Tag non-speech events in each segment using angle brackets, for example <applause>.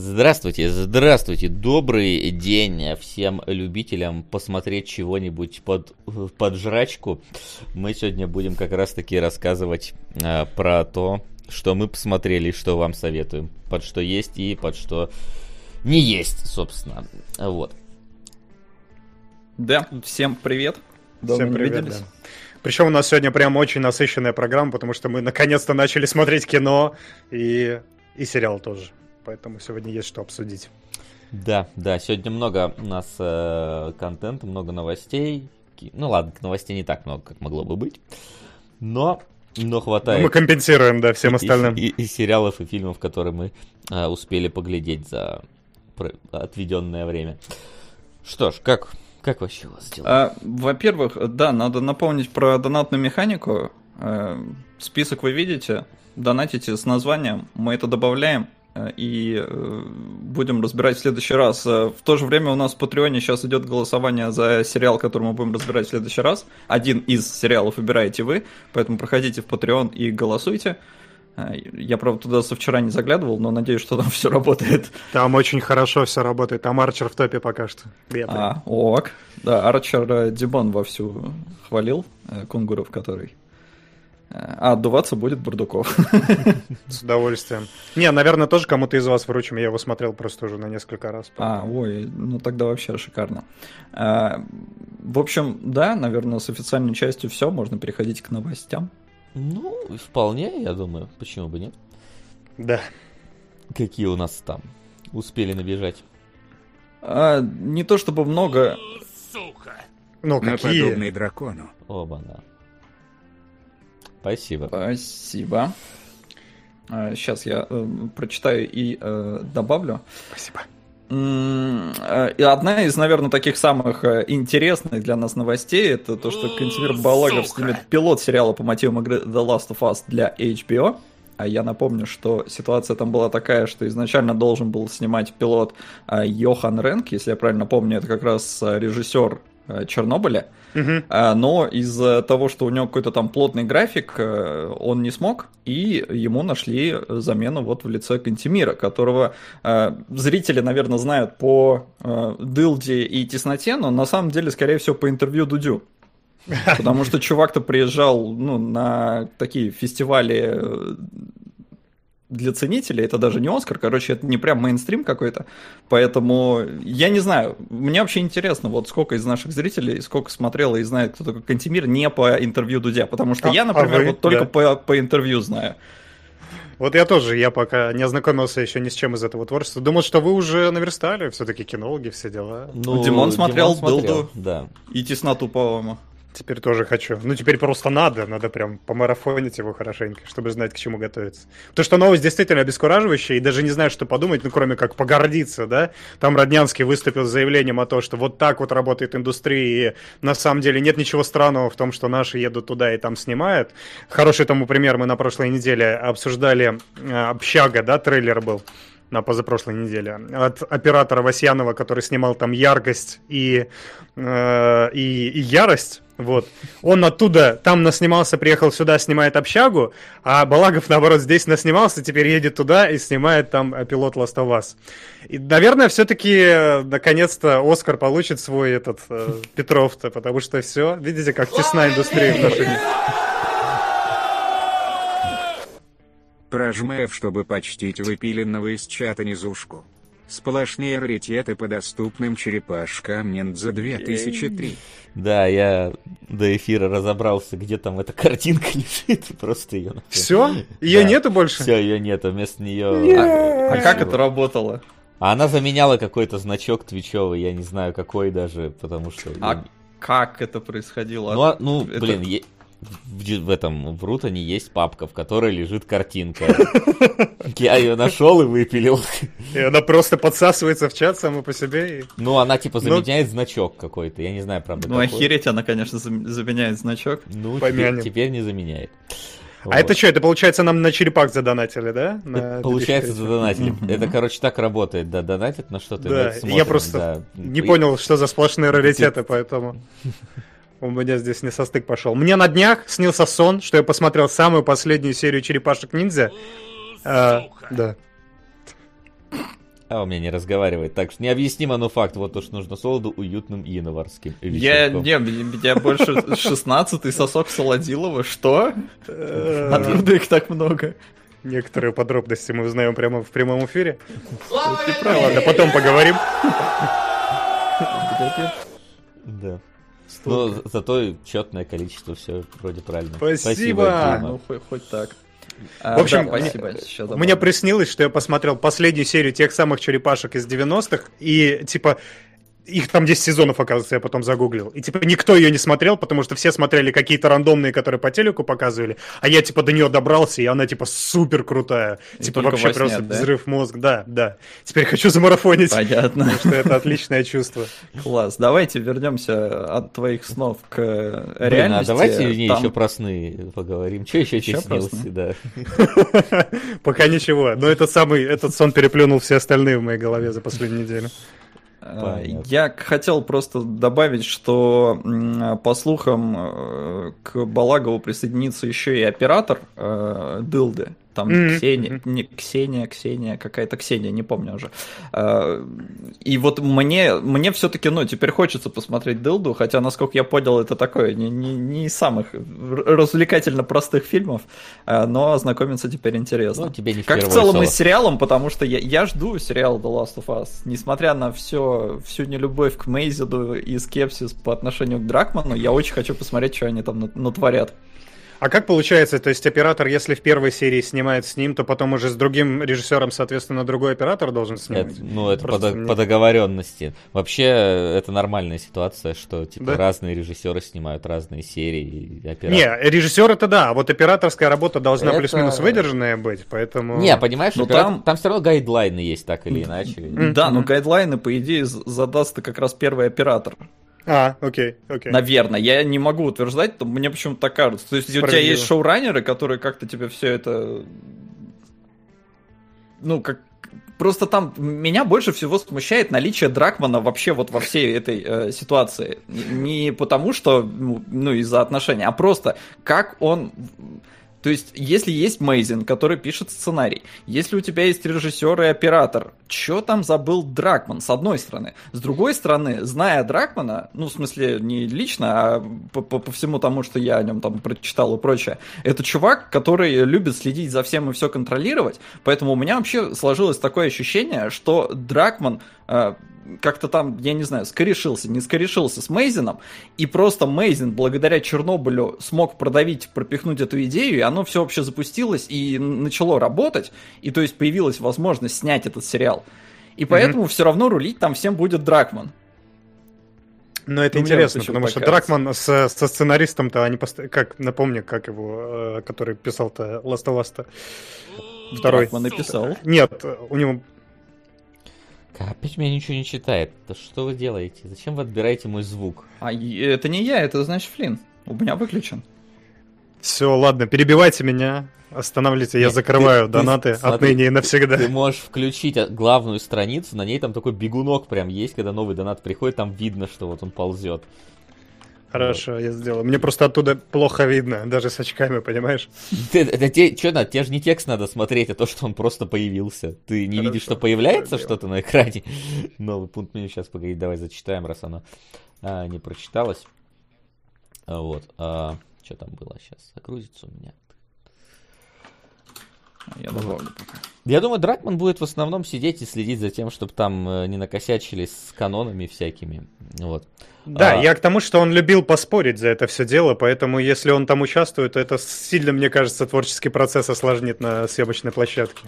Здравствуйте, здравствуйте, добрый день всем любителям посмотреть чего-нибудь под, под жрачку. Мы сегодня будем как раз таки рассказывать э, про то, что мы посмотрели, что вам советуем, под что есть и под что не есть, собственно. Вот. Да, всем привет. Давно всем привет, да. Причем у нас сегодня прям очень насыщенная программа, потому что мы наконец-то начали смотреть кино и, и сериал тоже поэтому сегодня есть что обсудить. Да, да, сегодня много у нас э, контента, много новостей. Ну ладно, новостей не так много, как могло бы быть. Но, но хватает. Но мы компенсируем, да, всем остальным. И, и, и сериалов, и фильмов, которые мы э, успели поглядеть за отведенное время. Что ж, как, как вообще у вас дела? А, во-первых, да, надо напомнить про донатную механику. Э, список вы видите, донатите с названием, мы это добавляем, и э, будем разбирать в следующий раз. Э, в то же время у нас в Патреоне сейчас идет голосование за сериал, который мы будем разбирать в следующий раз. Один из сериалов выбираете вы, поэтому проходите в Patreon и голосуйте. Я, правда, туда со вчера не заглядывал, но надеюсь, что там <laughs> все работает. Там очень хорошо все работает. Там Арчер в топе пока что. А, ок. Да, Арчер Димон вовсю хвалил, Кунгуров который. А отдуваться будет Бурдуков. С удовольствием. Не, наверное, тоже кому-то из вас вручим. Я его смотрел просто уже на несколько раз. А, ой, ну тогда вообще шикарно. А, в общем, да, наверное, с официальной частью все. Можно переходить к новостям. Ну, вполне, я думаю. Почему бы нет? Да. Какие у нас там успели набежать? А, не то чтобы много. Сука! Ну, какие? Подобный дракону. Оба, да. Спасибо. Спасибо. Сейчас а, я э, прочитаю и э, добавлю. Спасибо. Э, и одна из, наверное, таких самых интересных для нас новостей это то, что Кантемир Балагов снимет пилот сериала по мотивам игры The Last of Us для HBO. А я напомню, что ситуация там была такая, что изначально должен был снимать пилот Йохан Ренк, если я правильно помню, это как раз режиссер Чернобыля. Угу. Но из-за того, что у него какой-то там плотный график, э, он не смог, и ему нашли замену вот в лице Кантемира, которого э, зрители, наверное, знают по э, дылде и тесноте, но на самом деле, скорее всего, по интервью Дудю. <laughs> Потому что чувак-то приезжал ну, на такие фестивали для ценителей, это даже не Оскар, короче, это не прям мейнстрим какой-то, поэтому я не знаю, мне вообще интересно, вот сколько из наших зрителей, сколько смотрело и знает, кто такой Кантемир, не по интервью Дудя, потому что а, я, например, а вы, вот только да. по, по интервью знаю. Вот я тоже, я пока не ознакомился еще ни с чем из этого творчества. Думал, что вы уже наверстали, все-таки кинологи, все дела. Ну, Димон смотрел, Димон смотрел Дылду да. и Тесноту, по-моему. Теперь тоже хочу. Ну, теперь просто надо. Надо прям помарафонить его хорошенько, чтобы знать, к чему готовиться. То, что новость действительно обескураживающая, и даже не знаю, что подумать, ну, кроме как погордиться, да? Там Роднянский выступил с заявлением о том, что вот так вот работает индустрия, и на самом деле нет ничего странного в том, что наши едут туда и там снимают. Хороший тому пример мы на прошлой неделе обсуждали э, «Общага», да, трейлер был на позапрошлой неделе от оператора Васьянова, который снимал там яркость и, э, и, и ярость. Вот. Он оттуда, там наснимался, приехал сюда, снимает общагу, а Балагов, наоборот, здесь наснимался, теперь едет туда и снимает там пилот Last of Us. И, наверное, все-таки, наконец-то, Оскар получит свой этот э, Петров-то, потому что все, видите, как тесна индустрия в наших Прожми F, чтобы почтить выпиленного из чата низушку. Сплошные раритеты по доступным черепашкам Ниндзя 2003. Да, я до эфира разобрался, где там эта картинка <laughs> лежит, просто ее... Все? Ее да. нету больше? Все, ее нету, вместо нее... А, а как это работало? А она заменяла какой-то значок твичевый, я не знаю какой даже, потому что... А как это происходило? Ну, а, ну это... блин, в, в этом в Рутоне есть папка, в которой лежит картинка. <laughs> Я ее нашел и выпилил. И она просто подсасывается в чат само по себе. И... Ну, она типа ну, заменяет ну... значок какой-то. Я не знаю, правда. Ну, какой. охереть, она, конечно, заменяет значок. Ну, теперь, теперь не заменяет. А вот. это что, это получается нам на черепах задонатили, да? На получается задонатили. Это, короче, так работает, да, донатит на что-то. Да, я просто да. не понял, что за сплошные раритеты, поэтому... <laughs> У меня здесь не состык пошел. Мне на днях снился сон, что я посмотрел самую последнюю серию черепашек ниндзя. А, да. А у меня не разговаривает. Так что необъяснимо, но факт. Вот то, что нужно солоду уютным январским Я, не, меня больше <laughs> 16-й сосок Солодилова. Что? Э, Откуда их так много? Некоторые подробности мы узнаем прямо в прямом эфире. Ладно, потом поговорим. Да. Но зато четное количество, все вроде правильно. Спасибо. Ну, хоть, хоть так. А, В общем, да, спасибо. Добавлю. Мне приснилось, что я посмотрел последнюю серию тех самых черепашек из 90-х, и типа их там 10 сезонов, оказывается, я потом загуглил. И типа никто ее не смотрел, потому что все смотрели какие-то рандомные, которые по телеку показывали, а я типа до нее добрался, и она типа супер крутая. И типа вообще просто да? взрыв мозг. Да, да. Теперь хочу замарафонить. Понятно. Потому что это отличное чувство. Класс. Давайте вернемся от твоих снов к Блин, а реальности. давайте не Там- еще про сны поговорим. Что еще тебе сны? Да. <laughs> Пока ничего. Но этот самый, этот сон переплюнул все остальные в моей голове за последнюю неделю. Понятно. Я хотел просто добавить, что по слухам э, к Балагову присоединится еще и оператор э, Дылды. Там Мгм, Ксения, не Ксения, Ксения, какая-то Ксения, не помню уже. Э, И вот мне, мне все-таки, ну, теперь хочется посмотреть Дылду, хотя, насколько я понял, это такое не, не, не из самых развлекательно простых фильмов, э, но ознакомиться теперь интересно. Ну, тебе не Как в целом и Соло. с сериалом, потому что я, я жду сериал The Last of Us. Несмотря на все, всю нелюбовь к Мейзиду и скепсис по отношению к Дракману, я очень хочу посмотреть, что они там на- натворят. А как получается, то есть оператор, если в первой серии снимает с ним, то потом уже с другим режиссером, соответственно, другой оператор должен снимать? Это- ну, это по, Просто мне- по договоренности. Вообще, это нормальная ситуация, что типа Да? разные режиссеры снимают разные серии. и операторы- Не, режиссер это да, а вот операторская работа должна Это- плюс-минус выдержанная быть, поэтому... Не, понимаешь, Ну, оператор- там- там... все равно гайдлайны есть так или иначе. Да, но гайдлайны, по идее, задаст как раз первый оператор. А, окей, окей. Наверное. Я не могу утверждать, но мне почему-то так кажется. То есть у тебя есть шоураннеры, которые как-то тебе все это... Ну, как... Просто там меня больше всего смущает наличие Дракмана вообще вот во всей этой э, ситуации. Не потому, что, ну, ну, из-за отношений, а просто как он... То есть, если есть Мейзин, который пишет сценарий, если у тебя есть режиссер и оператор, что там забыл Дракман, с одной стороны. С другой стороны, зная Дракмана, ну, в смысле, не лично, а по, по- по всему тому, что я о нем там прочитал и прочее, это чувак, который любит следить за всем и все контролировать, поэтому у меня вообще сложилось такое ощущение, что Дракман э, как-то там, я не знаю, скорешился, не скорешился с Мейзином, и просто Мейзин благодаря Чернобылю смог продавить, пропихнуть эту идею, и оно все вообще запустилось и начало работать, и то есть появилась возможность снять этот сериал. И поэтому все равно рулить там всем будет Дракман. Но это Ну, интересно, потому что кажется. Дракман со, со сценаристом-то, они пост- как, напомню, как его, э, который писал-то Last of Us-то, второй. Дракман написал. Нет, у него Опять меня ничего не читает. Да что вы делаете? Зачем вы отбираете мой звук? А это не я, это значит Флинн. У меня выключен. Все, ладно, перебивайте меня, останавливайте, я Нет, закрываю ты- ты донаты смотри, отныне и навсегда. Ты можешь включить а, главную страницу, на ней там такой бегунок прям есть, когда новый донат приходит, там видно, что вот он ползет. Хорошо, я сделаю. Мне просто оттуда плохо видно, даже с очками, понимаешь? <laughs> Ты, это те, что надо? Тебе же не текст надо смотреть, а то, что он просто появился. Ты не Хорошо, видишь, что появляется что-то на экране? <laughs> Новый пункт меню. Сейчас, погоди, давай зачитаем, раз оно а, не прочиталось. А, вот. что там было сейчас? Загрузится у меня. Я добавлю пока. Я думаю, Дракман будет в основном сидеть и следить за тем, чтобы там э, не накосячили с канонами всякими. Вот. Да, А. я к тому, что он любил поспорить за это все дело, поэтому если он там участвует, то это сильно, мне кажется, творческий процесс осложнит на съемочной площадке.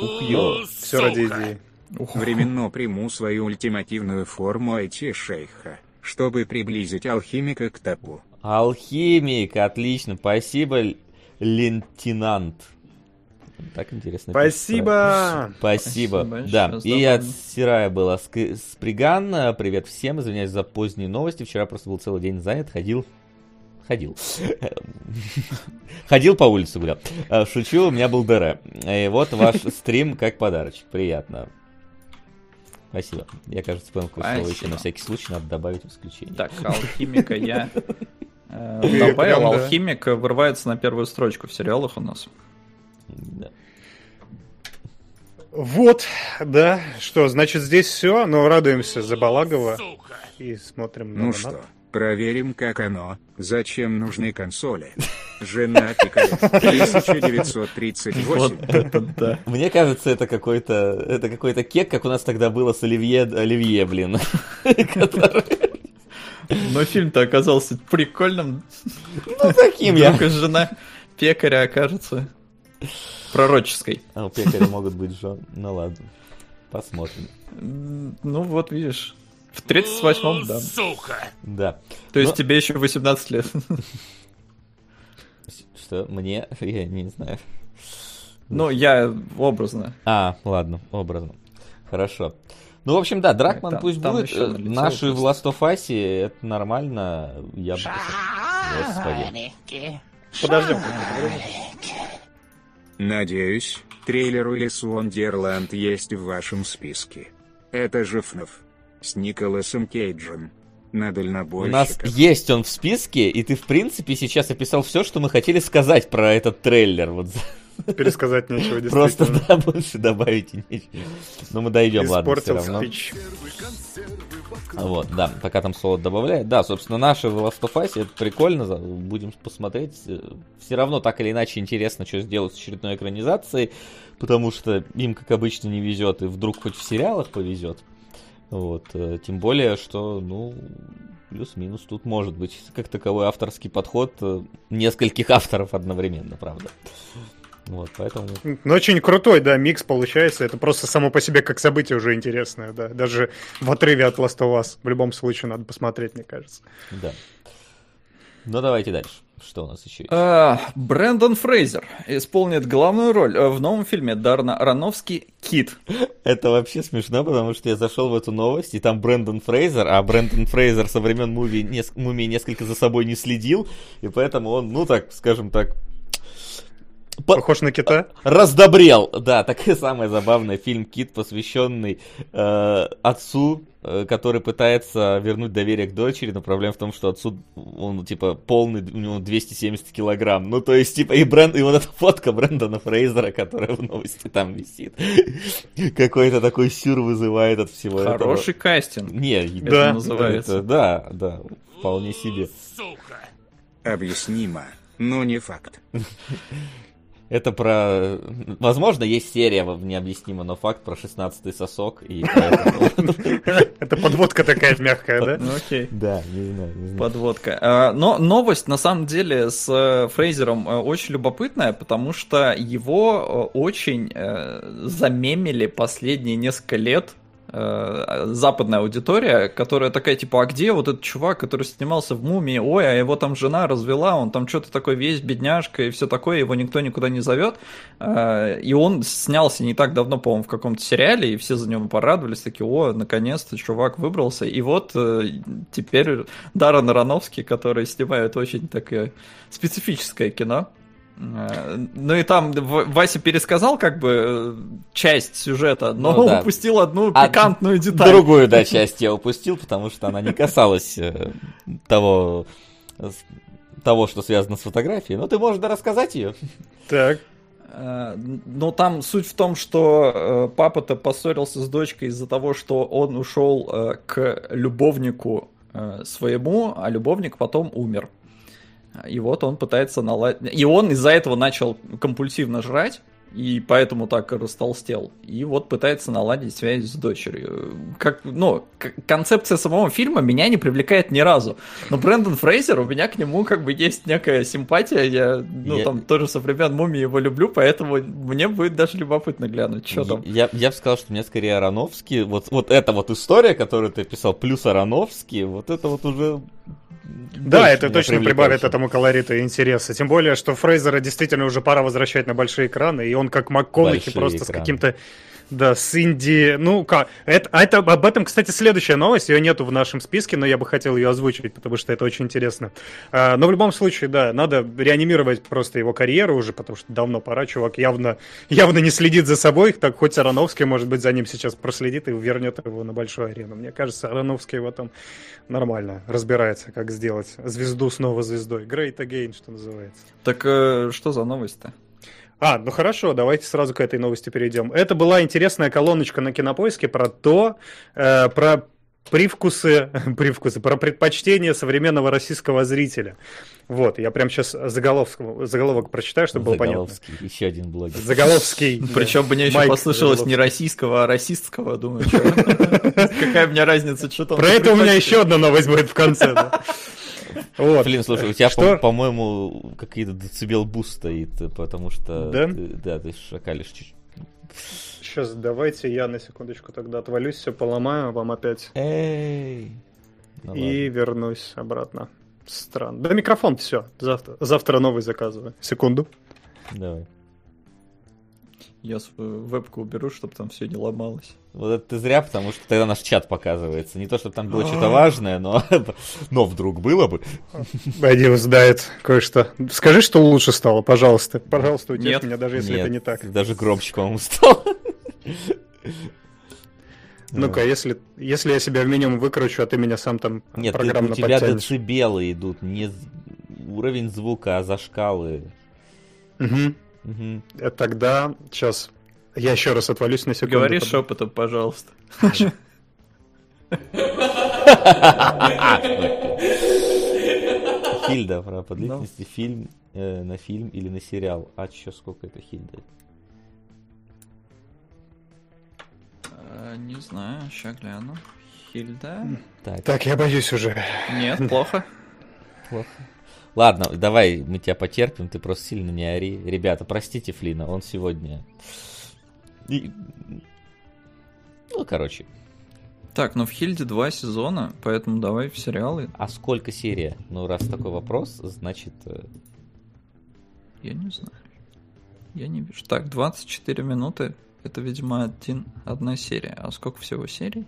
Ух, ё. Все ради идеи. Временно приму свою ультимативную форму IT-шейха, чтобы приблизить алхимика к топу. Алхимик, отлично. Спасибо, л- лейтенант. Так интересно. Спасибо! Спасибо. Спасибо да, большое, и от Сирая была Сприган. Привет всем, извиняюсь за поздние новости. Вчера просто был целый день занят, ходил. Ходил. Ходил по улице, гулял. Э, Шучу, у меня был ДР. И вот ваш <laughs> стрим как подарочек. Приятно. Спасибо. Я, кажется, понял, какое слово еще на всякий случай надо добавить в исключение. Так, алхимика я э, <laughs> добавил. Алхимик вырывается на первую строчку в сериалах у нас. Да. Вот, да. Что, значит, здесь все, но радуемся за Балагова и смотрим на Ну донат. что, проверим, как оно. Зачем нужны консоли? Жена Пикалет, 1938. Вот это да. Мне кажется, это какой-то это какой-то кек, как у нас тогда было с Оливье, Оливье, блин. <laughs> Но фильм-то оказался прикольным. Ну, таким я. Вдруг жена пекаря окажется пророческой. А у пекаря могут быть жен. Ну ладно. Посмотрим. Ну вот, видишь. В 38-м, да. Да. То есть тебе еще 18 лет. Что, мне? <laughs> Я не знаю. Ну, я образно. А, ладно, образно. Хорошо. Ну, в общем, да, Дракман Там- пусть там будет. Э, Наши в. Last of Us, это нормально. Я бы... Господи. Подождем. Надеюсь, трейлер Уиллис Вондерланд есть в вашем списке. Это же ФНАФ. С Николасом Кейджем. На У дальнобойщиках. нас есть он в списке, и ты, в принципе, сейчас описал все, что мы хотели сказать про этот трейлер. Вот Пересказать нечего, <laughs> просто, действительно. да, больше добавить и нечего. Но мы дойдем, ладно, все равно. спич. Вот, да, пока там солод добавляет. Да, собственно, наши в Last of Us, это прикольно, будем посмотреть. Все равно так или иначе интересно, что сделать с очередной экранизацией, потому что им, как обычно, не везет, и вдруг хоть в сериалах повезет. Вот, э, тем более, что, ну, плюс-минус тут может быть как таковой авторский подход э, нескольких авторов одновременно, правда. Вот, поэтому... Ну, очень крутой, да, микс получается. Это просто само по себе как событие уже интересное, да. Даже в отрыве от Last of Us. В любом случае надо посмотреть, мне кажется. Да. Ну, давайте дальше. Что у нас еще есть? А, Брэндон Фрейзер исполнит главную роль э, в новом фильме Дарна Аронофски «Кит». <laughs> Это вообще смешно, потому что я зашел в эту новость, и там Брэндон Фрейзер, а Брэндон Фрейзер со времен муви, нес- мумии несколько за собой не следил, и поэтому он, ну так, скажем так, по- Похож на кита? раздобрел. Да, такая самая забавная фильм Кит, посвященный э, отцу, э, который пытается вернуть доверие к дочери, но проблема в том, что отцу, он, типа, полный, у него 270 килограмм. Ну, то есть, типа, и, Брэнд, и вот эта фотка Брэндона Фрейзера, которая в новости там висит, какой-то такой сюр вызывает от всего этого. Хороший кастинг. Не, Это Да. называется. это- да, да, вполне себе. Объяснимо, но не факт. <laughs> Это про... Возможно, есть серия в необъяснимо, но факт про 16-й сосок. И Это подводка такая мягкая, да? Ну, окей. Да, не знаю, не знаю. Подводка. А, Но новость, на самом деле, с э, Фрейзером э, очень любопытная, потому что его э, очень замемили последние несколько лет э, западная аудитория, которая такая, типа, а где вот этот чувак, который снимался в «Мумии», ой, а его там жена развела, он там что-то такой весь бедняжка и все такое, его никто никуда не зовет. Э, И он снялся не так давно, по-моему, в каком-то сериале, и все за него порадовались, такие, о, наконец-то чувак выбрался. И вот э, теперь Даррен Аронофский, который снимает очень такое специфическое кино. Ну и там Вася пересказал как бы э, часть сюжета, но Ну да. упустил одну А пикантную деталь. Другую, да, часть я упустил, потому что она не касалась э, того, того, что связано с фотографией. Но ты можешь да, рассказать ее. Так. Э, Но там суть в том, что папа-то поссорился с дочкой из-за того, что он ушел к любовнику своему, а любовник потом умер. И вот он пытается наладить... И он из-за этого начал компульсивно жрать, и поэтому так и растолстел. И вот пытается наладить связь с дочерью. Как, ну, к- концепция самого фильма меня не привлекает ни разу. Но Брэндон Фрейзер, у меня к нему как бы есть некая симпатия. Я, ну, Я- там тоже со времен Мумии его люблю, поэтому мне будет даже любопытно глянуть, что там. Я, я бы сказал, что мне скорее Ароновский. Вот, вот эта вот история, которую ты писал, плюс Ароновский, вот это вот уже... Да, больше это точно прибавит этому колориту и интереса. Тем более, что Фрейзера действительно уже пора возвращать на большие экраны, и он как МакКонахи просто с экраны. каким-то... Да, с Инди... Ну, как... Это, а это, об этом, кстати, следующая новость. Ее нету в нашем списке, но я бы хотел ее озвучить, потому что это очень интересно. А, но в любом случае, да, надо реанимировать просто его карьеру уже, потому что давно пора. Чувак явно, явно не следит за собой. Так хоть Ароновский, может быть, за ним сейчас проследит и вернет его на большую арену. Мне кажется, Ароновский в этом нормально разбирается, как сделать звезду снова звездой. Great again, что называется. Так э, что за новость-то? А, ну хорошо, давайте сразу к этой новости перейдем. Это была интересная колоночка на кинопоиске про то, э, про привкусы, <laughs> привкусы, про предпочтения современного российского зрителя. Вот, я прям сейчас заголовок, заголовок прочитаю, чтобы было понятно. еще один блогер. Заголовский. <laughs> Причем мне еще послышалось не российского, а расистского, думаю, <laughs> какая у меня разница, что там. Про это у меня еще одна новость будет в конце. Вот. Блин, слушай, у тебя, что? по- моему какие-то децибел boost стоит, потому что... Да? Ты, да, ты шакалишь чуть-чуть. Сейчас давайте я на секундочку тогда отвалюсь, все поломаю вам опять. Эй! Ну, и ладно. вернусь обратно. Странно. Да микрофон все. Завтра, завтра новый заказываю. Секунду. Давай. Я свою вебку уберу, чтобы там все не ломалось. Вот это ты зря, потому что тогда наш чат показывается. Не то, чтобы там было что-то важное, но, <laughs> но вдруг было бы. Один знает кое-что. Скажи, что лучше стало, пожалуйста. Пожалуйста, утешь Нет. меня, даже если Нет, это не так. Даже громче, по-моему, стало. Ну-ка, если, если я себя в минимум выкручу, а ты меня сам там Нет, программно ты, у тебя подтянешь. децибелы идут, не уровень звука, а зашкалы. Угу. Угу. Тогда, сейчас, я еще раз отвалюсь на секунду. Говори под... шепотом, пожалуйста. Хильда, про по длительности фильм э, на фильм или на сериал. А чё, сколько это Хильда? Э, не знаю, сейчас гляну. Хильда. Так. так, я боюсь уже. Нет, плохо. Плохо. Ладно, давай мы тебя потерпим, ты просто сильно не ори. Ребята, простите Флина, он сегодня... И... Ну, короче. Так, ну в Хильде два сезона, поэтому давай в сериалы. А сколько серия? Ну, раз такой вопрос, значит... Э, Я не знаю. Я не вижу. Так, 24 минуты. Это, видимо, один, одна серия. А сколько всего серий?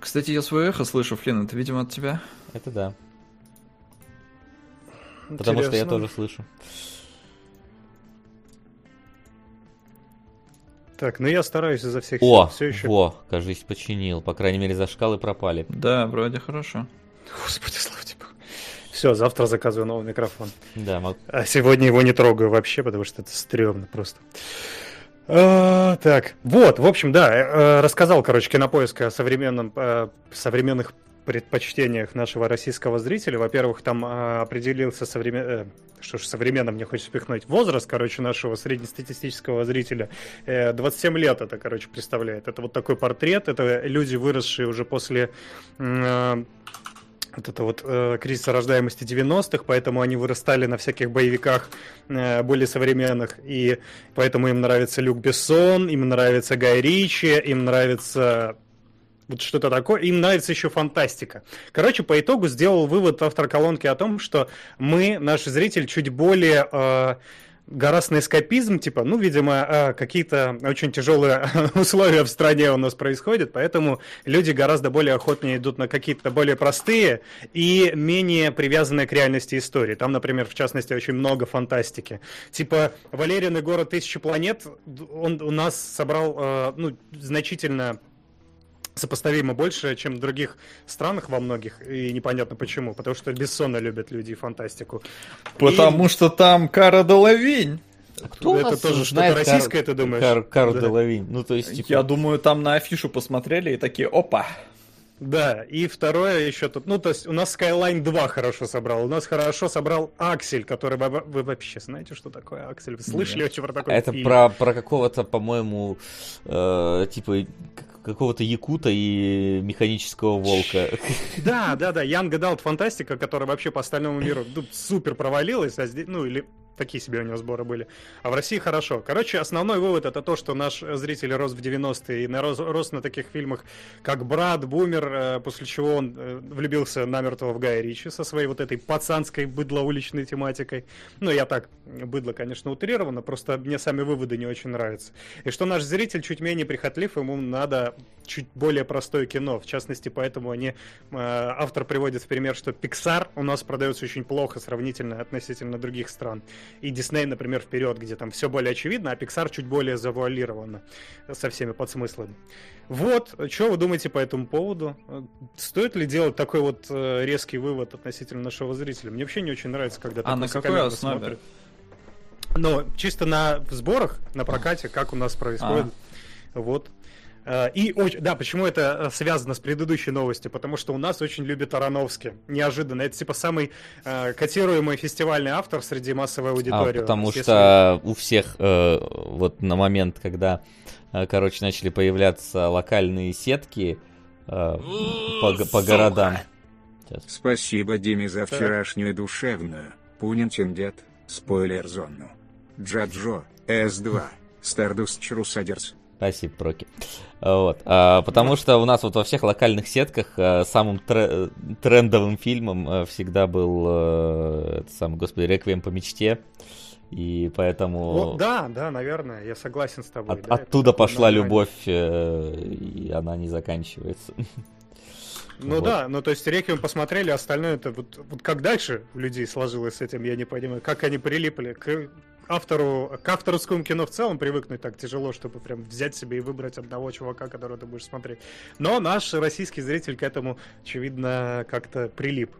Кстати, я свое эхо слышу, Флин, это, видимо, от тебя. Это да. Интересно. Потому что я тоже слышу. Так, ну я стараюсь изо всех сил. О, все еще. Во, кажись, починил. По крайней мере, за шкалы пропали. Да, вроде хорошо. Господи, слава тебе. Все, завтра заказываю новый микрофон. Да, могу. А сегодня его не трогаю вообще, потому что это стрёмно просто. А, так, вот, в общем, да, э, рассказал, короче, кинопоиск о современном, э, современных предпочтениях нашего российского зрителя. Во-первых, там э, определился современ... э, что ж, современно мне хочется пихнуть возраст, короче, нашего среднестатистического зрителя. Э, 27 лет это, короче, представляет. Это вот такой портрет. Это люди, выросшие уже после э, вот это вот э, кризиса рождаемости 90-х, поэтому они вырастали на всяких боевиках э, более современных, и поэтому им нравится Люк Бессон, им нравится Гай Ричи, им нравится вот что-то такое. Им нравится еще фантастика. Короче, по итогу сделал вывод автор колонки о том, что мы, наш зритель, чуть более... Э, на эскапизм, типа, ну, видимо, а, какие-то очень тяжелые <laughs> условия в стране у нас происходят, поэтому люди гораздо более охотнее идут на какие-то более простые и менее привязанные к реальности истории. Там, например, в частности, очень много фантастики. Типа, Валериан и город тысячи планет, он у нас собрал, а, ну, значительно сопоставимо больше, чем в других странах во многих, и непонятно почему, потому что бессонно любят люди и фантастику. Потому и... что там Кара Делавинь. Кто это тоже что-то российское, Кар... ты думаешь? Кар... Кару да. Делавинь. Ну, то есть, типа... Я думаю, там на афишу посмотрели и такие, опа, да, и второе еще тут, ну, то есть у нас Skyline 2 хорошо собрал, у нас хорошо собрал Аксель, который вы, вы вообще знаете, что такое Аксель? Вы слышали вообще про такой Это фильм? про, про какого-то, по-моему, э, типа какого-то якута и механического волка. <laughs> Да, да, да, Янг Адалт фантастика, которая вообще по остальному миру ну, супер провалилась, а здесь, ну или такие себе у него сборы были. А в России хорошо. Короче, основной вывод это то, что наш зритель рос в 90-е и рос, рос на таких фильмах, как «Брат», «Бумер», э, после чего он э, влюбился намертво в Гая Ричи со своей вот этой пацанской быдлоуличной тематикой. Ну, я так, быдло, конечно, утрировано, просто мне сами выводы не очень нравятся. И что наш зритель чуть менее прихотлив, ему надо чуть более простое кино. В частности, поэтому они, э, автор приводит в пример, что Pixar у нас продается очень плохо сравнительно относительно других стран. И Disney, например, вперед, где там все более очевидно, а Pixar чуть более завуалировано со всеми подсмыслами. Вот, что вы думаете по этому поводу? Стоит ли делать такой вот э, резкий вывод относительно нашего зрителя? Мне вообще не очень нравится, когда а на какой основе? Смотрит. Но чисто на сборах, на прокате, как у нас происходит. А. Вот. Э, и, да, почему это э, связано с предыдущей новостью? Потому что у нас очень любят Ароновский. Неожиданно. Это типа самый э, котируемый фестивальный автор среди массовой аудитории. А, потому что у всех э, вот на момент, когда, э, короче, начали появляться локальные сетки э, по, по городам. Сейчас. Спасибо Диме за вчерашнюю душевную. Пунин дед, спойлер-зону. Джаджо, С2, Stardust Чрусадерс. Спасибо, Проки. Вот. А, потому что у нас вот во всех локальных сетках а, самым тре- трендовым фильмом а, всегда был а, это самый, господи, Реквием по мечте. И поэтому... О, да, да, наверное, я согласен с тобой. От, да, оттуда пошла любовь, э, и она не заканчивается. <laughs> Ну вот. да, ну то есть Реквием посмотрели, остальное это вот, вот как дальше у людей сложилось с этим, я не понимаю, как они прилипли к автору, к авторскому кино в целом привыкнуть так тяжело, чтобы прям взять себе и выбрать одного чувака, которого ты будешь смотреть. Но наш российский зритель к этому, очевидно, как-то прилип.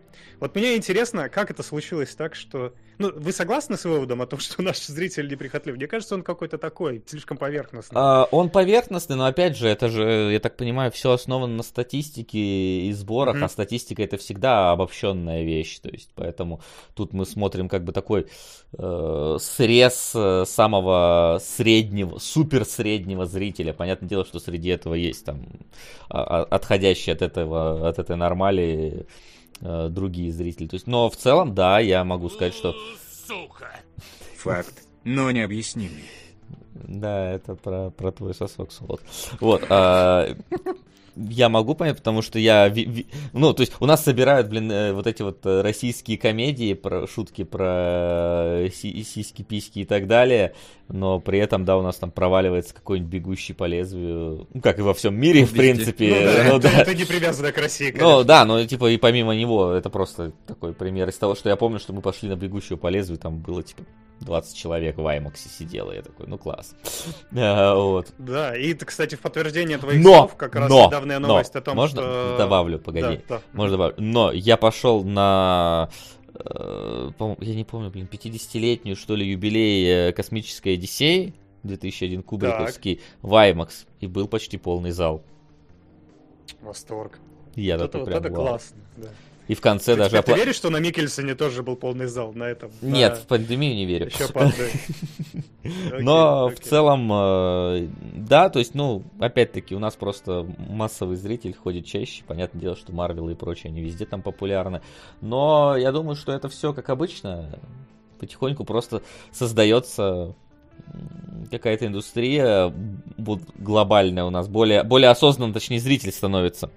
Вот мне интересно, как это случилось так, что... Ну, вы согласны с выводом о том, что наш зритель неприхотлив? Мне кажется, он какой-то такой, слишком поверхностный. А, он поверхностный, но опять же, это же, я так понимаю, все основано на статистике и сборах, mm-hmm. а статистика это всегда обобщенная вещь. То есть, поэтому тут мы смотрим как бы такой э, срез э, самого среднего, супер среднего зрителя. Понятное дело, что среди этого есть там а, а, отходящие от этого, от этой нормали э, другие зрители. То есть, но в целом, да, я могу сказать, что... Сука! Факт, но не объяснимый. Да, это про, про твой сосок, Солод. Вот. А, я могу понять, потому что я... Ну, то есть у нас собирают, блин, э, вот эти вот э, российские комедии, про шутки про э, сиськи, письки и так далее, но при этом, да, у нас там проваливается какой-нибудь бегущий по лезвию, ну, как и во всем мире, в принципе. Ну, да, ну, да. Это не привязано к России. Ну, да, но, типа, и помимо него, это просто такой пример из того, что я помню, что мы пошли на бегущую по лезвию, там было, типа, 20 человек в Аймаксе сидело. Я такой, ну класс. <laughs> А, вот. Да, и, кстати, в подтверждение твоих но, слов, как раз но, недавняя новость но, о том, можно что... добавлю, погоди. Да, да. Можно добавлю. Но я пошел на э, я не помню, блин, 50-летнюю, что ли, юбилей э, космической Одиссеи 2001 Кубриковский так. в IMAX, и был почти полный зал. Восторг. Я вот это, вот это классно, да. И в конце ты, даже... Ты, опла... веришь, что на Микельсоне тоже был полный зал на этом? Нет, на... в пандемию не верю. Еще <laughs> Но в целом, э, да, то есть, ну, опять-таки, у нас просто массовый зритель ходит чаще. Понятное дело, что Марвел и прочее, они везде там популярны. Но я думаю, что это все как обычно. Потихоньку просто создается какая-то индустрия глобальная у нас, более, более осознанно, точнее, зритель становится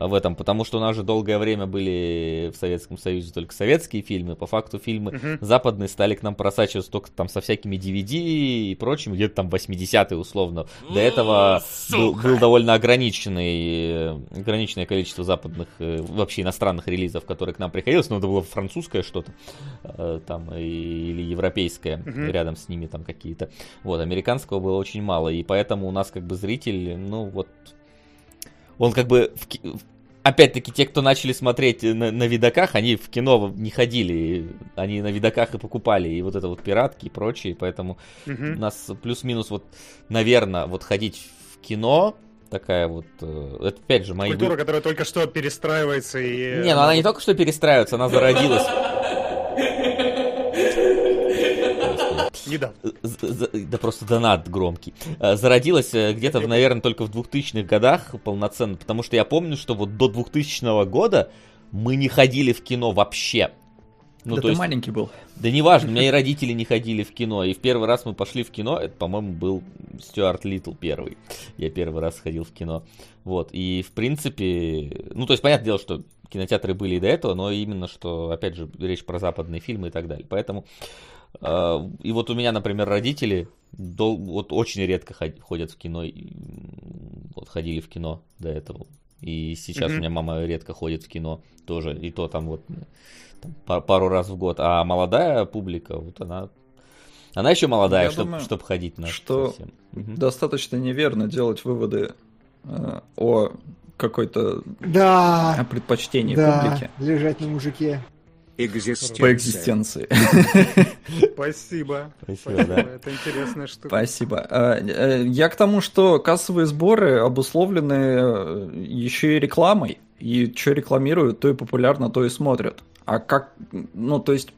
в этом, потому что у нас же долгое время были в Советском Союзе только советские фильмы, по факту фильмы uh-huh. западные стали к нам просачиваться только там со всякими DVD и прочим, где-то там 80-е условно. До этого был, был довольно ограниченный, ограниченное количество западных, э, вообще иностранных релизов, которые к нам приходилось, но это было французское что-то э, там или европейское, uh-huh. рядом с ними там какие-то. Вот, американского было очень мало, и поэтому у нас как бы зритель, ну вот он как бы в, опять-таки, те, кто начали смотреть на, на видоках, они в кино не ходили, они на видоках и покупали, и вот это вот пиратки и прочее, поэтому угу. у нас плюс-минус вот, наверное, вот ходить в кино, такая вот, э, это опять же мои... Культура, которая только что перестраивается и... Не, ну она не только что перестраивается, она зародилась. Недавно. Да просто донат громкий. Э, зародилась э, где-то, наверное, только в 2000-х годах полноценно, потому что я помню, что вот до 2000 года мы не ходили в кино вообще. Ну, да ты есть, маленький был. Да неважно, у меня <laughs> и родители не ходили в кино. И в первый раз мы пошли в кино, это, по-моему, был Стюарт Литл первый. Я первый раз ходил в кино. Вот, и в принципе, ну, то есть, понятное дело, что кинотеатры были и до этого, но именно, что, опять же, речь про западные фильмы и так далее. Поэтому и вот у меня, например, родители дол- вот очень редко ходят в кино, вот ходили в кино до этого. И сейчас mm-hmm. у меня мама редко ходит в кино тоже, и то там вот там, пару раз в год. А молодая публика, вот она Она еще молодая, Я чтобы думаю, чтоб ходить на что совсем. Достаточно неверно делать выводы э, о какой-то о Да, предпочтении да, публики лежать на мужике. Экзистенция. по экзистенции. Спасибо. Спасибо, да. Это интересная штука. Спасибо. Э, э, Я к тому, что кассовые сборы обусловлены э, еще и рекламой. И что рекламируют, то и популярно, то и смотрят. А как, ну, то есть,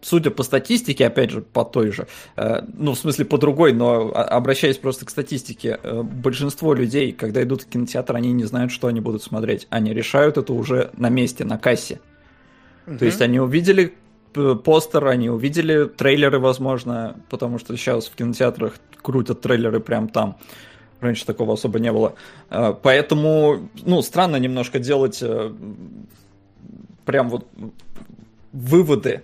судя по статистике, опять же, по той же, э, ну, в смысле, по другой, но а- обращаясь просто к статистике, э, большинство людей, когда идут в кинотеатр, они не знают, что они будут смотреть. Они решают это уже на месте, на кассе. То есть они увидели п- постер, они увидели трейлеры, возможно, потому что сейчас в кинотеатрах крутят трейлеры прям там. Раньше такого особо не было. А, Поэтому, ну, странно немножко делать э, прям вот выводы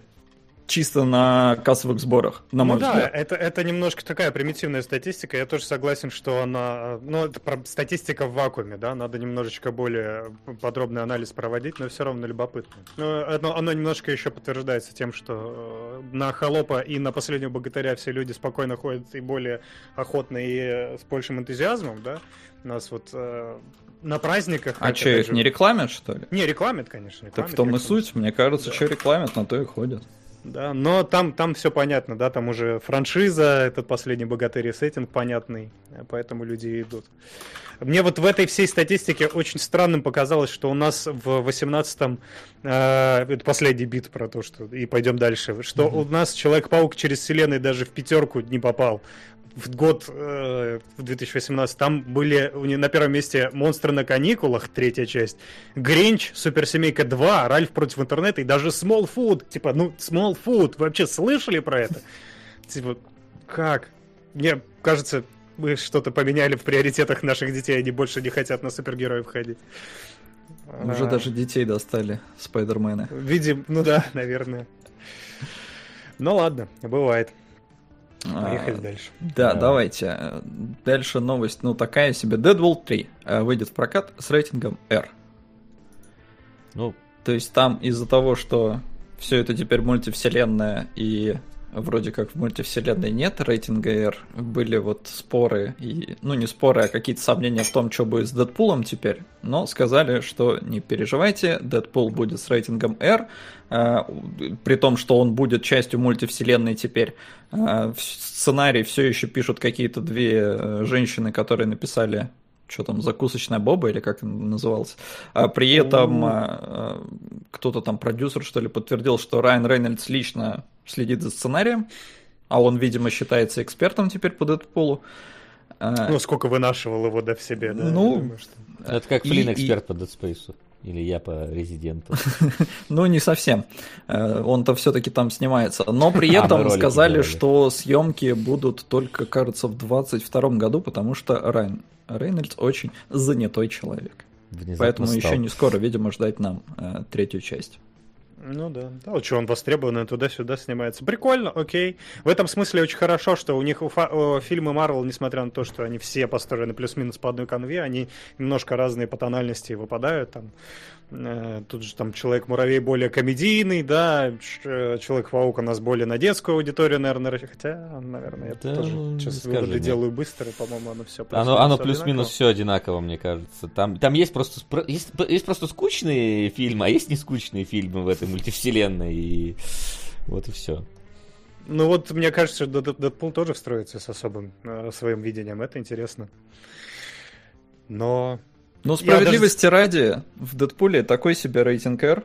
чисто на кассовых сборах, на мой ну да, взгляд. это, это немножко такая примитивная статистика. Я тоже согласен, что она... Ну, это про- статистика в вакууме, да, надо немножечко более подробный анализ проводить, но все равно любопытно. Но оно, оно немножко еще подтверждается тем, что э, на Холопа и на Последнего Богатыря все люди спокойно ходят и более охотно и с большим энтузиазмом, да. У нас вот э, на праздниках... А что, их же- не рекламят, что ли? Не, рекламят, конечно. Так в рекламят, том и рекламят. суть, мне кажется, Да. что рекламят, на то и ходят. Да, но там, там все понятно, да, там уже франшиза, этот последний богатырь и сеттинг понятный, э, поэтому люди идут. Мне вот в этой всей статистике очень странным показалось, что у нас в 18-м, э, это последний бит про то, что и пойдем дальше, что у нас Человек-паук через вселенной даже в пятерку не попал. В год э, в 2018 там были на первом месте «Монстры на каникулах», третья часть, «Гринч», «Суперсемейка 2», «Ральф против интернета» и даже «Small Food». Типа, ну, «Small Food», вы вообще слышали про это? <laughs> Типа, как? Мне кажется, мы что-то поменяли в приоритетах наших детей, они больше не хотят на супергероев ходить. Уже А, даже детей достали, Спайдермены. Видим, ну да, наверное. <laughs> Ну ладно, бывает. Поехали А, дальше. Да, Да. давайте. Дальше новость, ну, такая себе. Deadpool 3 э, выйдет в прокат с рейтингом R. Ну, То есть там из-за того, что все это теперь мультивселенная и вроде как в мультивселенной нет рейтинга R, были вот споры, и, ну не споры, а какие-то сомнения в том, что будет с Дэдпулом теперь, но сказали, что не переживайте, Дэдпул будет с рейтингом R, э, при том, что он будет частью мультивселенной теперь. В сценарий все еще пишут какие-то две э, женщины, которые написали что там, закусочная Боба или как она называлась. А при этом а, кто-то там, продюсер, что ли, подтвердил, что Райан Рейнольдс лично следит за сценарием, а он, видимо, считается экспертом теперь по Дэдпулу. А, Ну, сколько вынашивал его да, в себе, да? Ну, думаю, что- это как И- Флин и- эксперт по Dead Space. Или я по Резиденту. <laughs> Ну, не совсем. Э, Он-то все-таки там снимается. Но при <laughs> А, этом ролики сказали, что съемки будут только, кажется, в 22 году, потому что Райан Рейнольдс очень занятой человек. Внезапно Поэтому стал. еще не скоро, видимо, ждать нам э, третью часть. Ну да, да, вот что он востребованный туда-сюда снимается. Прикольно, окей. В этом смысле очень хорошо, что у них у фа- о, фильмы Марвел, несмотря на то, что они все построены плюс-минус по одной конве, они немножко разные по тональности выпадают. Там, тут же там Человек-муравей более комедийный, да, Ч- Человек-паук у нас более на детскую аудиторию, наверное, хотя, наверное, я Да, тоже сейчас выводы нет. делаю быстро, по-моему, оно все Оно, оно плюс-минус все одинаково, мне кажется. Там, там есть просто есть, есть просто скучные фильмы, а есть не скучные фильмы в этой мультивселенной. И вот и все. Ну вот, мне кажется, Дэдпул тоже встроится с особым э, своим видением, это интересно. Но Ну, справедливости ради, в Дэдпуле такой себе рейтинг R,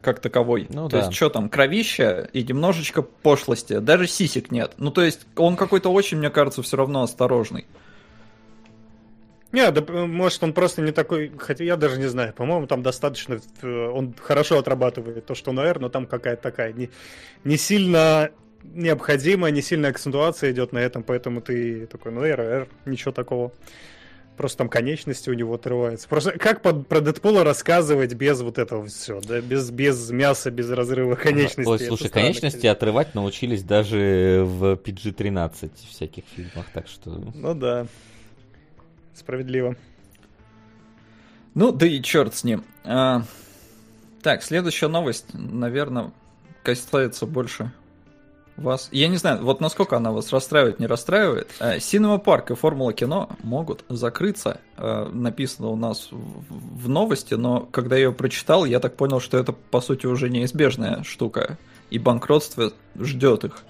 как таковой. Ну то да. есть, что там, кровища и немножечко пошлости. Даже сисек нет. Ну, то есть, он какой-то очень, мне кажется, все равно осторожный. Не, да, может, он просто не такой, хотя я даже не знаю, по-моему, там достаточно, э, он хорошо отрабатывает то, что на R, но там какая-то такая не, не сильно необходимая, не сильная акцентуация идет на этом, поэтому ты такой, ну R, R, ничего такого. Просто там конечности у него отрываются. Просто как под, про Дэдпула рассказывать без вот этого все, да, без, без мяса, без разрыва конечностей. Ой, слушай, странно, конечности отрывать научились даже в PG-13 всяких фильмах, так что... Ну да, справедливо. Ну, да и черт с ним. А, так, следующая новость, наверное, касается больше вас, я не знаю, вот насколько она вас расстраивает, не расстраивает. Синема Парк и Формула Кино могут закрыться. Э, написано у нас в новости, но когда я ее прочитал, я так понял, что это по сути уже неизбежная штука. И банкротство ждет их.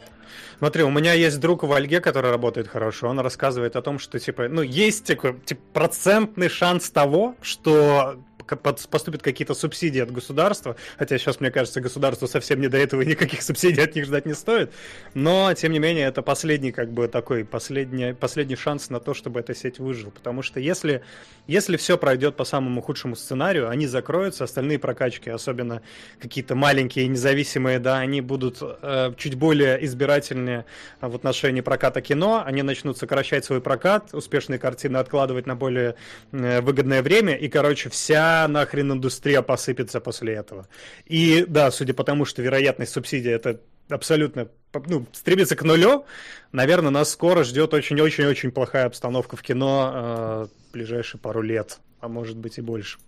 Смотри, у меня есть друг в Ольге, который работает хорошо. Он рассказывает о том, что типа, ну, есть такой типа, процентный шанс того, что поступят какие-то субсидии от государства, хотя сейчас, мне кажется, государству совсем не до этого никаких <laughs> субсидий от них ждать не стоит, но, тем не менее, это последний, как бы, такой, последний, последний шанс на то, чтобы эта сеть выжила, потому что если, если все пройдет по самому худшему сценарию, они закроются, остальные прокачки, особенно какие-то маленькие, независимые, да, они будут э, чуть более избирательные в отношении проката кино, они начнут сокращать свой прокат, успешные картины откладывать на более э, выгодное время, и, короче, вся нахрен индустрия посыпется после этого. И да, судя по тому, что вероятность субсидии это абсолютно ну, стремится к нулю, наверное, нас скоро ждет очень-очень-очень плохая обстановка в кино э, ближайшие пару лет, а может быть и больше.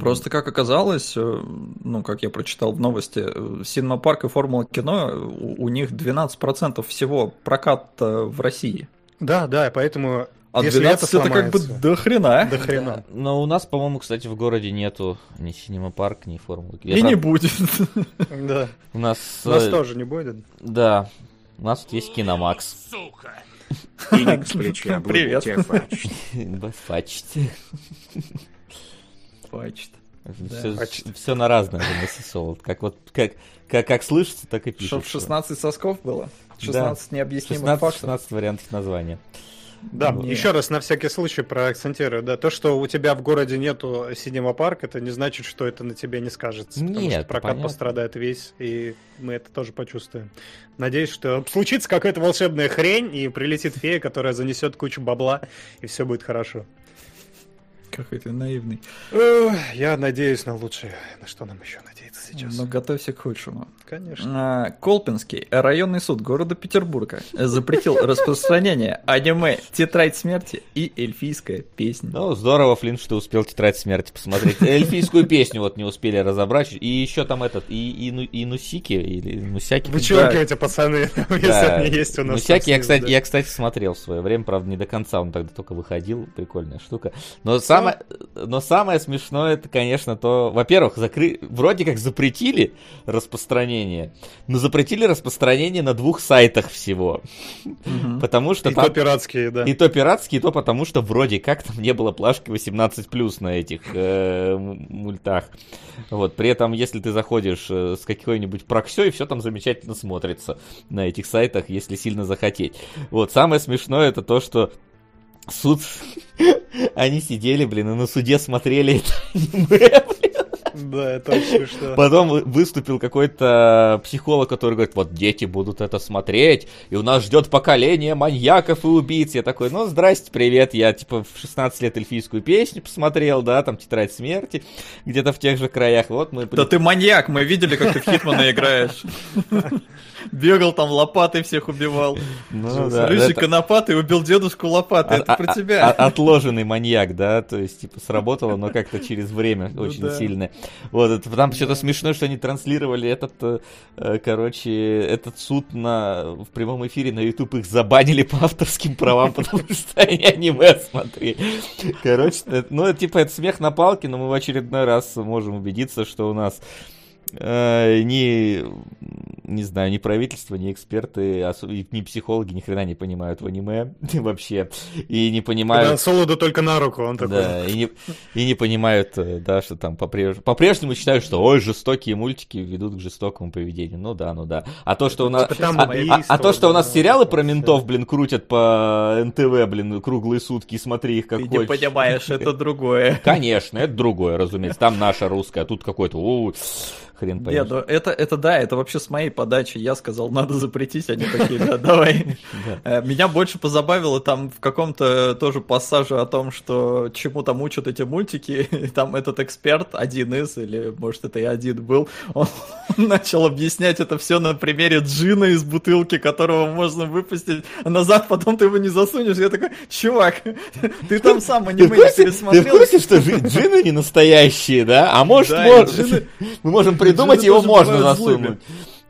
Просто как оказалось, э, ну, как я прочитал в новости, Синема Парк и Формула кино, у, у них 12% всего проката в России. Да, да, поэтому а Если 12 это, это как бы до хрена. До хрена. Но у нас, по-моему, кстати, в городе нету ни синема парк, ни формулы. И не будет. <laughs> Да. У нас... У нас э, тоже не будет. Да. У нас тут есть Киномакс. Сука. Феникс плеча <laughs> Привет. Фачт. <laughs> Фачт. Все, все на разное солод. Как вот как, как, как слышится, так и пишется. Чтоб 16 сосков было. 16 да. необъяснимых 16, фактов. 16 вариантов названия. Да, не. еще раз на всякий случай проакцентирую, да, то, что у тебя в городе нету синема парк, это не значит, что это на тебе не скажется. Нет, потому что прокат понятно. пострадает весь, и мы это тоже почувствуем. Надеюсь, что случится какая-то волшебная хрень, и прилетит фея, которая занесет кучу бабла, и все будет хорошо. Какой ты наивный. Я надеюсь на лучшее. На что нам еще надеяться? сейчас. Но готовься к худшему. Конечно. А, Колпинский районный суд города Петербурга запретил распространение аниме «Тетрадь смерти» и эльфийская песня. Ну, здорово, Флинн, что успел «Тетрадь смерти» посмотреть. <laughs> Эльфийскую песню вот не успели разобрать. И еще там этот, и, и, и Нусики, или Нусяки. Вычеркивайте, пацаны, <laughs> если они есть у нас. Нусяки, я, кстати, я, кстати, смотрел в свое время, правда, не до конца, он тогда только выходил, прикольная штука. Но самое, но самое смешное, это, конечно, то, во-первых, закры... вроде как запретили распространение, но запретили распространение на двух сайтах всего. Угу. Потому что и там... то пиратские, да. И то пиратские, и то потому что вроде как там не было плашки 18+, на этих э, мультах. Вот, при этом, если ты заходишь э, с какой-нибудь проксей, все там замечательно смотрится на этих сайтах, если сильно захотеть. Вот, самое смешное это то, что суд... Они сидели, блин, и на суде смотрели это аниме, блин. Да, это очень смешно. Потом выступил какой-то психолог, который говорит, вот дети будут это смотреть, и у нас ждет поколение маньяков и убийц. Я такой, ну, здрасте, привет, я, типа, в 16 лет эльфийскую песню посмотрел, да, там, Тетрадь смерти, где-то в тех же краях, вот мы... Да ты маньяк, мы видели, как ты в Хитмана играешь. <laughs> Бегал там лопатой всех убивал. Ну, да, Рыжий это... конопатый убил дедушку лопатой. А, это про а, тебя. А, отложенный маньяк, да? То есть, типа, сработало, но как-то через время ну, очень да. сильное. Вот, это, там что-то смешно, что они транслировали этот, э, э, короче, этот суд на, в прямом эфире на YouTube. Их забанили по авторским правам, <laughs> потому что они аниме смотрели. Короче, ну, типа, это смех на палке, но мы в очередной раз можем убедиться, что у нас э, ни, не знаю, ни правительство, ни эксперты, ни психологи ни хрена не понимают в аниме <laughs> вообще. И не понимают... Да, Солоду только на руку, он такой. Да, и не, и не понимают, э, да, что там по-прежнему... По-прежнему считают, что, ой, жестокие мультики ведут к жестокому поведению. Ну да, ну да. А то, что у нас... А, а, а то, что у нас сериалы про ментов, блин, крутят по НТВ, блин, круглые сутки, смотри их как Ты хочешь. не понимаешь, это <laughs> другое. Конечно, это другое, разумеется. Там наша русская, а тут какой-то хрен поймешь. Нет, ну это, это да, это вообще с моей подачи. Я сказал, надо запретить, они такие, да, давай. <laughs> Э, меня больше позабавило там в каком-то тоже пассаже о том, что чему там учат эти мультики. <laughs> Там этот эксперт, один из, или может это и один был, <laughs> он начал объяснять это все на примере джина из бутылки, которого можно выпустить, а назад потом ты его не засунешь. Я такой, чувак, ты там сам аниме не пересмотрел. Ты в курсе, что джины не настоящие, да? А может, мы можем придумать его можно засунуть.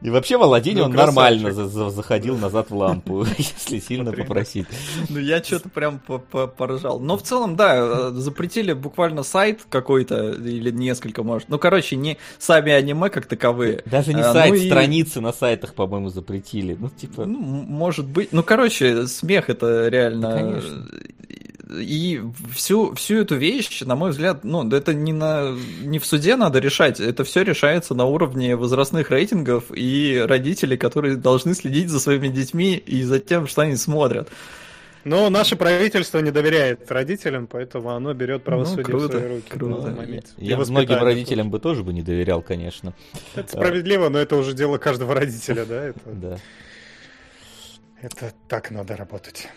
И вообще в Аладдине Ну, он нормально за- за- заходил назад в лампу, <laughs> если сильно попросить. Ну, я что-то прям по- по- поражал. Но в целом, да, э, запретили буквально сайт какой-то, или несколько, может. Ну, короче, не сами аниме как таковые. Даже не А, сайт, ну и- страницы на сайтах, по-моему, запретили. Ну, типа... Ну, может быть. Ну, короче, смех это реально. Да, конечно. И всю, всю эту вещь, на мой взгляд, ну, это не, на, не в суде надо решать, это все решается на уровне возрастных рейтингов и родителей, которые должны следить за своими детьми и за тем, что они смотрят. Но наше правительство не доверяет родителям, поэтому оно берет правосудие Ну, круто, в свои руки. круто. момент. Я воспитание многим родителям бы тоже бы не доверял, конечно. тоже. Это справедливо, но это уже дело каждого <laughs> родителя, да? Это, Да. это так надо работать.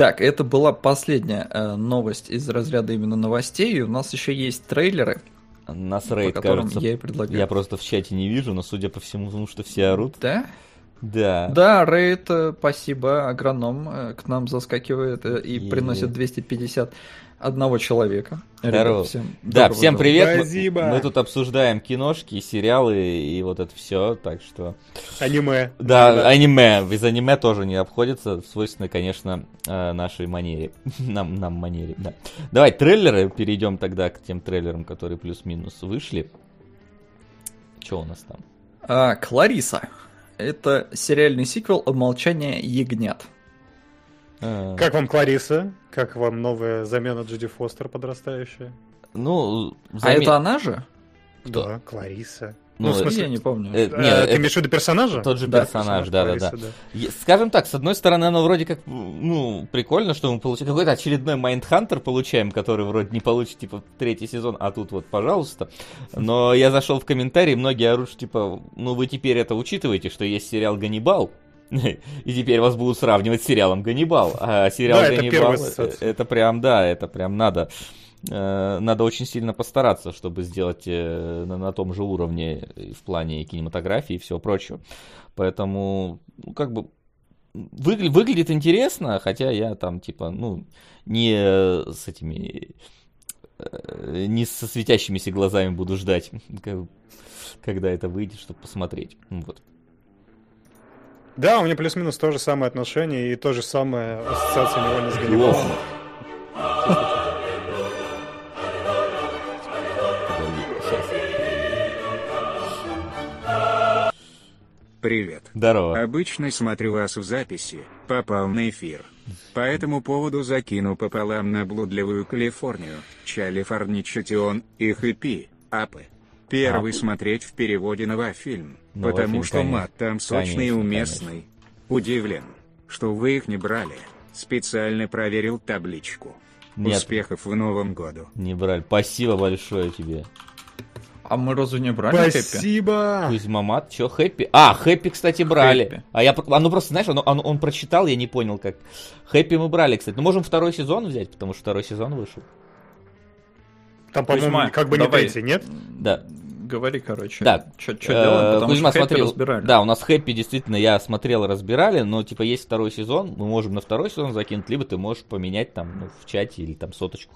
Так, это была последняя э, новость из разряда именно новостей. И у нас еще есть трейлеры, Нас по рейд, которым кажется, я и предлагаю. я просто в чате не вижу, но судя по всему, потому что все орут. Да? Да. Да, Рейд, э, спасибо, агроном э, к нам заскакивает э, и Е-е. приносит 250 одного человека. Здорово. Ребят, всем Да, доброго всем привет. Мы- Спасибо. Мы, тут обсуждаем киношки, сериалы и вот это все, так что... Аниме. Да, аниме. Из аниме тоже не обходится, свойственно, конечно, э, нашей манере. <laughs> нам, нам манере, да. Давай, трейлеры, перейдем тогда к тем трейлерам, которые плюс-минус вышли. Что у нас там? А, Клариса. Это сериальный сиквел «Молчание ягнят». Э, Как вам Клариса? Как вам новая замена Джуди Фостер подрастающая? Ну, А заме- это она же? Кто? Да, Клариса. Ну, Ну, в смысле, Я не помню. э, Э, не, Ты это имеешь в виду персонажа? тот же Да, персонаж, да-да-да. Клариса, Е- Скажем так, с одной стороны, оно вроде как, ну, прикольно, что мы получаем какой-то очередной Майндхантер получаем, который вроде не получит, типа, третий сезон, а тут вот, пожалуйста. Но я зашел в комментарии, многие орут, типа, ну, вы теперь это учитываете, что есть сериал «Ганнибал», <laughs> и теперь вас будут сравнивать с сериалом «Ганнибал». А сериал Да, это «Ганнибал» э, ассоциация. это прям, да, это прям надо. э, Надо очень сильно постараться, чтобы сделать э, на, на том же уровне в плане кинематографии и всего прочего. Поэтому, ну, как бы, выгля- выглядит интересно, хотя я там, типа, ну, не с этими, э, не со светящимися глазами буду ждать, <laughs> когда это выйдет, чтобы посмотреть. Вот. Да, у меня плюс-минус то же самое отношение и то же самое ассоциация невольно с Ганнибалом. Привет. Здорово. Обычно смотрю вас в записи, попал на эфир. По этому поводу закину пополам на блудливую Калифорнию, Чалифорничатион и Хэппи, Апы. Первый смотреть в переводе новофильм, Новофильм, потому что конечно. мат там сочный и Конечно, уместный. Удивлен, что вы их не брали. Специально проверил табличку. Нет. Успехов в новом году. Не брали. Спасибо большое тебе. А мы разве не брали Хэппи? Спасибо! Кузьмамат, чё, Хэппи? А, Хэппи, кстати, брали. Хэппи. А я, оно просто, знаешь, оно- оно- он прочитал, я не понял, как. Хэппи мы брали, кстати. Ну, можем второй сезон взять, потому что второй сезон вышел. Там, по-моему, Кузьма, как бы не третий, нет? Да. Говори, короче. Да. Что Э, делаем, потому Кузьма что смотрел. разбирали. Да, у нас Хэппи действительно я смотрел, разбирали, но типа есть второй сезон, мы можем на второй сезон закинуть, либо ты можешь поменять там ну, в чате или там соточку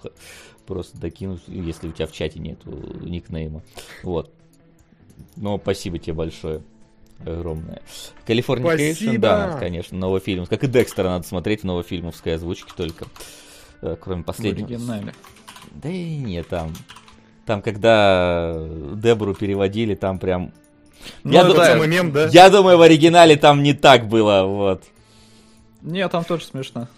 просто докинуть, если у тебя в чате нету никнейма. Вот. Но спасибо тебе большое. Огромное. Californication, Спасибо. да, конечно, новый фильм. Как и Декстера надо смотреть в новофильмовской озвучке только. Э, Кроме В последнего. оригинале. Да и нет, там. Там, когда Дебру переводили, там прям. Ну, Я думаю, самый мем, да? я думаю, в оригинале там не так было, вот. Не, там тоже смешно.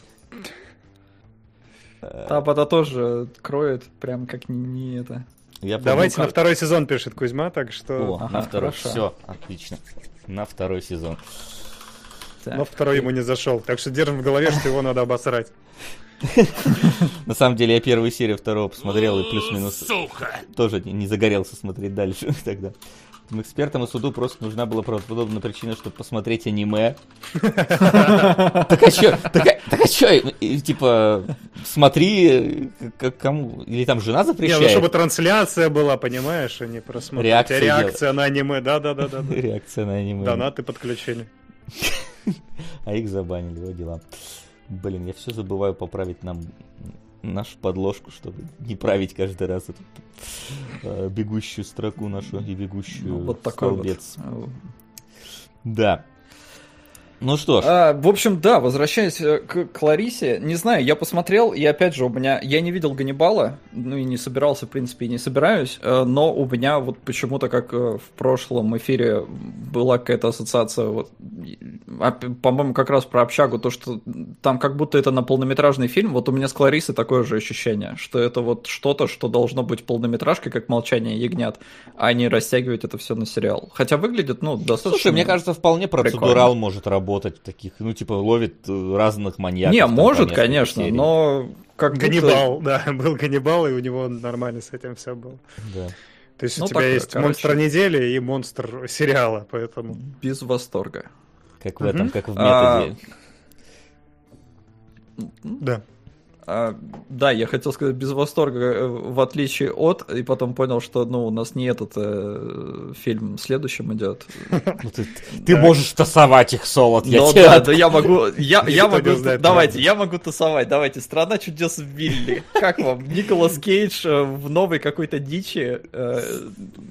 Там это тоже кроет, прям как не, не это. Я помню, Давайте как- на второй сезон пишет Кузьма, так что... О, Ага, на второй. хорошо. Все, отлично. На второй сезон. Так. Но второй ему не зашел. Так что держим в голове, что его надо обосрать. <laughs> На самом деле, я первую серию второго посмотрел и плюс-минус тоже не- загорелся смотреть дальше <laughs> тогда. Экспертам и суду просто нужна была правдоподобная причина, чтобы посмотреть аниме. <laughs> Так а чё? Так а- а чё? Типа, смотри, кому... Или там жена Не, ну запрещает? чтобы трансляция была, понимаешь, а не просмотр. Реакция на аниме, да-да-да-да. Реакция на аниме. Донаты подключили. А их забанили, вот дела. Блин, я все забываю поправить нам нашу подложку, чтобы не править каждый раз эту э, бегущую строку нашу и бегущую Ну, вот такой вот столбец. э, Да. Ну что ж. А, в общем, да, возвращаясь э, к Кларисе, не знаю, я посмотрел, и опять же, у меня, я не видел Ганнибала, ну и не собирался, в принципе, и не собираюсь, э, но у меня вот почему-то, как э, в прошлом эфире была какая-то ассоциация, вот, по-моему, как раз про общагу, то, что там как будто это на полнометражный фильм, вот у меня с Кларисой такое же ощущение, что это вот что-то, что должно быть полнометражкой, как «Молчание ягнят», а не растягивать это все на сериал. Хотя выглядит, ну, достаточно... Слушай, мне кажется, вполне процедурал прикольно. может работать работать в таких, ну, типа, ловит э, разных маньяков. Не, может, конечно, серий. но как Ганнибал, будто... да, <laughs> был Ганнибал, и у него нормально с этим все было. Да. То есть ну, у тебя так, есть короче... монстр недели и монстр сериала, поэтому... Без восторга. Как в этом, как в методе. А... Да. А, да, я хотел сказать без восторга, э, в отличие от, и потом понял, что ну, у нас не этот э, фильм следующим идет. <laughs> Ну, ты, можешь тасовать их, Солод, я Ну да, да я могу, я, <laughs> могу, давайте, я могу тасовать, давайте, «Страна чудес Вилли». Как вам? Николас Кейдж э, в новой какой-то дичи,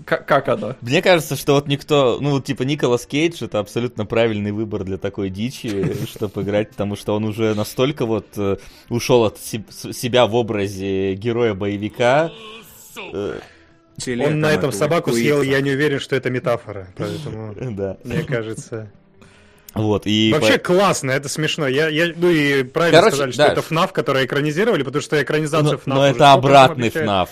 как, как оно? Мне кажется, что вот никто, ну, типа, Николас Кейдж это абсолютно правильный выбор для такой дичи, <laughs> чтобы играть, потому что он уже настолько вот ушел от себя в образе героя-боевика. Э, Он на этом собаку съел, я не уверен, что это метафора, поэтому, <laughs> да. мне кажется... Вот, и Вообще по... классно, это смешно. Я, я, ну и правильно Короче, сказали, что да. это FNAF, который экранизировали, потому что экранизация но. Но это обратный FNAF.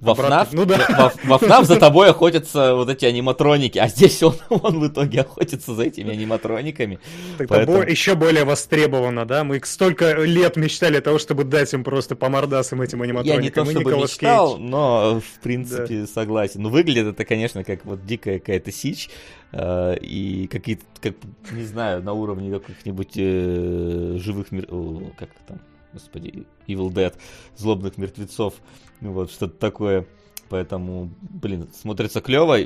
Во FNAF, ну, да. во, во FNAF за тобой охотятся вот эти аниматроники, а здесь он, <laughs> он в итоге охотится за этими аниматрониками. Так поэтому... еще более востребовано, да? Мы столько лет мечтали того, чтобы дать им просто по мордасам этим аниматроникам. Я не то чтобы Николас мечтал, Кейдж. но в принципе да. согласен. Ну выглядит это, конечно, как вот дикая какая-то сич. Э, и какие-то, как, не знаю, на уровне каких-нибудь э, живых мир... О, как там, господи, Evil Dead, злобных мертвецов. Вот, что-то такое. Поэтому, блин, смотрится клево.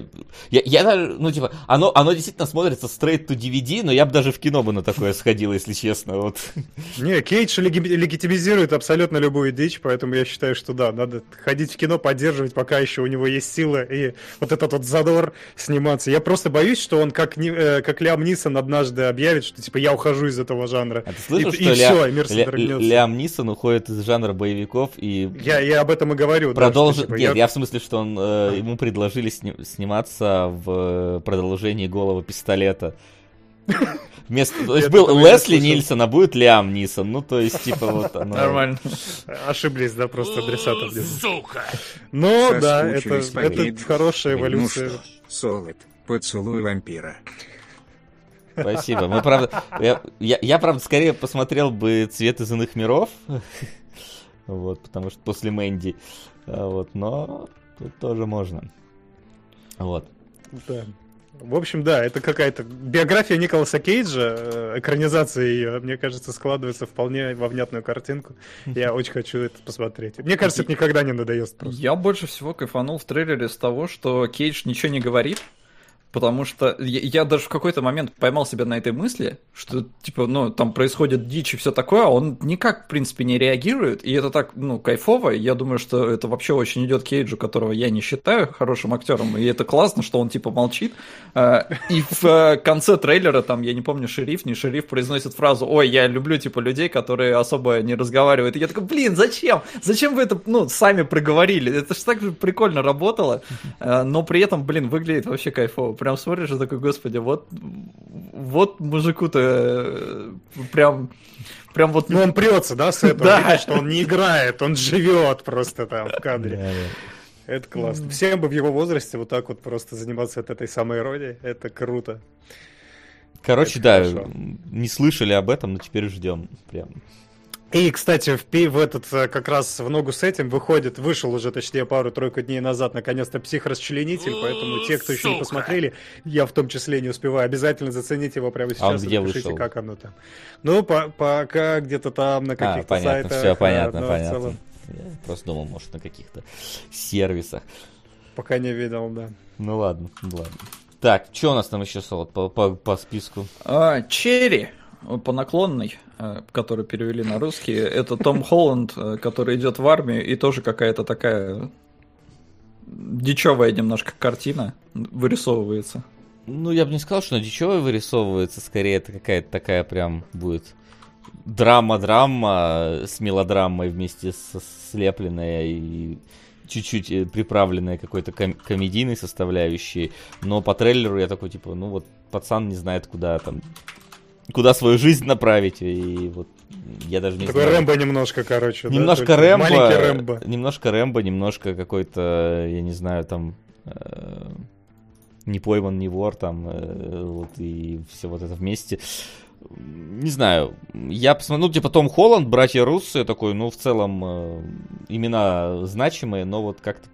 Я, я даже, ну, типа, оно, оно действительно смотрится straight to DVD, но я бы даже в кино бы на такое сходил, если честно. Вот. Не, Кейдж леги- легитимизирует абсолютно любую дичь, поэтому я считаю, что да, надо ходить в кино, поддерживать, пока еще у него есть сила и вот этот вот задор сниматься. Я просто боюсь, что он как, э, как Лиам Нисон однажды объявит, что типа я ухожу из этого жанра. А ты слышал, и, что и Ля... все, мир Ля... Лиам Нисон уходит из жанра боевиков и... Я, я об этом и говорю. Продолжит... Да, что, типа, Нет, я... я в смысле смысле, что он, э, ему предложили сни- сниматься в продолжении голого пистолета. Вместо, то есть был Лесли Нильсон, а будет Лиам Нисон. Ну, то есть, типа, вот <laughs> оно... Нормально. Ошиблись, да, просто адресатом. Сука! Ну, да, это, это хорошая эволюция. Ну Солод, поцелуй вампира. Спасибо. Мы, правда, я, я, я, правда, скорее посмотрел бы «Цвет из иных миров», <laughs> вот, потому что после Мэнди, а вот, но Тут тоже можно. Вот. Да. В общем, да, это какая-то биография Николаса Кейджа, э, экранизация ее, мне кажется, складывается вполне во внятную картинку. Я <laughs> очень хочу это посмотреть. Мне кажется, это никогда не надоест просто. Я больше всего кайфанул в трейлере с того, что Кейдж ничего не говорит, Потому что я, я даже в какой-то момент поймал себя на этой мысли, что, типа, ну, там происходит дичь и все такое, а он никак, в принципе, не реагирует, и это так, ну, кайфово, я думаю, что это вообще очень идет Кейджу, которого я не считаю хорошим актером, и это классно, что он, типа, молчит. А, и в э, конце трейлера, там, я не помню, шериф, не шериф, произносит фразу, ой, я люблю, типа, людей, которые особо не разговаривают, и я такой, блин, зачем? Зачем вы это, ну, сами проговорили? Это же так же прикольно работало, э, но при этом, блин, выглядит вообще кайфово прям смотришь и такой, господи, вот, вот мужику-то э, прям, прям вот... Ну, он прется, да, с <laughs> этого, да. Видно, что он не играет, он живет просто там в кадре. Это классно. Всем бы в его возрасте вот так вот просто заниматься от этой самой иронией. Это круто. Короче, это да, хорошо. не слышали об этом, но теперь ждем. Прям. И, кстати, в, в этот э, как раз в ногу с этим выходит, вышел уже, точнее, пару-тройку дней назад, наконец-то психорасчленитель, поэтому те, кто еще не посмотрели, я в том числе не успеваю, обязательно зацените его прямо сейчас а где напишите, вышел? как оно там. Ну, по пока где-то там на а, каких-то а, понятно, сайтах. Все понятно, да, понятно. Я просто думал, может, на каких-то сервисах. Пока не видел, да. Ну ладно, ладно. Так, что у нас там еще, Солод, по, по, по списку? А, черри по наклонной, э, который перевели на русский, это Том Холланд, э, который идет в армию, и тоже какая-то такая дичевая немножко картина вырисовывается. Ну, я бы не сказал, что она дичевая вырисовывается, скорее это какая-то такая прям будет драма-драма с мелодрамой вместе с слепленная и чуть-чуть э, приправленная какой-то ком- комедийной составляющей, но по трейлеру я такой, типа, ну вот пацан не знает, куда там, куда свою жизнь направить, и вот я даже не Такой знаю. Рэмбо немножко, короче. да, Немножко такой Рэмбо, Маленький Рэмбо. немножко Рэмбо, немножко какой-то, я не знаю, там э, не пойман, не вор, там э, вот и все вот это вместе. Не знаю, я посмотрел, ну, типа Том Холланд, братья Руссы, я такой, ну, в целом, э, имена значимые, но вот как-то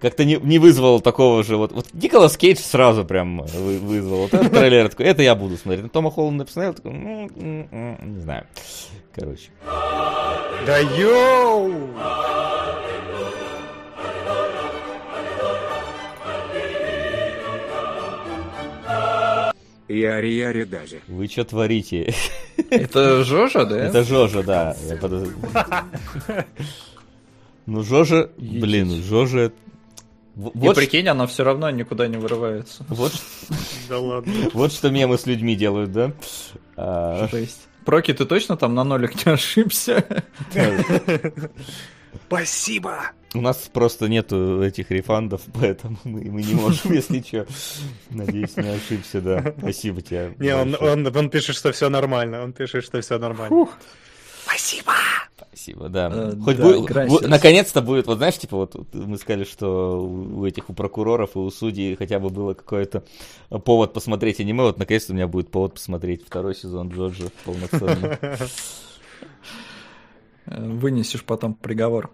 как не, не вызвал такого же, вот, вот Николас Кейдж сразу прям вы- вызвал, вот этот трейлер, такой, это я буду смотреть. На Тома Холланда посмотрел, такой, ну, не знаю, короче. Да йоу! Яри-яри дази. Вы что творите? Это Жожа, да? Это Жожа, да. Ну, Жожа, блин, Жожа... И Вот, ш- прикинь, она все равно никуда не вырывается. вот, Да ладно. вот что мемы с людьми делают, да? А, Жесть. Проки, ты точно там на нолик не ошибся? Спасибо! У нас просто нету этих рефандов, <laughs> поэтому мы, мы не можем, если что. Надеюсь, не ошибся, да. Спасибо тебе. Не, он, он, он пишет, что все нормально. Он пишет, что все нормально. Спасибо! Спасибо, да. Э, Хоть да, будет- наконец-то будет, вот знаешь, типа вот вот мы сказали, что у у этих, у прокуроров и у судей хотя бы было какой-то повод посмотреть аниме, вот наконец-то у меня будет повод посмотреть второй сезон Джорджа полноценно. <laughs> Вынесешь потом приговор.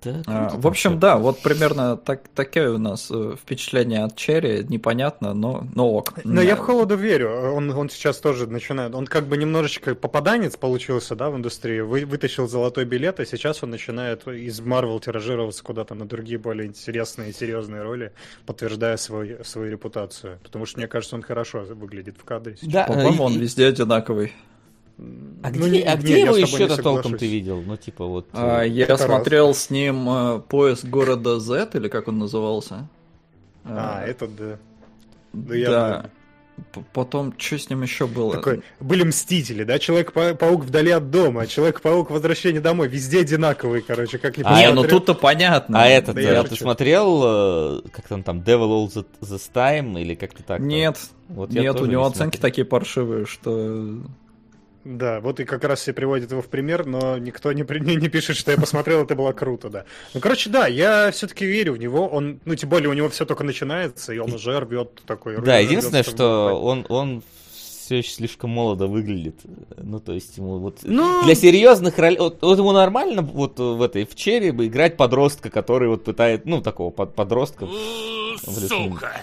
Да, А, В общем, всё. да, вот примерно так, такое у нас э, впечатление от Черри. Непонятно, но, но ок. Но я в холоду верю. Он, он сейчас тоже начинает. Он как бы немножечко попаданец получился, да, в индустрии. Вы, вытащил золотой билет, и сейчас он начинает из Марвел тиражироваться куда-то на другие более интересные и серьезные роли, подтверждая свой, свою репутацию. Потому что, мне кажется, он хорошо выглядит в кадре. сейчас. Да, По-моему, э, он и- везде одинаковый. А Ну, где, не- а не, где я его не еще-то толком ты видел? Ну, типа вот... А, э, я это смотрел с ним э, поезд города Z, или как он назывался. А, Э, это да. да. явно. П- Потом, что с ним еще было? Такой, были мстители, да? Человек-паук вдали от дома, Человек-паук возвращение домой. Везде одинаковые, короче, как ни А, Не, я ну тут-то понятно. А этот, Да я а ты смотрел, э, как там там, Devil All the, the Time, или как-то так? Нет, Вот я нет, у него не оценки такие паршивые, что... Да, вот и как раз все приводят его в пример, но никто не, при- не, не пишет, что я посмотрел, это было круто, да. Ну, короче, да, я все-таки верю в него, он, ну, тем более у него все только начинается, и он уже рвет такой... Да, единственное, рвет, что он, он все еще слишком молодо выглядит. Ну, то есть ему вот... Ну- Для серьезных ролей... Вот, вот ему нормально вот в этой, в черри бы играть подростка, который вот пытает, ну, такого под, подростка. Сука!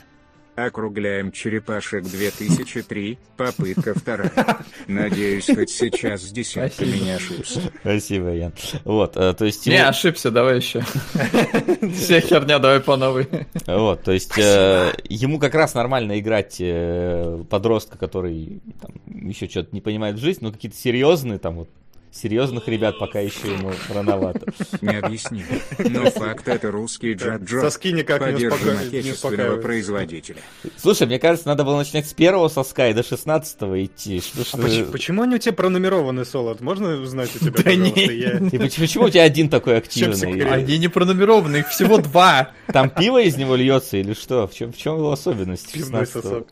Округляем черепашек 2003, попытка вторая. Надеюсь, хоть сейчас с десятками Спасибо. не ошибся. Спасибо, Ян. Вот, э, то есть... Не, ошибся, давай еще. <laughs> Вся херня, давай по новой. Вот, то есть э, ему как раз нормально играть э, подростка, который там, еще что-то не понимает в жизни, но какие-то серьезные там вот серьезных ребят пока еще ему рановато. Не объясню. Но факт это русский Джаджо. Соски никак не, Поддержим успока... не отечественного успокаивают. производителя. Слушай, мне кажется, надо было начинать с первого соска и до шестнадцатого идти. А почему, почему они у тебя пронумерованы, Солод? Можно узнать у тебя, Да пожалуйста? не. Я- <laughs> И поч- почему у тебя один такой активный? Они не пронумерованы, их всего два. Там пиво из него льется или что? В чем, в чем его особенность? Пивной 16-го? сосок.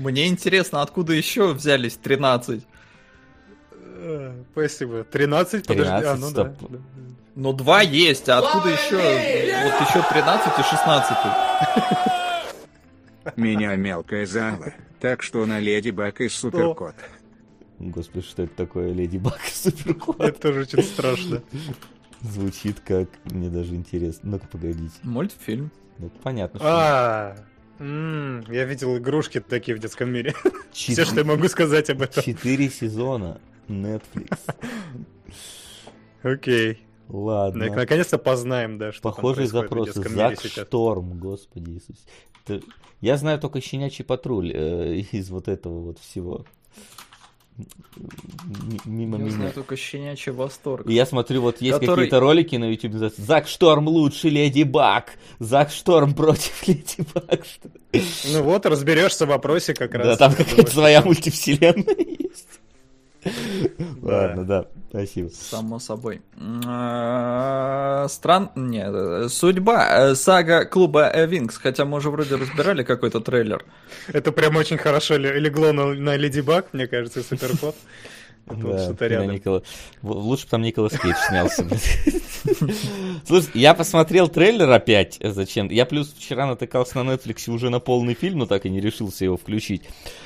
Мне интересно, откуда еще взялись 13? Э, Спасибо. 13, подожди. 13, А, ну да. стоп. да. Ну, два есть, а откуда еще? Вот еще 13 и 16. Меня мелкая зала. Так что на Леди Баг и Суперкот. Господи, что это такое? Леди Баг и Суперкот? Это тоже очень страшно. Звучит как... Мне даже интересно. Ну-ка, погодите. Мультфильм. Ну, понятно, что... А, я видел игрушки такие в детском мире. Все, что я могу сказать об этом. Четыре сезона. Netflix. <laughs> Окей. Ладно. Нак- Наконец-то познаем, да, что Похожие запросы. Зак. Шторм, господи Иисус. Это- Я знаю только щенячий патруль э, из вот этого вот всего. мимо Я меня. знаю только щенячий восторг. И я смотрю, вот есть Который- какие-то ролики на YouTube, называются Зак Шторм лучше Леди Баг. Зак Шторм против Леди Баг. Ну вот, разберешься в вопросе как раз. Да, там какая-то своя мультивселенная есть. <laughs> Ладно, да, спасибо. Само собой. А, Стран... Нет, судьба. э, Сага клуба Винкс. Хотя мы уже вроде разбирали какой-то трейлер. Это прям очень хорошо ле- легло на, на Леди Баг, мне кажется, Суперкот. <laughs> Это вот Да, что-то на рядом. Никола- Лучше бы там Николас Кейдж снялся. Слушай, я посмотрел трейлер опять. э, Зачем? Я плюс вчера натыкался на Netflix уже на полный фильм, но так и не решился его включить.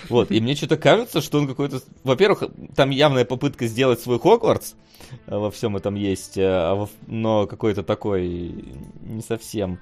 Вот. И мне что-то кажется, что он какой-то... Во-первых, там явная попытка сделать свой Хогвартс. э, Во всем этом есть. э, а Но какой-то такой не совсем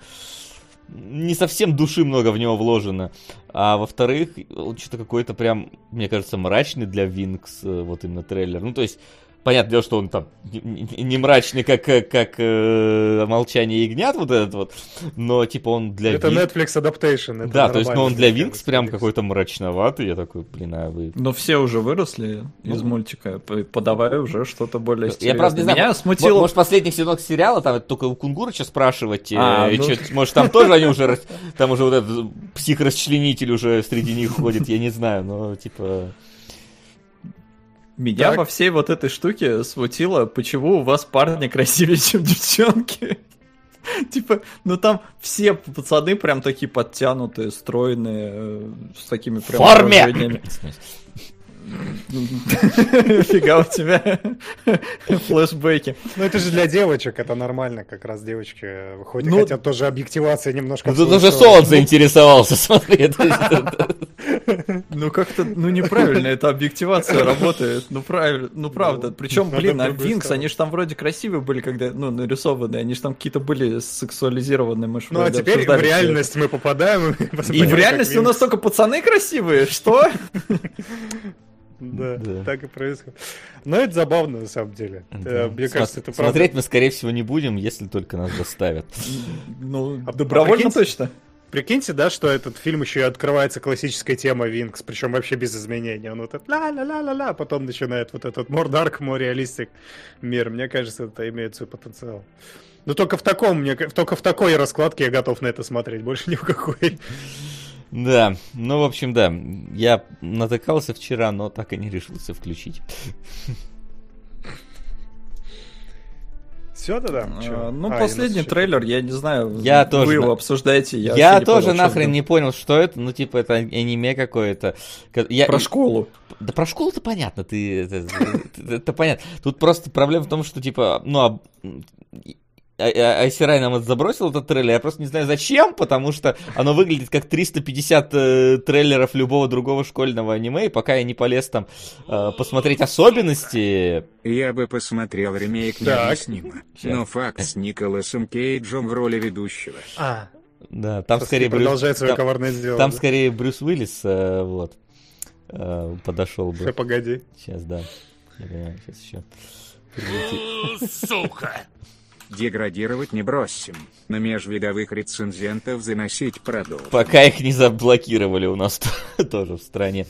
не совсем души много в него вложено. А во-вторых, что-то какой-то прям, мне кажется, мрачный для Винкс, э, вот именно трейлер. Ну, то есть, понятное дело, что он там не- мрачный, как, э, как э, «Молчание ягнят», вот этот вот, но, типа, он для Это Винкс- Netflix Adaptation. это Да, то есть, ну, он для Винкс прям какой-то мрачноватый. Я такой, блин, а вы... Но все уже выросли из Ну. мультика. п- Подавай уже что-то более Я серьезное. правда не знаю, Меня смутило... может, последних сезонов сериала, там это только у Кунгурыча спрашивать, э, А, и ну. чё- может, там тоже они уже, там уже вот этот псих-расчленитель уже среди них ходит, я не знаю, но, типа... Меня Так. во всей вот этой штуке смутило, почему у вас парни красивее, <laughs> чем девчонки. Типа, ну там все пацаны прям такие подтянутые, стройные, э, с такими прям форме! Фига у тебя флешбеки. Ну, это же для девочек, это нормально, как раз девочки хоть Ну- хотят тоже объективация немножко. Ну, тут уже Солод заинтересовался, смотри. Ну как-то, ну неправильно, эта объективация работает. Ну правильно, ну правда. Причем, блин, а Винкс, они же там вроде красивые были, когда, ну, нарисованные, они же там какие-то были сексуализированные, мы Ну, а теперь в реальность мы попадаем. И в реальности у нас только пацаны красивые, что? Да, Да. так и происходит. Но это забавно, на самом деле. Э, Мне Смо- кажется, это правда. Смотреть мы, скорее всего, не будем, если только нас заставят. Ну, А добровольно точно. Прикиньте, да, что этот фильм еще и открывается классическая тема Винкс, причем вообще без изменений. Он вот этот ла-ла-ла-ла-ла, потом начинает вот этот more dark, more realistic мир. Мне кажется, это имеет свой потенциал. Но только в таком, мне, только в такой раскладке я готов на это смотреть, больше ни в какой. Да, ну, в общем, да, я натыкался вчера, но так и не решился включить. Все тогда? А? Ну, А, последний трейлер, я не знаю, Я вы тоже его на- обсуждаете. Я, Я, тоже понял, нахрен не понял, что это, ну, типа, это аниме какое-то. Ка- Я, Про школу. Да про школу-то понятно, ты, это, понятно. Тут просто проблема в том, что, типа, ну, Айсирай нам это забросил этот трейлер, я просто не знаю зачем, потому что оно выглядит как 350 э, трейлеров любого другого школьного аниме, и пока я не полез там э, посмотреть особенности, Я бы посмотрел ремейк Так. необъяснимо. Но факт с Николасом Кейджем в роли ведущего. А, да, там Саски скорее Брюс, продолжает свое там, коварное дело. там да? скорее Брюс Уиллис, э, вот, э, подошел бы. погоди. Сейчас, да. Сейчас еще. Деградировать не бросим. На межвидовых рецензентов заносить продолжим. Пока их не заблокировали у нас <laughs> тоже в стране.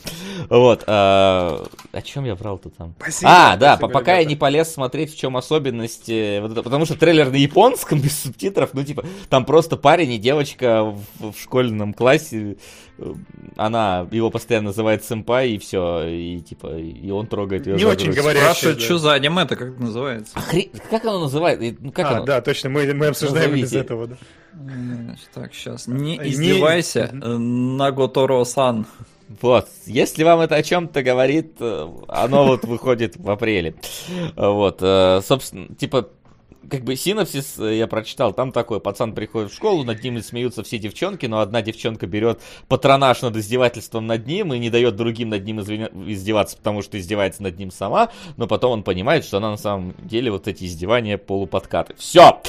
Вот. а, О чем я брал-то там? Спасибо, А, да, спасибо, по- пока я ребята. не полез смотреть, в чем особенность. потому что трейлер на японском <laughs> без субтитров, ну, типа, там просто парень и девочка в, в школьном классе. Э, Она его постоянно называет сэмпай, и все. И типа, и он трогает ее Не за очень говорящий, Спрашивают, да. что за аниме-то, как это называется? Хре- Как оно называет? И, Ну, как а, оно? да, точно, мы, мы обсуждаем без Назовите. этого, да. М, Так, сейчас. Не Не- издевайся, Мгм. э, Наготоро-сан. Вот, если вам это о чем-то говорит, э, оно вот выходит в апреле. Вот, э, собственно, типа, как бы синопсис э, я прочитал, там такой, пацан приходит в школу, над ним смеются все девчонки, но одна девчонка берет патронаж над издевательством над ним и не дает другим над ним издеваться, потому что издевается над ним сама, но потом он понимает, что она на самом деле вот эти издевания полуподкаты. Все!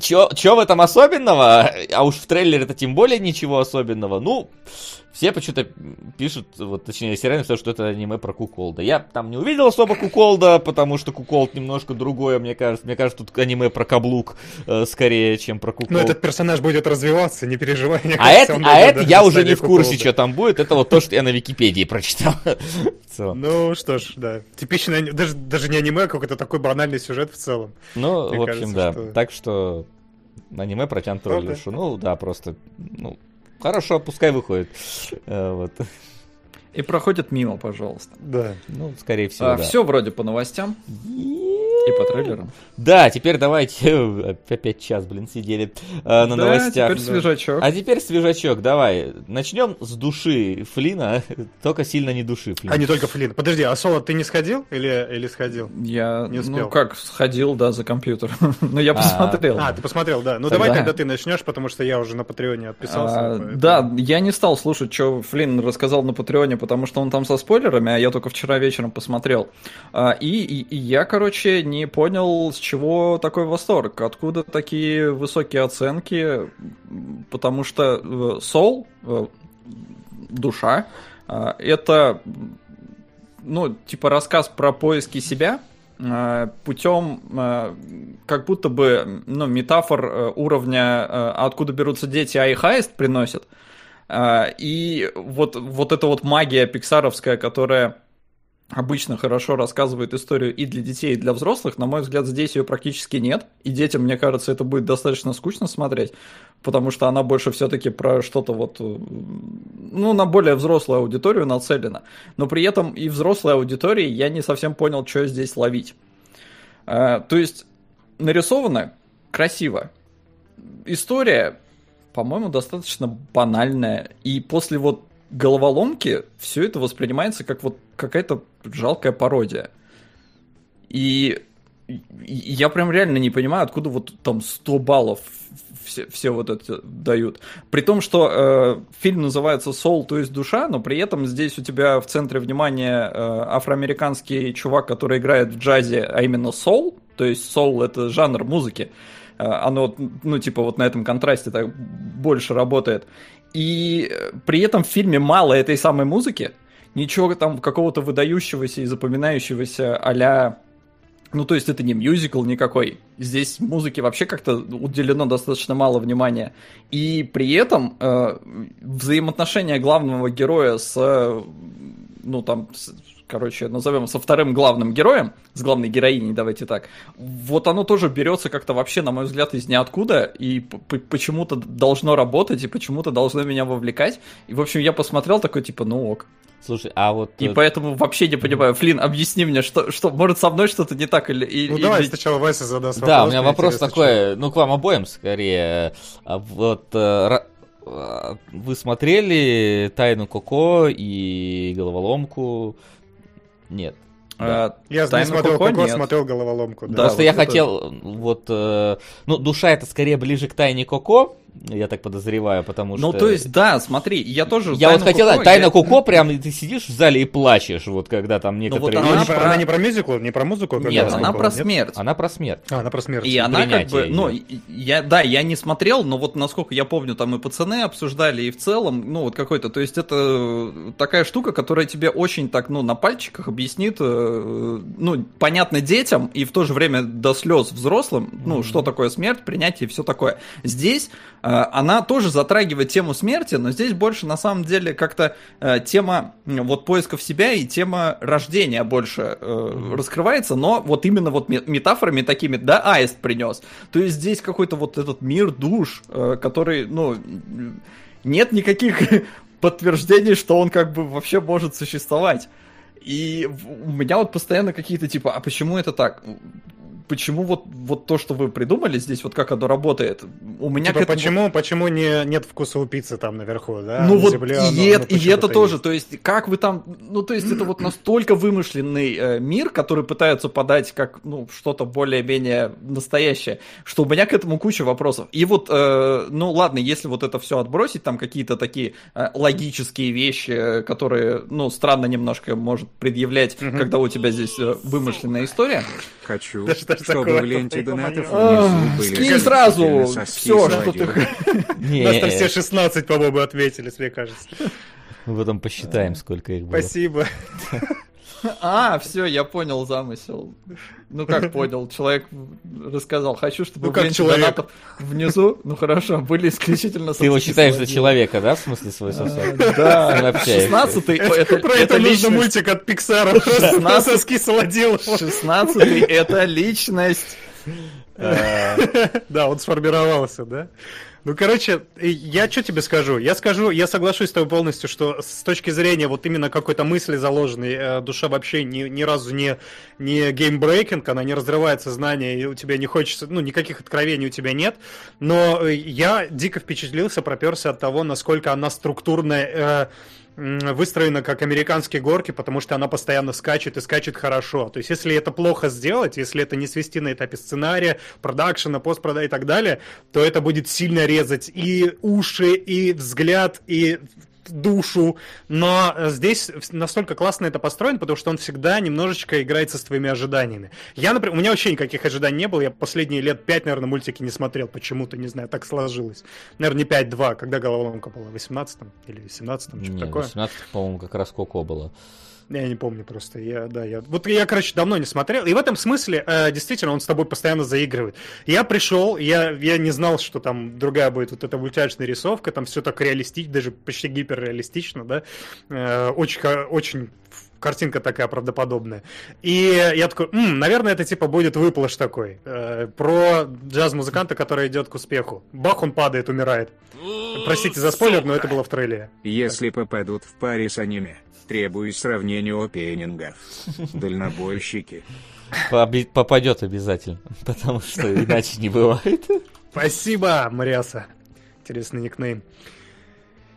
Че в этом особенного? А уж в трейлере-то тем более ничего особенного. Ну, все почему-то пишут, вот, точнее, сериал написал, что это аниме про Куколда. Я там не увидел особо Куколда, потому что Куколд немножко другое, мне кажется. Мне кажется, тут аниме про каблук э, скорее, чем про кукол. Но этот персонаж будет развиваться, не переживай. мне А кажется, это, а это я уже не в курсе, куколда. что там будет. Это вот то, что я на Википедии прочитал. <laughs> Ну что ж, да. Типичный, даже, даже не аниме, а какой-то такой банальный сюжет в целом. Ну, в общем, да. Так что аниме про тянутую Ну, да. Илюшу. Ну, да, просто, ну, хорошо, пускай выходит. Э, Вот. И проходит мимо, пожалуйста. Да. Ну, скорее всего, да. Все вроде по новостям и по трейлерам. Да, теперь давайте <laughs> опять час, блин, сидели э, на Да, новостях. теперь свежачок. А теперь свежачок, давай. Начнем с души Флина, <laughs> только сильно не души Флина. А не только Флин. Подожди, а Соло ты не сходил или, или сходил? Я, Не успел. ну как, сходил, да, за компьютер. <laughs> Но я А, посмотрел. А, ты посмотрел, да. Ну Тогда- давай, когда ты начнешь, потому что я уже на Патреоне отписался. А, Да, я не стал слушать, что Флинн рассказал на Патреоне, потому что он там со спойлерами, а я только вчера вечером посмотрел. А, И, и- и я, короче, не понял, с чего такой восторг, откуда такие высокие оценки, потому что э, Soul, э, душа, а, это, ну, типа рассказ про поиски себя, э, путем э, как будто бы ну, метафор э, уровня э, откуда берутся дети, а их аист приносит. Э, И вот, вот эта вот магия пиксаровская, которая обычно хорошо рассказывает историю и для детей, и для взрослых, на мой взгляд, здесь ее практически нет. И детям, мне кажется, это будет достаточно скучно смотреть, потому что она больше все-таки про что-то вот, э, ну, на более взрослую аудиторию нацелена. Но при этом и взрослой аудитории я не совсем понял, что здесь ловить. Э, То есть нарисовано красиво. История, по-моему, достаточно банальная. И после вот головоломки все это воспринимается как вот какая-то жалкая пародия. И я прям реально не понимаю, откуда вот там 100 баллов все, все вот это дают. При том, что э, фильм называется «Soul», то есть душа, но при этом здесь у тебя в центре внимания э, афроамериканский чувак, который играет в джазе, а именно soul, то есть soul это жанр музыки. Э, Оно, ну, типа, вот на этом контрасте так больше работает. И э, при этом в фильме мало этой самой музыки, ничего там какого-то выдающегося и запоминающегося а ну, то есть это не мюзикл никакой. Здесь музыке вообще как-то уделено достаточно мало внимания. И при этом э, взаимоотношения главного героя с, э, ну, там, с- короче, назовем со вторым главным героем, с главной героиней, давайте так, вот оно тоже берется как-то вообще, на мой взгляд, из ниоткуда, и почему-то должно работать, и почему-то должно меня вовлекать. И, в общем, я посмотрел такой, типа, ну ок. Слушай, а вот... И э, поэтому вообще не понимаю, Флин, объясни мне, что, что может со мной что-то не так или... и- Ну или- давай сначала Вася задаст вопрос. Да, у меня вопрос такой, ну, к вам обоим скорее. А Вот э, а, вы смотрели Тайну Коко и Головоломку? Нет. А, что- Я не Тайну смотрел Коко Коко, смотрел головоломку. Да, Да. Просто вот я это- хотел, вот, э, ну, душа это скорее ближе к Тайне Коко, я так подозреваю, потому что... Ну, то есть, да, смотри, я тоже... Я вот хотел, Коко, Тайна я- Коко, прям и ты сидишь в зале и плачешь, вот когда там вот некоторые... Но она не вещи- про- Она не про мюзикл, не про музыку? Нет, она про нет? смерть. Она про смерть. А, она про смерть. И она как бы, ну, её. и- я, да, я не смотрел, но вот насколько я помню, там и пацаны обсуждали, и в целом, ну, вот какой-то, то есть это такая штука, которая тебе очень так, ну, на пальчиках объяснит, э, ну, понятно детям, и в то же время до слез взрослым, ну, что такое смерть, принятие и все такое. Здесь она тоже затрагивает тему смерти, но здесь больше, на самом деле, как-то э, тема вот поисков себя и тема рождения больше э, раскрывается, но вот именно вот ме- метафорами такими, да, аист принес. То есть здесь какой-то вот этот мир душ, э, который, ну, нет никаких <laughs> подтверждений, что он как бы вообще может существовать. И у меня вот постоянно какие-то типа, а почему это так? Почему вот, вот то, что вы придумали здесь, вот как оно работает? У меня Типа, этому- почему, почему не, нет вкуса у пиццы там наверху, да? ну на вот земле и, оно- оно и это тоже, есть. то есть как вы там, ну то есть это вот настолько вымышленный э, мир, который пытаются подать как ну что-то более-менее настоящее, что у меня к этому куча вопросов. И вот, э, ну ладно, если вот это все отбросить, там какие-то такие э, логические вещи, которые, ну странно немножко может предъявлять, когда у тебя здесь э, вымышленная история. Хочу, Да что чтобы такое? в ленте донатов Скинь сразу все, что ты... нас там все Не, 16, по-моему, ответили, мне кажется. мы потом посчитаем, сколько их было. Спасибо. <laughs> <laughs> А, все, я понял замысел. Ну как <laughs> понял, человек рассказал, хочу, чтобы Ну, как человек. донатов внизу, ну хорошо, были исключительно Ты его считаешь за человека, да, в смысле свой А, сосок? Да, Он общается. 16 это, Про это нужно мультик от Пиксара. <laughs> Просто 16. соски Солодилова. 16 это личность. Да, он сформировался, да? Ну, короче, я что тебе скажу? Я скажу, я соглашусь с тобой полностью, что с точки зрения вот именно какой-то мысли заложенной, э, душа вообще ни, ни разу не, не game-breaking, она не разрывает сознание, и у тебя не хочется, ну, никаких откровений у тебя нет. Но э, я дико впечатлился, проперся от того, насколько она структурная, э, выстроена как американские горки, потому что она постоянно скачет и скачет хорошо. То есть, если это плохо сделать, если это не свести на этапе сценария, продакшена, постпрода и так далее, то это будет сильно резать и уши, и взгляд, и душу, но э, здесь настолько классно это построено, потому что он всегда немножечко играется с твоими ожиданиями. Я, например, у меня вообще никаких ожиданий не было, я последние лет 5, наверное, мультики не смотрел, почему-то, не знаю, так сложилось. Наверное, не 5-2, когда головоломка была, в 18 или 17-м, что-то такое. 18, по-моему, как раз Коко было. Я не помню просто. Я, да, я... Вот я, короче, давно не смотрел. И в этом смысле, э, действительно, он с тобой постоянно заигрывает. Я пришел, я, я не знал, что там другая будет вот эта мультяшная рисовка, там все так реалистично, даже почти гиперреалистично, да. Э, очень, очень картинка такая правдоподобная. И я такой, «М, наверное, это типа будет выплаш такой. э, про джаз-музыканта, который идет к успеху. Бах, он падает, умирает. Простите за спойлер, но это было в трейлере. Если попадут в паре с аниме, требую сравнения опенингов. Дальнобойщики. Попадет обязательно, <laughs> потому что иначе не бывает. Спасибо, Мариаса. Интересный никнейм.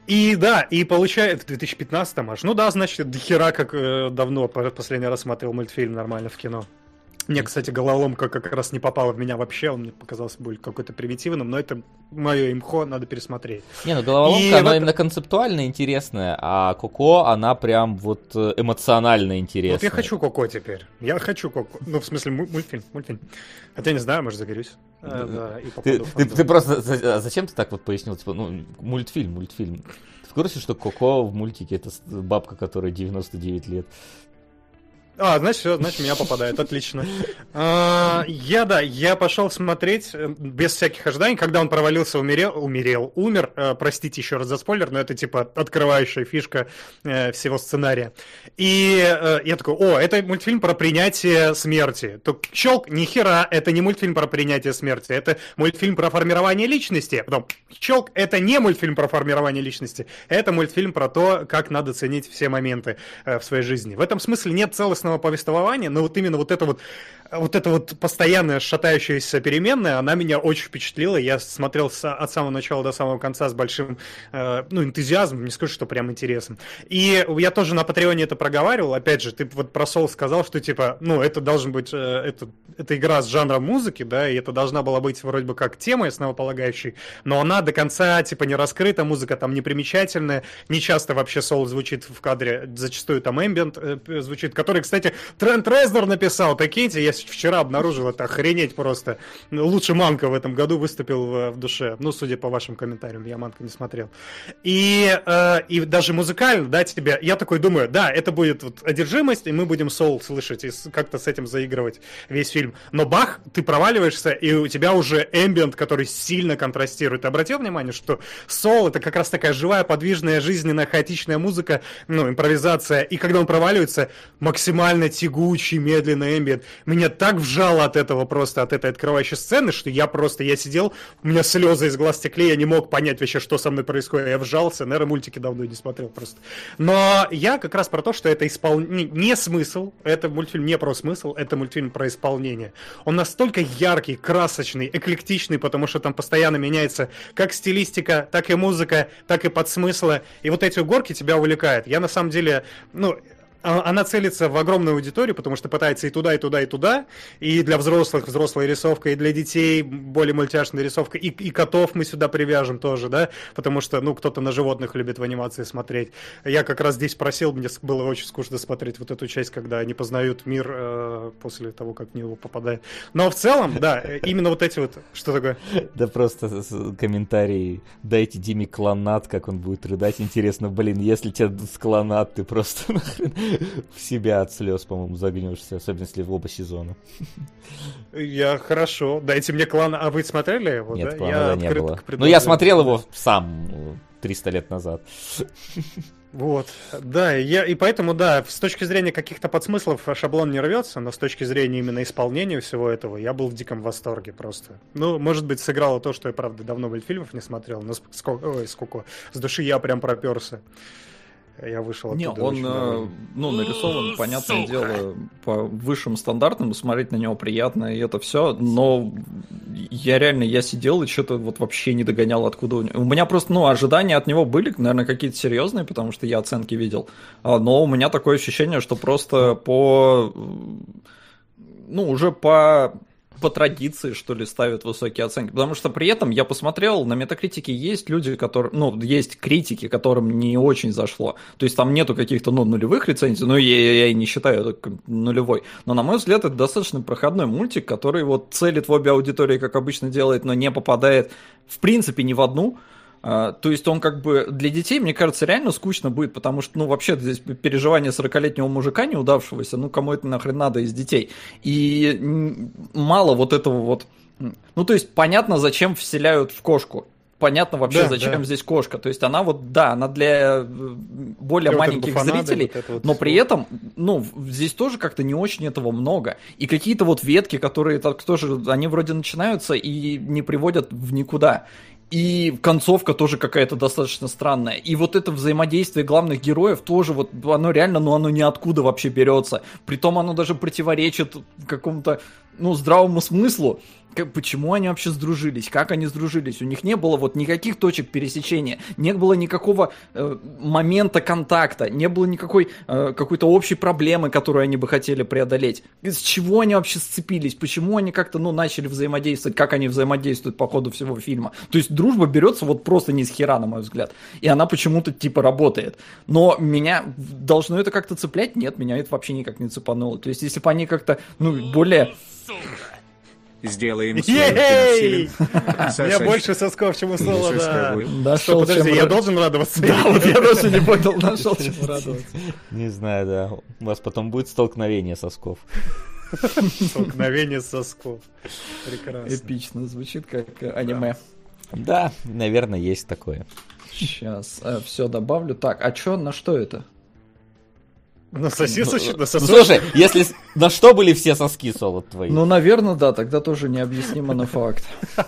И да, и получается, в 2015 аж. Ну да, значит, до хера как э, давно по- последний раз смотрел мультфильм нормально в кино. Мне, кстати, головоломка как раз не попала в меня вообще, он мне показался более какой-то примитивным, но это мое имхо, надо пересмотреть. Не, ну головоломка, И она это- именно концептуально интересная, а Коко, она прям вот э, эмоционально интересная. Вот я хочу Коко теперь. Я хочу Коко. Ну, в смысле, му- мультфильм, мультфильм. Хотя не знаю, может, загорюсь. Э, да, и Ты, ты- ты просто, а зачем ты так вот пояснил, типа, ну, мультфильм, мультфильм. Ты в курсе, что Коко в мультике это бабка, которая 99 лет? А, значит, все, значит, меня попадает, отлично. А, Я, да, я пошел смотреть э, без всяких ожиданий, когда он провалился, умерел, умерел, умер, э, простите еще раз за спойлер, но это типа открывающая фишка э, всего сценария. И я такой, о, это мультфильм про принятие смерти. То щелк, ни хера, это не мультфильм про принятие смерти, это мультфильм про формирование личности. Потом, щелк, это не мультфильм про формирование личности, это мультфильм про то, как надо ценить все моменты в своей жизни. В этом смысле нет целостного повествования, но вот именно вот это вот, вот это вот постоянная шатающаяся переменная, она меня очень впечатлила. Я смотрел с- от самого начала до самого конца с большим э, ну, энтузиазмом, не скажу, что прям интересом. И я тоже на Патреоне это проговаривал. Опять же, ты вот про Soul сказал, что типа, ну, это должен быть, э, это, это игра с жанром музыки, да, и это должна была быть вроде бы как тема основополагающей, но она до конца, типа, не раскрыта, музыка там непримечательная, не часто вообще Soul звучит в кадре, зачастую там эмбиент звучит, который, кстати, Трент Резнор написал, прикиньте, я вчера обнаружил это, охренеть просто. Лучше Манка в этом году выступил в, в душе, ну, судя по вашим комментариям, я Манка не смотрел. И, э, и даже музыкально, да, тебе, я такой думаю, да, это будет вот одержимость, и мы будем Soul слышать и как-то с этим заигрывать весь фильм. Но бах, ты проваливаешься, и у тебя уже эмбиент, который сильно контрастирует. Обратил внимание, что Soul это как раз такая живая, подвижная, жизненная, хаотичная музыка, ну, импровизация, и когда он проваливается, максимально тягучий, медленный эмбиент. Меня так вжало от этого просто, от этой открывающей сцены, что я просто, я сидел, у меня слезы из глаз текли, я не мог понять вообще, что со мной происходит. Я вжался, наверное, мультики давно не смотрел просто. Но я как раз про то, что это исполнение, не смысл, это мультфильм не про смысл, это мультфильм про исполнение. Он настолько яркий, красочный, эклектичный, потому что там постоянно меняется как стилистика, так и музыка, так и подсмыслы. И вот эти горки тебя увлекают. Я на самом деле, ну, она целится в огромную аудиторию, потому что пытается и туда, и туда, и туда. И для взрослых взрослая рисовка, и для детей более мультяшная рисовка. И, и котов мы сюда привяжем тоже, да, потому что, ну, кто-то на животных любит в анимации смотреть. Я как раз здесь просил, мне было очень скучно смотреть вот эту часть, когда они познают мир э, после того, как в него попадают. Но в целом, да, э, именно вот эти вот... Что такое? Да просто комментарии. Дайте Диме клонат, как он будет рыдать. Интересно, блин, если тебе клонат, ты просто <laughs> <laughs> в себя от слез, по-моему, загнешься, особенно если в оба сезона. Я хорошо. Дайте мне клан. А вы смотрели его? Нет, да? клана я не было. к Ну, я смотрел его сам э, 300 лет назад. Вот, да, я, и поэтому, да, с точки зрения каких-то подсмыслов шаблон не рвется, но с точки зрения именно исполнения всего этого, я был в диком восторге просто. Ну, может быть, сыграло то, что я, правда, давно мультфильмов не смотрел, но сколько, ой, сколько, с души я прям проперся. Я вышел Не, оттуда он, очень э, ну, нарисован, понятное дело, по высшим стандартам, смотреть на него приятно, и это все, но я реально, я сидел и что-то вот вообще не догонял, откуда у него. У меня просто, ну, ожидания от него были, наверное, какие-то серьезные, потому что я оценки видел, А, но у меня такое ощущение, что просто по, ну, уже по по традиции, что ли, ставят высокие оценки. Потому что при этом я посмотрел, на метакритике есть люди, которые, ну, есть критики, которым не очень зашло. То есть там нету каких-то, ну, нулевых рецензий, ну, я, я, и не считаю это нулевой. Но, на мой взгляд, это достаточно проходной мультик, который вот целит в обе аудитории, как обычно делает, но не попадает, в принципе, ни в одну. А, То есть он как бы для детей, мне кажется, реально скучно будет, потому что, ну, вообще здесь переживание 40-летнего мужика неудавшегося, ну, кому это нахрен надо из детей. И мало вот этого вот... Ну, то есть понятно, зачем вселяют в кошку. Понятно вообще, Да, зачем да. здесь кошка. То есть она вот, да, она для э, более Вот это маленьких буфонады, зрителей, вот вот но всё. при этом, ну, здесь тоже как-то не очень этого много. И какие-то вот ветки, которые так тоже, они вроде начинаются и не приводят в никуда. И концовка тоже какая-то достаточно странная. И вот это взаимодействие главных героев тоже вот, оно реально, ну оно ниоткуда вообще берется. Притом оно даже противоречит какому-то, ну, здравому смыслу. Как- почему они вообще сдружились? Как они сдружились? У них не было вот никаких точек пересечения, не было никакого э, момента контакта, не было никакой э, какой-то общей проблемы, которую они бы хотели преодолеть. С чего они вообще сцепились? Почему они как-то, ну, начали взаимодействовать? Как они взаимодействуют по ходу всего фильма? То есть дружба берется вот просто не с хера, на мой взгляд. И она почему-то типа работает. Но меня должно это как-то цеплять? Нет, меня это вообще никак не цепануло. То есть если бы они как-то, ну, более... Сделаем Ей! кинофильм. <laughs> больше сосков, чем у Соло, да. Нашел Что, подожди, чем я должен радоваться? Да, вот я <laughs> тоже не понял, нашел чем радоваться. Не знаю, да. У вас потом будет столкновение сосков. <laughs> Столкновение сосков. Прекрасно. Эпично звучит, как э, аниме. Да, наверное, есть такое. Сейчас все добавлю. Так, а чё, на что это? На сосисочек, на Ну, слушай, если... На что были все соски, Солод, твои? Ну, наверное, да, тогда тоже необъяснимо, но факт. <laughs>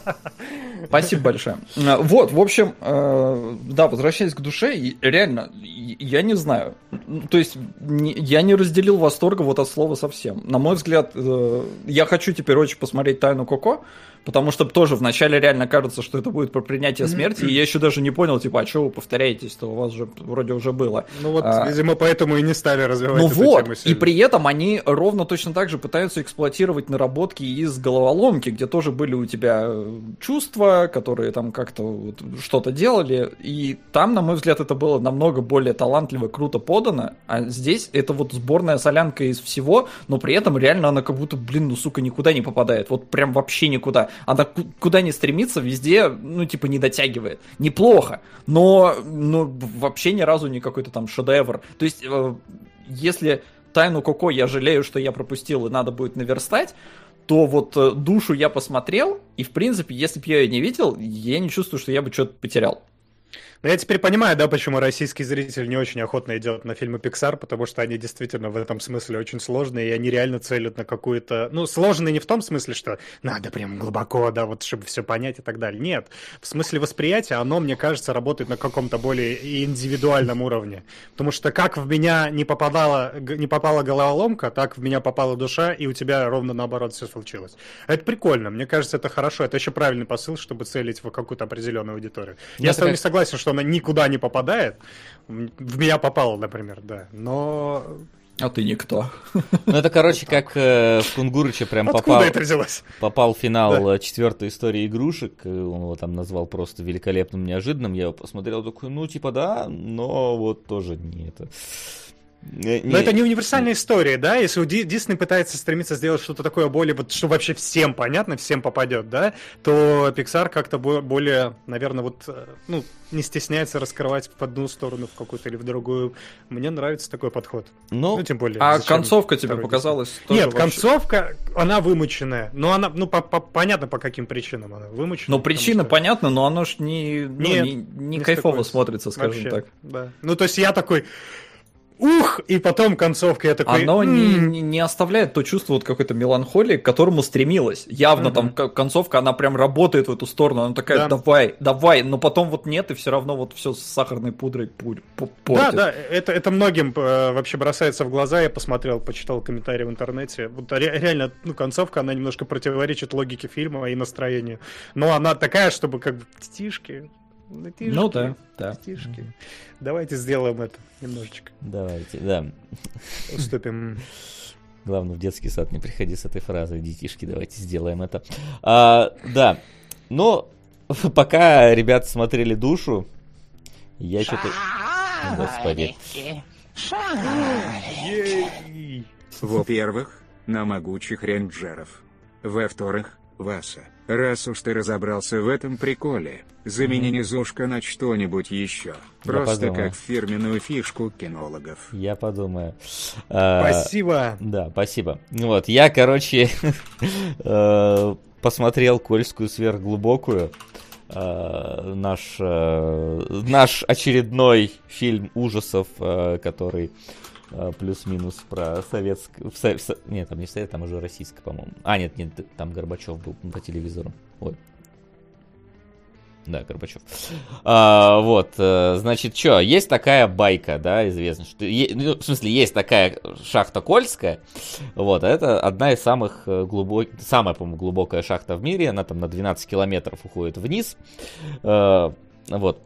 Спасибо большое. А, Вот, в общем, э, да, возвращаясь к душе, реально, я не знаю. Ну, То есть, я не разделил восторга вот от слова совсем. На мой взгляд, э, я хочу теперь очень посмотреть «Тайну Коко», потому что тоже вначале реально кажется, что это будет про принятие смерти, и я еще даже не понял, типа, а что вы повторяетесь-то, у вас же вроде уже было. Ну вот, А, видимо, поэтому и не стали развивать ну эту вот, тему и при этом они ровно точно так же пытаются эксплуатировать наработки из головоломки, где тоже были у тебя э, чувства, которые там как-то вот что-то делали, и там, на мой взгляд, это было намного более талантливо, круто подано, а здесь это вот сборная солянка из всего, но при этом реально она как будто, блин, ну сука, никуда не попадает, вот прям вообще никуда. Она ку- куда не стремится, везде, ну типа не дотягивает. Неплохо, но ну, вообще ни разу не какой-то там шедевр. То есть э, если Тайну Коко я жалею, что я пропустил и надо будет наверстать, то вот э, душу я посмотрел, и в принципе, если бы я ее не видел, я не чувствую, что я бы что-то потерял. Но я теперь понимаю, да, почему российский зритель не очень охотно идет на фильмы Pixar, потому что они действительно в этом смысле очень сложные, и они реально целят на какую-то... Ну, сложные не в том смысле, что надо прям глубоко, да, вот чтобы все понять и так далее. Нет. В смысле восприятия оно, мне кажется, работает на каком-то более индивидуальном уровне. Потому что как в меня не попадала, не попала головоломка, так в меня попала душа, и у тебя ровно наоборот все случилось. Это прикольно. Мне кажется, это хорошо. Это еще правильный посыл, чтобы целить в какую-то определенную аудиторию. Я Это с тобой как- согласен, что она никуда не попадает. В меня попала, например, да. Но А ты никто. Ну, это, короче, как э, в Кунгурыча прям откуда попал, это взялось? попал в финал э, четвертой истории игрушек. э, Он его там назвал просто великолепным, неожиданным. Я его посмотрел, такой, ну, типа, да, но вот тоже не это. Не- Но это не универсальная история, да? Если Дисней пытается стремиться сделать что-то такое более, вот, что вообще всем понятно, всем попадет, да, то Pixar как-то бо- более, наверное, вот, э, ну, не стесняется раскрывать в одну сторону, в какую-то или в другую. Мне нравится такой подход. Ну, Ну, тем более. А концовка тебе показалась Дисней? тоже Нет, вообще- концовка, она вымученная. Но она, ну, по- по- понятно, по каким причинам она вымучена. Ну, потому причина что- понятна, но оно ж не, ну, Нет, не, не не кайфово смотрится, скажем Вообще, так. Да. Ну, то есть я такой, ух, и потом концовка, я такой... Оно не, «М, не, не оставляет то чувство вот какой-то меланхолии, к которому стремилась. Явно там Мгм. к- концовка, она прям работает в эту сторону. Она такая, Да. давай, давай, но потом вот нет, и все равно вот все с сахарной пудрой пу- пу- Да, портит. да, это, это многим э, вообще бросается в глаза. Я посмотрел, почитал комментарии в интернете. Вот ре- реально, ну, концовка, она немножко противоречит логике фильма и настроению. Но она такая, чтобы как бы детишки. Детишки, Ну да, да. детишки. Давайте сделаем это немножечко. давайте, да. Уступим. Главное, в детский сад не приходи с этой фразой, детишки, давайте сделаем это. А, да, но <laughs> пока ребята смотрели душу, я что-то... Господи. Во-первых, на могучих рейнджеров. Во-вторых, Васа, раз уж ты разобрался в этом приколе, замени низушка на что-нибудь еще. Просто подумаю. как фирменную фишку кинологов. Я подумаю. А, Спасибо. Да, спасибо. Ну Вот, я, короче, <laughs> э, посмотрел Кольскую сверхглубокую. Э, Наш, э, наш очередной фильм ужасов, который плюс-минус про советскую... Нет, там не совет, там уже российская, по-моему. А, нет, нет, там Горбачев был по телевизору. Ой. Да, Горбачев. А, вот, э, значит, что, есть такая байка, да, известно, что, ну, в смысле, есть такая шахта Кольская, вот, а это одна из самых глубоких, самая, по-моему, глубокая шахта в мире, она там на 12 километров уходит вниз, Э, вот.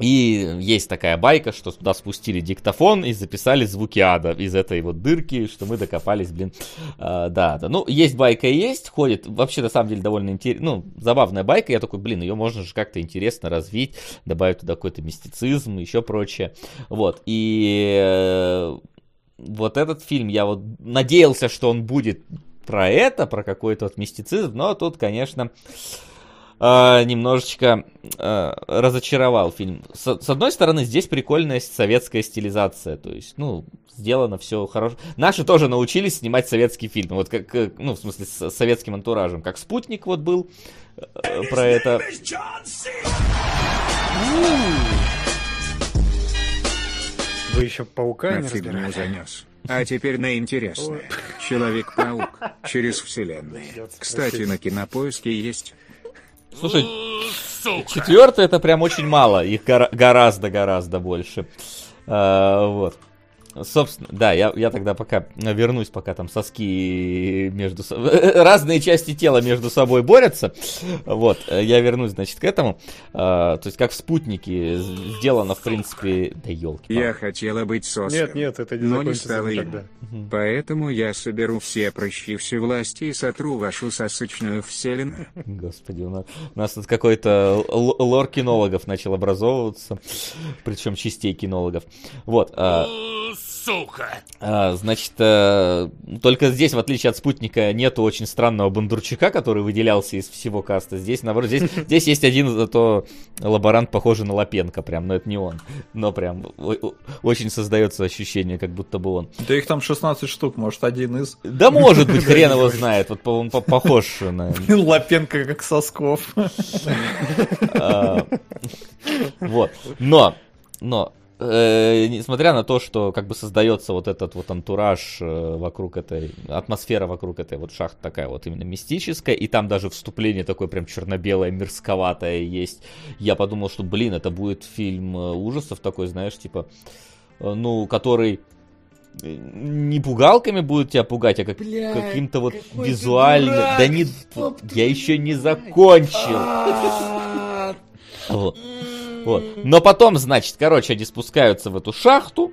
И есть такая байка, что туда спустили диктофон и записали звуки ада из этой вот дырки, что мы докопались, блин, э, да, да. Ну, есть байка и есть, ходит, вообще, на самом деле, довольно интересно, ну, забавная байка, я такой, блин, ее можно же как-то интересно развить, добавить туда какой-то мистицизм, еще прочее, вот, и э, вот этот фильм, я вот надеялся, что он будет про это, про какой-то вот мистицизм, но тут, конечно, немножечко э, разочаровал фильм. С, с одной стороны, здесь прикольная советская стилизация, то есть, ну, сделано все хорошо. Наши тоже научились снимать советские фильмы, вот как, э, ну, в смысле, с советским антуражем, как «Спутник» вот был э, про это. Вы еще паука На не фигню разбирали? занес. А теперь на интересное. Человек-паук через вселенные. Кстати, на кинопоиске есть. Слушай, четвертый это прям очень мало, их гора- гораздо-гораздо больше. А, вот. Собственно, да, я, я тогда пока вернусь, пока там соски между собой... <laughs> Разные части тела между собой борются. Вот, э, я вернусь, значит, к этому. А, то есть, как в спутнике сделано, в принципе... Да елки. Я хотела быть соской. Нет, нет, это не но не закончится стало никогда. им. Поэтому я соберу все прыщи всевласти и сотру вашу сосычную вселенную. Господи, у нас, у нас тут какой-то лор кинологов начал образовываться, причем частей кинологов. Вот. а, а, значит, э, только здесь, в отличие от спутника, нету очень странного Бондарчука, который выделялся из всего каста. Здесь, наоборот, здесь, <laughs> здесь есть один зато лаборант, похожий на Лапенко, прям, но это не он. Но прям очень создается ощущение, как будто бы он. Да их там 16 штук, может, один из. Да может быть, <laughs> хрен его знает, вот он по- похож на... <laughs> Лапенко как сосков. А, Вот. Но, но, э, несмотря на то, что как бы создается вот этот вот антураж э, вокруг этой, атмосфера вокруг этой вот шахты такая вот именно мистическая, и там даже вступление такое прям черно-белое, мерзковатое есть, я подумал, что, блин, это будет фильм э, ужасов такой, знаешь, типа, э, ну, который не пугалками будет тебя пугать, а как, каким-то вот визуальным... Да не... Я еще не закончил. Вот. Вот. Но потом, значит, короче, они спускаются в эту шахту,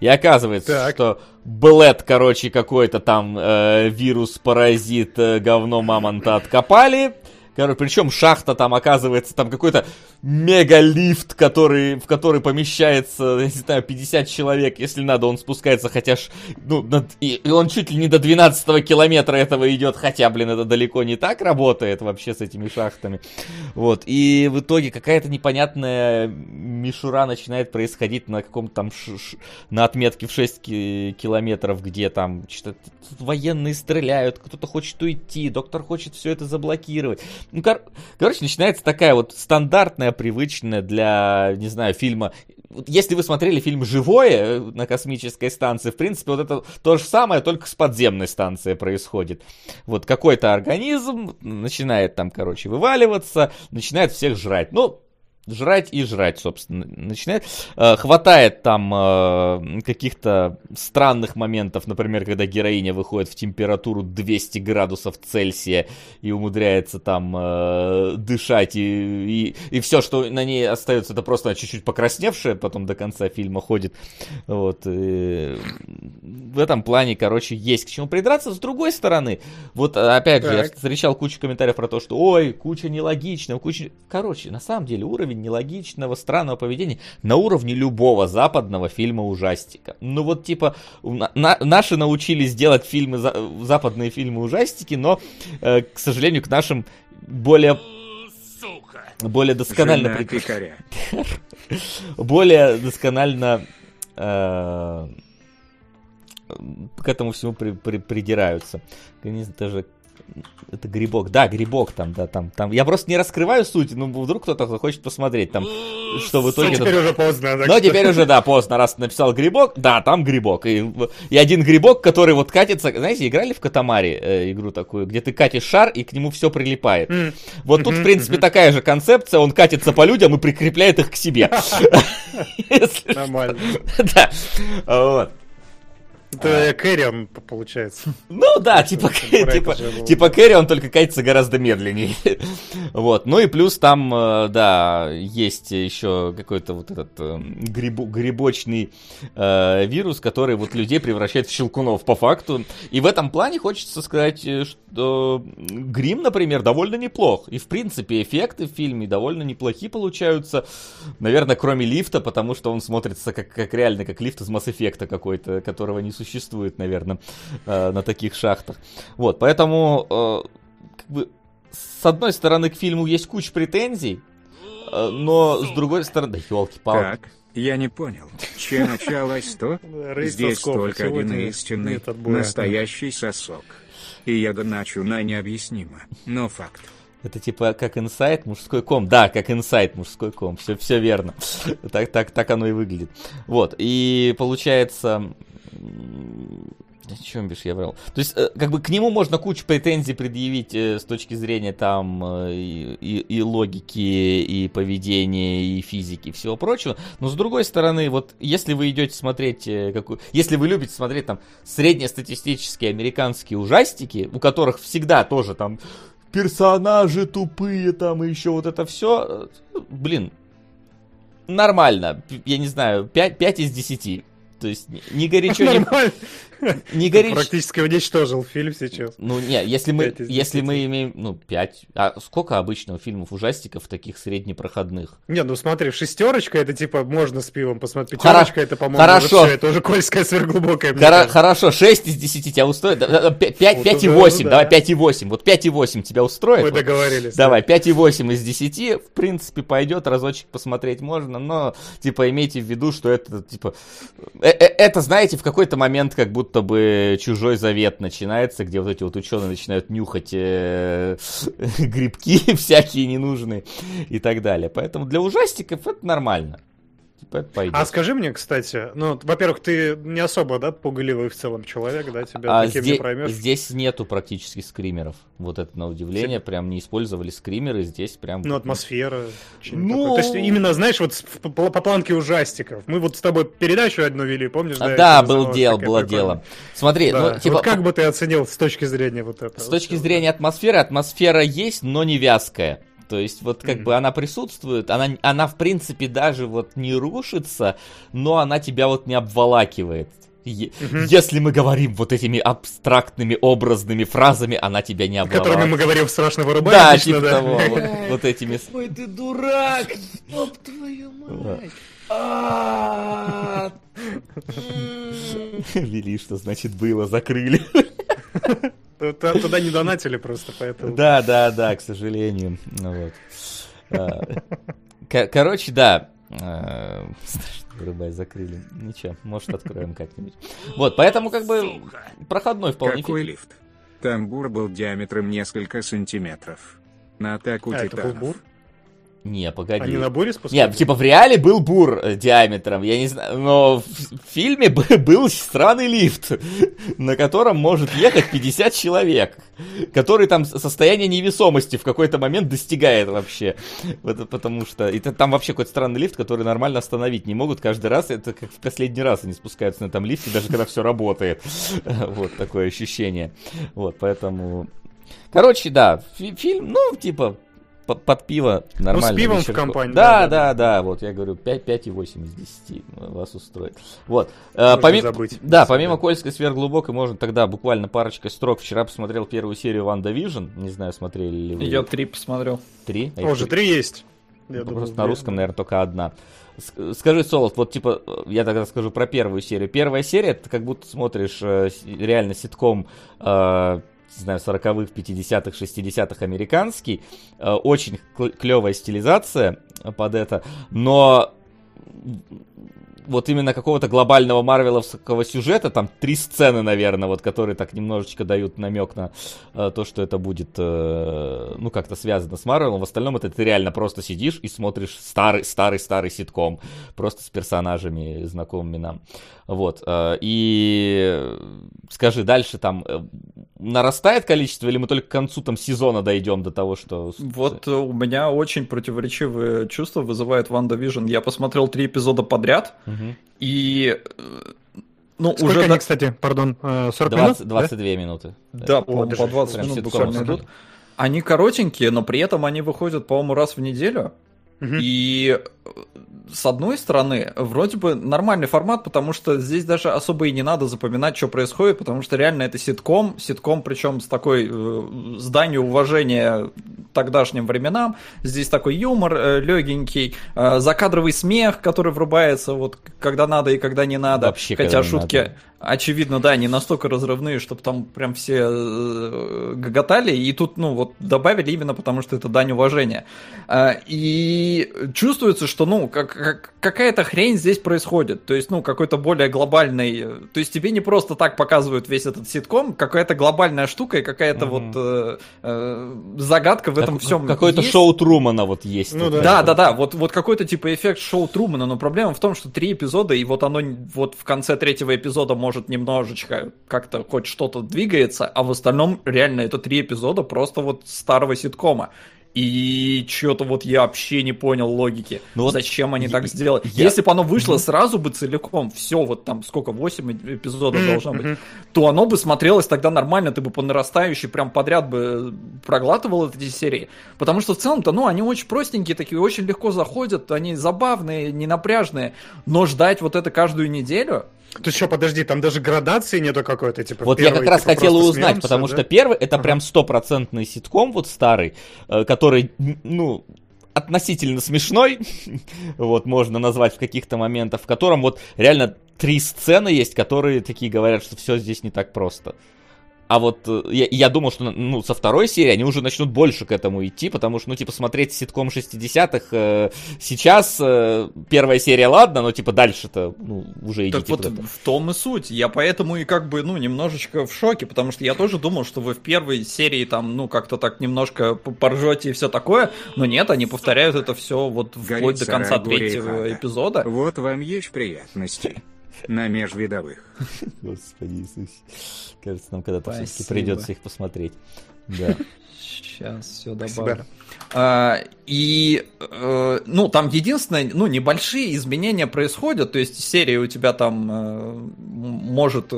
и оказывается, Так. что Блэд, короче, какой-то там э, вирус, паразит, э, говно мамонта откопали. Короче, причем шахта там оказывается, там какой-то мегалифт, который, в который помещается, я не знаю, 50 человек, если надо, он спускается, хотя ж, ну, над, и, и он чуть ли не до 12 километра этого идет, хотя, блин, это далеко не так работает вообще с этими шахтами. Вот, и в итоге какая-то непонятная мишура начинает происходить на каком-то там, ш, ш, на отметке в 6 ки- километров, где там что-то военные стреляют, кто-то хочет уйти, доктор хочет все это заблокировать. Ну, кор- короче, начинается такая вот стандартная, привычная для, не знаю, фильма. Если вы смотрели фильм «Живое» на космической станции, в принципе, вот это то же самое, только с подземной станцией происходит. Вот какой-то организм начинает там, короче, вываливаться, начинает всех жрать. Ну, жрать и жрать, собственно, начинает. Э, хватает там э, каких-то странных моментов, например, когда героиня выходит в температуру 200 градусов Цельсия и умудряется там э, дышать, и, и, и все, что на ней остается, это просто чуть-чуть покрасневшая, потом до конца фильма ходит. Вот. И в этом плане, короче, есть к чему придраться. С другой стороны, вот опять же, я Так. встречал кучу комментариев про то, что ой, куча нелогичного, куча... Короче, на самом деле уровень нелогичного, странного поведения на уровне любого западного фильма ужастика. Ну вот типа на- на- наши научились делать фильмы, за- западные фильмы ужастики, но, э, к сожалению, к нашим более более досконально <laughs> более досконально э, к этому всему при- при- придираются. Знаю, даже это грибок, да, грибок там, да, там, там. Я просто не раскрываю суть, но вдруг кто-то захочет посмотреть там, <gasps> что в Ну, итоге. теперь уже поздно. так Но что- теперь уже, да, поздно, раз написал грибок, да, там грибок. И, и один грибок, который вот катится, знаете, играли в Катамари э, игру такую, где ты катишь шар, и к нему все прилипает. Вот тут, в принципе, такая же концепция, он катится по людям и прикрепляет их к себе. <laughs> <laughs> Нормально. <laughs> Да, вот. Это Кэрион, п- получается. Ну да, типа, типа, типа Кэрри, он только катится гораздо медленнее. <laughs> Вот. Ну и плюс там, э, да, есть еще какой-то вот этот э, грибу- грибочный э, вирус, который вот людей превращает в щелкунов по факту. И в этом плане хочется сказать, э, что грим, например, довольно неплох. И в принципе эффекты в фильме довольно неплохие получаются. Наверное, кроме лифта, потому что он смотрится как, как реально, как лифт из Mass Effect какой-то, которого не существует, наверное, э, на таких шахтах. Вот, поэтому, э, как бы, с одной стороны, к фильму есть куча претензий, э, но с другой стороны, да елки-палки. Так, я не понял. Чем началось то? Здесь только один истинный, настоящий сосок. И я доначу на необъяснимо, но факт. Это типа как инсайт мужской ком. Да, как инсайт мужской ком. Все, все верно. <laughs> Так, так, так оно и выглядит. Вот. И получается. О чем бишь я врал? То есть, э, как бы к нему можно кучу претензий предъявить э, с точки зрения там э, и, и- и логики, и поведения, и физики, и всего прочего. Но с другой стороны, вот если вы идете смотреть, какую, если вы любите смотреть там среднестатистические американские ужастики, у которых всегда тоже там персонажи тупые там и еще вот это все, блин, нормально, я не знаю, 5, 5 из 10. То есть ни горячо, ни, Ни горячо. Практически уничтожил фильм сейчас. Ну, не, если мы, Пять если мы имеем, ну, 5, а сколько обычно фильмов ужастиков таких среднепроходных? Не, ну смотри, шестерочка это типа можно с пивом посмотреть. Пятерочка это, по-моему, хорошо. уже это уже кольская сверхглубокая. Хоро- хорошо, 6 из 10 тебя устроит? 5, Вот 5 и уже, 8, да. давай 5 и 8. Вот 5 и 8 тебя устроит? Мы договорились. Давай, 5,8 из 10, в принципе, пойдет, разочек посмотреть можно, но, типа, имейте в виду, что это, типа, э- э- это, знаете, в какой-то момент как будто бы чужой завет начинается, где вот эти вот ученые начинают нюхать э, <laughs> грибки <laughs> всякие ненужные и так далее. Поэтому для ужастиков это нормально. Пойдет. А скажи мне, кстати, ну, во-первых, ты не особо, да, пугливый в целом человек, да, тебя А таким здесь, не проймешь. здесь нету практически скримеров. Вот это на удивление, прям не использовали скримеры, здесь прям... Ну, атмосфера. Ну-. То есть, именно, знаешь, вот по, по- планке ужастиков. Мы вот с тобой передачу одну вели, помнишь? А, это да, был такая было дело. Смотри, Да. ну, типа, Вот как бы ты оценил с точки зрения вот этого? С точки зрения атмосферы, атмосфера есть, но не вязкая. То есть вот как Мгм. бы она присутствует, она, она в принципе даже вот не рушится, но она тебя вот не обволакивает. Е- Если мы говорим вот этими абстрактными образными фразами, она тебя не Которыми обламывает. мы говорим в страшно вырубаем. Да, лично, типа да. того, вот, вот этими... с- Ой, ты дурак! Стоп, твою мать! А. <laughs> Вели, что значит было, закрыли. <laughs> Туда не донатили просто, поэтому... Да, да, да, к сожалению. Ну вот. А, ко- Короче, да. а, вырубай, закрыли. Ничего, может откроем как-нибудь. Вот, поэтому как бы проходной вполне Какой лифт? Тамбур был диаметром несколько сантиметров. На атаку А, титанов. Не, погоди. Они на буре спускались? Нет, типа в реале был бур э, диаметром, я не знаю, но в фильме <laughs> был странный лифт, <laughs> на котором может ехать 50 человек, который там состояние невесомости в какой-то момент достигает вообще. Потому что это, там вообще какой-то странный лифт, который нормально остановить не могут каждый раз, это как в последний раз они спускаются на этом лифте, даже когда все работает. <laughs> Вот такое ощущение. Вот, поэтому... Короче, да, фи- фильм, ну, типа, под пиво нормально. пивом в вечерком. компании, Да, да, да, да, да, вот я говорю, 5, 5,8 из 10 вас устроит. Вот. Можно Э, помимо, забыть. да, помимо Кольской сверхглубокой, можно тогда буквально парочкой строк. Вчера посмотрел первую серию WandaVision, не знаю, смотрели ли вы. Я три посмотрел. Три? А Уже три есть. Я ну, думал, просто на две. русском, наверное, только одна. С- Скажи, Солод, вот типа, я тогда скажу про первую серию. Первая серия, ты как будто смотришь э, с- реально ситком, э, не знаю, 40-х, 50-х, 60-х американский. Э, очень клевая стилизация под это, но вот именно какого-то глобального марвеловского сюжета, там три сцены, наверное, вот, которые так немножечко дают намек на э, то, что это будет, э, ну, как-то связано с Марвелом. В остальном это ты реально просто сидишь и смотришь старый, старый, старый ситком, просто с персонажами знакомыми нам. Вот. э, и скажи, дальше там э, нарастает количество, или мы только к концу там сезона дойдем до того, что... Вот у меня очень противоречивые чувства вызывает WandaVision. Я посмотрел три эпизода подряд, Мгм. и э, ну Сколько уже они, да- кстати, пардон, э, 40 20 минут? 22 минуты. Да, даже по 20 прям минут буквально идут. Они коротенькие, но при этом они выходят, по-моему, раз в неделю. Мгм. И с одной стороны, вроде бы нормальный формат, потому что здесь даже особо и не надо запоминать, что происходит, потому что реально это ситком, ситком причем с такой э, зданию уважения тогдашним временам. Здесь такой юмор э, легенький, э, закадровый смех, который врубается вот когда надо и когда не надо. Вообще, Хотя шутки, надо. Очевидно, да, не настолько разрывные, чтобы там прям все э, гоготали. И тут, ну, вот добавили именно потому, что это дань уважения. А, И чувствуется, что, ну, как, как- какая-то хрень здесь происходит. То есть, ну, какой-то более глобальный... э, То есть тебе не просто так показывают весь этот ситком, какая-то глобальная штука и какая-то Мгм. вот э, э, загадка в этом Как- всем Какое-то есть. шоу Трумана вот есть. Ну да. Да, да, да, вот, вот какой-то типа эффект шоу Трумана, но проблема в том, что три эпизода, и вот оно вот в конце третьего эпизода может немножечко как-то хоть что-то двигается, а в остальном реально это три эпизода просто вот старого ситкома. И что-то вот я вообще не понял логики. Ну вот Зачем они я- так сделали? я- Если бы оно вышло сразу бы целиком, все, вот там сколько, 8 эпизодов Мгм, должно быть, мгм. то оно бы смотрелось тогда нормально, ты бы по нарастающей прям подряд бы проглатывал эти серии. Потому что в целом-то, ну, они очень простенькие такие, очень легко заходят, они забавные, не напряжные, но ждать вот это каждую неделю, То есть, что, подожди, там даже градации нету какой-то, типа, Вот я первый, как раз типа, хотел просто узнать, смеемся, потому да? что первый это Ага. прям стопроцентный ситком вот старый, э, который, ну, относительно смешной, <laughs> вот, можно назвать в каких-то моментах, в котором вот реально три сцены есть, которые такие говорят, что все здесь не так просто. А вот э, я, я думал, что ну, со второй серии они уже начнут больше к этому идти, потому что, ну, типа, смотреть ситком 60-х э, сейчас э, первая серия, ладно, но, типа, дальше-то, ну, уже идите Так вот куда-то. в том и суть. Я поэтому и как бы, ну, немножечко в шоке, потому что я тоже думал, что вы в первой серии там, ну, как-то так немножко поржете и все такое, но нет, они повторяют это все вот вплоть Горит до конца третьего эпизода. Вот вам есть приятности. На межвидовых. Господи Иисусе. Кажется, нам когда-то все-таки придется их посмотреть. Да. Сейчас все добавлю. А, и, э, ну, там единственное, ну, небольшие изменения происходят, то есть серия у тебя там э, может...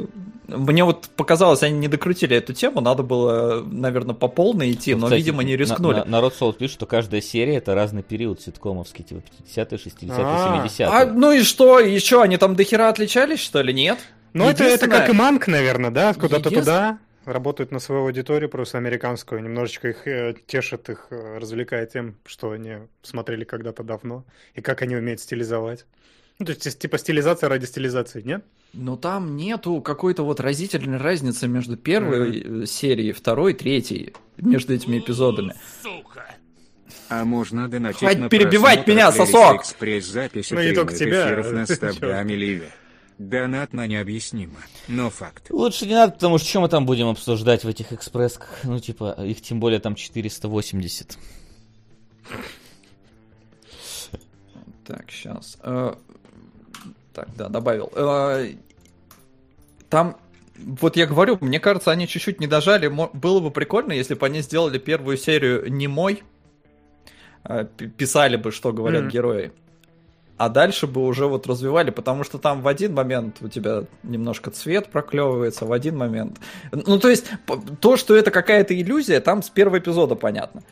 Мне вот показалось, они не докрутили эту тему, надо было, наверное, по полной идти, но, Кстати, видимо, не на- рискнули. на- народ Соул пишет, что каждая серия это разный период ситкомовский, типа 50-е, 60-е, А. 70-е. А, ну и что, еще они там дохера отличались, что ли, нет? Ну, это, это как и Манк, наверное, да? Куда-то Единствен- туда, работают на свою аудиторию, просто американскую, немножечко их э, тешит, их э, развлекает тем, что они смотрели когда-то давно, и как они умеют стилизовать. Ну, то есть, типа стилизация ради стилизации, нет? Но там нету какой-то вот разительной разницы между первой э, серией, второй, третьей, между этими эпизодами. А можно донатить Хватит на перебивать меня, сосок! экспресс-записи Ну, не только тебя. эфиров <laughs> на Ливе. Донатно необъяснимо, но факт. Лучше не надо, потому что что мы там будем обсуждать в этих экспрессках? Ну, типа, их тем более там 480. Так, сейчас. Так, да, добавил. Э, Там, вот я говорю, мне кажется, они чуть-чуть не дожали. Было бы прикольно, если бы они сделали первую серию не мой, э, писали бы, что говорят Мгм. герои. А дальше бы уже вот развивали, потому что там в один момент у тебя немножко цвет проклевывается, в один момент. Ну, то есть, то, что это какая-то иллюзия, там с первого эпизода понятно.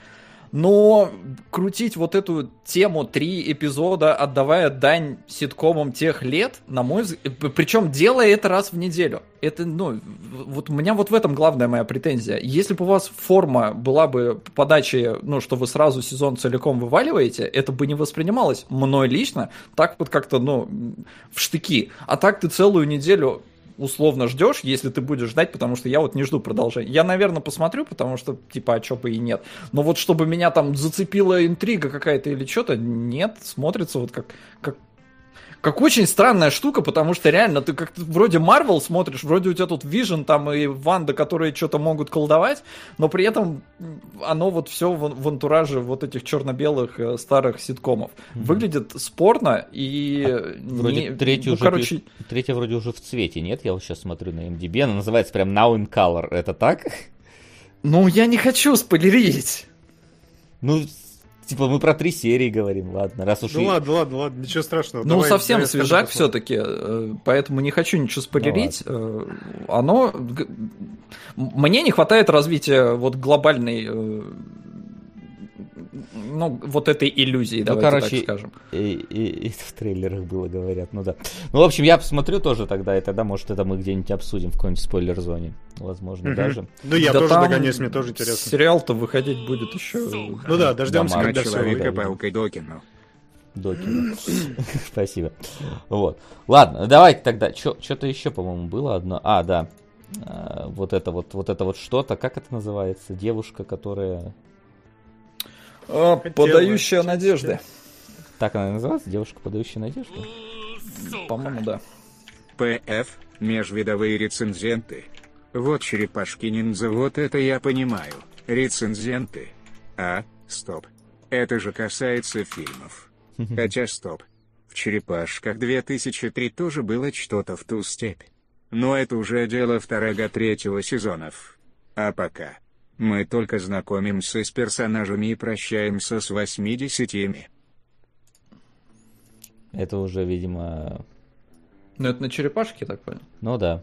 Но крутить вот эту тему три эпизода, отдавая дань ситкомам тех лет, на мой взгляд, причем делая это раз в неделю. Это, ну, вот у меня вот в этом главная моя претензия. Если бы у вас форма была бы подачи, ну, что вы сразу сезон целиком вываливаете, это бы не воспринималось мной лично так вот как-то, ну, в штыки. А так ты целую неделю условно ждешь, если ты будешь ждать, потому что я вот не жду продолжения. Я, наверное, посмотрю, потому что, типа, а чё бы и нет. Но вот чтобы меня там зацепила интрига какая-то или что-то, нет, смотрится вот как, как, как очень странная штука, потому что реально ты как вроде Марвел смотришь, вроде у тебя тут Вижн там и Ванда, которые что-то могут колдовать, но при этом оно вот все в, в антураже вот этих черно-белых э, старых ситкомов. Выглядит спорно и... Вроде не- третью ну, уже, короче, третья вроде уже в цвете, нет? Я вот сейчас смотрю на IMDb, она называется прям Now in Color. Это так? Ну, я не хочу спойлерить. Ну, типа, мы про три серии говорим, ладно, раз уж... Ну и- ладно, ладно, ладно, ничего страшного. Ну, Давай, совсем давай свежак все-таки, поэтому не хочу ничего спойлерить. Э, Оно... Мне не хватает развития вот глобальной... Ну, вот этой иллюзии, давайте Ну, короче, так скажем. И, и- и <laughs> в трейлерах было, говорят, ну да. Ну, в общем, я посмотрю тоже тогда, и тогда, может, это мы где-нибудь обсудим в какой-нибудь спойлер-зоне. Возможно, Мгм. даже. Ну, я Да тоже там догонюсь, мне тоже интересно. Сериал-то выходить будет еще... Ну да, дождемся, Да, когда все. Человека-палкой Докину. Докину. <laughs> Спасибо. Вот. Ладно, давайте тогда. Что-то еще, по-моему, было одно. А, да. А, Вот это вот, вот это вот что-то, как это называется? Девушка, которая... А, Подающая надежды. Так она называется? Девушка, подающая надежду? По-моему, да. ПФ, межвидовые рецензенты. Вот черепашки ниндзя, вот это я понимаю. Рецензенты. А, стоп. Это же касается фильмов. Хотя стоп. В черепашках 2003 тоже было что-то в ту степь. Но это уже дело второго-третьего сезонов. А пока. Мы только знакомимся с персонажами и прощаемся с 80-ми. Это уже, видимо... Ну, это на черепашке, я так понял. Ну да.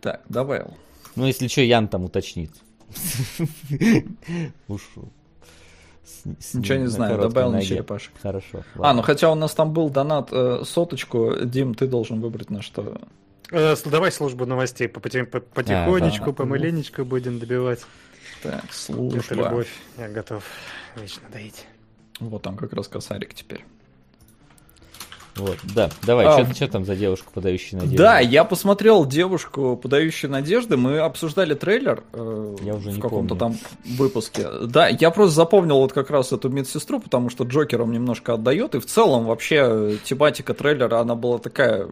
Так, добавил. Ну, если что, Ян там уточнит. <laughs> Уж с- с Ничего не знаю, добавил на ноге. черепашек. Хорошо. А, ладно. ну хотя у нас там был донат э, соточку. Дим, ты должен выбрать на что. Э, Давай службу новостей по- поти- по- потихонечку, да. помаленечку будем добивать. Так, Это служба. любовь, я готов вечно доить. Вот там как раз косарик теперь. Вот, да, давай, А, что там за девушка, подающая надежду? Да, я посмотрел девушку, подающую надежды. Мы обсуждали трейлер э, Я уже в каком-то помню. там выпуске. Да, я просто запомнил вот как раз эту медсестру, потому что Джокером немножко отдает. И в целом вообще э, тематика трейлера, она была такая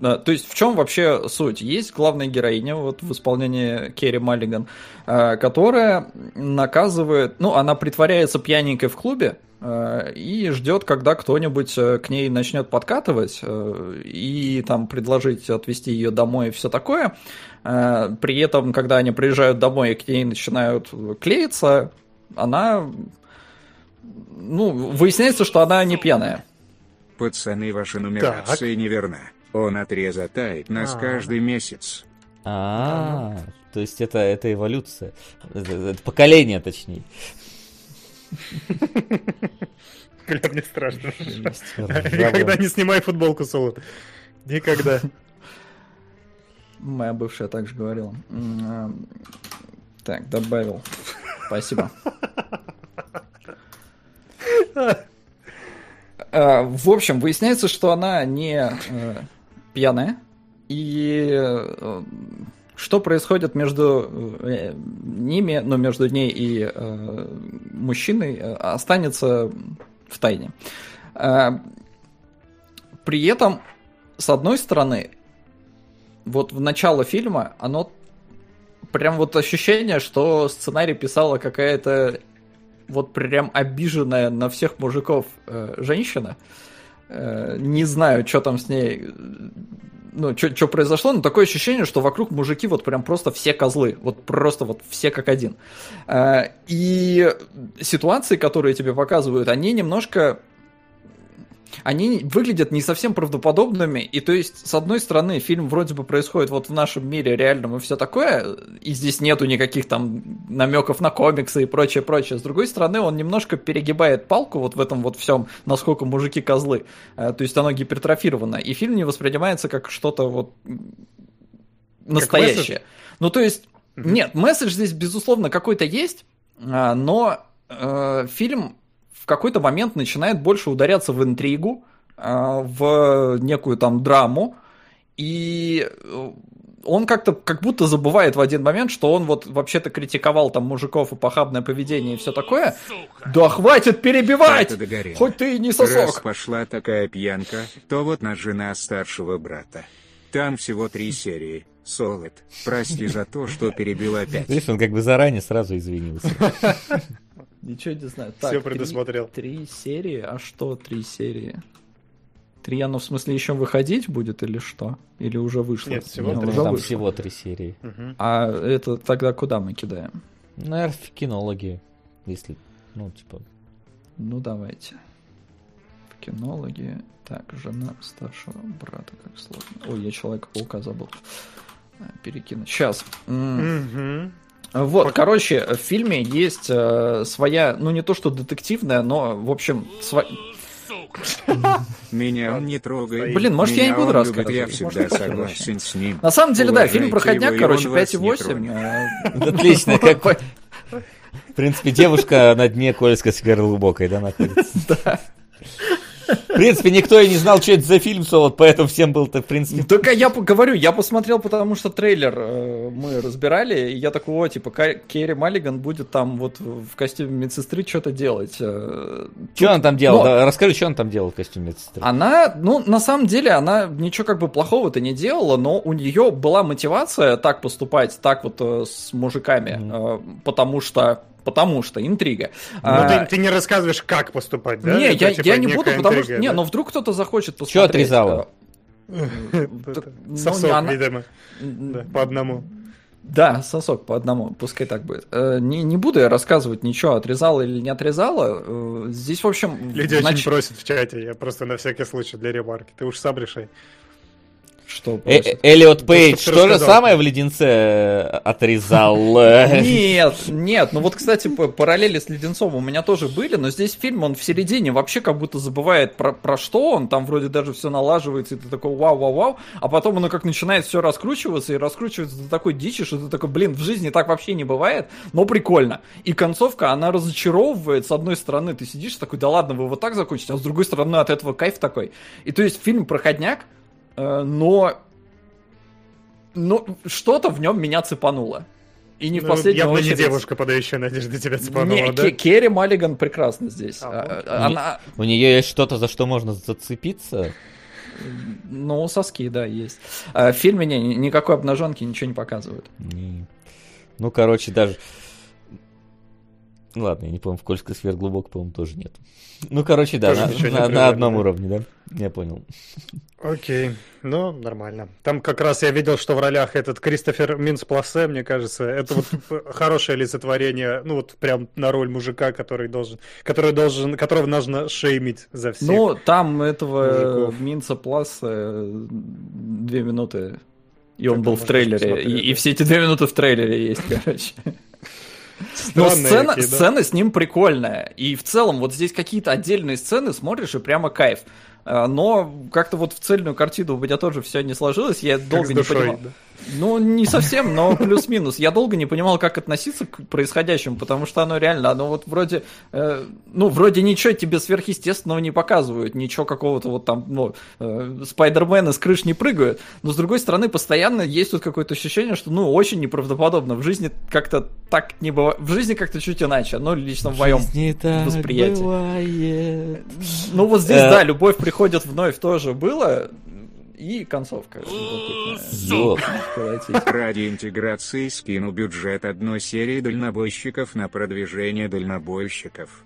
То есть в чем вообще суть? Есть главная героиня вот в исполнении Керри Маллиган, э, которая наказывает, ну, она притворяется пьяненькой в клубе э, и ждет, когда кто-нибудь э, к ней начнет подкатывать и там предложить отвезти ее домой и все такое. При этом, когда они приезжают домой и к ней начинают клеиться, она, ну, выясняется, что она не пьяная. Пацаны, ваша нумерация неверна. Он отрезатает нас А. каждый месяц. А, то есть это, это эволюция. Это, это поколение, точнее. Бля, мне страшно. Никогда не снимай футболку, Солод. Никогда. Моя бывшая также говорила. А, Так, добавил. Спасибо. <laughs> А, В общем, выясняется, что она не э, пьяная. И э, что происходит между э, ними, ну, между ней и э, мужчиной, э, останется в тайне. А, При этом, с одной стороны, вот в начало фильма, оно прям вот ощущение, что сценарий писала какая-то вот прям обиженная на всех мужиков э, женщина. Э, не знаю, что там с ней, э, ну, что произошло, но такое ощущение, что вокруг мужики вот прям просто все козлы, вот просто вот все как один. Э, и ситуации, которые тебе показывают, они немножко они выглядят не совсем правдоподобными, и то есть, с одной стороны, фильм вроде бы происходит вот в нашем мире реальном и все такое, и здесь нету никаких там намеков на комиксы и прочее, прочее. С другой стороны, он немножко перегибает палку вот в этом вот всем, насколько мужики козлы. Э, То есть оно гипертрофировано, и фильм не воспринимается как что-то вот настоящее. Ну, то есть, нет, месседж здесь, безусловно, какой-то есть, а, но э, фильм какой-то момент начинает больше ударяться в интригу, а, в некую там драму, и э, он как-то как будто забывает в один момент, что он вот вообще-то критиковал там мужиков и похабное поведение и все такое. Да хватит перебивать! Хоть ты и не Раз сосок. пошла такая пьянка, то вот на жена старшего брата. Там всего три серии. Солод, прости за то, что перебил опять. Видишь, он как бы заранее сразу извинился. <laughs> Ничего не знаю. Так, предусмотрел. Три, три серии? А что три серии? Три, оно в смысле еще выходить будет или что? Или уже вышло? Нет, всего Не, три. уже Там вышло. всего три серии. Мгм. А это тогда куда мы кидаем? Наверное, в кинологи. Если, ну, типа... Ну, давайте. В кинологи. Так, жена старшего брата, как сложно. Ой, я Человека-паука забыл. А, Перекинуть. Сейчас. Мгм. Вот, короче, в фильме есть э, своя, ну не то что детективная, но, в общем, сва- Меня он не трогает. Блин, может, я Меня не буду рассказывать. Я всегда согласен с ним. На самом деле, да, фильм проходняк, его, короче, он вас не 5,8. тронет. э, <laughs> Отлично, <laughs> как... В принципе, девушка на дне Кольской глубокой, да, находится? <laughs> Да. В принципе, никто и не знал, что это за фильм, Солод, поэтому всем было-то, в принципе... Только я говорю, я посмотрел, потому что трейлер э, мы разбирали, и я такой, о, типа, Керри Маллиган будет там вот в костюме медсестры что-то делать. э, Что он там делал? Но- Да, Расскажи, что он там делал в костюме медсестры? Она, ну, на самом деле, она ничего как бы плохого-то не делала, но у нее была мотивация так поступать, так вот э, с мужиками, э, потому что, потому что интрига. Ну, А, ты, ты не рассказываешь, как поступать, да? не, Это, я, типа, я не буду, потому интрига, что, не, да? ну вдруг кто-то захочет посмотреть. Чё отрезала? <laughs> Это ну, Сосок, не видимо, по одному. Да, сосок по одному, пускай так будет. Э, Не, не буду я рассказывать ничего, отрезала или не отрезала. Э, Здесь, в общем... Люди нач- очень просят в чате, я просто на всякий случай для ремарки. Ты уж сам решай. Что Э- э- Эллиот Пейдж то же самое в леденце э, отрезал? <laughs> <laughs> Нет, нет, ну вот, кстати, параллели с Леденцовым у меня тоже были, но здесь фильм, он в середине вообще как будто забывает про, про что он, там вроде даже все налаживается, и ты такой вау-вау-вау, а потом оно как начинает все раскручиваться, и раскручивается до такой дичи, что ты такой, блин, в жизни так вообще не бывает, но прикольно. И концовка, она разочаровывает, с одной стороны, ты сидишь такой, да ладно, вы вот так закончите, а с другой стороны, от этого кайф такой. И то есть фильм проходняк, но... Но что-то в нем меня цепануло. И не в Ну, последнюю явно не очередь. девушка, подающая надежды тебя цепанула, Не, да? Ке- Керри Маллиган прекрасна здесь. А, А, Она, У нее есть что-то, за что можно зацепиться? ну, соски, да, есть. А В фильме не, ни- никакой обнаженки ничего не показывают. Не. Ну, короче, даже... Ну, Ладно, я не помню, в Кольской сверхглубоко, по-моему, тоже нет. Ну, короче, да, Тоже на, на- на одном уровне, да? Я понял. Окей, ну, нормально. Там как раз я видел, что в ролях этот Кристофер Минс-Плассе, мне кажется, это вот <laughs> хорошее олицетворение, ну, вот прям на роль мужика, который должен, который должен, которого нужно шеймить за всех. Ну, там этого мужиков. Минца Плас э, две минуты, и он был в трейлере. И, все эти две минуты в трейлере есть, <laughs> короче. Но сцена, какие, да? сцена с ним прикольная. И в целом, вот здесь какие-то отдельные сцены смотришь, и прямо кайф. э, но как-то вот в цельную картину у меня тоже все не сложилось, я Как долго не понимал. да. Ну, не совсем, но плюс-минус. Я долго не понимал, как относиться к происходящему, потому что оно реально, оно вот вроде, э, ну, вроде ничего тебе сверхъестественного не показывают, ничего какого-то вот там, ну, э, Спайдермены с крыш не прыгают, но с другой стороны, постоянно есть тут какое-то ощущение, что, ну, очень неправдоподобно. В жизни как-то так не бывает. В жизни как-то чуть иначе, но лично в моем восприятии. бывает. Ну, вот здесь, Э. да, любовь приходит вновь тоже было, и концовка. Сколотить. Ради интеграции скину бюджет одной серии дальнобойщиков на продвижение дальнобойщиков.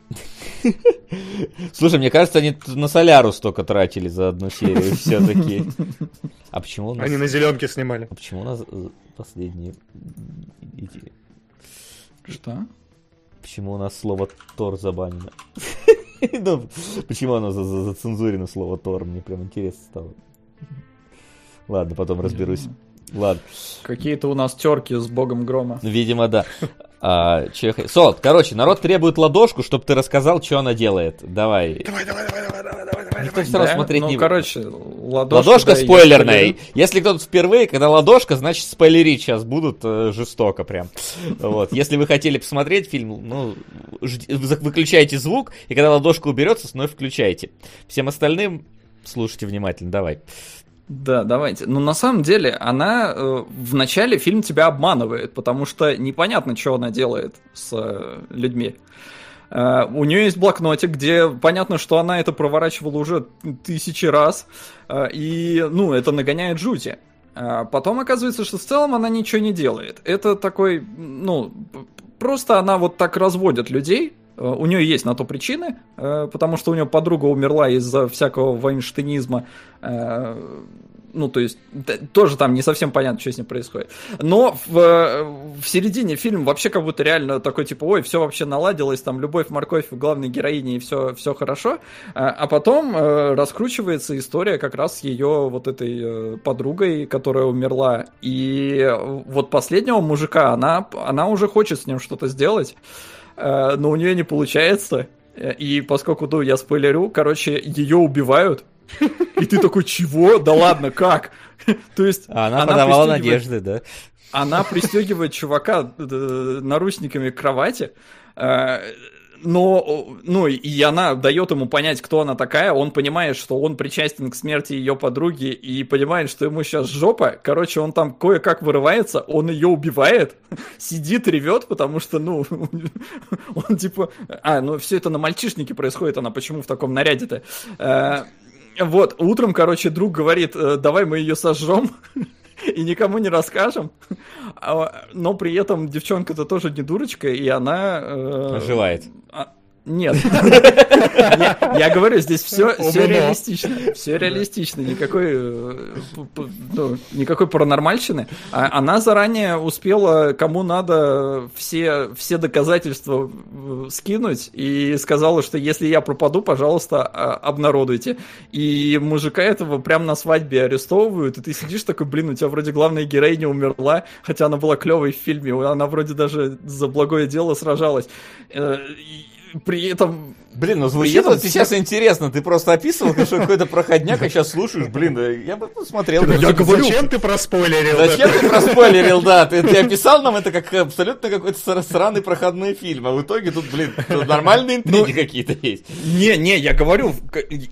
Слушай, мне кажется, они на Соляру столько тратили за одну серию <laughs> все-таки. А почему у нас... Они на зеленке снимали. А почему у нас э, последние... Что? Почему у нас слово Тор забанено? <laughs> Ну, почему оно за- за- зацензурено слово Тор? Мне прям интересно стало. Ладно, потом разберусь. Ладно, Какие-то у нас терки с богом грома. видимо, да. А, чё я хо- Сол, короче, народ требует ладошку, чтобы ты рассказал, что она делает. Давай. Давай, давай, давай, давай, давай, давай, давай. Никто все равно Да? смотреть ну, не короче, ладошка. Ладошка да, спойлерная. спойлерю. Если кто-то впервые, когда ладошка, значит спойлерить сейчас будут э, жестоко прям. Вот. Если вы хотели посмотреть фильм, ну, выключайте звук, и когда ладошка уберется, снова включайте. Всем остальным слушайте внимательно, давай. Да, давайте. Ну, на самом деле, она э, в начале фильм тебя обманывает, потому что непонятно, что она делает с э, людьми. Э, у нее есть блокнотик, где понятно, что она это проворачивала уже тысячи раз, э, и, ну, это нагоняет жути. А потом оказывается, что в целом она ничего не делает. Это такой, ну, просто она вот так разводит людей. Э, У нее есть на то причины, э, потому что у нее подруга умерла из-за всякого вайнштейнизма. Э, Ну, то есть, тоже там не совсем понятно, что с ним происходит. Но в, в середине фильм вообще как будто реально такой, типа, ой, все вообще наладилось, там, любовь, морковь у главной героини, и все, все хорошо. А, потом раскручивается история как раз ее вот этой подругой, которая умерла. И вот последнего мужика, она, она уже хочет с ним что-то сделать, но у нее не получается. Э, И поскольку, ну, я спойлерю, короче, ее убивают. И ты такой, чего? Да ладно, как? <laughs> То есть А она, подавала надежды, да? она пристегивает чувака э, наручниками к кровати, э, но, ну, и она дает ему понять, кто она такая, он понимает, что он причастен к смерти ее подруги, и понимает, что ему сейчас жопа, короче, он там кое-как вырывается, он ее убивает, <laughs> сидит, ревет, потому что, ну, <laughs> он типа, а, ну, все это на мальчишнике происходит, она почему в таком наряде-то? Э, Вот, утром, короче, друг говорит, «Э, давай мы ее сожжем, <laughs> <laughs> и никому не расскажем. А, Но при этом девчонка-то тоже не дурочка, и она... э, Оживает. а, Нет. Я <laughs> я говорю, здесь все, все реалистично. Все реалистично. Никакой, э, ну, никакой паранормальщины. А Она заранее успела, кому надо, все, все доказательства э, скинуть и сказала, что если я пропаду, пожалуйста, а, обнародуйте. И мужика этого прям на свадьбе арестовывают, и ты сидишь такой, блин, у тебя вроде главная героиня умерла, хотя она была клевой в фильме, она вроде даже за благое дело сражалась. При этом Блин, ну звучит этом вот сейчас интересно. Ты просто описывал, что какой-то проходняк, а сейчас слушаешь, блин, да я бы посмотрел. Ну, Да типа, Зачем ты проспойлерил? Зачем это? ты проспойлерил, да? Ты, ты описал нам это как абсолютно какой-то сра- сраный проходной фильм, а в итоге тут, блин, тут нормальные интриги какие-то есть. Не, не, я говорю,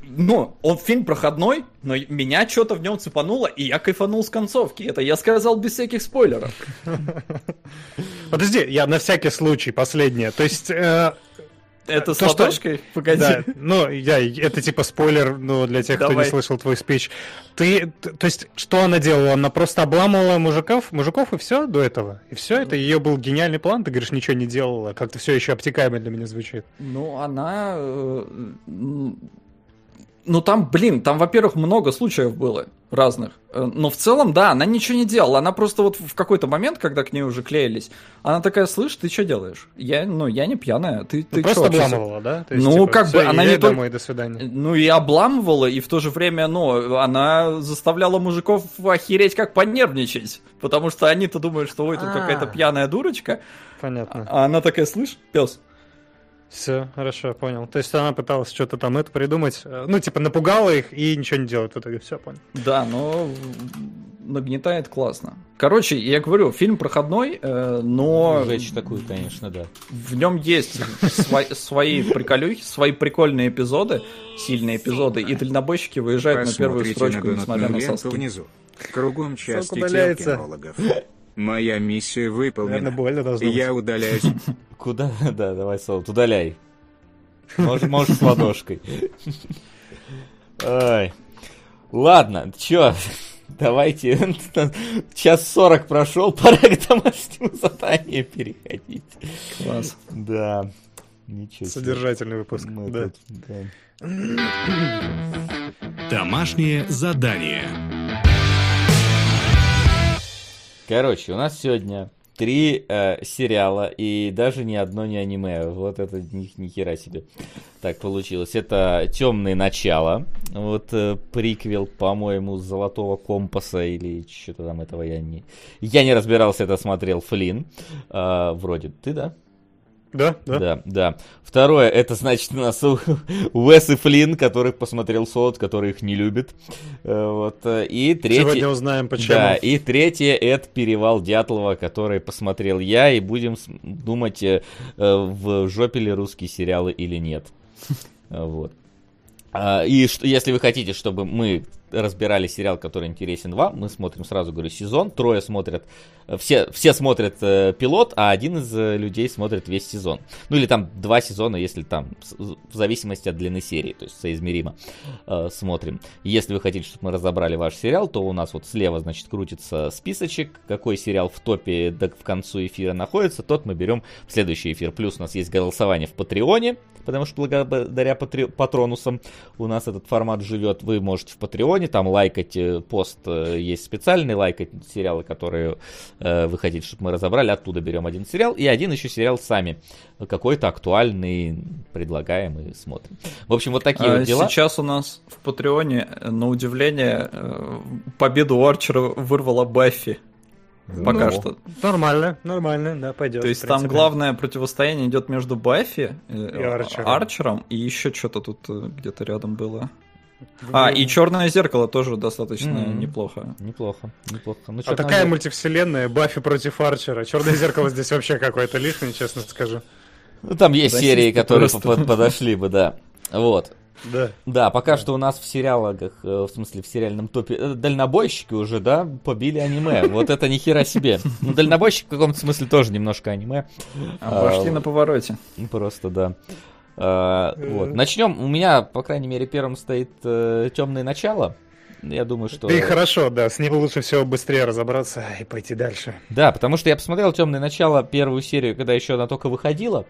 ну, он фильм проходной, но меня что-то в нем цепануло, и я кайфанул с концовки. Это я сказал без всяких спойлеров. Подожди, я на всякий случай последнее. То есть, э, Это с ладошкой? Погоди. да, ну, я, это типа спойлер, ну, для тех, кто Давай. не слышал твой спич. Ты, то есть, что она делала? Она просто обламывала мужиков, мужиков и все до этого? И все, это ее был гениальный план? Ты говоришь, ничего не делала, как-то все еще обтекаемо для меня звучит. Ну, она... э, Ну, там, блин, там, во-первых, много случаев было разных. Э, Но в целом, да, она ничего не делала. Она просто вот в какой-то момент, когда к ней уже клеились, она такая, слышь, ты что делаешь? Я, ну, я не пьяная. Ты, Ну, ты просто с- обламывала, да? То Ну, как бы, она не только- домой, до свидания. Ну и обламывала, и в то же время, ну, она заставляла мужиков охереть как понервничать. Потому что они-то думают, что ой, тут А. какая-то пьяная дурочка. Понятно. А она такая, слышь, пес, Все, хорошо, понял. То есть она пыталась что-то там это придумать. э, Ну, типа, напугала их и ничего не делает в итоге. Все, понял. Да, но нагнетает классно. Короче, я говорю, фильм проходной, э, но Жечь такую, конечно, да. в нем есть сво- свои приколюхи, свои прикольные эпизоды, сильные эпизоды, и дальнобойщики выезжают на первую строчку, несмотря на соски. Кругом удаляется. кинологов. Моя миссия Наверное, выполнена. больно должно быть. Я удаляюсь. <laughs> Куда? <laughs> Да, давай, Солод, удаляй. Можешь, с ладошкой. Ай. Ладно, чё, давайте, <laughs> час сорок прошел, пора к домашнему заданию переходить. Класс. Да, ничего себе. Содержательный выпуск. Мы да. тут, да. Домашнее задание. Короче, у нас сегодня три э, сериала и даже ни одно не аниме. Вот это ни, ни хера себе. Так получилось. Это Темные начала. Вот э, приквел, по-моему, Золотого компаса или что-то там этого я не. Я не разбирался, это смотрел Флин. Э, вроде. Ты, да? Да, да. Да, да. Второе, это значит у нас <laughs> Уэс и Флинн, который посмотрел Солод, который их не любит. Э, Вот. э, И третье... Сегодня узнаем, почему. Да, и третье это перевал Дятлова, который посмотрел я, и будем думать, э, в жопе ли русские сериалы или нет. <laughs> Вот. А, И что, если вы хотите, чтобы мы разбирали сериал, который интересен вам, мы смотрим сразу, говорю, сезон. Трое смотрят, э, все, все смотрят э, пилот, а один из э, людей смотрит весь сезон. Ну или там два сезона, если там, в зависимости от длины серии, то есть соизмеримо э, смотрим. Если вы хотите, чтобы мы разобрали ваш сериал, то у нас вот слева, значит, крутится списочек, какой сериал в топе до, в концу эфира находится, тот мы берем в следующий эфир. Плюс у нас есть голосование в Патреоне, потому что благодаря патре- патронусам у нас этот формат живет. Вы можете в Патреоне там лайкать э, пост, э, есть специальный, лайкать сериалы, которые э, вы хотите, чтобы мы разобрали. Оттуда берем один сериал и один еще сериал сами. Какой-то актуальный предлагаем и смотрим. В общем, вот такие А вот дела. Сейчас у нас в Патреоне, э, на удивление, победу у Арчера вырвала Баффи. Пока Ну. что. Нормально, нормально, да, пойдет. То есть там главное противостояние идет между Баффи, И Арчером. Арчером, и еще что-то тут где-то рядом было. А, и Черное зеркало тоже достаточно Мгм. неплохо. Неплохо, неплохо. Ну, А такая надо- мультивселенная, Баффи против Арчера. Черное зеркало здесь вообще какое-то лишнее, честно скажу. Ну, там есть Расисты серии, которые просто. по- подошли бы, да. Вот. Да. Да, пока что у нас в сериалах, э, в смысле в сериальном топе, э, дальнобойщики уже, да, побили аниме. Вот это ни хера себе. Ну, дальнобойщик в каком-то смысле тоже немножко аниме. А, Пошли на повороте. Ну, Просто, да. А, вот. Начнем. У меня, по крайней мере, первым стоит темное начало. Я думаю, что... Да и хорошо, да, с ним лучше всего быстрее разобраться и пойти дальше. Да, потому что я посмотрел темное начало первую серию, когда еще она только выходила.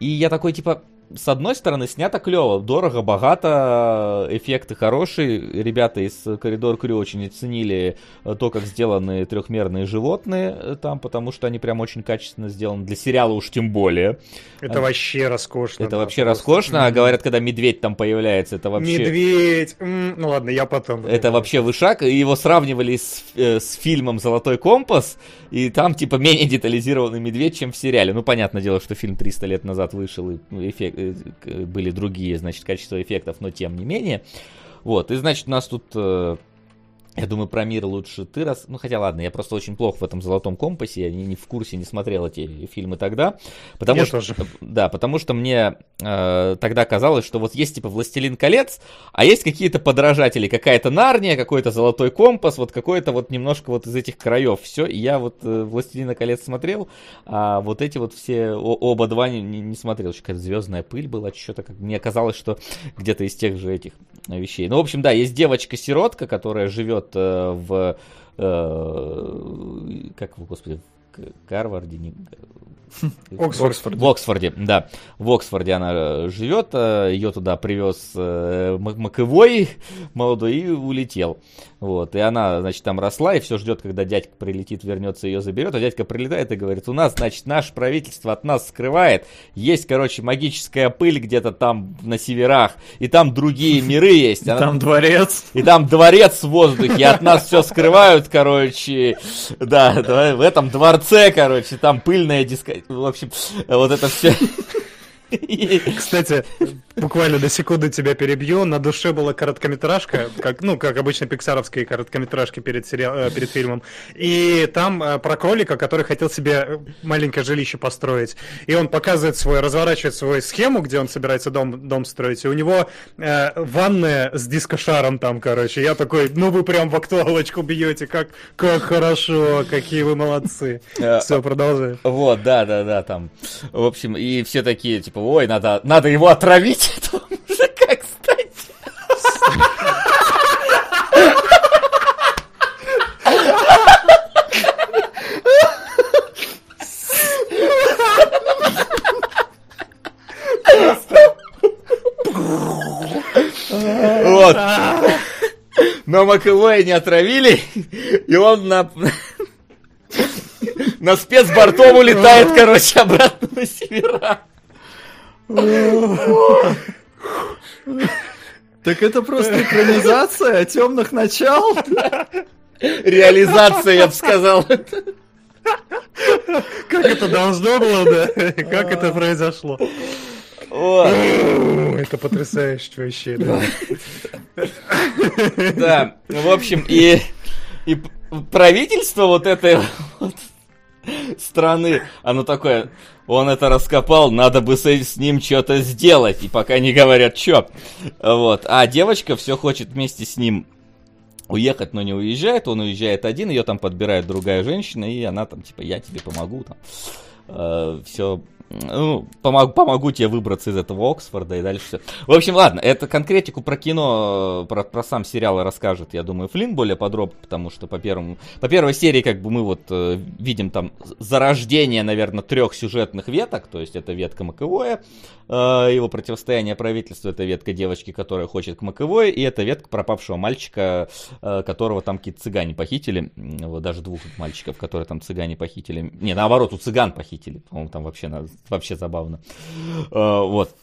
И я такой, типа, с одной стороны, снято клево, дорого, богато, эффекты хорошие. Ребята из Коридор Крю очень оценили э, то, как сделаны трехмерные животные э, там, потому что они прям очень качественно сделаны. Для сериала уж тем более. Это А, вообще роскошно. Это да, вообще просто. роскошно. А М. говорят, когда медведь там появляется, это вообще... Медведь. М, Ну ладно, я потом. Это вообще вышаг, и его сравнивали с, э, с фильмом «Золотой компас», и там, типа, менее детализированный медведь, чем в сериале. Ну, понятное дело, что фильм 300 лет назад вышел, и ну, эффек- э, к- были другие, значит, качество эффектов, но тем не менее. Вот, и, значит, у нас тут... я думаю, про мир лучше ты раз... Ну, хотя ладно, я просто очень плохо в этом «Золотом компасе», я не, не в курсе, не смотрел эти фильмы тогда. Потому Я что... тоже. Да, потому что мне э, тогда казалось, что вот есть типа «Властелин колец», а есть какие-то подражатели, какая-то Нарния, какой-то «Золотой компас», вот какой-то вот немножко вот из этих краев. Все, и я вот э, «Властелина колец» смотрел, а вот эти вот все о- оба два не, не- смотрел. Еще какая-то «Звездная пыль» была, что-то как... Мне казалось, что где-то из тех же этих вещей. Ну, в общем, да, есть девочка-сиротка, которая живет э, в... э, как, господи, в Гарварде, не... <laughs> Оксфорд. В Оксфорде, да. В Оксфорде она э, живет, э, ее туда привез э, Мак- Маковой <laughs> молодой и улетел. Вот, и она, значит, там росла и все ждет, когда дядька прилетит, вернется, ее заберет. А дядька прилетает и говорит, у нас, значит, наше правительство от нас скрывает. Есть, короче, магическая пыль где-то там на северах, и там другие <laughs> миры есть. Она- Там дворец. и там дворец в воздухе, от нас все скрывают, короче. Да, в этом дворце, короче, там пыльная диска... В общем, вот это все... <laughs> <laughs> Кстати, буквально на секунду тебя перебью. На душе была короткометражка, как, ну, как обычно пиксаровские короткометражки перед, сериал, э, перед фильмом. И там э, про кролика, который хотел себе маленькое жилище построить. И он показывает свой, разворачивает свою схему, где он собирается дом, дом строить. И у него э, ванная с дискошаром там, короче. Я такой, ну вы прям в актуалочку бьете, как, как хорошо, какие вы молодцы. Э, Все, продолжай. Вот, да, да, да, там. В общем, и все такие, типа, ой, надо, надо его отравить, <laughs> этого мужика, кстати. Вот. Но Маковое не отравили, и он на... На спецбортом улетает, короче, обратно на севера. Так это просто экранизация темных начал. Реализация, я бы сказал. Как это должно было, да? Как это произошло? Это потрясающе вообще, да. Да, в общем, и, и правительство вот этой вот страны, оно такое, он это раскопал, надо бы с, с ним что-то сделать, и пока не говорят, что. Вот. А девочка все хочет вместе с ним уехать, но не уезжает, он уезжает один, ее там подбирает другая женщина, и она там, типа, я тебе помогу, там, все, ну, помогу, помогу тебе выбраться из этого Оксфорда и дальше все. В общем, ладно, это конкретику про кино, про, про сам сериал расскажет, я думаю, Флинн более подробно, потому что по первому, по первой серии, как бы мы вот э, видим там зарождение, наверное, трех сюжетных веток, то есть это ветка Маковое, э, его противостояние правительству, это ветка девочки, которая хочет к Маковой, и это ветка пропавшего мальчика, э, которого там какие-то цыгане похитили, вот даже двух мальчиков, которые там цыгане похитили, не, наоборот, у цыган похитили, по-моему, там вообще, вообще забавно, э, вот.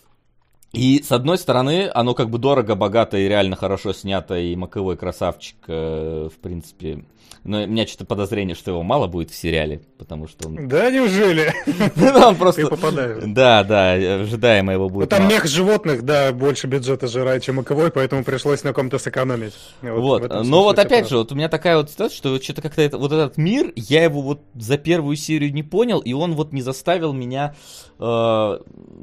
И с одной стороны, оно как бы дорого, богато и реально хорошо снято, и Маковой красавчик, э, в принципе. Но у меня что-то подозрение, что его мало будет в сериале, потому что он... Да, неужели? <laughs> Ну, он просто... Ты попадаешь. <laughs> Да, да, ожидаемо его Ну будет. там мало. мех животных, да, больше бюджета жирает, чем маковой, поэтому пришлось на ком-то сэкономить. Вот, но вот опять же, вот у меня такая вот ситуация, что что-то как-то это, вот этот мир, я его вот за первую серию не понял, и он вот не заставил меня э,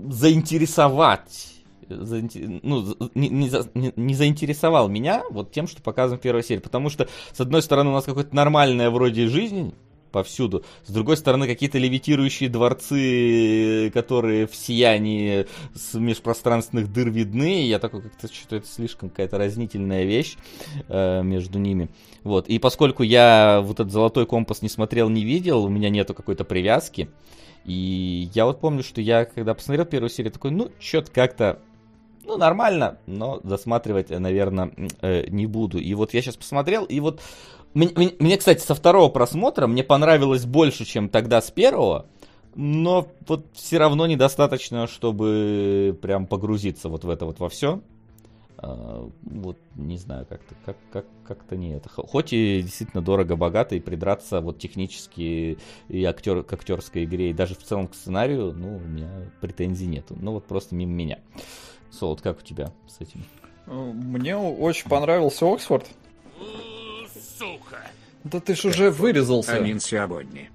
заинтересовать. Ну, не, не за- не- заинтересовал меня вот тем, что показано в первой серии. Потому что, с одной стороны, у нас какая-то нормальная вроде жизнь повсюду. С другой стороны, какие-то левитирующие дворцы, которые в сиянии с межпространственных дыр видны. Я такой, как-то что-то это слишком какая-то разнительная вещь э, между ними. Вот. И поскольку я вот этот золотой компас не смотрел, не видел, у меня нету какой-то привязки. И я вот помню, что я, когда посмотрел первую серию, такой, ну, что-то как-то ну, нормально, но досматривать, наверное, не буду. И вот я сейчас посмотрел, и вот мне, мне- кстати, со второго просмотра мне понравилось больше, чем тогда с первого, но вот все равно недостаточно, чтобы прям погрузиться вот в это вот во все. Вот, не знаю, как-то как, как, как-то не это. Хоть и действительно дорого-богато, и придраться вот технически и актер, к актерской игре, и даже в целом к сценарию, ну, у меня претензий нету. Ну, вот просто мимо меня. Солод, как у тебя с этим? Мне очень понравился Оксфорд. Да ты ж уже вырезался. Амин Сиабодни.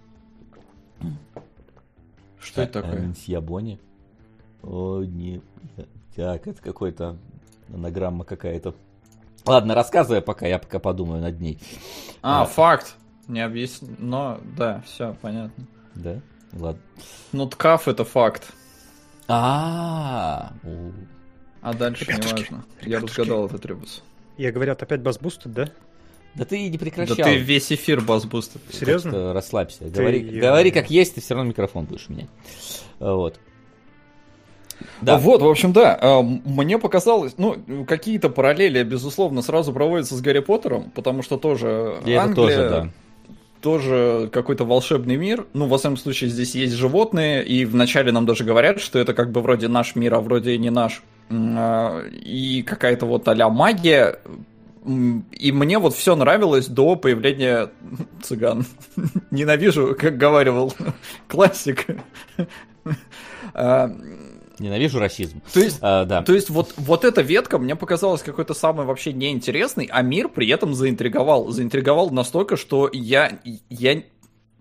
Что это такое? Ансьябони? О, не. Так, это какой-то анаграмма какая-то. Ладно, рассказывай пока, я пока подумаю над ней. А, А. факт. Не объясню. Но, да, все, понятно. Да? Ладно. Ну, ткаф это факт. А, у. А дальше не Ребятушки, важно. Я ребятушки. разгадал этот ребус. Я говорят, опять бас бустед, да? Да ты не Да прекращал. ты весь эфир бас-бустер. Серьезно? Как-то Расслабься. Говори, я- говори как есть, ты все равно микрофон будешь менять. А, Вот. Да. Вот, в общем, да. а, Мне показалось, ну, какие-то параллели, безусловно, сразу проводятся с Гарри Поттером, потому что тоже И это Англия, тоже, да. тоже какой-то волшебный мир. Ну, во всяком случае, здесь есть животные, и вначале нам даже говорят, что это как бы вроде наш мир, а вроде и не наш. А, И какая-то вот а магия. И мне вот все нравилось до появления <laughs> цыган. <laughs> Ненавижу, как говаривал <laughs> классик. А, Ненавижу расизм. То есть, А, да. то есть вот, вот эта ветка мне показалась какой-то самой вообще неинтересной, а мир при этом заинтриговал. Заинтриговал настолько, что я, я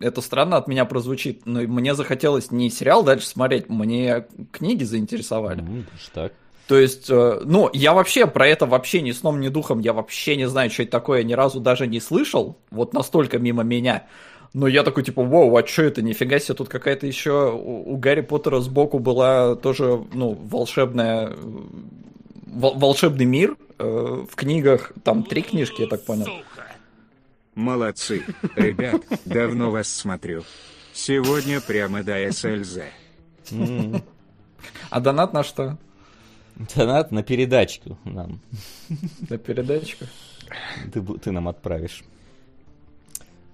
это странно от меня прозвучит, но мне захотелось не сериал дальше смотреть, мне книги заинтересовали. Уж так. То есть, э, ну, я вообще про это вообще ни сном, ни духом, я вообще не знаю, что это такое, ни разу даже не слышал, вот настолько мимо меня. Но я такой, типа, вау, а что это, нифига себе, тут какая-то еще у, у Гарри Поттера сбоку была тоже, ну, волшебная, э, вол- волшебный мир э, в книгах, там три книжки, я так понял. Молодцы. Ребят, давно вас смотрю. Сегодня прямо до СЛЗ. А донат на что? Донат на передачку нам. На передачку? Ты, ты нам отправишь.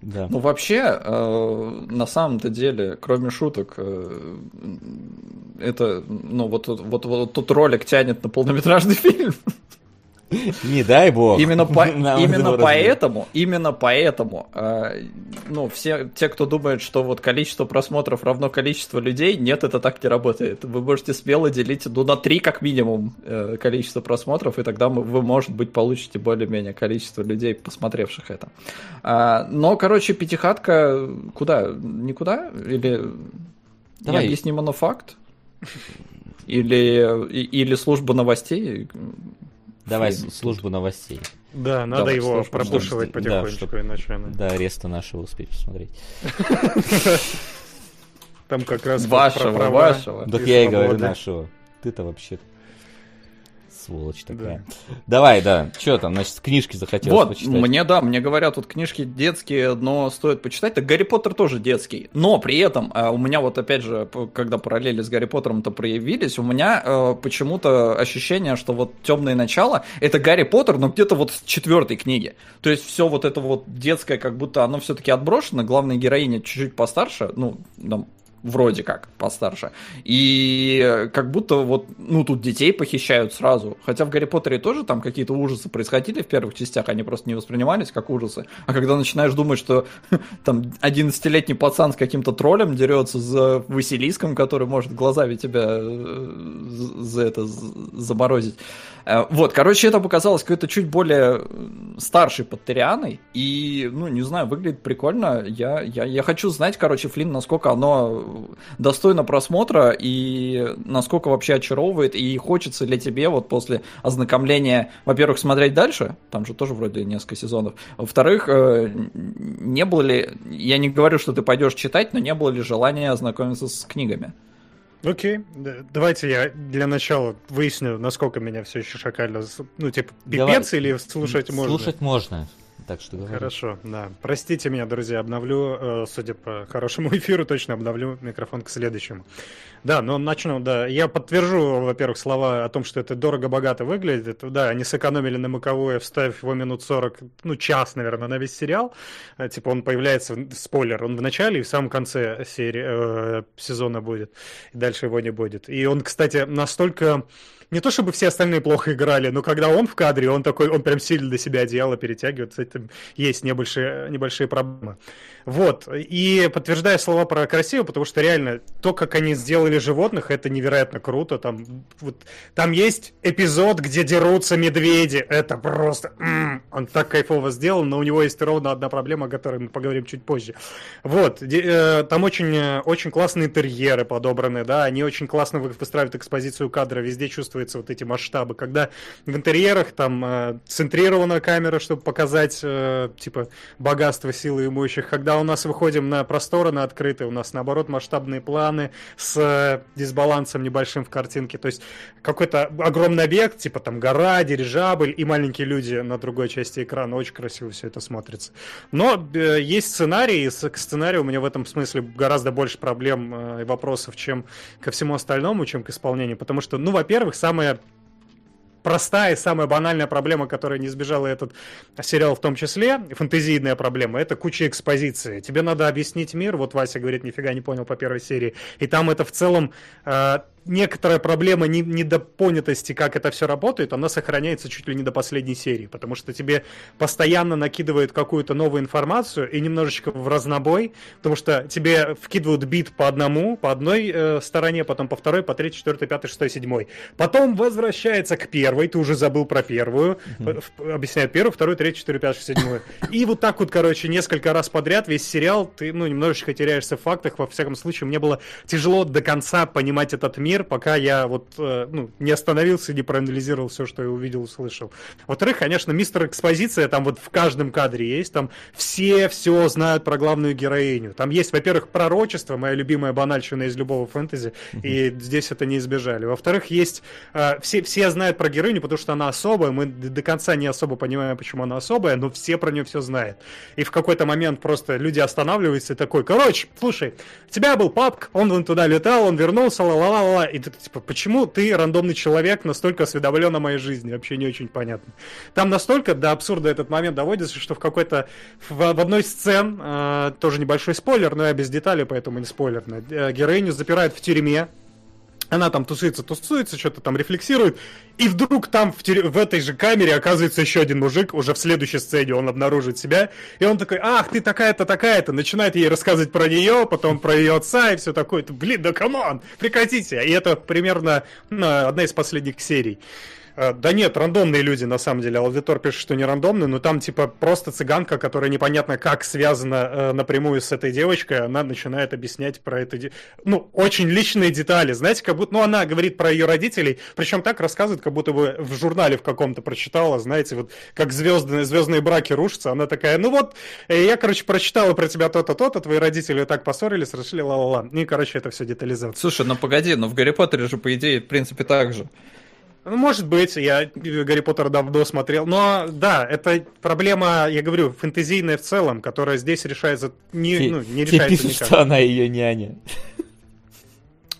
Да. Ну, вообще, э, на самом-то деле, кроме шуток, э, это, ну, вот, тут- вот, вот тут ролик тянет на полнометражный <laughs> фильм. Не дай бог. Именно, по- <laughs> именно поэтому, именно поэтому, э, ну, все те, кто думает, что вот количество просмотров равно количество людей, нет, это так не работает. Вы можете смело делить, ну, на три как минимум э, количество просмотров, и тогда мы- вы, может быть, получите более-менее количество людей, посмотревших это. А, но, короче, пятихатка куда? Никуда? Или Давай. необъяснимо, но факт? Или, или служба новостей? Давай Фейн. службу новостей. Да, надо Давай, его пропушивать пожалуйста. Да, потихонечку, чтоб- иначе она- До ареста нашего успеть посмотреть. Там как раз Вашего, вашего. Так я и говорю нашего. Ты-то вообще сволочь такая. Давай, да. Что там, значит, книжки захотелось Вот, почитать? мне, да, мне говорят, вот книжки детские, но стоит почитать. Так Гарри Поттер тоже детский. Но при этом а, у меня вот опять же, когда параллели с Гарри Поттером-то проявились, у меня э, почему-то ощущение, что вот темное начало это Гарри Поттер, но где-то вот с четвертой книги. То есть все вот это вот детское, как будто оно все-таки отброшено. Главная героиня чуть-чуть постарше, ну, там, вроде как постарше. И как будто вот, ну, тут детей похищают сразу. Хотя в Гарри Поттере тоже там какие-то ужасы происходили в первых частях, они просто не воспринимались как ужасы. А когда начинаешь думать, что <laughs> там 11-летний пацан с каким-то троллем дерется за Василиском, который может глазами тебя э, за это заморозить. Э, Вот, короче, это показалось какой-то чуть более э, старшей Паттерианой. И, ну, не знаю, выглядит прикольно. Я, я, я хочу знать, короче, Флинн, насколько оно достойно просмотра и насколько вообще очаровывает. И хочется ли тебе вот после ознакомления, во-первых, смотреть дальше, там же тоже вроде несколько сезонов. Во-вторых, э, не было ли, я не говорю, что ты пойдешь читать, но не было ли желания ознакомиться с книгами? Окей, да, давайте я для начала выясню, насколько меня все еще шакально, с- ну, типа, Давай. пипец или слушать можно? Слушать можно. Так что говори. Хорошо, да. Простите меня, друзья, обновлю, э, судя по хорошему <laughs> эфиру, точно обновлю микрофон к следующему. Да, но начну, да. Я подтвержу, во-первых, слова о том, что это дорого-богато выглядит. Да, они сэкономили на маковое, вставив его минут 40, ну, час, наверное, на весь сериал. Э, Типа он появляется, спойлер, он в начале и в самом конце серии, э, сезона будет. И дальше его не будет. И он, кстати, настолько... Не то чтобы все остальные плохо играли, но когда он в кадре, он такой, он прям сильно до себя одеяло перетягивает, с этим есть небольшие, небольшие проблемы. Вот, и подтверждаю слова про красиво, потому что реально то, как они сделали животных, это невероятно круто. Там, вот, там есть эпизод, где дерутся медведи, это просто... м, он так кайфово сделан, но у него есть ровно одна проблема, о которой мы поговорим чуть позже. Вот, э, там очень, э, очень классные интерьеры подобраны, да, они очень классно вы- выстраивают экспозицию кадра, везде чувствуются вот эти масштабы, когда в интерьерах там э, центрирована камера, чтобы показать, э, типа, богатство силы имущих, когда у нас выходим на просторы, на открытые, у нас, наоборот, масштабные планы с э, дисбалансом небольшим в картинке, то есть какой-то огромный объект, типа там гора, дирижабль и маленькие люди на другой части экрана, очень красиво все это смотрится. Но э, есть сценарий, и к сценарию у меня в этом смысле гораздо больше проблем э, и вопросов, чем ко всему остальному, чем к исполнению, потому что, ну, во-первых, самое простая и самая банальная проблема, которая не избежала этот сериал в том числе, фэнтезийная проблема, это куча экспозиции. Тебе надо объяснить мир, вот Вася говорит, нифига не понял по первой серии, и там это в целом э, некоторая проблема не- недопонятости, как это все работает, она сохраняется чуть ли не до последней серии, потому что тебе постоянно накидывают какую-то новую информацию и немножечко в разнобой, потому что тебе вкидывают бит по одному, по одной э, стороне, потом по второй, по третьей, четвертой, пятой, шестой, седьмой. Потом возвращается к первой, ты уже забыл про первую, в- объясняет первую, вторую, третью, четвертую, пятую, шестую, седьмую. И вот так вот, короче, несколько раз подряд весь сериал, ты, ну, немножечко теряешься в фактах, во всяком случае, мне было тяжело до конца понимать этот мир, пока я вот, э, ну, не остановился и не проанализировал все, что я увидел, услышал. Во-вторых, конечно, мистер Экспозиция там вот в каждом кадре есть, там все все знают про главную героиню. Там есть, во-первых, пророчество, моя любимая банальщина из любого фэнтези, и здесь это не избежали. Во-вторых, есть, э, все, все знают про героиню, потому что она особая, мы до конца не особо понимаем, почему она особая, но все про нее все знают. И в какой-то момент просто люди останавливаются и такой, короче, слушай, у тебя был папк, он вон туда летал, он вернулся, ла-ла-ла-ла, и ты типа, почему ты, рандомный человек, настолько осведомлен о моей жизни? Вообще не очень понятно. Там настолько до абсурда этот момент доводится, что в какой-то, в, в одной из сцен, э, тоже небольшой спойлер, но я без деталей, поэтому не спойлерно, э, героиню запирают в тюрьме, она там тусуется, тусуется, что-то там рефлексирует, и вдруг там в, тюрь- в этой же камере оказывается еще один мужик, уже в следующей сцене он обнаружит себя, и он такой, ах, ты такая-то, такая-то, начинает ей рассказывать про нее, потом про ее отца и все такое, блин, да come on, прекратите, и это примерно ну, одна из последних серий. Э, Да нет, рандомные люди, на самом деле. Аудитор пишет, что не рандомные, но там, типа, просто цыганка, которая непонятно как связана э, напрямую с этой девочкой, она начинает объяснять про это. Ну, очень личные детали, знаете, как будто... Ну, она говорит про ее родителей, причем так рассказывает, как будто бы в журнале в каком-то прочитала, знаете, вот как звездные, звездные браки рушатся. Она такая, ну вот, э, я, короче, прочитала про тебя то-то, то-то, твои родители так поссорились, решили ла-ла-ла. И, короче, это все детализация. Слушай, ну погоди, ну в Гарри Поттере же, по идее, в принципе, так же. Ну, может быть, я Гарри Поттер давно смотрел, но да, это проблема, я говорю, фэнтезийная в целом, которая здесь решается не, Те- ну, не решается пишут, никак. что она ее няня.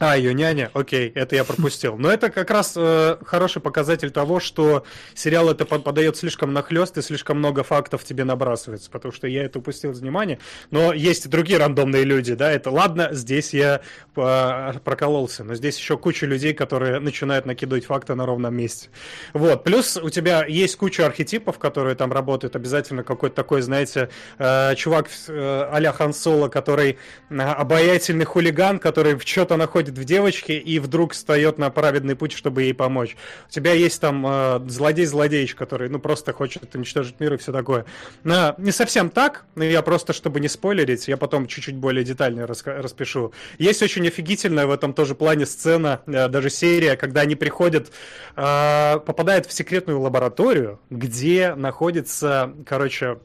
А, ее няня, окей, это я пропустил. Но это как раз э, хороший показатель того, что сериал это под- подает слишком нахлест и слишком много фактов тебе набрасывается, потому что я это упустил из внимания. Но есть и другие рандомные люди, да, это ладно, здесь я э, прокололся, но здесь еще куча людей, которые начинают накидывать факты на ровном месте. Вот, плюс у тебя есть куча архетипов, которые там работают, обязательно какой-то такой, знаете, э, чувак э, а-ля Хан Соло, который э, обаятельный хулиган, который в что-то находит в девочке и вдруг встает на праведный путь, чтобы ей помочь. У тебя есть там э, злодей-злодеич, который, ну, просто хочет уничтожить мир и все такое. Но не совсем так, но я просто, чтобы не спойлерить, я потом чуть-чуть более детально распишу. Есть очень офигительная в этом тоже плане сцена, э, даже серия, когда они приходят, э, попадают в секретную лабораторию, где находится, короче,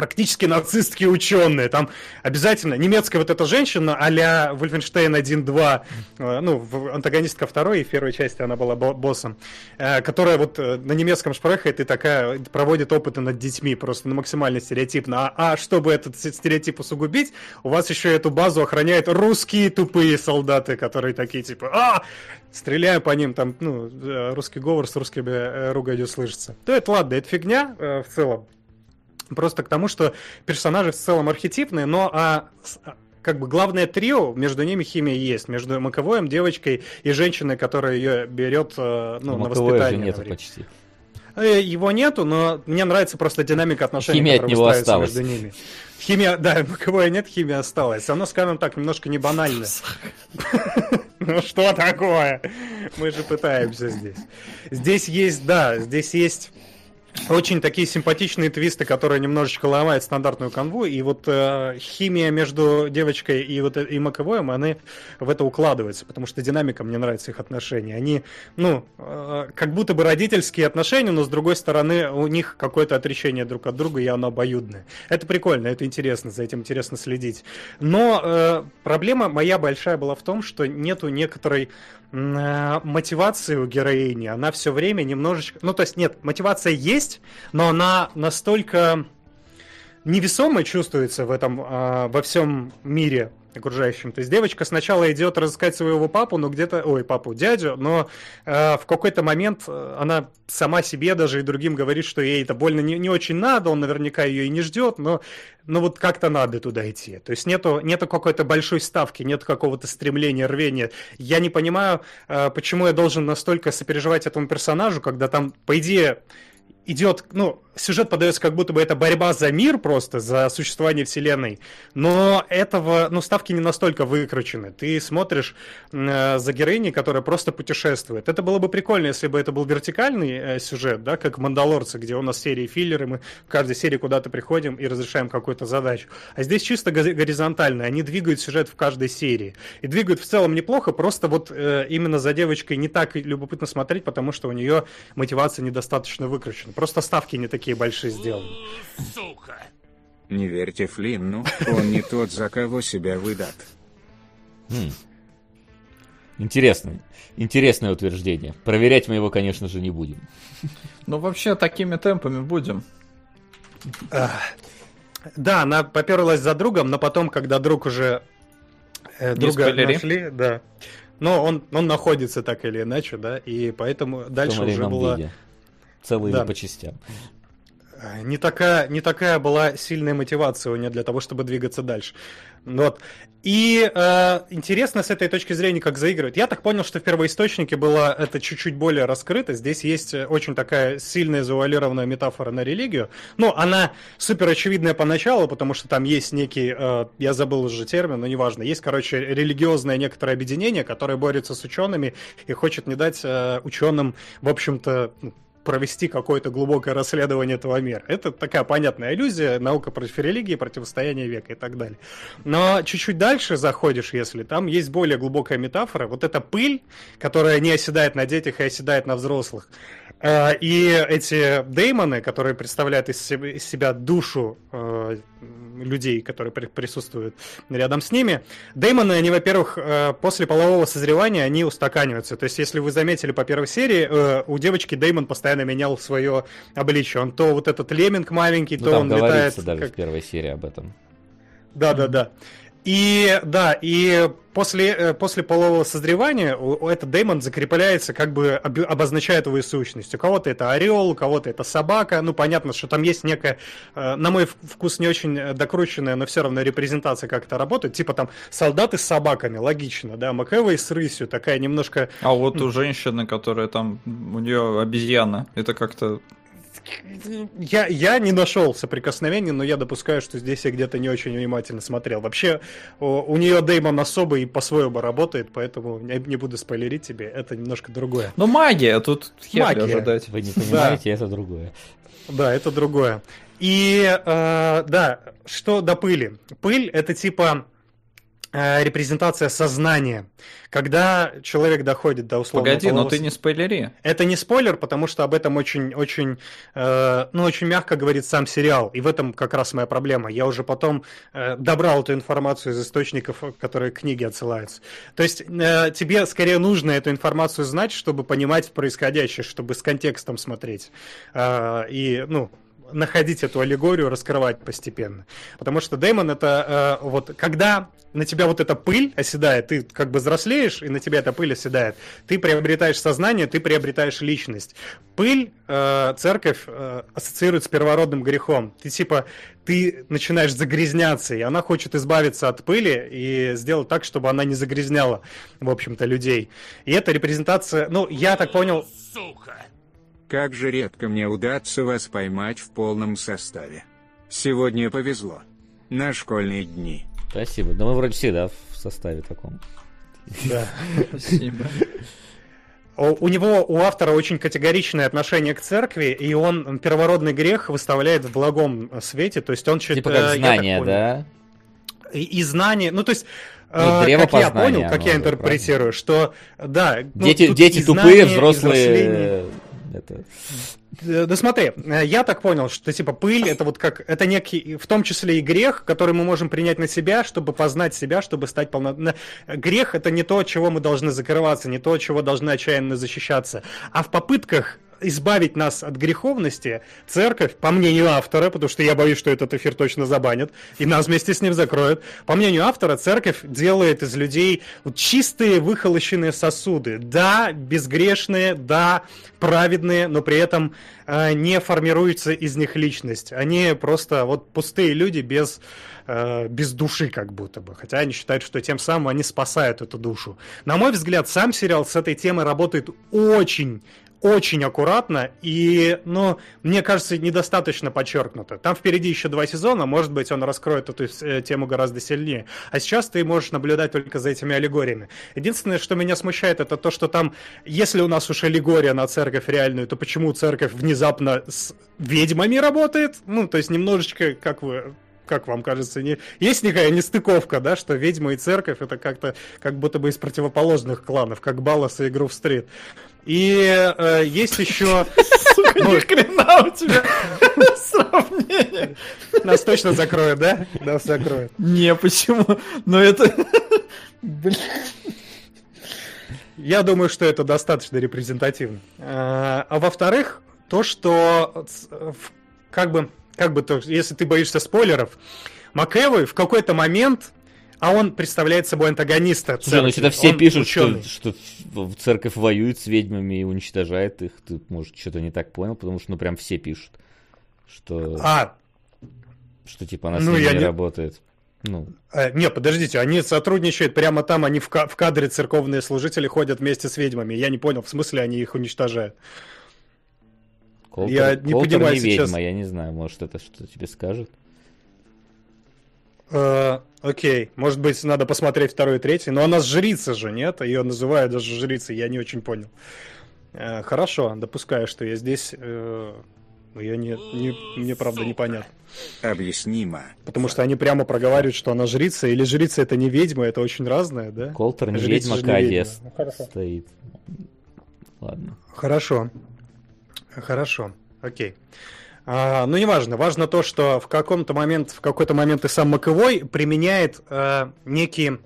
практически нацистские ученые. Там обязательно немецкая вот эта женщина а-ля Вольфенштейн 1-2, э, ну, антагонистка второй и в первой части она была бо- боссом, э, которая вот э, на немецком шпрехает и такая проводит опыты над детьми, просто на максимально стереотипно. А, а чтобы этот стереотип усугубить, у вас еще эту базу охраняют русские тупые солдаты, которые такие типа, а, стреляю по ним, там, ну, русский говор с русскими руганью слышится. То это ладно, это фигня э, в целом. Просто к тому, что персонажи в целом архетипные, но а, а, как бы главное трио, между ними химия есть. Между Маковоем, девочкой и женщиной, которая ее берет э, ну, на Маковоя же воспитание. нету почти. Э, Его нету, но мне нравится просто динамика отношений, Химия от него осталась. между ними. Химия, да, Маковоя нет, химия осталась. Оно, скажем так, немножко не банальное. <laughs> Ну что такое? Мы же пытаемся здесь. Здесь есть, да, здесь есть очень такие симпатичные твисты, которые немножечко ломают стандартную канву, и вот э, химия между девочкой и вот э- и Маковоем, они в это укладываются, потому что динамика, мне нравится их отношения. Они, ну, э, как будто бы родительские отношения, но с другой стороны у них какое-то отречение друг от друга, и оно обоюдное. Это прикольно, это интересно, за этим интересно следить. Но э, проблема моя большая была в том, что нету некоторой мотивации у героини. Она все время немножечко... Ну, то есть, нет, мотивация есть, но она настолько невесомо чувствуется в этом, а, во всем мире окружающим. То есть девочка сначала идет разыскать своего папу, но где-то, ой, папу, дядю, но э, в какой-то момент э, она сама себе даже и другим говорит, что ей это больно не, не очень надо, он наверняка ее и не ждет, но, но вот как-то надо туда идти. То есть нету, нету какой-то большой ставки, нет какого-то стремления, рвения. Я не понимаю, э, почему я должен настолько сопереживать этому персонажу, когда там, по идее, идет, ну, сюжет подается как будто бы это борьба за мир просто, за существование вселенной, но этого, ну, ставки не настолько выкручены. Ты смотришь э, за героиней, которая просто путешествует. Это было бы прикольно, если бы это был вертикальный э, сюжет, да, как Мандалорцы, где у нас серии филлеры, мы в каждой серии куда-то приходим и разрешаем какую-то задачу. А здесь чисто горизонтально, они двигают сюжет в каждой серии. И двигают в целом неплохо, просто вот э, именно за девочкой не так любопытно смотреть, потому что у нее мотивация недостаточно выкручена. Просто ставки не такие большие сделаны. Сука! Не верьте Флинну, он не тот, за кого себя выдат. Хм. Интересно. Интересное утверждение. Проверять мы его, конечно же, не будем. Ну, вообще, такими темпами будем. Да, она поперлась за другом, но потом, когда друг уже э, друга спойлери. нашли, да. Но он, он находится так или иначе, да, и поэтому дальше уже была виде. Целыми Да. по частям. Э, не такая, не такая была сильная мотивация у нее для того, чтобы двигаться дальше. Вот. И э, интересно с этой точки зрения, как заигрывают. Я так понял, что в первоисточнике было это чуть-чуть более раскрыто. Здесь есть э, очень такая сильная завуалированная метафора на религию. Ну, она супер очевидная поначалу, потому что там есть некий, э, я забыл уже термин, но неважно, есть, короче, религиозное некоторое объединение, которое борется с учеными и хочет не дать э, ученым, в общем-то, провести какое-то глубокое расследование этого мира. Это такая понятная иллюзия, наука против религии, противостояние века и так далее. Но чуть-чуть дальше заходишь, если там есть более глубокая метафора, вот эта пыль, которая не оседает на детях и оседает на взрослых. Э, И эти деймоны, которые представляют из себя, душу э, людей, которые при- присутствуют рядом с ними, деймоны, они, во-первых, э, после полового созревания, они устаканиваются. То есть, если вы заметили по первой серии, э, у девочки деймон постоянно менял свое обличие. Он то вот этот леминг маленький, Ну, то он летает... даже как- в первой серии об этом. да, да, да. И да, и после, э, после полового созревания этот демон закрепляется, как бы об- обозначает его сущность. У кого-то это орел, у кого-то это собака. Ну, понятно, что там есть некая, э, на мой вкус, не очень докрученная, но все равно репрезентация как это работает. Типа там солдаты с собаками, логично, да, Макэвой с рысью, такая немножко А вот у женщины, которая там, у нее обезьяна, это как-то... Я, я не нашел соприкосновений, но я допускаю, что здесь я где-то не очень внимательно смотрел. Вообще, у, у нее Деймон особый и по-своему работает, поэтому не, не буду спойлерить тебе, это немножко другое. Ну, магия, тут Магия. ожидать. Вы не понимаете, это другое. Да, это другое. И э, да, что до пыли? Пыль это типа репрезентация сознания. Когда человек доходит до условного Погоди, но полового ты не спойлери. Это не спойлер, потому что об этом очень, очень, э, ну, очень мягко говорит сам сериал. И в этом как раз моя проблема. Я уже потом э, добрал эту информацию из источников, которые к книге отсылаются. То есть э, тебе скорее нужно эту информацию знать, чтобы понимать происходящее, чтобы с контекстом смотреть. Э, и, ну, находить эту аллегорию, раскрывать постепенно. Потому что Дэймон это э, вот когда на тебя вот эта пыль оседает, ты как бы взрослеешь, и на тебя эта пыль оседает, ты приобретаешь сознание, ты приобретаешь личность. Пыль э, церковь э, ассоциирует с первородным грехом. Ты типа, ты начинаешь загрязняться, и она хочет избавиться от пыли и сделать так, чтобы она не загрязняла, в общем-то, людей. И это репрезентация, ну, я так понял, Как же редко мне удастся вас поймать в полном составе. Сегодня повезло. На школьные дни. Спасибо. Да мы вроде всегда в составе таком. да. <laughs> Спасибо. У него, у автора очень категоричное отношение к церкви, и он первородный грех выставляет в благом свете, то есть он чуть Типа э, как я так знание, да? И, и знание, ну то есть, Ну, э, древо как я познания понял, как оно, я интерпретирую, что да, ну, Дети, дети и тупые, взрослые... взросление. э, Это... Да, смотри, э, я так понял, что типа пыль это вот как это некий, в том числе и грех, который мы можем принять на себя, чтобы познать себя, чтобы стать полноценным. Грех это не то, чего мы должны закрываться, не то, чего должны отчаянно защищаться. А в попытках избавить нас от греховности, церковь, по мнению автора, потому что я боюсь, что этот эфир точно забанят, и нас вместе с ним закроют, по мнению автора, церковь делает из людей чистые выхолощенные сосуды. Да, безгрешные, да, праведные, но при этом э, не формируется из них личность. Они просто вот пустые люди без э, без души как будто бы. Хотя они считают, что тем самым они спасают эту душу. На мой взгляд, сам сериал с этой темой работает очень очень аккуратно и, ну, мне кажется, недостаточно подчеркнуто. Там впереди еще два сезона, может быть, он раскроет эту э, тему гораздо сильнее. А сейчас ты можешь наблюдать только за этими аллегориями. Единственное, что меня смущает, это то, что там, если у нас уж аллегория на церковь реальную, то почему церковь внезапно с ведьмами работает? Ну, то есть немножечко, как вы как вам кажется, не... есть никакая нестыковка, да, что ведьма и церковь это как-то как будто бы из противоположных кланов, как Баллас и Игру Стрит. И э, есть еще... <laughs> Сука, ну, ни хрена у тебя <laughs> сравнение. Нас точно закроют, да? Нас закроют. Не, почему? Но это... <laughs> Блин. Я думаю, что это достаточно репрезентативно. А, а во-вторых, то, что как бы как бы то, если ты боишься спойлеров, МакЭвой в какой-то момент а он представляет собой антагониста. Слушай, ну сюда все он пишут, что, что церковь воюет с ведьмами и уничтожает их. Ты, может, что-то не так понял, потому что, ну, прям все пишут, что... А, что, типа, она с ну, ними не работает. Ну. Э, не, подождите, они сотрудничают прямо там, они в, ка- в кадре церковные служители ходят вместе с ведьмами. Я не понял, в смысле они их уничтожают. Колтер, я не Колтер понимаю не сейчас... ведьма, я не знаю, может это что тебе скажет. Uh, окей, может быть, надо посмотреть второй и третий, но она жрица же, нет? Ее называют даже жрицей, я не очень понял. Uh, хорошо, допускаю, что я здесь, uh, я не, не, мне правда непонятно. Объяснимо. Потому что они прямо проговаривают, что она жрица, или жрица это не ведьма, это очень разное, да? Колтер не жрица ведьма, Кадия ну, стоит. Ладно. Хорошо. Хорошо, окей. А, ну, неважно. Важно то, что в каком-то момент, в какой-то момент и сам Маковой применяет а, некие...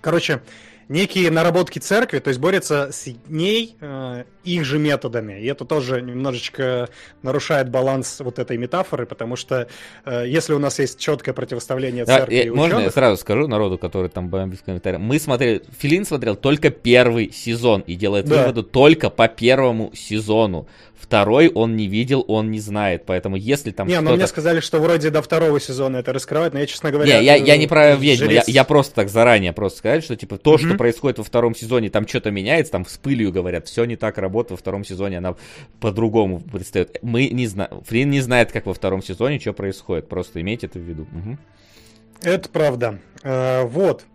Короче, некие наработки церкви, то есть борется с ней э, их же методами. И это тоже немножечко нарушает баланс вот этой метафоры, потому что э, если у нас есть четкое противоставление церкви да, и Можно ученых... я сразу скажу народу, который там бомбит в комментариях? Мы смотрели, Филин смотрел только первый сезон и делает да. выводы только по первому сезону. Второй он не видел, он не знает, поэтому если там Не, но мне сказали, что вроде до второго сезона это раскрывать, но я, честно говоря... Не, я, я не про ведьму, я, я просто так заранее просто сказать, что типа то, mm-hmm. что происходит во втором сезоне, там что-то меняется, там с пылью говорят, все не так работает, во втором сезоне она по-другому предстает. Мы не знаем, Флин не знает, как во втором сезоне, что происходит, просто имейте это в виду. Угу. Это правда. Э, вот.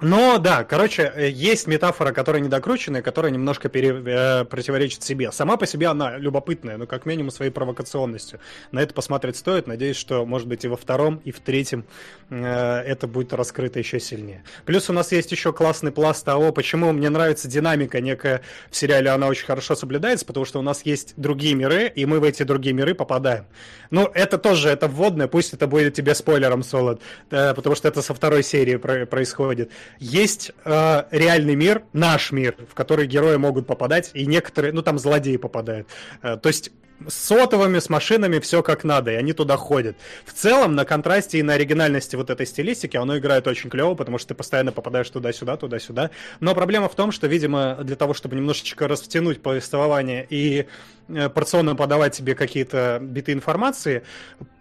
Но да, короче, э, есть метафора, которая недокрученная, которая немножко пере, э, противоречит себе. Сама по себе она любопытная, но как минимум своей провокационностью. На это посмотреть стоит. Надеюсь, что, может быть, и во втором, и в третьем э, это будет раскрыто еще сильнее. Плюс у нас есть еще классный пласт того, почему мне нравится динамика некая в сериале, она очень хорошо соблюдается, потому что у нас есть другие миры, и мы в эти другие миры попадаем. Ну, это тоже, это вводное, пусть это будет тебе спойлером, Солод, э, потому что это со второй серии про- происходит есть э, реальный мир, наш мир, в который герои могут попадать, и некоторые, ну там злодеи попадают. Э, то есть с сотовыми, с машинами все как надо, и они туда ходят. В целом, на контрасте и на оригинальности вот этой стилистики оно играет очень клево, потому что ты постоянно попадаешь туда-сюда, туда-сюда. Но проблема в том, что, видимо, для того, чтобы немножечко растянуть повествование и э, порционно подавать тебе какие-то биты информации,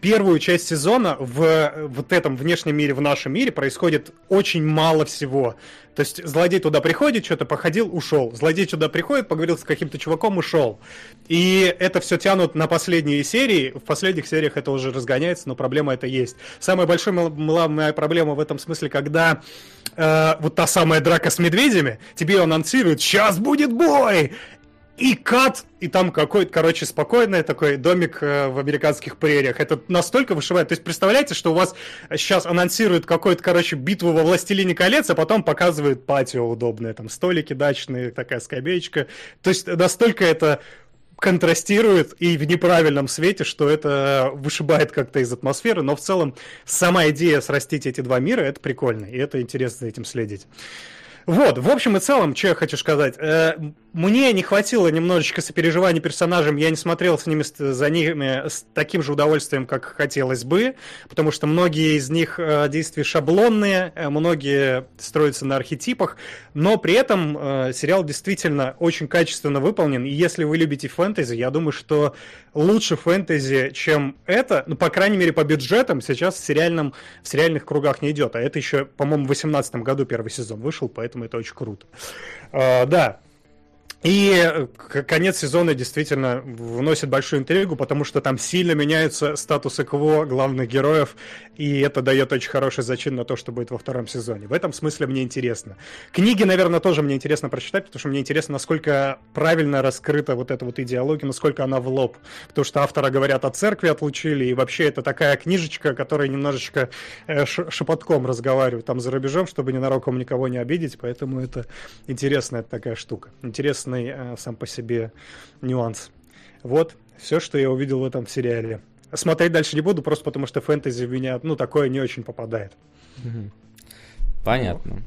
первую часть сезона в вот этом внешнем мире, в нашем мире происходит очень мало всего. То есть злодей туда приходит, что-то походил, ушел. Злодей туда приходит, поговорил с каким-то чуваком, ушел. И это все тянут на последние серии. В последних сериях это уже разгоняется, но проблема это есть. Самая большая моя проблема в этом смысле, когда э, вот та самая драка с медведями, тебе анонсируют, сейчас будет бой! И кат, и там какой-то, короче, спокойный такой домик э, в американских прериях. Это настолько вышивает. То есть, представляете, что у вас сейчас анонсируют какую-то, короче, битву во Властелине колец, а потом показывают патио удобное, там столики дачные, такая скамеечка. То есть, настолько это контрастирует и в неправильном свете, что это вышибает как-то из атмосферы, но в целом сама идея срастить эти два мира, это прикольно, и это интересно за этим следить. Вот, в общем и целом, что я хочу сказать. Э, мне не хватило немножечко сопереживания персонажам, я не смотрел с ними, за ними с таким же удовольствием, как хотелось бы, потому что многие из них э, действия шаблонные, э, многие строятся на архетипах, но при этом сериал действительно очень качественно выполнен, и если вы любите фэнтези, я думаю, что лучше фэнтези, чем это, ну, по крайней мере, по бюджетам, сейчас в, сериальном, в сериальных кругах не идет, а это еще, по-моему, в 2018 году первый сезон вышел, поэтому поэтому это очень круто. А, да, и э, конец сезона действительно вносит большую интригу, потому что там сильно меняются статусы КВО главных героев, и это дает очень хороший зачин на то, что будет во втором сезоне. В этом смысле мне интересно. Книги, наверное, тоже мне интересно прочитать, потому что мне интересно, насколько правильно раскрыта вот эта вот идеология, насколько она в лоб. Потому что автора, говорят, от церкви отлучили, и вообще это такая книжечка, которая немножечко э, шепотком разговаривает там за рубежом, чтобы ненароком никого не обидеть, поэтому это интересная такая штука. Интересно интересный э, сам по себе нюанс. Вот, все, что я увидел в этом сериале. Смотреть дальше не буду, просто потому что фэнтези в меня, ну, такое не очень попадает. Понятно.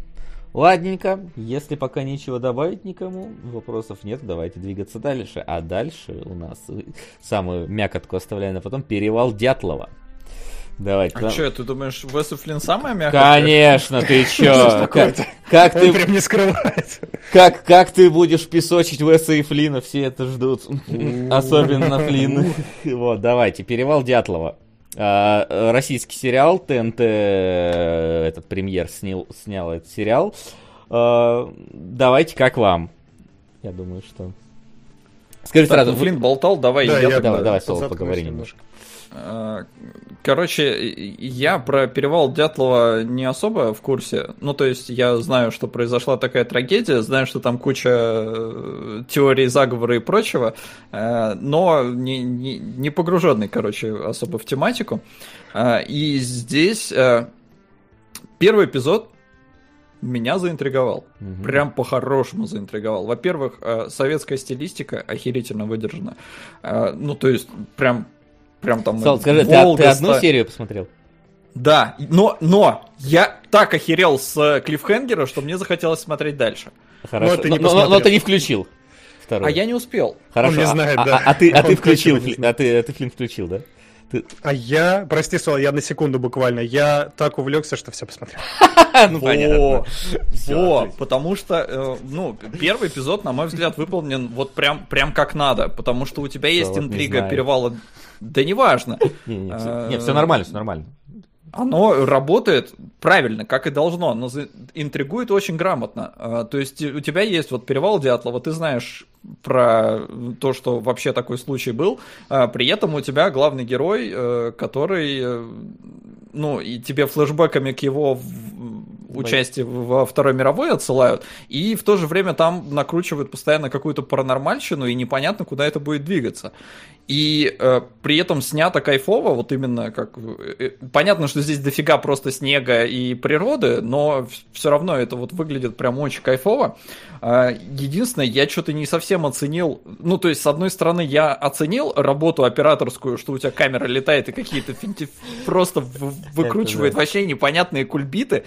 Ладненько, если пока нечего добавить никому, вопросов нет, давайте двигаться дальше. А дальше у нас самую мякотку оставляем на потом перевал Дятлова. Давайте. А что, ты думаешь, Веса Флинн самая мягкая? Конечно, ты чё? Как, как ты... прям не скрывает. Как, как ты будешь песочить Веса и Флина? Все это ждут. Особенно Флин. Вот, давайте. Перевал Дятлова. А, российский сериал, ТНТ, этот премьер снял, снял этот сериал. А, давайте, как вам? Я думаю, что... Скажи сразу. Флинн болтал, давай. Да, я, давай, давай, Соло, поговори немножко. Короче, я про перевал Дятлова не особо в курсе. Ну, то есть, я знаю, что произошла такая трагедия, знаю, что там куча э, теорий заговора и прочего, э, но не, не, не погруженный, короче, особо в тематику. И здесь э, первый эпизод меня заинтриговал. Угу. Прям по-хорошему заинтриговал. Во-первых, советская стилистика охерительно выдержана. Ну, то есть, прям прям там... Сал, скажи, ты, ты одну серию посмотрел? Да, но, но я так охерел с Клиффхенгера, что мне захотелось смотреть дальше. Хорошо, но ты не, но, но, но ты не включил. Второй. А я не успел. Хорошо, Он не знает, а, да. а, а, ты, а ты включил, а ты, а ты фильм включил, да? Ты... А я, прости, Сол, я на секунду буквально, я так увлекся, что все посмотрел. <laughs> Ну, понятно. Во, потому что, э, ну, первый эпизод, на мой взгляд, выполнен вот прям, прям как надо, потому что у тебя есть интрига перевала да неважно. Нет, все нормально, все нормально. Оно работает правильно, как и должно, но интригует очень грамотно. А, то есть у тебя есть вот перевал Дятлова, ты знаешь про то, что вообще такой случай был, а при этом у тебя главный герой, э, который, э, ну, и тебе флешбеками к его участие во Второй мировой отсылают, и в то же время там накручивают постоянно какую-то паранормальщину, и непонятно, куда это будет двигаться. И э, при этом снято кайфово, вот именно как... Э, э, понятно, что здесь дофига просто снега и природы, но все равно это вот выглядит прям очень кайфово. Э, единственное, я что-то не совсем оценил... Ну, то есть, с одной стороны, я оценил работу операторскую, что у тебя камера летает и какие-то финти... просто выкручивает вообще непонятные кульбиты.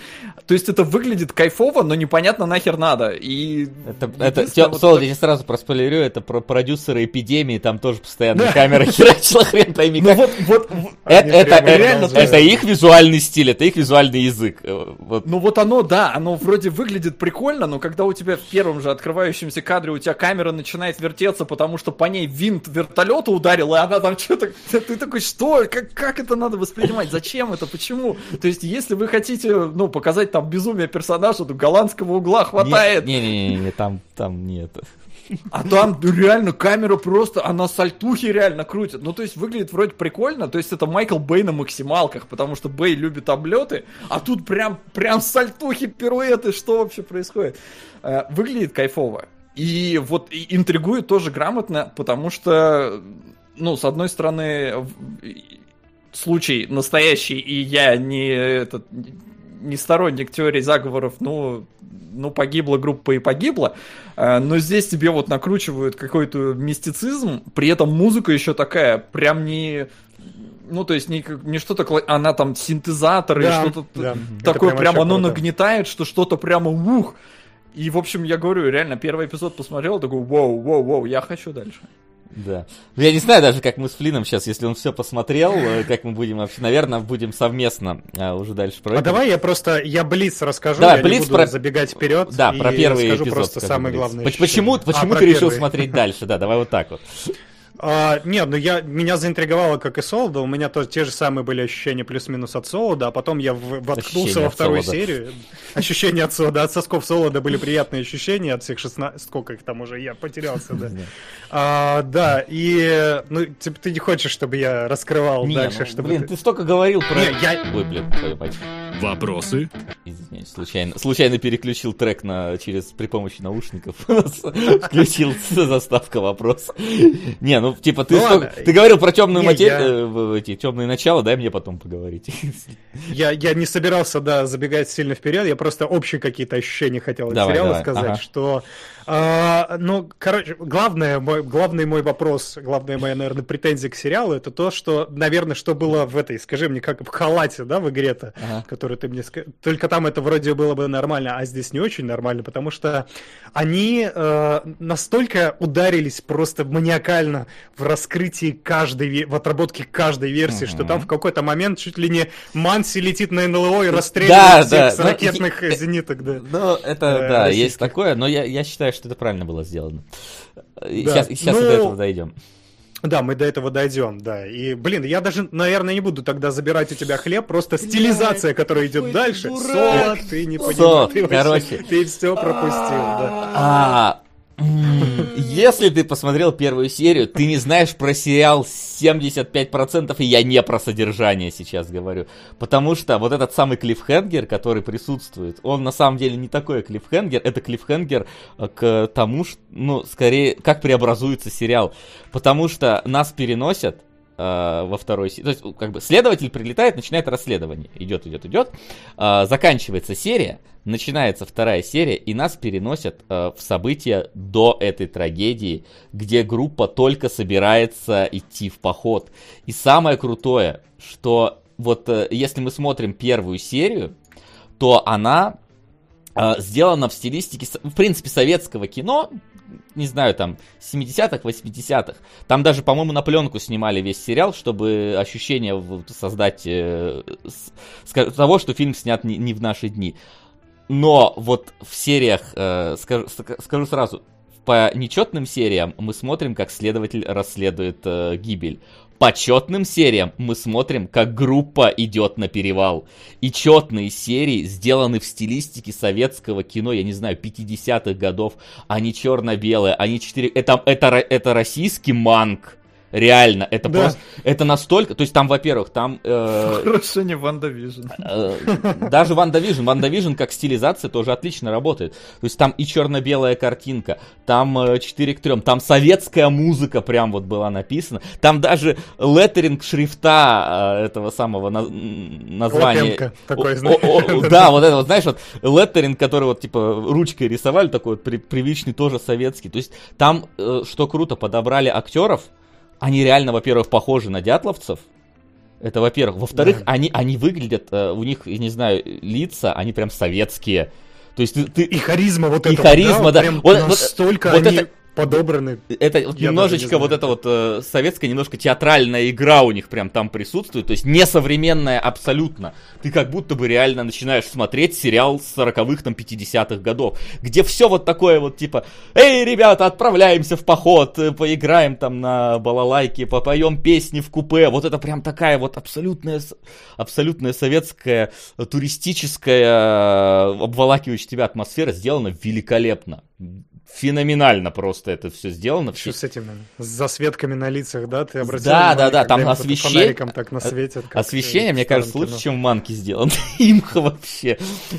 То есть, это выглядит кайфово, но непонятно нахер надо. И... Это, это, Солод, я сразу проспойлерю, это про продюсеры эпидемии, там тоже постоянно камера херачила, <laughs> хрен пойми ну. Вот, вот, это, это, реально, это их визуальный стиль, это их визуальный язык. Э, вот. Ну вот оно, да, оно вроде выглядит прикольно, но когда у тебя в первом же открывающемся кадре у тебя камера начинает вертеться, потому что по ней винт вертолета ударил, и она там что-то... <laughs> Ты такой, что? Как, как это надо воспринимать? Зачем это? Почему? То есть, если вы хотите, ну, показать там безумие персонажа, то голландского угла хватает. Не-не-не, там, там нет. А там реально камера просто, она сальтухи реально крутит. Ну, то есть выглядит вроде прикольно. То есть это Майкл Бэй на максималках, потому что Бэй любит облеты, а тут прям, прям сальтухи, пируэты, что вообще происходит? Э, выглядит кайфово. И вот интригует тоже грамотно, потому что, ну, с одной стороны, случай настоящий, и я не этот не сторонник теории заговоров, ну, ну, погибла группа и погибла, э, но здесь тебе вот накручивают какой-то мистицизм, при этом музыка еще такая, прям не ну, то есть не, не что-то, она там синтезатор да, или что-то да. такое, прям, прям оно круто. нагнетает, что что-то прямо ух. И, в общем, я говорю, реально, первый эпизод посмотрел, такой, воу, воу, воу, я хочу дальше. Да. Я не знаю даже, как мы с Флином сейчас, если он все посмотрел, э, как мы будем вообще, наверное, будем совместно а, уже дальше про. А давай я просто, я Блиц расскажу, да, я Блиц не буду про... забегать вперед. Да, про первый эпизод. просто самое главное. Почему, почему а, ты решил смотреть дальше? Да, давай вот так вот. А, нет, ну я, меня заинтриговало, как и Солода. У меня тоже те же самые были ощущения плюс-минус от Солода, а потом я в, воткнулся во вторую Солода. серию. Ощущения от Солода, от сосков Солода были приятные ощущения, от всех 16... Сколько их там уже? Я потерялся, да. А, да, и... Ну, типа, ты не хочешь, чтобы я раскрывал не, дальше, ну, чтобы... Блин, ты... столько говорил про... Не, я... Ой, блин, твою мать. Вопросы? Извиняюсь, случайно, случайно переключил трек на, через, при помощи наушников. <laughs> Включил <laughs> заставка вопрос. Не, ну, типа, ты, ну, столько, ты говорил про темную материю, я... эти темные начала, дай мне потом поговорить. <laughs> Я, я не собирался, да, забегать сильно вперед, я просто общие какие-то ощущения хотел от давай, сериала давай. сказать, ага. что а, ну, короче, главное, мой, главный мой вопрос, главная моя, наверное, претензия к сериалу, это то, что, наверное, что было в этой, скажи мне, как в халате, да, в игре-то, ага. Который ты мне сказал. Только там это вроде было бы нормально, а здесь не очень нормально, потому что они э, настолько ударились просто маниакально в раскрытии каждой, в отработке каждой версии, угу. что там в какой-то момент чуть ли не Манси летит на НЛО и расстреливает да, всех да, с ракетных но, зениток, да. Ну, это, э, да, российских. есть такое, но я, я считаю, что это правильно было сделано. Да. Сейчас, сейчас ну... до этого дойдем. Да, мы до этого дойдем, да. И, блин, я даже, наверное, не буду тогда забирать у тебя хлеб, просто стилизация, которая идет дальше. Солод, ты не понимаешь. Ты, короче. Ты все пропустил, да. Если ты посмотрел первую серию, ты не знаешь про сериал 75%, и я не про содержание сейчас говорю. Потому что вот этот самый клиффхенгер, который присутствует, он на самом деле не такой клиффхенгер, это клиффхенгер э, к тому, что, ну, скорее, как преобразуется сериал. Потому что нас переносят во второй серии. То есть, как бы, следователь прилетает, начинает расследование. Идет, идет, идет. Э, заканчивается серия, начинается вторая серия, и нас переносят э, в события до этой трагедии, где группа только собирается идти в поход. И самое крутое, что вот э, если мы смотрим первую серию, то она э, сделана в стилистике, в принципе, советского кино, не знаю, там, 70-х, 80-х. Там даже, по-моему, на пленку снимали весь сериал, чтобы ощущение создать э, с, того, что фильм снят не, не в наши дни. Но вот в сериях, э, скажу, скажу сразу, по нечетным сериям мы смотрим, как следователь расследует э, гибель. По четным сериям мы смотрим, как группа идет на перевал. И четные серии сделаны в стилистике советского кино, я не знаю, 50-х годов. Они черно-белые, они четыре... Это, это, это российский манг Реально, это да. просто, это настолько, то есть там, во-первых, там... Э, Хорошо, не WandaVision. Э, даже WandaVision, WandaVision как стилизация тоже отлично работает. То есть там и черно-белая картинка, там э, 4 к 3, там советская музыка прям вот была написана, там даже леттеринг шрифта э, этого самого на, названия... такой, Да, вот это вот, знаешь, вот леттеринг, который вот типа ручкой рисовали, такой вот привычный тоже советский. То есть там, э, что круто, подобрали актеров, они реально, во-первых, похожи на дятловцев. Это во-первых. Во-вторых, да. они, они выглядят, э, у них, я не знаю, лица, они прям советские. То есть ты, ты... И харизма вот и это. И харизма, да. Прям вот, настолько вот, они... это подобраны. Это вот немножечко вот это вот э, советская, немножко театральная игра у них прям там присутствует, то есть несовременная абсолютно. Ты как будто бы реально начинаешь смотреть сериал с 40-х, там, 50-х годов, где все вот такое вот типа, эй, ребята, отправляемся в поход, э, поиграем там на балалайке, попоем песни в купе, вот это прям такая вот абсолютная, абсолютная советская туристическая э, обволакивающая тебя атмосфера сделана великолепно феноменально просто это все сделано. Что с этим, с засветками на лицах, да? Ты обратил Да, да, да, там освещение. так насветят. Освещение, мне кажется, лучше, чем в Манке сделано. <laughs> Имха вообще.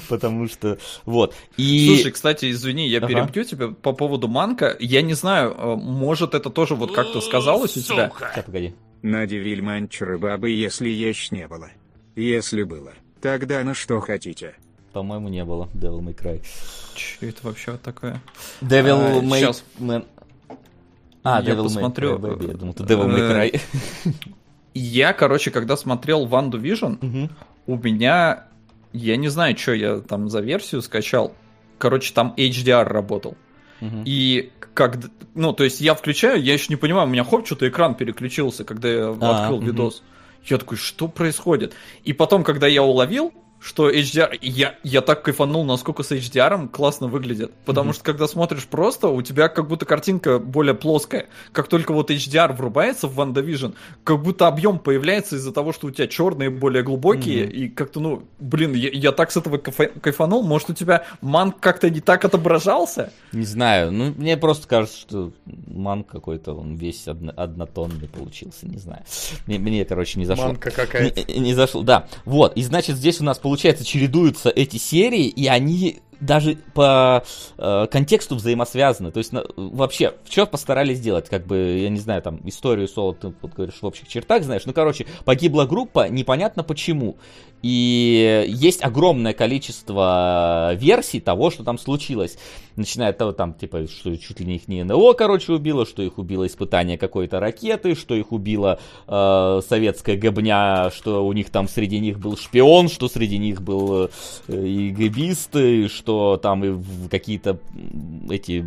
Потому что, вот. И... Слушай, кстати, извини, я ага. перебью тебя по поводу Манка. Я не знаю, э, может это тоже вот как-то сказалось у тебя? Сейчас, погоди. Нади Вильманчеры бабы, если есть не было. Если было, тогда на что хотите? По-моему, не было Devil May Cry. Что это вообще такое? Devil а, May... Сейчас. Man... А, я Devil посмотрю... May Cry, Я думал, это Devil May Cry. <laughs> Я, короче, когда смотрел Ванду Vision, у меня... Я не знаю, что я там за версию скачал. короче, там HDR работал. И как, ну, то есть я включаю, я еще не понимаю, у меня хоп, что-то экран переключился, когда я А, открыл видос. Я такой, что происходит? И потом, когда я уловил, что HDR, я, я так кайфанул, насколько с HDR классно выглядит. Потому Мгм. что, когда смотришь просто, у тебя как будто картинка более плоская. Как только вот HDR врубается в WandaVision, как будто объем появляется из-за того, что у тебя черные более глубокие. Мгм. И как-то, ну, блин, я, я так с этого кайфа- кайфанул. Может, у тебя манг как-то не так отображался? Не знаю, ну мне просто кажется, что манг какой-то, он весь одно- однотонный получился, не знаю. Мне, мне, короче, не зашло. Манка какая-то. Не, не зашло, да. Вот, и значит, здесь у нас, получается, чередуются эти серии, и они даже по э, контексту взаимосвязаны. То есть, на- вообще, что постарались сделать? Как бы, я не знаю, там, историю Соло, ты вот говоришь, в общих чертах знаешь. Ну, короче, погибла группа, непонятно почему. И есть огромное количество версий того, что там случилось. Начиная от того, там, типа, что чуть ли не их не НЛО, короче, убило, что их убило испытание какой-то ракеты, что их убила э, советская гобня, что у них там среди них был шпион, что среди них был э, и гибисты, что там и какие-то эти,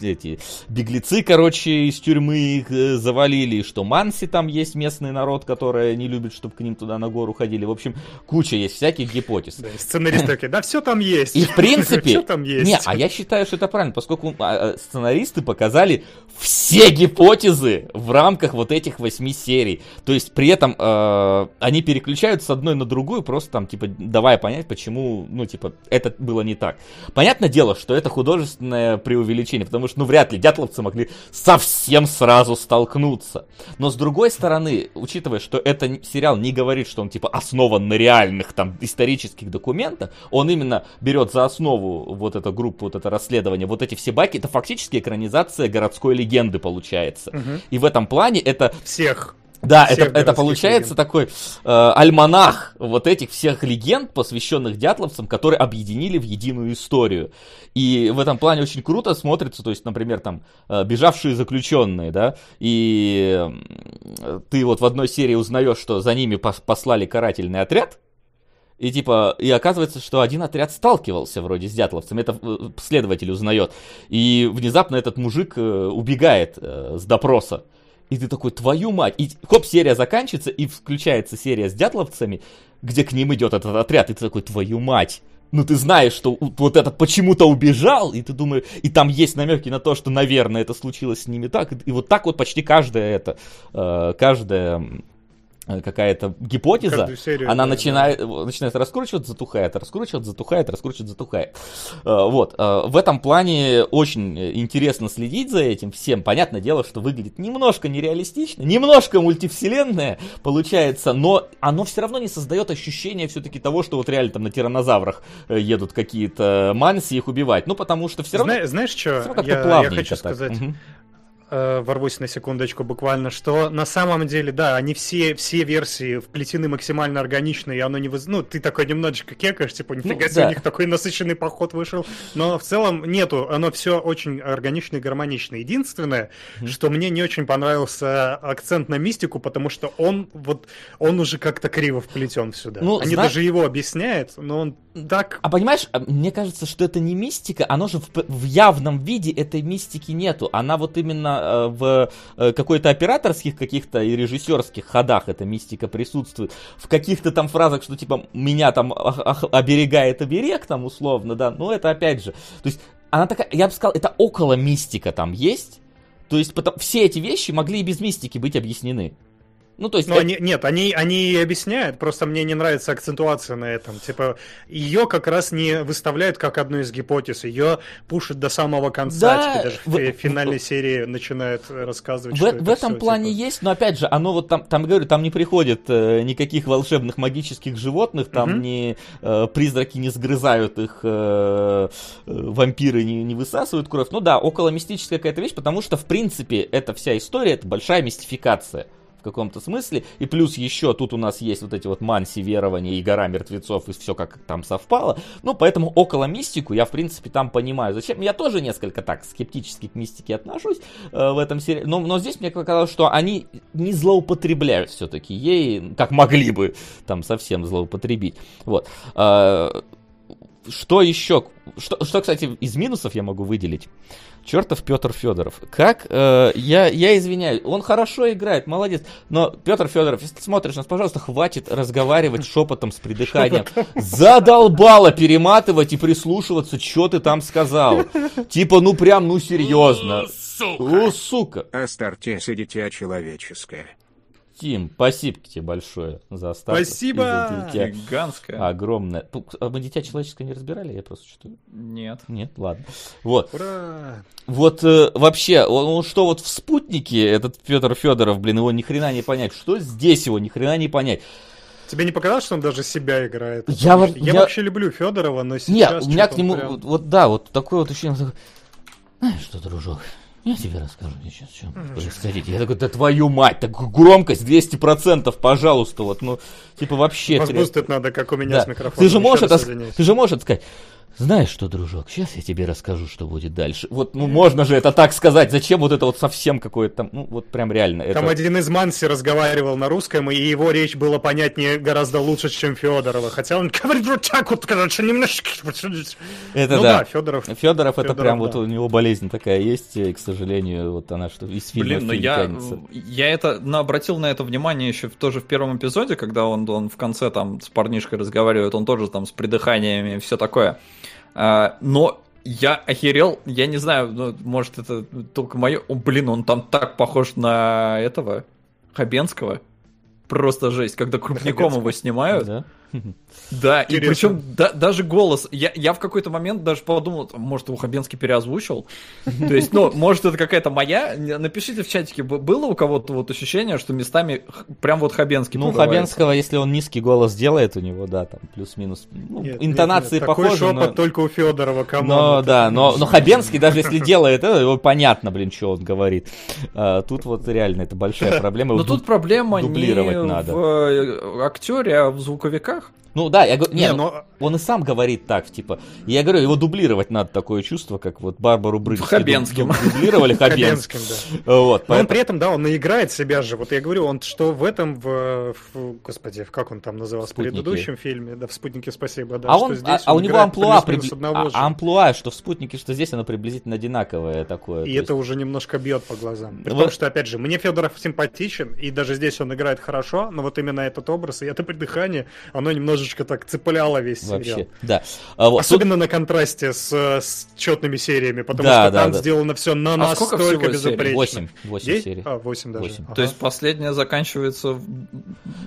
эти беглецы, короче, из тюрьмы их э, завалили, что Манси там есть местный народ, который не любит, чтобы к ним туда на гору ходили. В общем, куча есть всяких гипотез. Да, сценаристы такие, да все там есть. И в принципе, <laughs> Все там есть. не, а я считаю, что это правильно, поскольку а, а, сценаристы показали все гипотезы в рамках вот этих восьми серий. То есть при этом э, они переключаются с одной на другую, просто там, типа, давая понять, почему, ну, типа, это было не так. Понятное дело, что это художественное преувеличение, потому что, ну, вряд ли дятловцы могли совсем сразу столкнуться. Но с другой стороны, учитывая, что это н- сериал не говорит, что он, типа, основан на реальных, там, исторических документах, он именно берет за основу вот эту группу, вот это расследование, вот эти все баки, это фактически экранизация городской легенды получается. Мгм. И в этом плане это Всех. да, Всех это, это получается легенд. такой э, альманах вот этих всех легенд, посвященных дятловцам, которые объединили в единую историю. И в этом плане очень круто смотрится, то есть, например, там, э, бежавшие заключенные, да, и ты вот в одной серии узнаешь, что за ними пос- послали карательный отряд, и типа, и оказывается, что один отряд сталкивался вроде с дятловцем, это э, следователь узнает. И внезапно этот мужик э, убегает э, с допроса. И ты такой, твою мать. И хоп, серия заканчивается, и включается серия с дятловцами, где к ним идет этот отряд. И ты такой, твою мать. Ну ты знаешь, что вот этот почему-то убежал, и ты думаешь, и там есть намеки на то, что, наверное, это случилось с ними так. И вот так вот почти каждая это, каждая какая-то гипотеза, серию, она да, начинает, начинает раскручивать, затухает, раскручивать, затухает, раскручивать, затухает. Э, Вот, э, в этом плане очень э, интересно следить за этим всем. Понятное дело, что выглядит немножко нереалистично, немножко мультивселенная получается, но оно все равно не создает ощущения все-таки того, что вот реально там на тиранозаврах э, едут какие-то манси их убивать. Ну, потому что все равно... Зна- Знаешь всё что? равно Я, я хочу так. сказать, Мгм. Э, ворвусь на секундочку буквально, что на самом деле, да, они все, все версии вплетены максимально органично, и оно не воз... Ну, ты такой немножечко кекаешь, типа, нифига Ну, себе, да. у них такой насыщенный поход вышел. Но в целом нету, оно все очень органично и гармонично. Единственное, что мне не очень понравился акцент на мистику, потому что он вот, он уже как-то криво вплетен сюда. Ну, они зна- даже его объясняют, но он так... А понимаешь, а мне кажется, что это не мистика, оно же в, в явном виде этой мистики нету. Она вот именно э, в э, какой-то операторских каких-то и режиссерских ходах эта мистика присутствует. В каких-то там фразах, что типа меня там оберегает оберег, там условно, да. Но это опять же. То есть она такая, я бы сказал, это около мистика там есть. То есть потом, все эти вещи могли и без мистики быть объяснены. Ну, то есть... Ну, это- они, нет, они, они и объясняют, просто мне не нравится акцентуация на этом. Типа, ее как раз не выставляют как одну из гипотез, ее пушат до самого конца, Да, типа, даже в, в- фи- финальной серии начинают рассказывать, В, что в это этом всё, плане типа. есть, но опять же, оно вот там, там говорю, там не приходит э, никаких волшебных магических животных, там Мгм. не э, призраки не сгрызают их, э, э, вампиры не, не высасывают кровь. Ну да, около мистическая какая-то вещь, потому что в принципе эта вся история это большая мистификация в каком-то смысле. И плюс еще тут у нас есть вот эти вот манси верования и гора мертвецов, и все как там совпало. Ну, поэтому около мистику я, в принципе, там понимаю. Зачем? Я тоже несколько так скептически к мистике отношусь э, в этом сериале. Но, но здесь мне показалось, что они не злоупотребляют все-таки ей, как могли бы там совсем злоупотребить. Вот. Э, что еще? Что, что, кстати, из минусов я могу выделить? Чертов Петр Федоров. Как? Э, я, я извиняюсь, он хорошо играет, молодец. Но, Петр Федоров, если ты смотришь нас, пожалуйста, хватит разговаривать шепотом с придыханием. Задолбало перематывать и прислушиваться, что ты там сказал. Типа, ну прям, ну серьезно. О, сука. Астартес и дитя человеческое. Тим, спасибо тебе большое за остаток. Спасибо! Гигантская. огромное. А мы дитя человеческое не разбирали? Я просто что Нет. Нет, ладно. Вот. Ура! Вот э, вообще, он, он что вот в спутнике, этот Петр Федоров, блин, его ни хрена не понять. Что здесь его ни хрена не понять. Тебе не показалось, что он даже себя играет? Я во- я, я- вообще люблю Федорова, но сейчас... Нет, у меня к нему, прям- вот, вот да, вот такое вот ощущение. Знаешь что, дружок, я тебе расскажу сейчас, что происходит. Я такой, да твою мать, так громкость 200%, пожалуйста, вот, ну, типа вообще... Вас бустить надо, как у меня Да. с микрофоном. Ты же можешь это, ты же можешь это сказать. Знаешь что, дружок, сейчас я тебе расскажу, что будет дальше. Вот, ну, можно же это так сказать. Зачем вот это вот совсем какое-то там, ну, вот прям реально. Там это... один из Манси разговаривал на русском, и его речь было понятнее гораздо лучше, чем Федорова. Хотя он говорит вот так вот, короче, немножко... Это ну да. да, Федоров. Федоров, это Федоров, прям да. вот у него болезнь такая есть, и, к сожалению, вот она что из фильма Блин, в ну фильм я, тянется. я это ну, обратил на это внимание еще тоже в первом эпизоде, когда он, он в конце там с парнишкой разговаривает, он тоже там с придыханиями и все такое. А, но я охерел, я не знаю, ну, может это только мое... О, блин, он там так похож на этого Хабенского. Просто жесть, когда крупником его снимают. Да? <laughs> Да, и Интересно. причем да- даже голос. Я, я в какой-то момент даже подумал, может, его Хабенский переозвучил. То есть, ну, может, это какая-то моя. Напишите в чатике, было у кого-то вот ощущение, что местами прям вот Хабенский Ну, у прорывается? Хабенского, если он низкий голос делает, у него, да, там плюс-минус. ну, Нет, интонации нет, нет, Такой похожи, шепот но... только у Федорова, кому Но да, но, но Хабенский, даже если делает это, его понятно, блин, что он говорит. А, тут вот реально это большая <laughs> проблема. Но тут проблема не дублировать надо. в э, актере, а в звуковиках. Ну да, я говорю, не, Не, ну, но- он и сам говорит так, типа, я говорю, его дублировать надо такое чувство, как вот Барбару Брыльски Хабенским. дуб- дублировали <laughs> Хабенским. Хабенским, да. Вот, Но он поэтому... при этом, да, он наиграет себя же. Вот я говорю, он что в этом, в, в- господи, как он там назывался, в предыдущем фильме, да, в «Спутнике», спасибо, да, А, что он, здесь а, а у него амплуа, прибли- а- а амплуа, что в спутнике, что здесь, оно приблизительно одинаковое такое. И то это есть- уже немножко бьет по глазам. При Вот. том, что, опять же, мне Федоров симпатичен, и даже здесь он играет хорошо, но вот именно этот образ и это придыхание, оно немножечко так цепляло весь сериал. Вообще, да. А вот тут- Особенно на контрасте с, с четными сериями, потому Да, что да, там да. сделано все на А настолько безупречно. Восемь, восемь Девять? серий. А, 8 даже. Восемь. Ага. То есть последняя заканчивается в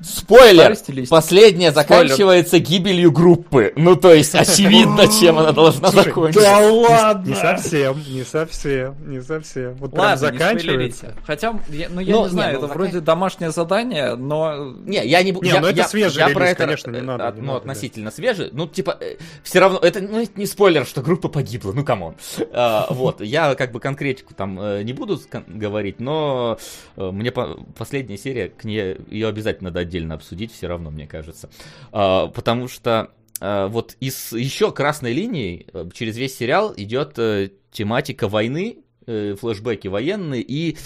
Спойлер! Последняя заканчивается гибелью группы. Ну, то есть, очевидно, чем она должна Слушай, закончиться. да ладно! Не совсем, не совсем, не совсем. Вот прям Ладно, не заканчивается. Хотя, я- ну я Ну, не знаю, не, ну, это вроде домашнее задание, но... Не, я не буду. Не, я, ну это я- свежий я релиз, это, конечно, не э, надо, от- ну, относительно свежий. Ну, типа, все равно, это ну, это не спойлер, что группа погибла. Ну, come on. А, <laughs> Вот, я как бы конкретику там э, не буду говорить, но э, мне по- последняя серия, к ней ее обязательно надо отдельно обсудить, все равно, мне кажется. А, Потому что э, вот из еще красной линии э, через весь сериал идет э, тематика войны, э, флешбеки военные, и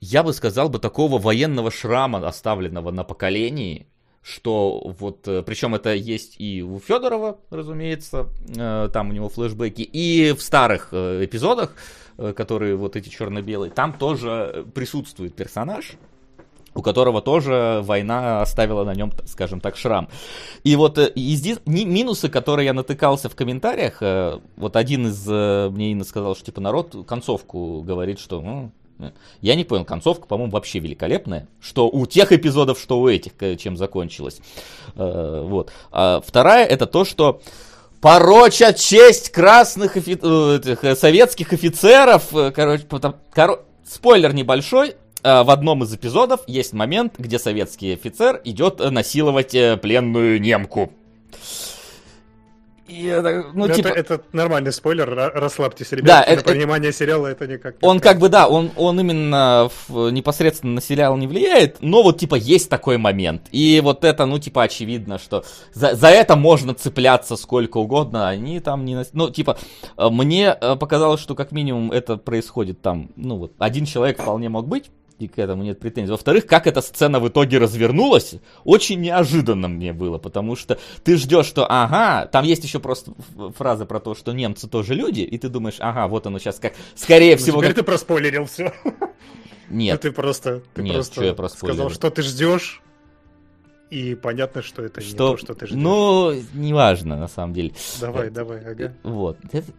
я бы сказал бы такого военного шрама, оставленного на поколении, что вот, причем это есть и у Федорова, разумеется, э, там у него флешбеки, и в старых э, эпизодах, э, которые вот эти черно-белые, там тоже присутствует персонаж, у которого тоже война оставила на нем, скажем так, шрам. И вот э, ди- ни- минусы, которые я натыкался в комментариях, э, вот один из э, мне Инна сказал, что типа народ концовку говорит, что ну, э, я не понял, концовка, по-моему, вообще великолепная, что у тех эпизодов, что у этих, чем закончилась. Э, Вот. А вторая это то, что порочат честь красных офи- э, этих, э, советских офицеров. Короче, потом, коро- спойлер небольшой. В одном из эпизодов есть момент, где советский офицер идет насиловать пленную немку. Это, ну, это, типа, это нормальный спойлер, ра- расслабьтесь, Да, ребята. это- на понимание сериала это никак не Он как бы, да, он, он именно в- непосредственно на сериал не влияет, но вот, типа, есть такой момент. И вот это, ну, типа, очевидно, что за, за это можно цепляться сколько угодно, они там не... нас- Ну, типа, э, мне э, показалось, что как минимум это происходит там, ну, вот, один человек вполне мог быть, и к этому нет претензий. Во-вторых, как эта сцена в итоге развернулась, очень неожиданно мне было, потому что ты ждешь, что ага, там есть еще просто фраза про то, что немцы тоже люди, и ты думаешь, ага, вот оно сейчас как, скорее Ну, всего... теперь как- ты проспойлерил все. Нет, <laughs> ты просто, ты Нет, просто что я сказал, что ты ждешь, и понятно, что это не что... то, что ты ждешь. Ну, неважно, на самом деле. Давай, давай, ага. Вот. Это-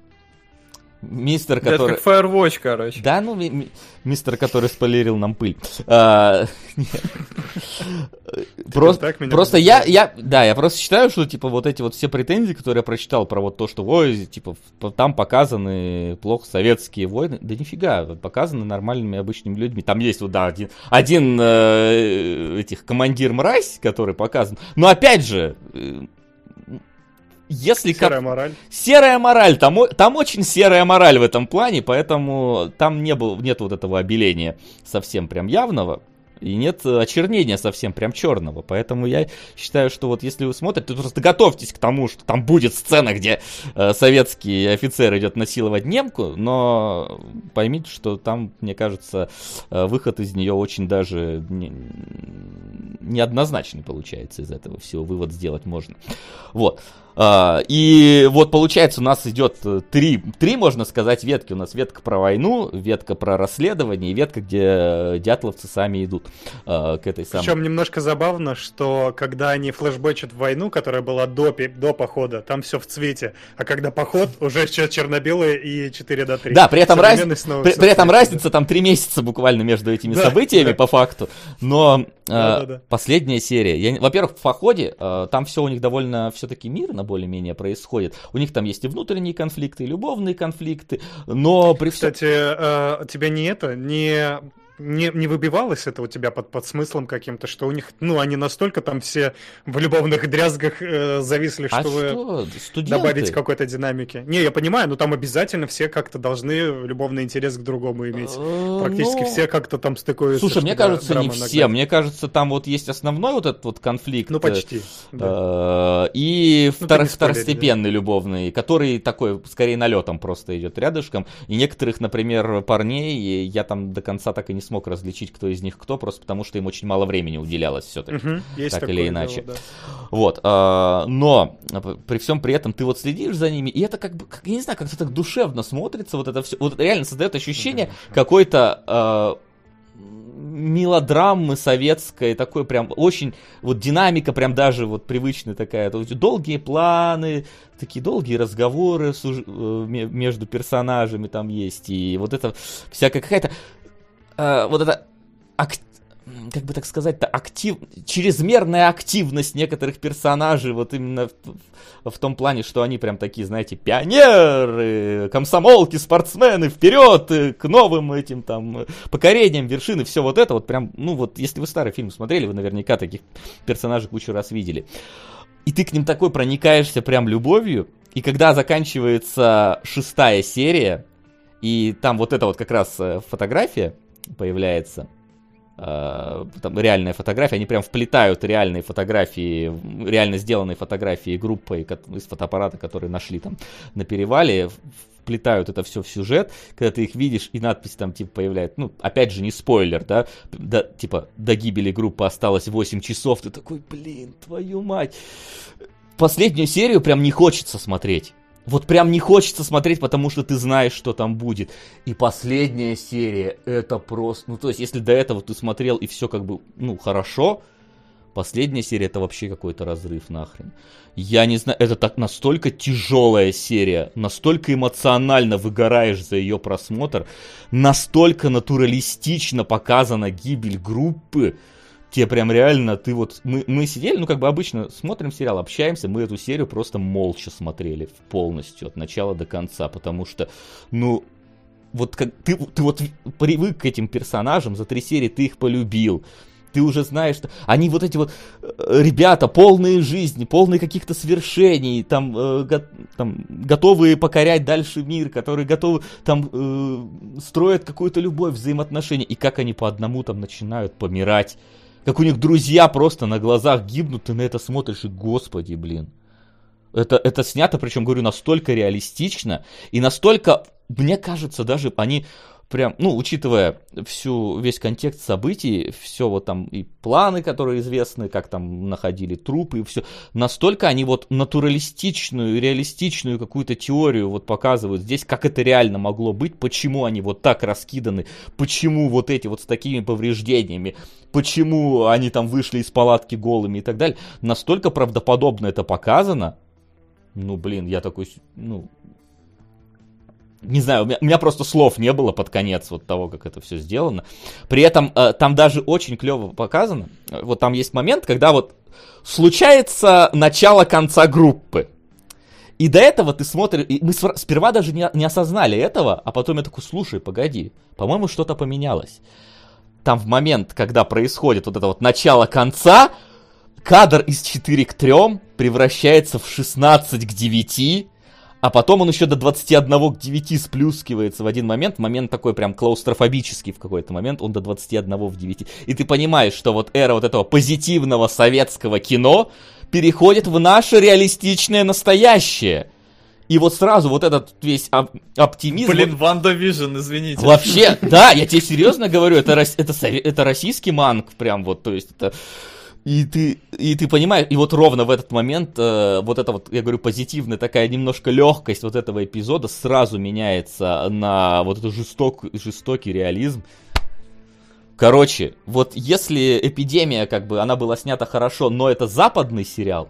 Мистер, Это который... как Firewatch, короче. Да, ну, ми- ми- мистер, который спойлерил нам пыль. А. Просто, просто я, я, да, я просто считаю, что, типа, вот эти вот все претензии, которые я прочитал про вот то, что, ой, типа, там показаны плохо советские войны, да нифига, показаны нормальными обычными людьми. Там есть, вот, да, один, один э, этих командир мразь, который показан. Но опять же, если как- Серая мораль. Серая мораль, там, там очень серая мораль в этом плане, поэтому там не было, нет вот этого обеления совсем прям явного. И нет очернения совсем прям черного. Поэтому я считаю, что вот если вы смотрите, то просто готовьтесь к тому, что там будет сцена, где э, советский офицер идет насиловать немку, но поймите, что там, мне кажется, э, выход из нее очень даже не- неоднозначный получается из этого всего. Вывод сделать можно. Вот. А, И вот получается у нас идет э, три, три, можно сказать, ветки. У нас ветка про войну, ветка про расследование и ветка, где э, дятловцы сами идут э, к этой самой. Причем немножко забавно, что когда они флешбэчат войну, которая была до, до похода, там все в цвете, а когда поход, уже черно-белое и 4 до 3. Да, при этом, раз- при, при этом разница там три месяца буквально между этими Да, событиями да. по факту. Но э, Да-да-да. последняя серия. я во-первых, в походе э, там все у них довольно все-таки мирно более-менее происходит. У них там есть и внутренние конфликты, и любовные конфликты. Но при всем... Кстати, э, тебя не это, не, не, не выбивалось это у тебя под, под смыслом каким-то, что у них, ну, они настолько там все в любовных дрязгах э, зависли, А чтобы что, студенты? добавить какой-то динамики. Не, я понимаю, но там обязательно все как-то должны любовный интерес к другому иметь. Э, Практически ну, все как-то там стыкуются. Слушай, мне кажется, не все. нагнать. Мне кажется, там вот есть основной вот этот вот конфликт. Ну, э, почти. да. Э, И Ну, втор- второстепенный любовный, который такой, скорее, налетом просто идет рядышком. И некоторых, например, парней я там до конца так и не смог различить, кто из них кто, просто потому что им очень мало времени уделялось все-таки. Мгм, есть так или дело, иначе. да. Вот, а, но п- при всем при этом ты вот следишь за ними, и это как бы, как, я не знаю, как-то так душевно смотрится, вот это все, вот реально создает ощущение какой-то а, мелодрамы советской, такой прям очень, вот динамика прям даже вот привычная такая, долгие планы, такие долгие разговоры э, ме- между персонажами там есть, и вот это всякая какая-то, а, вот это ак- как бы так сказать-то, актив... чрезмерная активность некоторых персонажей, вот именно в, в том плане, что они прям такие, знаете, пионеры, комсомолки, спортсмены, вперед э, к новым этим там э, покорениям вершины, все вот это вот прям, ну вот, если вы старый фильм смотрели, вы наверняка таких персонажей кучу раз видели. И ты к ним такой проникаешься прям любовью, и когда заканчивается шестая серия, и там вот эта вот как раз э, фотография появляется, э, там реальная фотография, они прям вплетают реальные фотографии, реально сделанные фотографии группой ко- из фотоаппарата, которые нашли там на перевале, вплетают это все в сюжет, когда ты их видишь, и надпись там типа появляется, ну, опять же, не спойлер, да, да, типа, до гибели группы осталось 8 часов, ты такой, блин, твою мать. Последнюю серию прям не хочется смотреть. Вот прям не хочется смотреть, потому что ты знаешь, что там будет. И последняя серия, это просто... Ну, то есть, если до этого ты смотрел и все как бы, ну, хорошо, последняя серия это вообще какой-то разрыв нахрен. Я не знаю, это так настолько тяжелая серия, настолько эмоционально выгораешь за ее просмотр, настолько натуралистично показана гибель группы, тебе прям реально, ты вот, мы, мы сидели, ну как бы обычно смотрим сериал, общаемся, мы эту серию просто молча смотрели полностью, от начала до конца, потому что, ну, вот как ты, ты вот привык к этим персонажам, за три серии ты их полюбил, ты уже знаешь, что они вот эти вот э, ребята, полные жизни, полные каких-то свершений, там, э, го- там готовые покорять дальше мир, которые готовы там э, строят какую-то любовь, взаимоотношения, и как они по одному там начинают помирать, как у них друзья просто на глазах гибнут, ты на это смотришь и господи, блин. Это, это снято, причем, говорю, настолько реалистично и настолько, мне кажется, даже они прям, ну, учитывая всю, весь контекст событий, все вот там и планы, которые известны, как там находили трупы и все, настолько они вот натуралистичную, реалистичную какую-то теорию вот показывают здесь, как это реально могло быть, почему они вот так раскиданы, почему вот эти вот с такими повреждениями, почему они там вышли из палатки голыми и так далее, настолько правдоподобно это показано, ну, блин, я такой, ну, не знаю, у меня, у меня просто слов не было под конец вот того, как это все сделано. При этом э, там даже очень клево показано. Вот там есть момент, когда вот случается начало конца группы. И до этого ты смотришь, и мы сперва даже не, не осознали этого, а потом я такой, слушай, погоди, по-моему, что-то поменялось. Там в момент, когда происходит вот это вот начало конца, кадр из 4 к 3 превращается в 16 к 9, а потом он еще до 21 к 9 сплюскивается в один момент. Момент такой прям клаустрофобический в какой-то момент. Он до 21 в 9. И ты понимаешь, что вот эра вот этого позитивного советского кино переходит в наше реалистичное настоящее. И вот сразу вот этот весь оп- оптимизм... Блин, WandaVision, извините. Вообще, да, я тебе серьезно говорю, это, это, это российский Манк прям вот, то есть это и ты, и ты понимаешь, и вот ровно в этот момент, э, вот эта вот, я говорю, позитивная такая немножко легкость вот этого эпизода сразу меняется на вот этот жесток, жестокий реализм. Короче, вот если эпидемия, как бы, она была снята хорошо, но это западный сериал,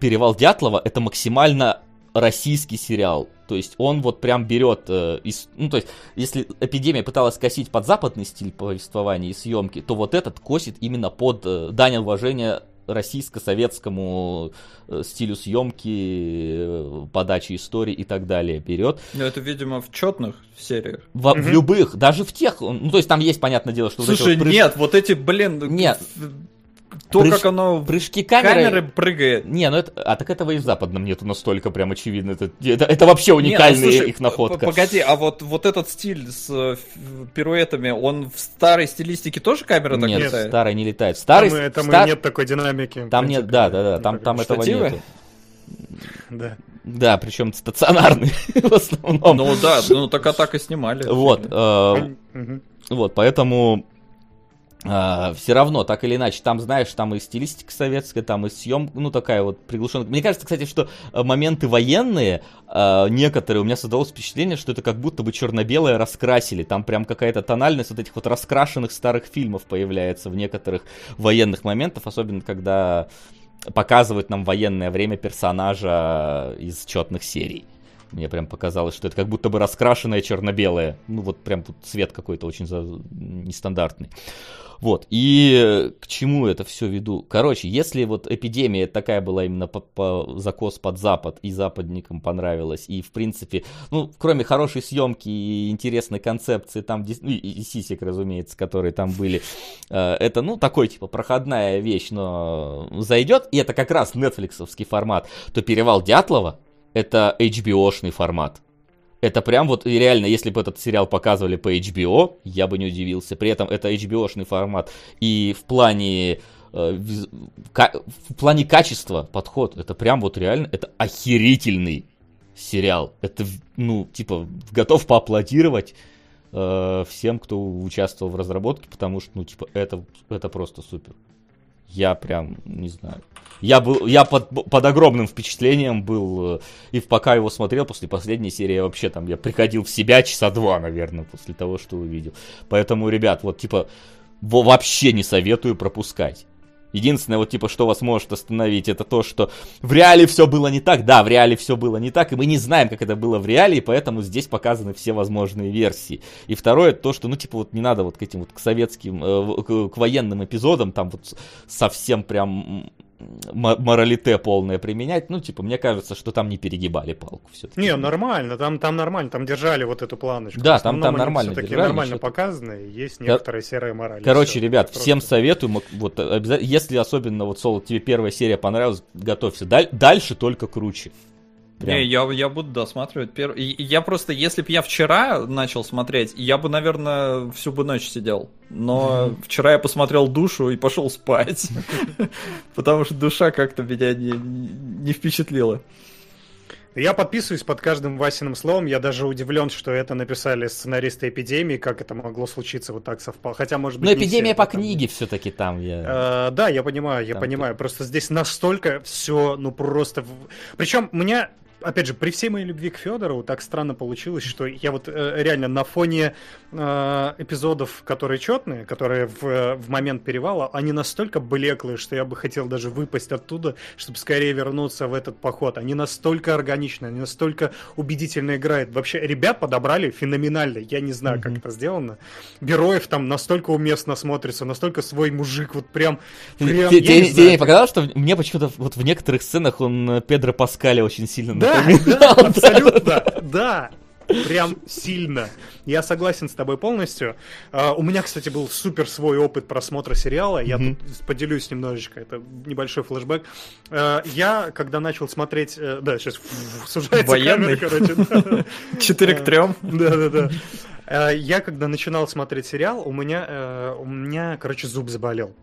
Перевал Дятлова это максимально российский сериал. То есть он вот прям берет э, из, ну то есть если эпидемия пыталась косить под западный стиль повествования и съемки, то вот этот косит именно под э, дань уважения российско-советскому э, стилю съемки, э, подачи истории и так далее берет. Ну, это, видимо, в четных сериях. В, угу. в любых, даже в тех, ну, то есть там есть, понятное дело, что... Слушай, вот прыж... нет, вот эти, блин... Нет, то, Прыж... как оно прыжки камеры... камеры прыгает. Не, ну это... А так этого и в западном нету настолько прям очевидно. Это, это, это вообще уникальная Не, ну, слушай, их находка. Погоди, а вот, вот этот стиль с э, пируэтами, он в старой стилистике тоже камера так нет, летает? Нет, старая не летает. Старый, там, там стар... нет такой динамики. Там нет, да, да, да, там, там этого нету. Да. Да, причем стационарный <laughs> в основном. Ну да, ну так а так и снимали. Вот. Э, вот, поэтому Uh, все равно, так или иначе, там, знаешь, там и стилистика советская, там и съем, ну, такая вот приглушенная. Мне кажется, кстати, что э, моменты военные, uh, некоторые, у меня создалось впечатление, что это как будто бы черно-белое раскрасили. Там прям какая-то тональность вот этих вот раскрашенных старых фильмов появляется в некоторых военных моментах, особенно когда показывают нам военное время персонажа из четных серий. Мне прям показалось, что это как будто бы раскрашенное черно-белое. Ну, вот прям тут цвет какой-то очень за... нестандартный. Вот, и к чему это все веду? Короче, если вот эпидемия такая была именно по, по закос под Запад, и западникам понравилось, и в принципе, ну, кроме хорошей съемки и интересной концепции, там, ну, и, и сисек, разумеется, которые там были, э, это, ну, такой, типа, проходная вещь, но зайдет, и это как раз нетфликсовский формат, то «Перевал Дятлова» это HBO-шный формат. Это прям вот реально, если бы этот сериал показывали по HBO, я бы не удивился. При этом это HBO-шный формат. И в плане э, в плане качества подход, это прям вот реально, это охерительный сериал. Это, ну, типа, готов поаплодировать э, всем, кто участвовал в разработке, потому что, ну, типа, это, это просто супер. Я прям, не знаю. Я был, я под, под огромным впечатлением был, э, и пока его смотрел, после последней серии, я вообще там, я приходил в себя часа два, наверное, после того, что увидел. Поэтому, ребят, вот типа, вообще не советую пропускать. Единственное, вот типа, что вас может остановить, это то, что в реале все было не так. Да, в реале все было не так, и мы не знаем, как это было в реале, и поэтому здесь показаны все возможные версии. И второе, то, что, ну, типа, вот не надо вот к этим вот к советским, э, к, к военным эпизодам, там вот совсем прям моралите полное применять, ну, типа, мне кажется, что там не перегибали палку все-таки. Не, нормально, там, там нормально, там держали вот эту планочку. Да, там, там нормально все-таки держали. нормально показано, есть некоторая Кор... серая мораль. Короче, все, ребят, просто... всем советую, вот, обязательно, если особенно вот, Соло, тебе первая серия понравилась, готовься, Даль... дальше только круче. Прям. Не, я, я буду досматривать первый. Я просто, если бы я вчера начал смотреть, я бы, наверное, всю бы ночь сидел. Но mm-hmm. вчера я посмотрел душу и пошел спать. <laughs> Потому что душа как-то меня не, не впечатлила. Я подписываюсь под каждым Васиным словом. Я даже удивлен, что это написали сценаристы эпидемии, как это могло случиться вот так совпало. Хотя, может быть, Но не эпидемия по там- книге все-таки там. Я... Э, да, я понимаю, я Там понимаю. Просто здесь настолько все, ну просто. Причем меня, опять же, при всей моей любви к Федорову, так странно получилось, что я вот э, реально на фоне э, эпизодов, которые четные, которые в, в момент перевала, они настолько блеклые, что я бы хотел даже выпасть оттуда, чтобы скорее вернуться в этот поход. Они настолько органичны, они настолько убедительно играют. Вообще, ребят подобрали феноменально. Я не знаю, как это сделано. Героев там настолько уместно смотрится, настолько свой мужик, вот прям... прям не Тебе знаю, не показалось, что мне почему-то вот в некоторых сценах он э, Педро Паскаля очень сильно Да. Да, абсолютно, да. Прям сильно. Я согласен с тобой полностью. А, у меня, кстати, был супер свой опыт просмотра сериала. Я Мгм. тут поделюсь немножечко. Это небольшой флешбэк. А, я, когда начал смотреть... э, Да, сейчас сужается Военный. камера, короче. 4 <laughs> к 3. Да, да, да. Э, Я, когда начинал смотреть сериал, у меня, э, у меня, короче, зуб заболел.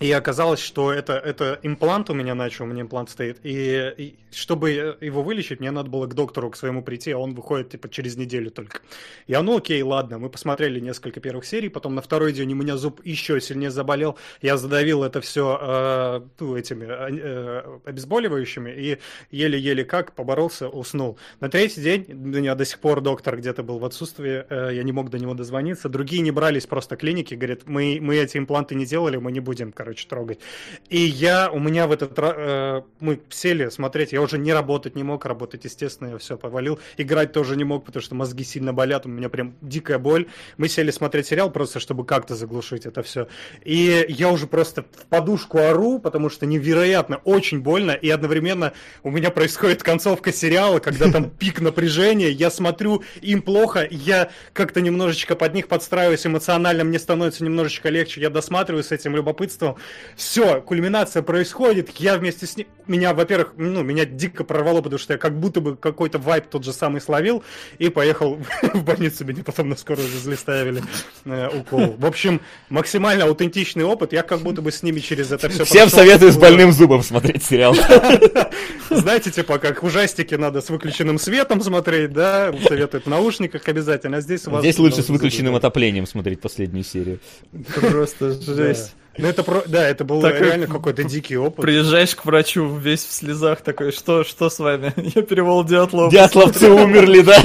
И оказалось, что это, это имплант у меня начал, у меня имплант стоит. И, и чтобы его вылечить, мне надо было к доктору к своему прийти, а он выходит типа через неделю только. Я, ну окей, ладно, мы посмотрели несколько первых серий, потом на второй день у меня зуб еще сильнее заболел. Я задавил это все ну, этими э, обезболивающими и еле-еле как поборолся, уснул. На третий день у меня до сих пор доктор где-то был в отсутствии, э, я не мог до него дозвониться. Другие не брались просто клиники, говорят, мы, мы эти импланты не делали, мы не будем, короче, трогать. И я, у меня в этот раз, э, мы сели смотреть, я уже не работать не мог, работать, естественно, я все повалил. Играть тоже не мог, потому что мозги сильно болят, у меня прям дикая боль. Мы сели смотреть сериал просто, чтобы как-то заглушить это все. И я уже просто в подушку ору, потому что невероятно, очень больно, и одновременно у меня происходит концовка сериала, когда там <laughs> пик напряжения, я смотрю, им плохо, я как-то немножечко под них подстраиваюсь эмоционально, мне становится немножечко легче, я досматриваю с этим любопытством. Все, кульминация происходит, я вместе с ним... Меня, во-первых, ну, меня дико прорвало, потому что я как будто бы какой-то вайп тот же самый словил, и поехал <laughs> в больницу, меня потом на скорую везли, ставили э, укол. В общем, максимально аутентичный опыт, я как будто бы с ними через это все Всем советую с больным зубом смотреть сериал. <laughs> знаете, типа, как ужастики надо с выключенным светом смотреть, да, советуют в наушниках обязательно, а здесь у вас... Здесь лучше с выключенным отоплением смотреть последнюю серию. Просто жесть. Ну, это, про... да, это был Такой реально какой-то дикий опыт. Приезжаешь к врачу весь в слезах такой, что, что с вами? <laughs> Я перевел Диатлов. Дятловцы умерли, да?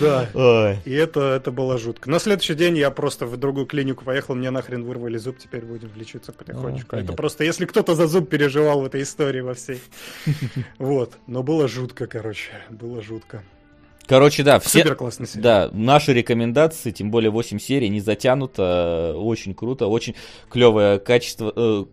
Да. Ой. И это, это было жутко. На следующий день я просто в другую клинику поехал, мне нахрен вырвали зуб, теперь будем лечиться потихонечку. понятно. это просто, если кто-то за зуб переживал в этой истории во всей. <laughs> Вот. Но было жутко, короче. Было жутко. Короче, да, все... Супер классный сериал. Да, наши рекомендации, тем более 8 серий, не затянуто, э, очень круто, очень клевое качество, э,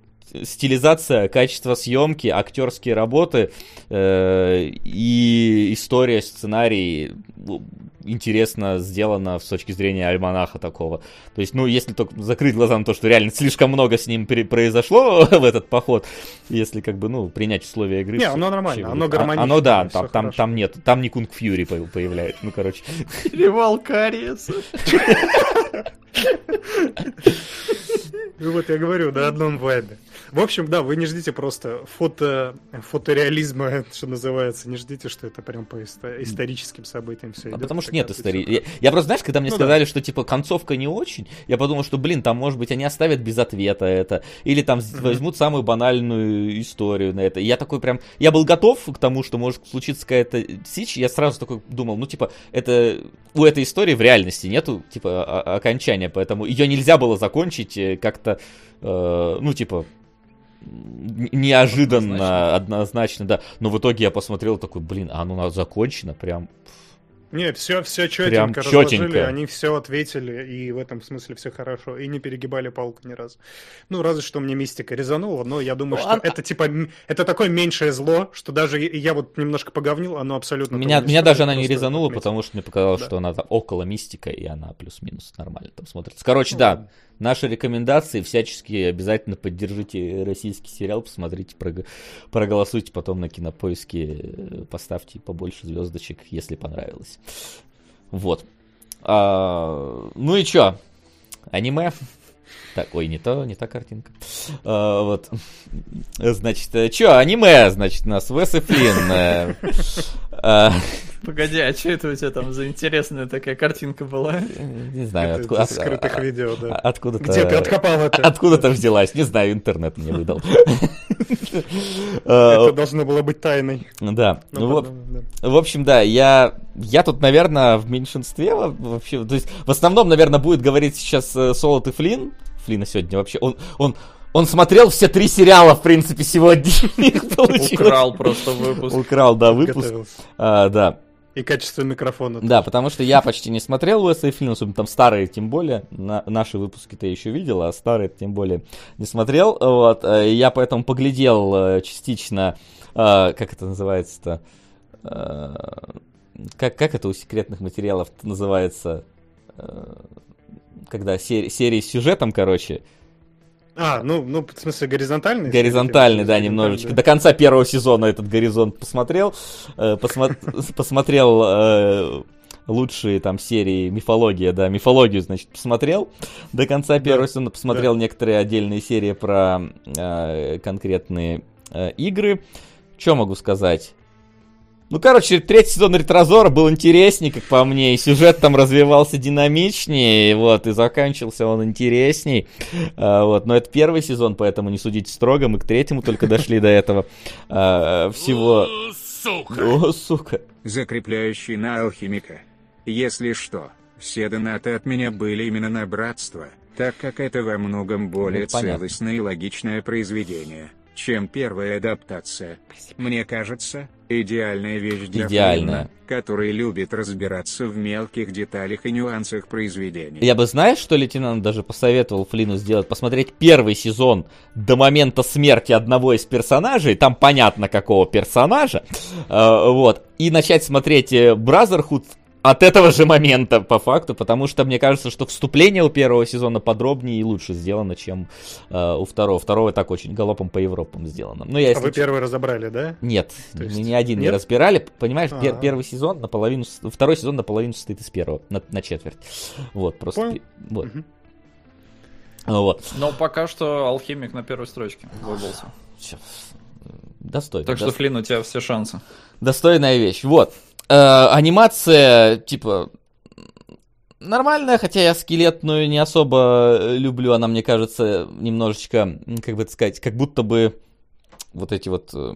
стилизация, качество съемки, актерские работы э, и история, сценарий ну, интересно сделано с точки зрения альманаха такого. То есть, ну, если только закрыть глаза на то, что реально слишком много с ним произошло <laughs> в этот поход, если как бы, ну, принять условия игры. Не, оно нормально, оно. А- гармонично, Оно, да, там, там, хорошо. там нет, там не Кунг Фьюри по- появляется. Ну, короче. Перевал кариеса. <laughs> Ну вот я говорю, на одном вайбе. В общем, да, вы не ждите просто фото, фотореализма, <laughs> что называется. Не ждите, что это прям по исто- историческим событиям все А идет. потому что нет истории. Я, я просто, знаешь, когда мне Ну да. сказали, что типа концовка не очень, я подумал, что, блин, там, может быть, они оставят без ответа это, или там с- возьмут самую банальную историю на это. И я такой прям, я был готов к тому, что может случиться какая-то сич, я сразу такой думал, ну, типа, это у этой истории в реальности нету, типа, окончания, поэтому ее нельзя было закончить э, как-то, э, ну, типа, неожиданно, однозначно. да. Но в итоге я посмотрел такой, блин, а оно закончено прям. Не, все, все Прям четенько разложили, чётенько. они все ответили, и в этом смысле все хорошо, и не перегибали палку ни разу. Ну, разве что мне мистика резанула, но я думаю, Ну, что а- это типа, это такое меньшее зло, что даже я вот немножко поговнил, оно абсолютно... Меня, меня даже она не резанула, отметил. потому что мне показалось, Да. что она около мистика, и она плюс-минус нормально там смотрится. Короче, Ну, да. Наши рекомендации, всячески обязательно поддержите российский сериал, посмотрите, прог- проголосуйте потом на кинопоиске, э, поставьте побольше звездочек, если понравилось. Вот. А, ну и чё? Аниме? Так, ой, не то, не та картинка. А, вот. Значит, э, чё, аниме, значит, у нас Вес и Флинн. э, а, Погоди, а что это у тебя там за интересная такая картинка была? Не знаю, откуда... из скрытых а- видео, а- да. Откуда-то... Где ты откопал это? Откуда-то взялась, не знаю, интернет мне выдал. Это А, должно было быть тайной. Да, Ну, в- да. В общем, да, я, я тут, наверное, в меньшинстве во- вообще. То есть, в основном, наверное, будет говорить сейчас э, Солод и Флин. Флина сегодня вообще. Он, он, он смотрел все три сериала, в принципе, сегодня. <laughs> Украл просто выпуск. Украл, да, выпуск. А, да. И качество микрофона. Да, потому что я почти не смотрел Уэса и особенно там старые, тем более. На, наши выпуски-то я еще видел, а старые тем более не смотрел. Вот, э, я поэтому поглядел э, частично, э, как это называется-то, как, как это у секретных материалов называется, когда сер- серии с сюжетом, короче, А, ну, ну, в смысле, горизонтальный? горизонтальный, да, немножечко. До конца первого сезона этот горизонт посмотрел, э, посмо- <laughs> посмотрел э, лучшие там серии мифология, да, мифологию, значит, посмотрел. До конца первого сезона посмотрел некоторые отдельные серии про э, конкретные э, игры. Что могу сказать? Ну, короче, третий сезон Ретрозора был интереснее, как по мне, и сюжет там развивался динамичнее, вот, и заканчивался он интересней, А, вот, но это первый сезон, поэтому не судите строго, мы к третьему только дошли до этого а, всего. Сука! О, сука. закрепляющий на алхимика. Если что, все донаты от меня были именно на братство, так как это во многом более Ну, целостное и логичное произведение, чем первая адаптация. Мне кажется, идеальная вещь для Идеальная. Флинна, который любит разбираться в мелких деталях и нюансах произведения. Я бы, знаешь, что лейтенант даже посоветовал Флину сделать? Посмотреть первый сезон до момента смерти одного из персонажей, там понятно какого персонажа, э, вот, и начать смотреть э, Brotherhood от этого же момента, по факту, потому что мне кажется, что вступление у первого сезона подробнее и лучше сделано, чем э, у второго. Второго так очень галопом по Европам сделано. Ну, я, А если вы честно- первый разобрали, да? Нет, То есть мы ни один не нет? разбирали. Понимаешь, пер- А. первый сезон наполовину, второй сезон наполовину состоит из первого, на, на четверть. Вот, просто. Понял. Вот. Мгм. Вот. Но пока что алхимик на первой строчке выбрался. Достойно. Так что, Флин, у тебя все шансы. Достойная вещь. Вот. Э, анимация, типа, нормальная, хотя я скелетную не особо э, люблю. Она, мне кажется, немножечко, как бы сказать, как будто бы вот эти вот э,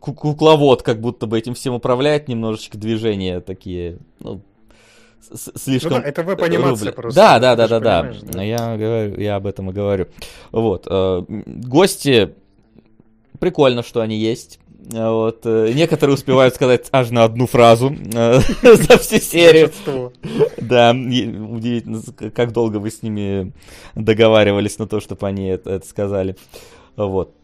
ку- кукловод, как будто бы этим всем управляет, немножечко движения такие, ну, слишком... Ну да, это веб-анимация просто, Да, да, да, да, да. да. Я говорю, я об этом и говорю. Вот. э, Гости, прикольно, что они есть. Э, Вот. э, Некоторые успевают сказать аж на одну фразу э, <laughs> за всю серию. Да, удивительно, как долго вы с ними договаривались на то, чтобы они это, сказали. Вот.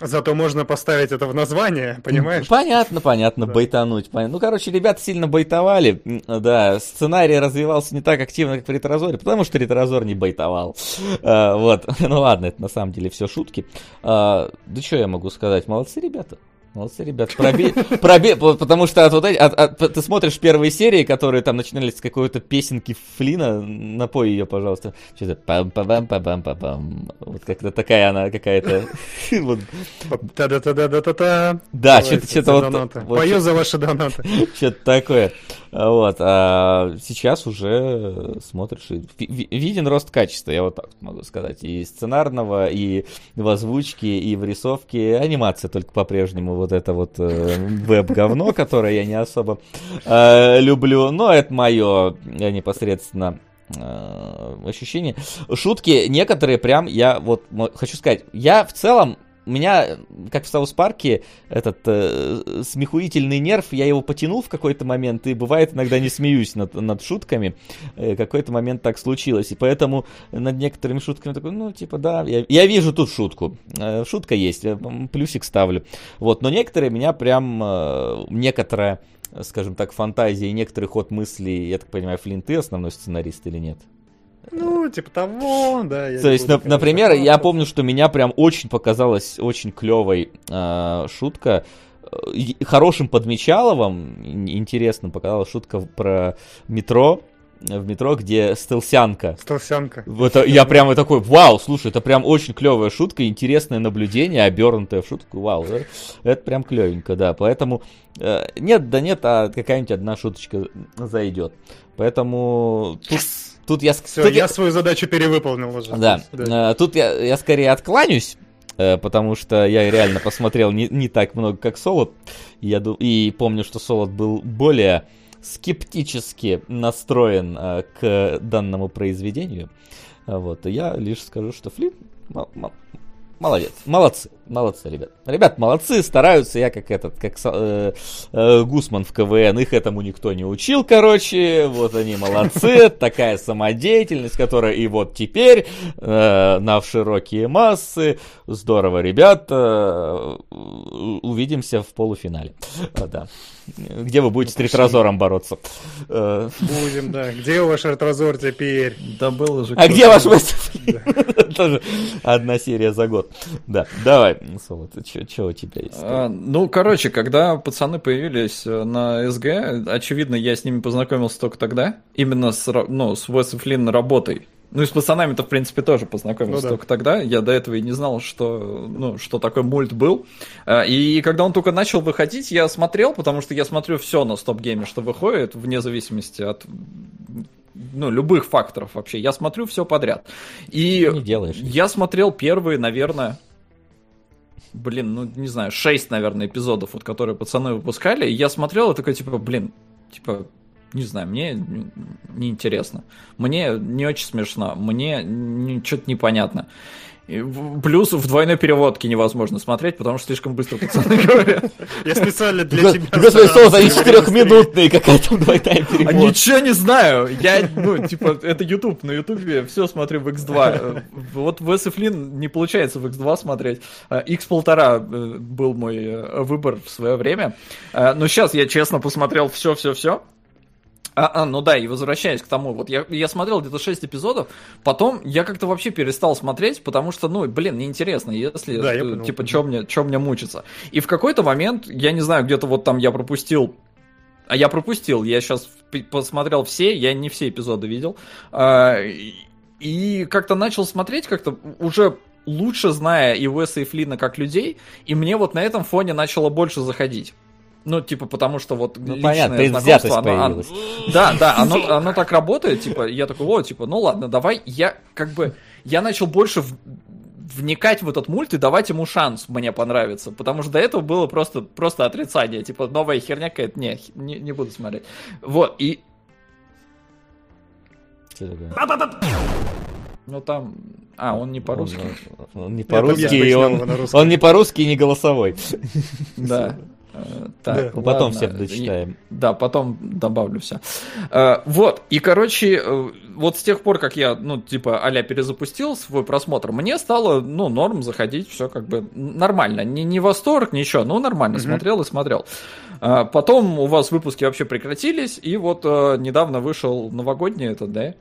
Зато можно поставить это в название, понимаешь? Понятно, понятно, Да. байтануть. понятно. Ну, короче, ребята сильно байтовали. М, Да, сценарий развивался не так активно, как в Ретрозоре, потому что Ретрозор не байтовал. А, Вот, <laughs> ну ладно, это на самом деле все шутки. А, Да что я могу сказать? Молодцы ребята. Молодцы, ребят, <laughs> проби... вот Потому что от вот от- от- ты смотришь первые серии, которые там начинались с какой-то песенки Флина, напой ее, пожалуйста. Что-то пам пам пам пам пам пам Вот как-то такая она какая-то. <laughs> Та-да-та-да-та-та-та. Да, Давайте что-то- что-то за вот- донаты. вот Пою за ваши донаты. <laughs> Что-то такое. А Вот. А сейчас уже смотришь, и ви- ви- виден рост качества, я вот так могу сказать. И сценарного, и в озвучке, и в рисовке. Анимация только по-прежнему вот это вот э, веб-говно, которое я не особо э, люблю. Но это мое непосредственно э, ощущение. Шутки некоторые прям, я вот хочу сказать, я в целом меня, как в Саус Парке, этот э, смехуительный нерв, я его потянул в какой-то момент, и бывает иногда не смеюсь над, над шутками. Э, какой-то момент так случилось. И поэтому над некоторыми шутками такой, ну, типа, да, я, я вижу тут шутку. Э, шутка есть, я, плюсик ставлю. Вот, но некоторые меня прям, э, некоторая, скажем так, фантазия и некоторый ход мыслей, я так понимаю, Флинн, ты основной сценарист или нет? Ну, типа того, да. я То есть, конечно, например, я помню, что меня прям очень показалась очень клевой э, шутка. Э, и- Хорошим подмечаловым, ин- интересным показалась шутка про метро. в метро, где стелсянка. Столсянка. Вот э, я прямо такой, вау, слушай, это прям очень клевая шутка, интересное наблюдение, обернутое в шутку, вау, э, это прям клевенько, да, поэтому э, нет, да нет, а какая-нибудь одна шуточка зайдет, поэтому тут, тут я... Все, тут я свою задачу перевыполнил уже. да, э, тут я, я скорее откланяюсь, э, потому что я реально посмотрел не, не так много, как Солод, я, ду- и помню, что Солод был более скептически настроен э, к данному произведению. Вот, и я лишь скажу, что Флинн молодец, молодцы, молодцы, ребят. Ребят, молодцы, стараются, я как этот, как э, э, Гусман в КВН, их этому никто не учил, короче, вот они молодцы, <laughs> такая самодеятельность, которая и вот теперь э, на в широкие массы, здорово, ребята, э, увидимся в полуфинале, А, да, где вы будете с Тритрозором бороться. Э, Будем, да. Где ваш ретразор теперь? Да было же. а где ваш? <laughs> <laughs> Тоже одна серия за год. Да, давай, Соло, что у тебя есть? А, ну, короче, когда пацаны появились э, на СГ, очевидно, я с ними познакомился только тогда. Именно с, ну, с Уэс Флинн работой. Ну и с пацанами-то, в принципе, тоже познакомился Ну да. только тогда. Я до этого и не знал, что, ну, что такой мульт был. А, И когда он только начал выходить, я смотрел, потому что я смотрю все на стоп-гейме, что выходит, вне зависимости от ну, любых факторов вообще. Я смотрю все подряд. И Не делаешь. я смотрел первые, наверное, блин, ну, не знаю, шесть, наверное, эпизодов, вот, которые пацаны выпускали, и я смотрел и такой, типа, блин, типа, не знаю, мне неинтересно. Мне не очень смешно, мне что-то непонятно. Плюс в двойной переводке невозможно смотреть, потому что слишком быстро пацаны <laughs> говорят. Я специально для тебя... только свои они говорить четырехминутные, какая там двойная А перевод. ничего не знаю. Я, ну, типа, это YouTube. На YouTube все смотрю в X2. Э, Вот в Флинн не получается в X2 смотреть. А X1,5 был мой э, выбор в свое время. А, Но сейчас я честно посмотрел все-все-все. А, а, ну да, и возвращаясь к тому, вот я, я смотрел где-то 6 эпизодов, потом я как-то вообще перестал смотреть, потому что, ну, блин, неинтересно, если, Да, понял. типа, что мне, чё мне мучиться. И в какой-то момент, я не знаю, где-то вот там я пропустил а я пропустил, я сейчас посмотрел все, я не все эпизоды видел. А, и- И как-то начал смотреть, как-то уже лучше зная и Уэса, и Флина как людей, и мне вот на этом фоне начало больше заходить. Ну, типа, потому что вот Ну, личное понятно, знакомство, оно- оно-. Да, да, оно, оно так работает, типа, я такой, о, типа, ну ладно, давай, я как бы, я начал больше в- вникать в этот мульт и давать ему шанс мне понравится, потому что до этого было просто, просто отрицание, типа, новая херня какая-то, не, не, не буду смотреть. Вот, и, Что такое? ну там, а, он не по-русски, Он, он не по-русски, и он, он не по-русски и не голосовой. да. <laughs> Э, Так, Да. Потом все дочитаем. Да, потом добавлю все. Вот, и, короче, э, вот с тех пор, как я, ну, типа, а перезапустил свой просмотр, мне стало, ну, норм заходить, все как бы нормально. Не, не восторг, ничего, ну, нормально, Мгм. смотрел и смотрел. Потом у вас выпуски вообще прекратились, и вот э, недавно вышел новогодний этот, да?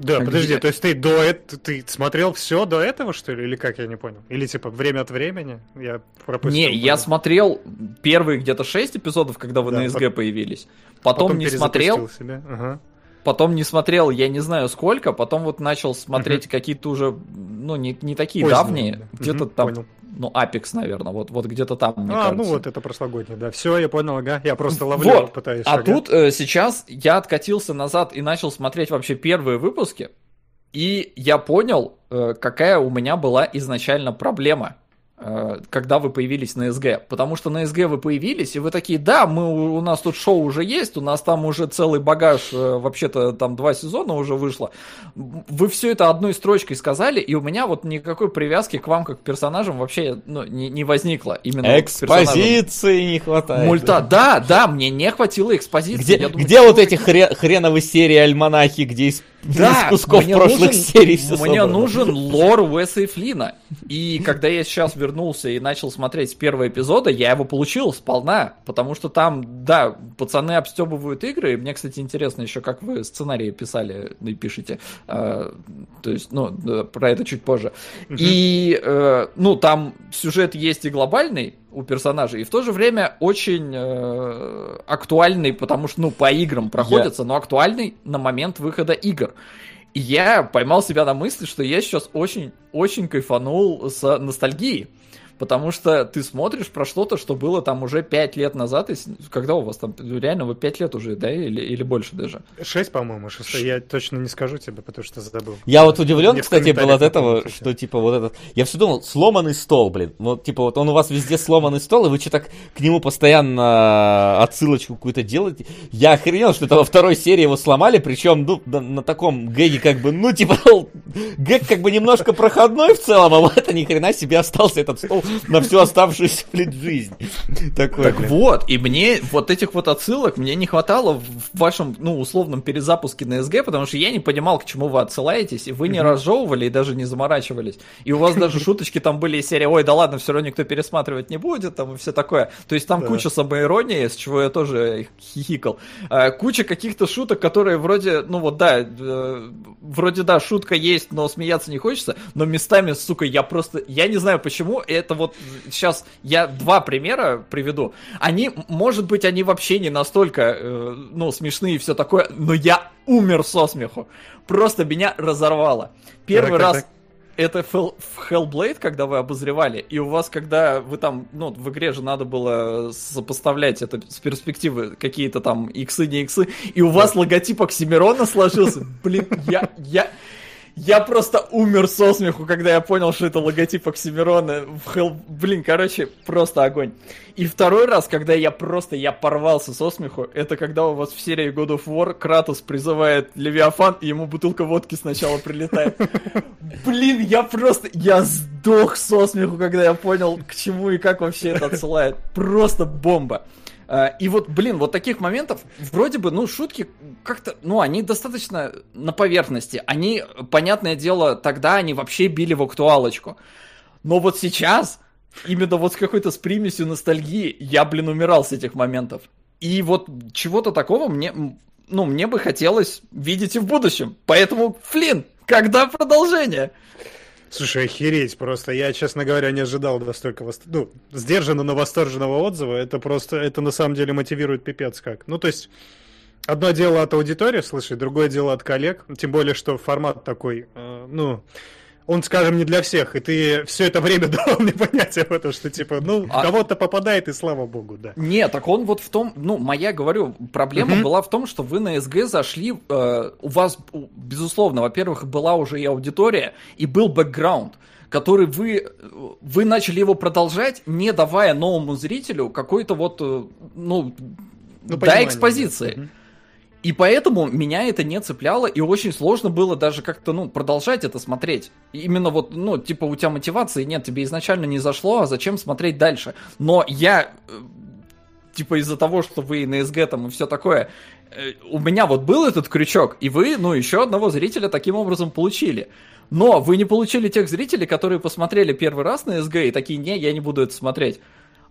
Да, А подожди, где- то есть ты до этого, ты смотрел все до этого, что ли, или как, я не понял? Или типа время от времени? Я пропустил. Не, я смотрел первые где-то 6 эпизодов, когда вы Да, на СГ пот- появились. Потом, не перезапустил смотрел, себя. Ага. Потом не смотрел, я не знаю сколько, потом вот начал смотреть какие-то уже, ну, не, не такие Поздние, давние, да. где-то Мгм, там, понял. ну, Apex, наверное, вот, вот где-то там, мне а, кажется. ну вот это прошлогодний, да. Все, я понял, ага. Я просто ловлю, Вот. пытаюсь. А ага. тут э, сейчас я откатился назад и начал смотреть вообще первые выпуски, и я понял, э, какая у меня была изначально проблема, когда вы появились на СГ. Потому что на СГ вы появились, и вы такие, да, мы, у нас тут шоу уже есть, у нас там уже целый багаж, э, вообще-то там два сезона уже вышло. Вы все это одной строчкой сказали, и у меня вот никакой привязки к вам как к персонажам вообще ну, не, не возникло. Именно Экспозиции не хватает. Мульта, да, да, мне не хватило экспозиции. Где, думаю, где вот эти хре- хреновые серии альманахи, где из, Да, из кусков мне прошлых нужен- серий все Мне нужен лор Уэса и Флина. И когда я сейчас вернулся и начал смотреть с первого эпизода, я его получил сполна. Потому что там, да, пацаны обстебывают игры. И мне, кстати, интересно еще, как вы сценарии писали и пишете. А, то есть, ну, про это чуть позже. И, э, ну, там сюжет есть и глобальный, у персонажей. И в то же время очень э, актуальный, потому что, ну, по играм проходится, но актуальный на момент выхода игр. И я поймал себя на мысли, что я сейчас очень-очень кайфанул с ностальгией. Потому что ты смотришь про что-то, что было там уже 5 лет назад. И когда у вас там, реально, вы 5 лет уже, да, или, или больше даже? Шесть, по-моему, шестой. Я точно не скажу тебе, потому что забыл. Я вот удивлен, Мне кстати, был от этого, что типа вот этот... Я все думал, сломанный стол, блин. Вот типа вот он у вас везде сломанный стол, и вы что-то к нему постоянно отсылочку какую-то делаете. Я охренел, что это во второй серии его сломали, причем ну, на, на таком гэге как бы, ну типа, <laughs> гэг как бы немножко проходной в целом, а вот это ни хрена себе остался этот стол на всю оставшуюся, блин, жизнь. Такой, Так блин. вот, и мне вот этих вот отсылок мне не хватало в вашем, ну, условном перезапуске на СГ, потому что я не понимал, к чему вы отсылаетесь, и вы не разжевывали и даже не заморачивались. И у вас даже <laughs> шуточки там были из серии, ой, да ладно, все равно никто пересматривать не будет, там и все такое. То есть там Да. куча самоиронии, с чего я тоже хихикал. А, куча каких-то шуток, которые вроде, ну вот да, э, вроде да, шутка есть, но смеяться не хочется, но местами, сука, я просто, я не знаю почему, это вот сейчас я два примера приведу. Они, может быть, они вообще не настолько, э, ну, смешные и все такое, но я умер со смеху. Просто меня разорвало. Первый Так, так, раз так. это Hell- в Hellblade, когда вы обозревали, и у вас, когда вы там, ну, в игре же надо было сопоставлять это с перспективы какие-то там иксы, не иксы, и у вас логотип Оксимирона сложился. Блин, я, я, я просто умер со смеху, когда я понял, что это логотип Оксимирона в Hell... Блин, короче, просто огонь. И второй раз, когда я просто, я порвался со смеху, это когда у вас в серии God of War Кратос призывает Левиафан, и ему бутылка водки сначала прилетает. <laughs> Блин, я просто, я сдох со смеху, когда я понял, к чему и как вообще это отсылает. Просто бомба. А, И вот, блин, вот таких моментов, вроде бы, ну, шутки как-то, ну, они достаточно на поверхности. Они, понятное дело, тогда они вообще били в актуалочку. Но вот сейчас, именно вот с какой-то с примесью ностальгии, я, блин, умирал с этих моментов. И вот чего-то такого мне, ну, мне бы хотелось видеть и в будущем. Поэтому, Флин, когда продолжение? Слушай, охереть просто. Я, честно говоря, не ожидал настолько вос- ну, сдержанного, но восторженного отзыва. Это просто, это на самом деле мотивирует пипец как. Ну, то есть, одно дело от аудитории, слушай, другое дело от коллег. Тем более, что формат такой, э, ну, он, скажем, не для всех. И ты все это время <laughs> давал мне понятие в этом, что, типа, ну, А- кого-то попадает, и слава богу, да. Нет, так он вот в том, ну, моя, говорю, проблема Мгм. была в том, что вы на СГ зашли, э, у вас, безусловно, во-первых, была уже и аудитория, и был бэкграунд, который вы, э, вы начали его продолжать, не давая новому зрителю какой-то вот, э, ну, Ну, да, экспозиции. да. И поэтому меня это не цепляло, и очень сложно было даже как-то, ну, продолжать это смотреть. Именно вот, ну, типа, у тебя мотивации нет, тебе изначально не зашло, а зачем смотреть дальше? Но я, э, типа, из-за того, что вы на СГ там и все такое, э, у меня вот был этот крючок, и вы, ну, еще одного зрителя таким образом получили. Но вы не получили тех зрителей, которые посмотрели первый раз на СГ и такие, не, я не буду это смотреть.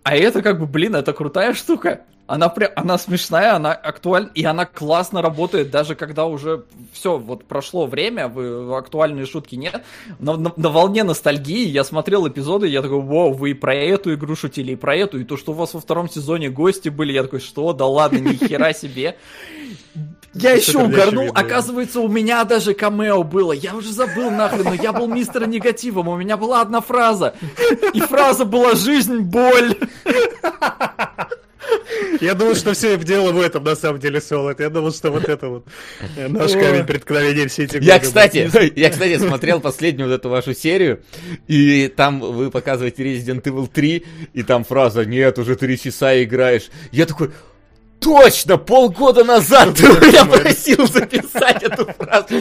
А это как бы, блин, это крутая штука. Она прям, она смешная, она актуальна, и она классно работает, даже когда уже все, вот прошло время, вы, актуальные шутки нет. На, на- на волне ностальгии я смотрел эпизоды, я такой, вау, вы и про эту игру шутили, и про эту, и то, что у вас во втором сезоне гости были, я такой, что, да ладно, ни хера себе. Я еще угорнул, оказывается, у меня даже камео было. Я уже забыл нахрен, но я был мистер негативом, у меня была одна фраза. И фраза была «Жизнь, боль». Я думал, что все дело в этом, на самом деле, Солод. Я думал, что вот это вот э, наш камень преткновения все эти Я, кстати, <laughs> я, кстати, смотрел последнюю вот эту вашу серию, и там вы показываете Resident Evil 3, и там фраза «Нет, уже три часа играешь». Я такой, точно, полгода назад ты меня просил записать эту фразу.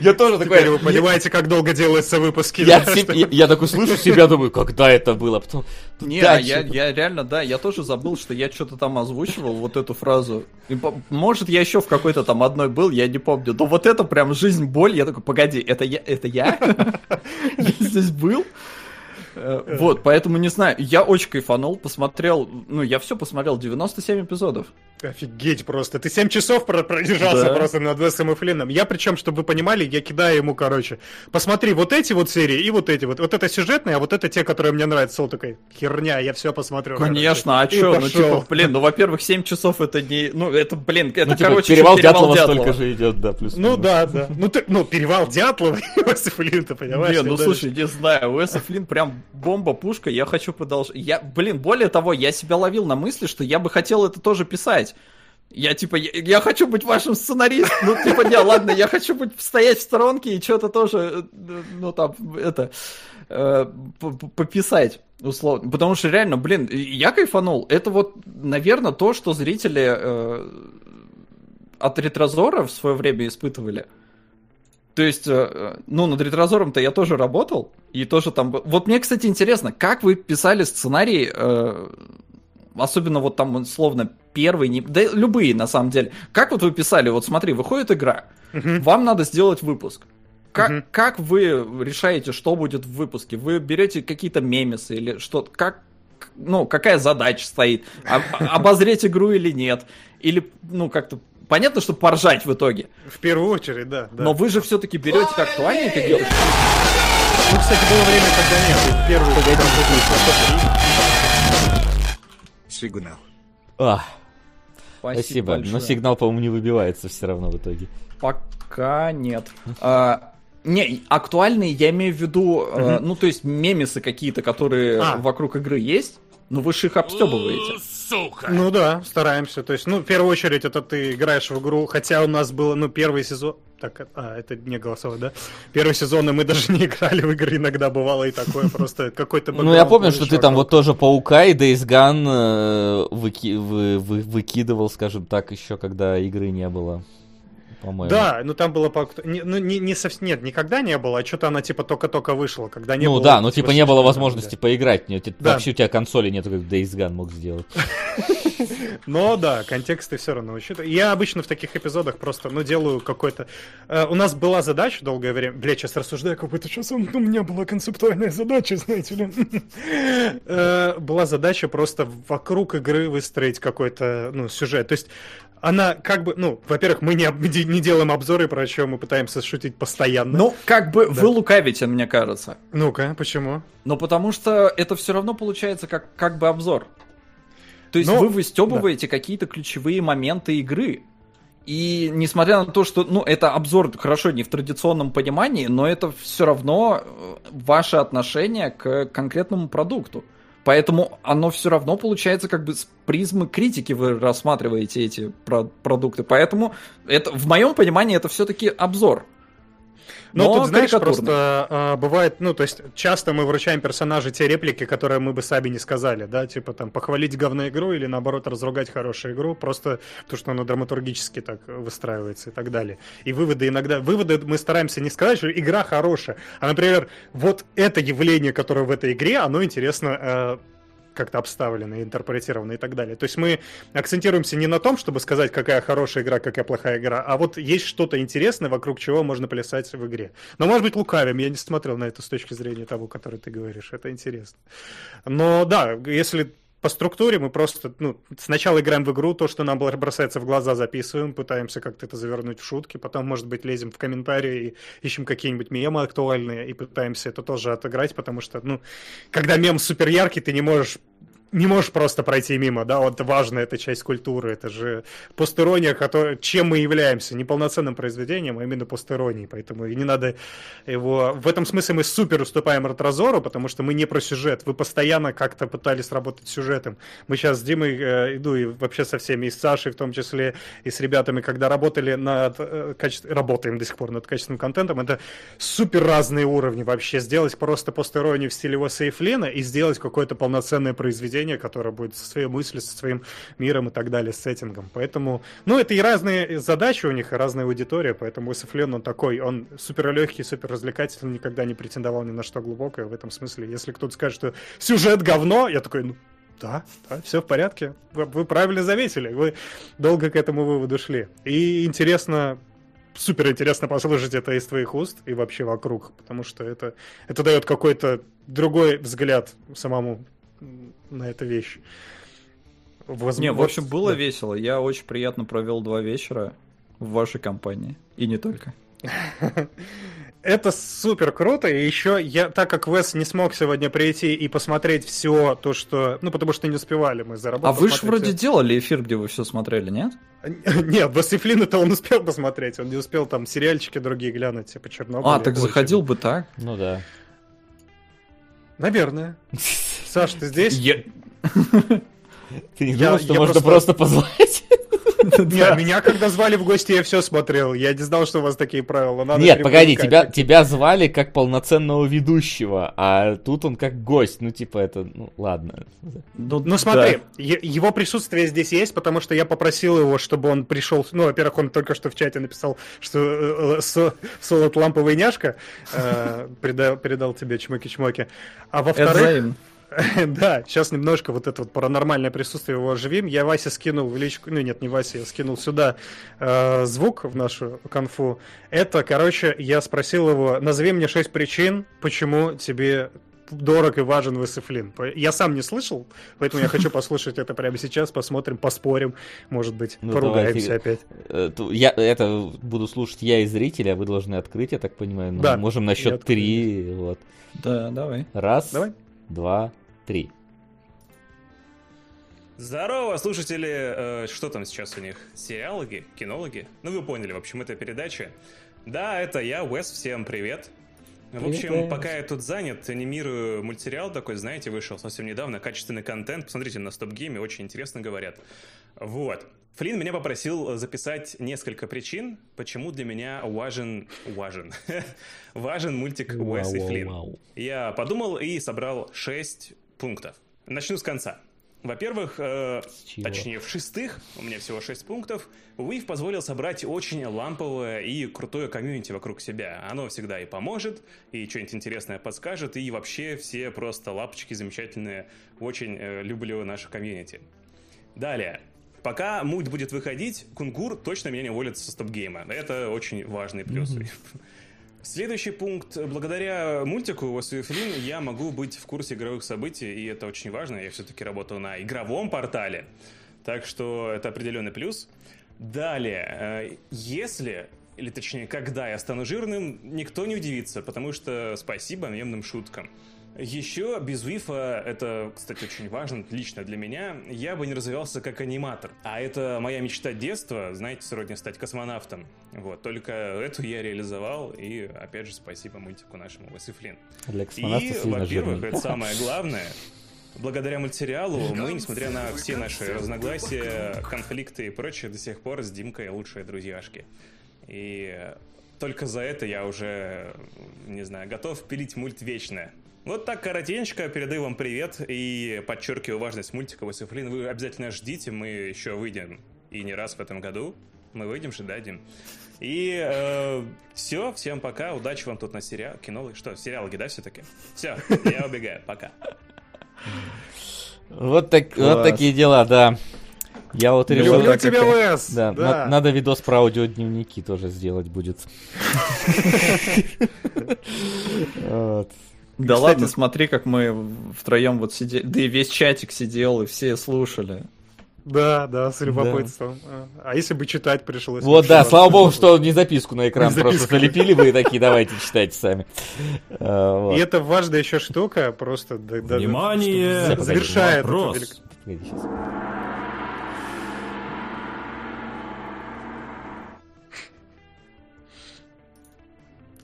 Я тоже такой... Вы понимаете, как долго делаются выпуски. Я, такой слышу себя, думаю, когда это было? Потом, Не, а я, реально, да, я тоже забыл, что я что-то там озвучивал, вот эту фразу. Может, я еще в какой-то там одной был, я не помню. Но вот это прям жизнь, боль. Я такой, погоди, это я? Это я? Я здесь был? Э, Вот, поэтому не знаю. Я очень кайфанул, посмотрел, ну, я все посмотрел, 97 эпизодов. Офигеть просто. Ты 7 часов про- продержался Да. просто над Весом и Флинном. Я причем, чтобы вы понимали, я кидаю ему, короче, посмотри вот эти вот серии и вот эти вот. Вот это сюжетные, а вот это те, которые мне нравятся. Он такой, херня, я все посмотрю. Конечно, а короче». И чё, ну пошёл. типа, блин, ну во-первых, 7 часов это не, ну это, блин, это, Ну, типа, короче, перевал чё Дятлова столько же идет, да, плюс. Ну да, да. Ну, ты, ну перевал Дятлова и Вес и Флинн, ты понимаешь? Блин, ну даже- слушай, не знаю, Уэса Флинн прям бомба, пушка, я хочу продолжать. Я, блин, более того, я себя ловил на мысли, что я бы хотел это тоже писать. Я типа, я, я хочу быть вашим сценаристом. Ну, типа, не, ладно, я хочу быть стоять в сторонке и что-то тоже, э, ну там, это, э, пописать, условно. Потому что реально, блин, я кайфанул. Это вот, наверное, то, что зрители э, от ретрозора в свое время испытывали. То есть, э, ну, над ретрозором-то я тоже работал, и тоже там... Вот мне, кстати, интересно, как вы писали сценарий, э, особенно вот там, условно, первый, не... да любые, на самом деле. Как вот вы писали, вот смотри, выходит игра, Мгм. вам надо сделать выпуск. Как, Мгм. как вы решаете, что будет в выпуске? Вы берете какие-то мемесы или что? Как, ну, какая задача стоит? А- обозреть игру или нет? Или, ну, как-то... Понятно, что поржать в итоге. В первую очередь, да. да. Но вы же все-таки берете актуальненько делаете. Ну, кстати, было время, когда нет. Первый Сигнал. А, спасибо. Но большое. сигнал, по-моему, не выбивается все равно в итоге. Пока нет. А, не, актуальные я имею в виду, э, ну, то есть мемесы какие-то, которые А. вокруг игры есть, но вы же их обстебываете. Ну да, стараемся. То есть, ну, в первую очередь, это ты играешь в игру, хотя у нас было, ну, первый сезон... Так, а, это не голосовой, да? Первый сезон, и мы <laughs> даже не играли в игры, иногда бывало и такое, просто какой-то Ну, я помню, что ты там вот тоже Паука и Days Gone э, выки- вы- вы- выкидывал, скажем так, еще когда игры не было, по-моему. Да, ну там было... по- не- Ну, не, не совсем... Нет, никогда не было, а что-то она типа только-только вышла, когда не ну было... да, ну типа не было возможности да. поиграть. Нет, Да. Вообще у тебя консоли нету, как Days Gone мог сделать. <laughs> Но да, контекст ты все равно. Я обычно в таких эпизодах просто, ну, делаю какой-то... Э, у нас была задача долгое время... Бля, сейчас рассуждаю, как будто сейчас у меня была концептуальная задача, <laughs> знаете ли. Э, Была задача просто вокруг игры выстроить какой-то, ну, сюжет. То есть она как бы, ну, во-первых, мы не, не делаем обзоры, про что мы пытаемся шутить постоянно. Ну, как бы Да. вы лукавите, мне кажется. Ну-ка, почему? Но потому что это все равно получается как, как бы обзор. То есть Ну, вы выстебываете какие-то ключевые моменты игры. И несмотря на то, что, ну, это обзор, хорошо, не в традиционном понимании, но это все равно э, ваше отношение к конкретному продукту. Поэтому оно все равно получается как бы с призмы критики вы рассматриваете эти про- продукты. Поэтому это, в моем понимании это все-таки обзор. Ну, Но тут, знаешь, просто а, бывает, ну, то есть, часто мы вручаем персонажу те реплики, которые мы бы сами не сказали, да, типа, там, похвалить говно игру или, наоборот, разругать хорошую игру, просто то, что оно драматургически так выстраивается и так далее. И выводы иногда, выводы мы стараемся не сказать, что игра хорошая, а, например, вот это явление, которое в этой игре, оно интересно э, как-то обставлено, интерпретировано и так далее. То есть мы акцентируемся не на том, чтобы сказать, какая хорошая игра, какая плохая игра, а вот есть что-то интересное, вокруг чего можно плясать в игре. Но, может быть, лукавим, я не смотрел на это с точки зрения того, который ты говоришь, это интересно. Но да, если по структуре мы просто ну, сначала играем в игру, то, что нам бросается в глаза, записываем, пытаемся как-то это завернуть в шутки, потом, может быть, лезем в комментарии и ищем какие-нибудь мемы актуальные и пытаемся это тоже отыграть, потому что, ну, когда мем супер яркий, ты не можешь не можешь просто пройти мимо, да, вот важная эта часть культуры, это же постерония, который, чем мы являемся, не полноценным произведением, а именно постеронией, поэтому и не надо его... В этом смысле мы супер уступаем Ротрозору, потому что мы не про сюжет, вы постоянно как-то пытались работать с сюжетом. Мы сейчас с Димой, э, иду и вообще со всеми, и с Сашей в том числе, и с ребятами, когда работали над э, работаем до сих пор над качественным контентом, это супер разные уровни вообще. Сделать просто постеронию в стиле его Сейфлина и сделать какое-то полноценное произведение, которое будет со своей мыслью, со своим миром и так далее, с сеттингом. Поэтому, ну, это и разные задачи у них, и разная аудитория, поэтому Сейфлин, он такой, он супер легкий, супер развлекательный, никогда не претендовал ни на что глубокое в этом смысле. Если кто-то скажет, что сюжет говно, я такой, ну, да, да, все в порядке. Вы, вы правильно заметили, вы долго к этому выводу шли. И интересно, супер интересно послушать это из твоих уст и вообще вокруг, потому что это, это дает какой-то другой взгляд самому на эту вещь. Воз- Не, в вот- общем, было да. весело. Я очень приятно провел два вечера в вашей компании. И не только. <laughs> Это супер круто, и еще я, так как Вес не смог сегодня прийти и посмотреть все то, что, ну потому что не успевали мы заработать. А вы же вроде делали эфир, где вы все смотрели, нет? Нет, Вес и это он успел посмотреть, он не успел там сериальчики другие глянуть, типа Чернобыль. А, так заходил бы так. Ну да. Наверное. <laughs> Саш, ты здесь? Ты не Я- думал, что я можно просто- просто позвать? <laughs> Не, меня когда звали в гости, я все смотрел. Я не знал, что у вас такие правила. Надо Нет, погоди, тебя, тебя звали как полноценного ведущего, а тут он как гость. Ну, типа, это, ну, ладно. Ну смотри, е- его присутствие здесь есть, потому что я попросил его, чтобы он пришел. Ну, во-первых, он только что в чате написал, что э, э, со- Солод ламповый няшка э, <laughs> передал, передал тебе чмоки-чмоки. А во-вторых. <laughs> да, сейчас немножко вот это вот паранормальное присутствие его оживим. Я Васе скинул в личку, ну нет, не Васе, я скинул сюда э, звук в нашу конфу. Это, короче, я спросил его, назови мне шесть причин, почему тебе дорог и важен Весефлин. Я сам не слышал, поэтому я хочу послушать это прямо сейчас, посмотрим, поспорим, может быть, Ну, поругаемся давайте. опять. Э, Я это буду слушать я и зрителя, а вы должны открыть, я так понимаю. Ну, Да, можем на счет три. Вот. Да, давай. Раз, Давай. Два, три. Здорово, слушатели, э, что там сейчас у них? Сериалоги? Кинологи? Ну вы поняли, в общем, это передача. Да, это я, Уэс, всем привет. В общем, Привет. пока я тут занят, анимирую мультсериал такой, знаете, вышел совсем недавно, качественный контент, посмотрите на стоп-гейме, очень интересно говорят. Вот. Флинн меня попросил записать несколько причин, почему для меня важен... важен... <laughs> важен мультик Уэс и Флинн. Я подумал и собрал 6 пунктов. Начну с конца. Во-первых, э, точнее, в шестых, у меня всего 6 пунктов, Уив позволил собрать очень ламповое и крутое комьюнити вокруг себя. Оно всегда и поможет, и что-нибудь интересное подскажет, и вообще все просто лапочки замечательные. Очень э, люблю наше комьюнити. Далее. Пока мульт будет выходить, Кунгур точно меня не уволит со StopGame а. Это очень важный плюс. Следующий пункт. Благодаря мультику Уэс и Флинн я могу быть в курсе игровых событий, и это очень важно. Я все-таки работаю на игровом портале. Так что это определенный плюс. Далее. э, Если, или точнее, когда я стану жирным, никто не удивится, потому что спасибо наемным шуткам. Еще без Вифа, это, кстати, очень важно лично для меня, я бы не развивался как аниматор. А это моя мечта детства, знаете, сродни стать космонавтом. Вот, только эту я реализовал, и, опять же, спасибо мультику нашему Васифлин. Для космонавта И, во-первых, это самое главное, благодаря мультсериалу мы, несмотря на все наши разногласия, конфликты и прочее, до сих пор с Димкой лучшие друзьяшки. И только за это я уже, не знаю, готов пилить мульт вечно. Вот так коротенько, передаю вам привет и подчеркиваю важность мультика Васифлин. Вы обязательно ждите, мы еще выйдем и не раз в этом году. Мы выйдем же, да, Дим? И все, всем пока, удачи вам тут на сериал, кино, что, сериалоги, да, все-таки? Все, я убегаю, пока. Вот, так, Класс. вот такие дела, да. Я вот решил... Люблю так тебя, как- Уэс! Да, Да. на- надо видос про аудиодневники тоже сделать будет. <laughs> Вот. Да Кстати- ладно, смотри, как мы втроем вот сидели. Да и весь чатик сидел, и все слушали. Да, да, с любопытством. А, А если бы читать пришлось? Вот, да, слава богу, что не записку на экран Не просто залепили вы и такие, давайте читайте сами. А, вот. И это важная еще штука, просто да- да- Внимание! завершает Вопрос.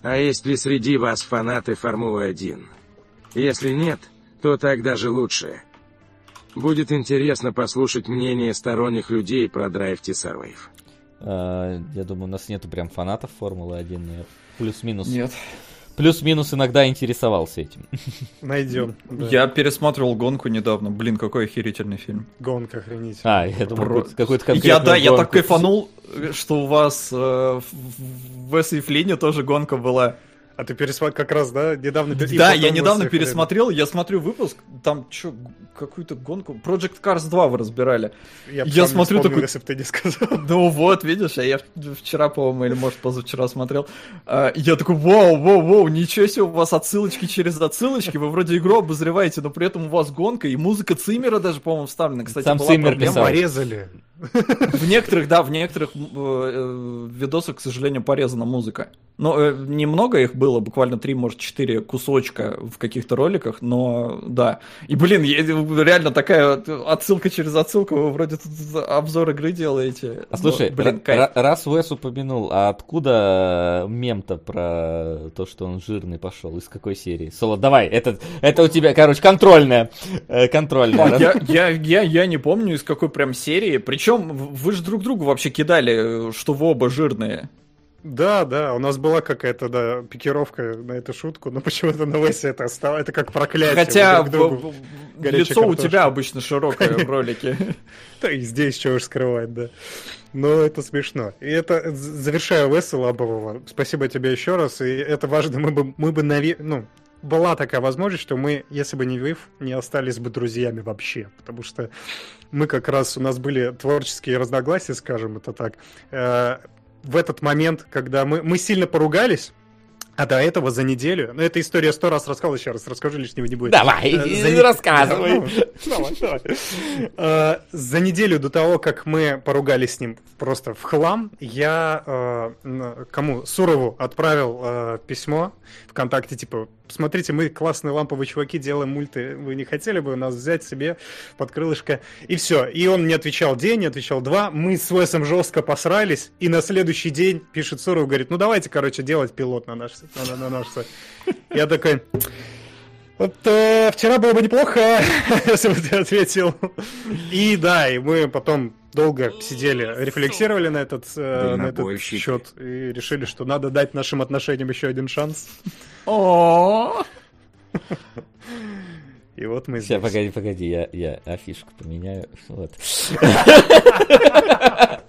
А есть ли среди вас фанаты Формулы-1? Если нет, то так даже лучше. Будет интересно послушать мнение сторонних людей про Drive to Survive. А, Я думаю, у нас нету прям фанатов Формулы-1. но я Плюс-минус. Нет. Плюс-минус иногда интересовался этим. Найдем. да. Я пересматривал гонку недавно. Блин, какой охерительный фильм. Гонка охренительная. А, я думал, Про- какой-то- какой-то Я, конкретный да, я так кайфанул, что у вас э, в Флине тоже гонка была. А ты пересмотрел как раз, да, недавно? Да, потом я недавно пересмотрел, я смотрю выпуск, там что, какую-то гонку, Project Cars 2 вы разбирали. Я, Я смотрю вспомнил, такой- если бы ты не сказал. <laughs> Ну вот, видишь, а я вчера, по-моему, или может позавчера смотрел. А, Я такой, вау, вау, вау, ничего себе, у вас отсылочки через отсылочки, вы вроде игру обозреваете, но при этом у вас гонка, и музыка Циммера даже, по-моему, вставлена. Кстати, Сам была Циммер проблема. писал. Порезали. В некоторых, да, в некоторых э, э, видосах, к сожалению, порезана музыка. Но э, немного их было, буквально три, может, четыре кусочка в каких-то роликах, но да. И, блин, реально такая отсылка через отсылку, вы вроде тут обзор игры делаете. А слушай, Но, блин, кайф. раз Уэс упомянул, а откуда мем-то про то, что он жирный пошел? Из какой серии? Соло, давай, это, это у тебя, короче, контрольная. Контрольная. Я, я, я, я не помню, из какой прям серии. Причем вы же друг другу вообще кидали, что вы оба жирные. Да, да, у нас была какая-то, да, пикировка на эту шутку, но почему-то на Весе это стало, это как проклятие. Хотя друг лицо у картошка. тебя обычно широкое в ролике. Да и здесь чего уж скрывать, да. Но это смешно. И это, завершая Веса Лабового, спасибо тебе еще раз, и это важно, мы бы, мы бы, ну, была такая возможность, что мы, если бы не Вив, не остались бы друзьями вообще, потому что мы как раз, у нас были творческие разногласия, скажем это так, э, в этот момент, когда мы, мы сильно поругались, а до этого за неделю, ну, эта история сто раз рассказал, еще раз расскажу, лишнего не будет. Давай, Э, за не- <laughs> рассказывай. Да, Давай, давай. Э, За неделю до того, как мы поругались с ним просто в хлам, я э, кому? Сурову отправил письмо ВКонтакте, типа, смотрите, мы классные ламповые чуваки, делаем мульты, вы не хотели бы нас взять себе под крылышко? И все. И он не отвечал день, не отвечал два. Мы с Уэсом жестко посрались, и на следующий день пишет Суров, говорит, ну давайте, короче, делать пилот на наш, на, на наш сайт. Я такой, вот э, вчера было бы неплохо, <laughs> если бы ты ответил. И да, и мы потом долго сидели, рефлексировали на этот, э, на этот счет и решили, что надо дать нашим отношениям еще один шанс. О, И вот мы Сейчас, здесь. погоди, погоди, я, я афишку поменяю. Вот. <laughs>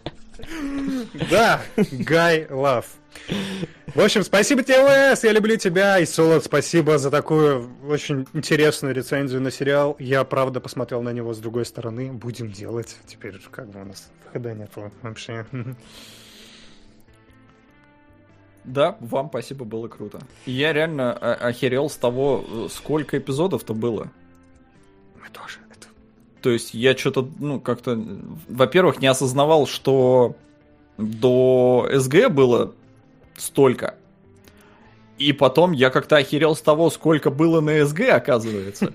Да, Гай Лав. В общем, спасибо тебе, Уэс, я люблю тебя. И Солод, спасибо за такую очень интересную рецензию на сериал. Я, правда, посмотрел на него с другой стороны. Будем делать. Теперь как бы у нас выхода нет вообще. Да, вам спасибо, было круто. Я реально о- охерел с того, сколько эпизодов-то было. Мы тоже. Это... То есть я что-то, ну, как-то, во-первых, не осознавал, что до СГ было столько. И потом я как-то охерел с того, сколько было на СГ, оказывается.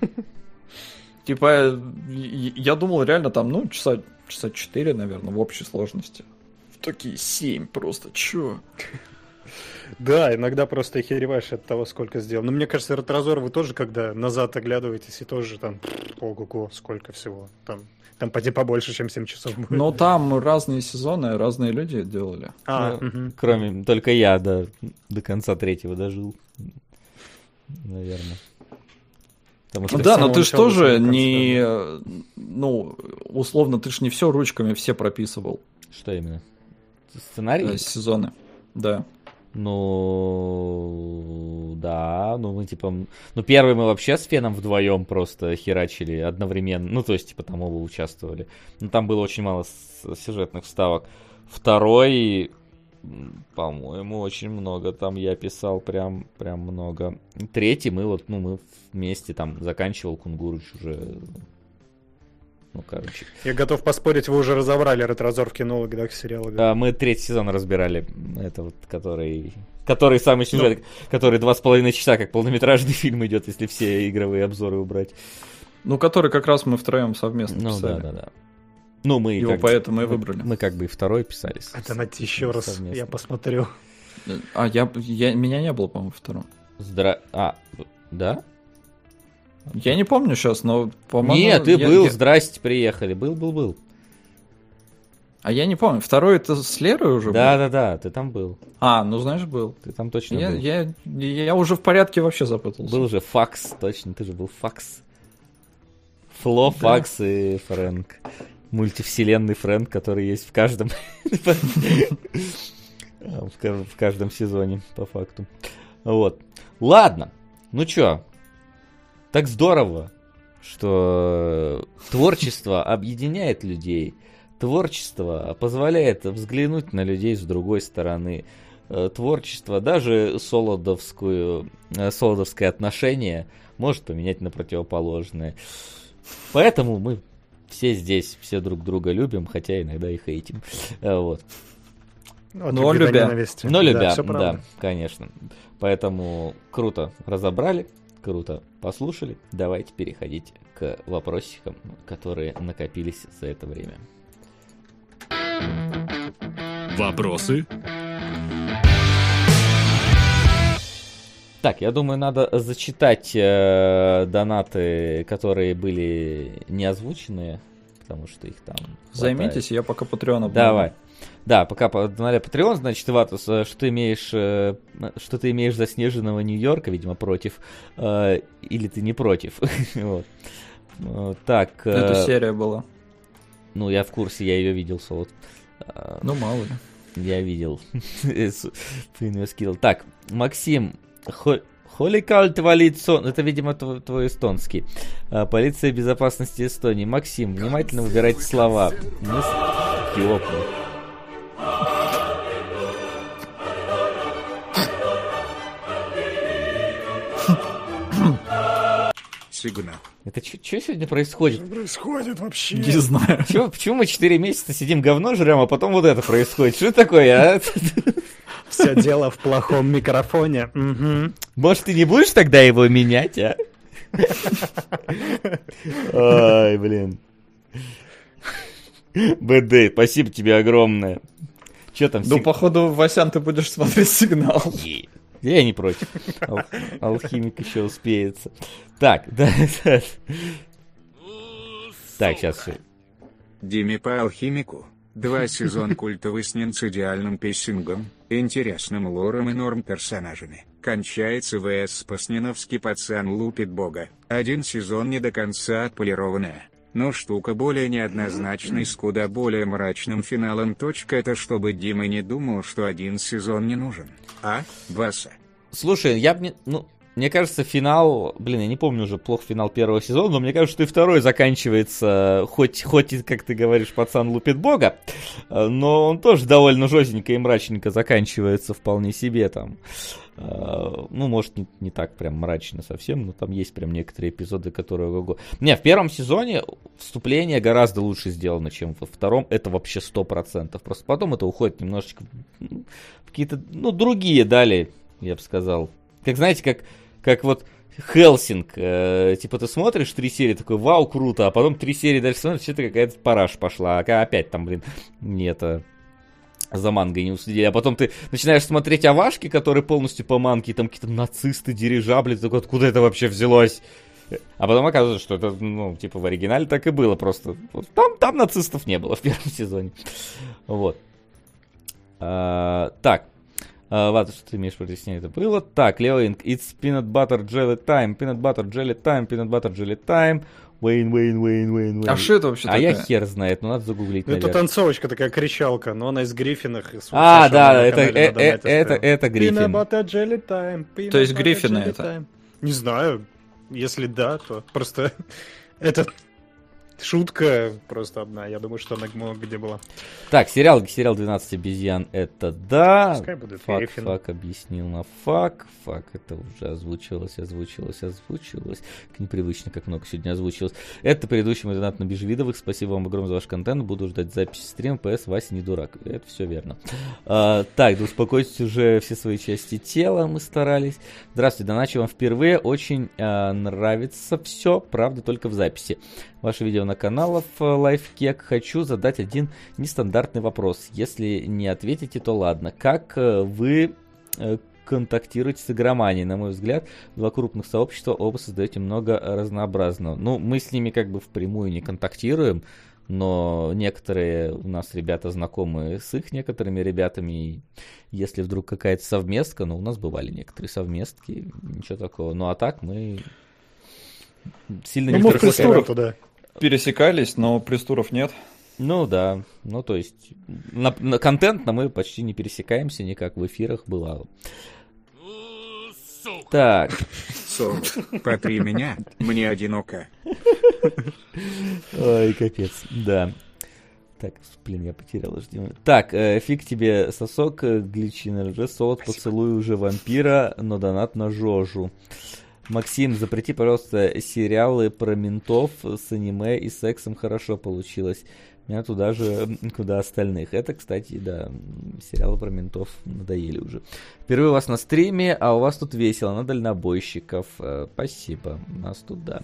<laughs> Типа, э, я думал реально там, ну, часа, часа 4, наверное, в общей сложности. Такие 7 просто, чё? <laughs> Да, иногда просто охереваешь от того, сколько сделал. Но мне кажется, Ретрозор вы тоже, когда назад оглядываетесь, и тоже там, ого-го, сколько всего. Там, там поди побольше, чем 7 часов будет. Но там разные сезоны, разные люди делали. А, Ну, мгм. Кроме, только я до, до конца третьего дожил. Наверное. Потому что Ну да, самого но ты ж начала до тоже не, ну, условно, ты ж не все ручками все прописывал Что именно? Сценарий? э, сезоны. Да. Ну, да, ну мы типа, ну первый мы вообще с Феном вдвоем просто херачили одновременно, ну то есть типа там оба участвовали. Ну там было очень мало сюжетных вставок. Второй, по-моему, очень много там я писал, прям, прям много. Третий мы вот, ну мы вместе там заканчивал Кунгурыч уже, ну короче. Я готов поспорить, вы уже разобрали Ретрозор в кинологах сериала. А, мы третий сезон разбирали. Это вот, который... Который самый сюжет, который два с половиной часа, как полнометражный <laughs> фильм идет, если все игровые обзоры убрать. Ну, который как раз мы втроем совместно Ну писали. да, да, да. Ну, мы Его как поэтому и мы- выбрали. Мы как бы и второй писали. Это найти еще раз, совместно. я посмотрю. А я, я, меня не было, по-моему, втором. Здра... А, да? Я не помню сейчас, но, по-моему... Нет, ты я- был, я- здрасте, приехали. Был, был, был. А я не помню, второй это с Лерой уже Да, был? да, да, ты там был. А, ну знаешь, был. Ты там точно Я, был. я, я уже в порядке вообще запутался. Был же Факс, точно, ты же был Факс. Фло, Факс и Фрэнк. Мультивселенный Фрэнк, который есть в каждом... <laughs> в ка- в каждом сезоне, по факту. Вот. Ладно. Ну чё, так здорово, что творчество объединяет людей. Творчество позволяет взглянуть на людей с другой стороны. Э, творчество, даже солодовскую, э, солодовское отношение может поменять на противоположное. Поэтому мы все здесь, все друг друга любим, хотя иногда и хейтим. Э, вот. Вот Но любя. ненависти. Но Да, любя, да, правда. конечно. Поэтому круто разобрали, круто послушали. Давайте переходить к вопросикам, которые накопились за это время. Вопросы? Так, я думаю, надо зачитать э, донаты, которые были не озвученные, потому что их там. хватает. Займитесь, я пока Патреон обновлю. Давай. Да, пока по- на Patreon, значит, Ватус, э, что ты имеешь, э, что ты имеешь заснеженного Нью-Йорка, видимо, против, э, или ты не против. <laughs> Вот. Так, Это серия была. ну я в курсе, я ее видел, Солод. Э, Ну, мало ли. Я видел. Ты мне скидывал. Так, Максим, хо- Холикаль твалит сон. Это, видимо, тв- твой эстонский. А, Полиция безопасности Эстонии. Максим, внимательно выбирайте слова. Мы с- Сигнал. Это что сегодня происходит? Происходит вообще. Не знаю. Чё, почему мы 4 месяца сидим говно жрем, а потом вот это происходит? Что такое, а? Все дело в плохом микрофоне. Мгм. Может, ты не будешь тогда его менять, а? Ай, блин. БД, спасибо тебе огромное. Че там? Ну, сиг- походу, Васян, ты будешь смотреть сигнал. Я не против. Ал- Алхимик еще успеется. Так, да, да. Так, сейчас все. Диме по алхимику. Два сезон культовый снен с идеальным пейсингом, интересным лором и норм персонажами. Кончается ВС Посненовский пацан лупит бога. Один сезон не до конца отполированная. Но штука более неоднозначной с куда более мрачным финалом. Точка это чтобы Дима не думал, что один сезон не нужен. А, Васа? Слушай, я бы не... Ну, мне кажется, финал... Блин, я не помню уже плохо финал первого сезона, но мне кажется, что и второй заканчивается, хоть, хоть и, как ты говоришь, пацан лупит бога, э, но он тоже довольно жестенько и мрачненько заканчивается вполне себе там. Э, Ну, может, не, не так прям мрачно совсем, но там есть прям некоторые эпизоды, которые... Не, в первом сезоне вступление гораздо лучше сделано, чем во втором. Это вообще 100%. Просто потом это уходит немножечко в какие-то, ну, другие дали, я бы сказал. Как, знаете, как, как вот Хелсинг, э, типа ты смотришь три серии, такой, вау, круто, а потом три серии дальше смотришь, что-то какая-то параш пошла, а опять там, блин, не это, за мангой не уследили. А потом ты начинаешь смотреть овашки, которые полностью по манге, и там какие-то нацисты, дирижабли, ты такой, откуда это вообще взялось? А потом оказывается, что это, ну, типа, в оригинале так и было просто. Вот Там, там нацистов не было в первом <laughs> сезоне. Вот. А, так. А, что ты имеешь в виду, если это было. Так, Лео Инк, it's peanut butter jelly time, peanut butter jelly time, peanut butter jelly time. Wayne, Wayne, Wayne, Wayne, Wayne. А что это вообще А я такое? хер знает, ну надо загуглить, Ну, это наверное. танцовочка такая кричалка, но она из Гриффинах. из А, да, это, э, э, это, это Гриффин. butter jelly time, То есть Гриффины это? time. Не знаю. Если да, то просто <laughs> это шутка просто одна. Я думаю, что она много где была. Так, сериал, сериал 12 обезьян, это да. Пускай будет Фак, Гриффин. фак объяснил на фак. Фак, это уже озвучивалось, озвучивалось, озвучивалось. Как непривычно, как много сегодня озвучилось. Это предыдущий мой донат на Бежевидовых. Спасибо вам огромное за ваш контент. Буду ждать записи стрима. ПС, Вася не дурак. Это все верно. А, так, да успокойтесь уже все свои части тела. Мы старались. Здравствуйте, доначу вам впервые. Очень а, нравится все. Правда, только в записи. Ваше видео на каналах Лайфкек. Хочу задать один нестандартный вопрос. Если не ответите, то ладно. Как э, вы э, контактируете с игроманией? На мой взгляд, два крупных сообщества, оба создаете много разнообразного. Ну, мы с ними как бы впрямую не контактируем, но некоторые у нас ребята знакомы с их некоторыми ребятами. И если вдруг какая-то совместка, ну, у нас бывали некоторые совместки, ничего такого. Ну, а так мы сильно Ну, не мы в туда. Пересекались, но пристуров нет. Ну да, ну то есть на, на контентно мы почти не пересекаемся никак в эфирах бывало. Так, Солнце, потри меня, мне одиноко. ой, капец, да. Так, блин, я потерял жди. Так, э, фиг тебе сосок, э, гличи на РЖ, солод, поцелуй уже вампира, но донат на Жожу. Максим, запрети, пожалуйста, сериалы про ментов с аниме и сексом хорошо получилось. Меня туда же, куда остальных. Это, кстати, да, сериалы про ментов надоели уже. Впервые у вас на стриме, а у вас тут весело, на дальнобойщиков. Э, Спасибо. У нас тут, да.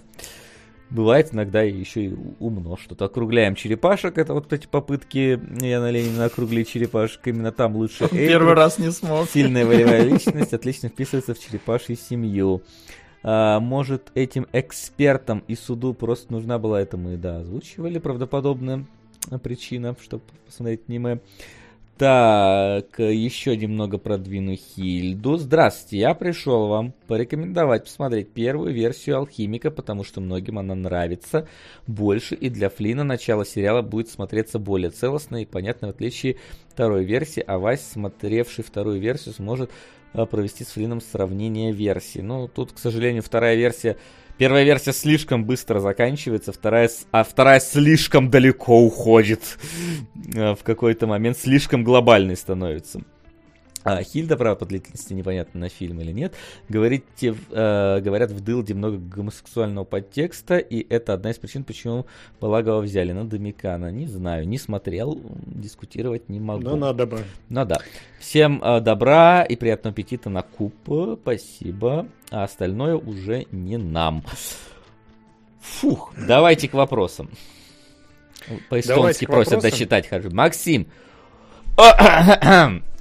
Бывает иногда еще и умно что-то. Округляем черепашек. Это вот эти попытки Яна Ленина округлить черепашек. Именно там лучше <laughs> Первый Эйбру. раз не смог. Сильная волевая <laughs> личность отлично вписывается в черепашью семью. А, может, этим экспертам и суду просто нужна была это мы, да, озвучивали правдоподобная причина, чтобы посмотреть аниме. Так, еще немного продвину Хильду. Здравствуйте, я пришел вам порекомендовать посмотреть первую версию Алхимика, потому что многим она нравится больше, и для Флина начало сериала будет смотреться более целостно и понятно, в отличие второй версии, а Вась, смотревший вторую версию, сможет провести с Флином сравнение версий. Ну, тут, к сожалению, вторая версия Первая версия слишком быстро заканчивается, вторая, а вторая слишком далеко уходит. Э, В какой-то момент слишком глобальной становится. А Хильда, правда, по длительности непонятно на фильм или нет. Говорите, э, говорят, в Дылде много гомосексуального подтекста, и это одна из причин, почему Балагова взяли на Домикана. Не знаю, не смотрел, дискутировать не могу. Ну, надо бы. Ну да. Всем э, добра и приятного аппетита на куб. Спасибо. А остальное уже не нам. Фух, давайте к вопросам. По-эстонски просят вопросам. дочитать. Харви. Максим. <coughs> <coughs> <coughs>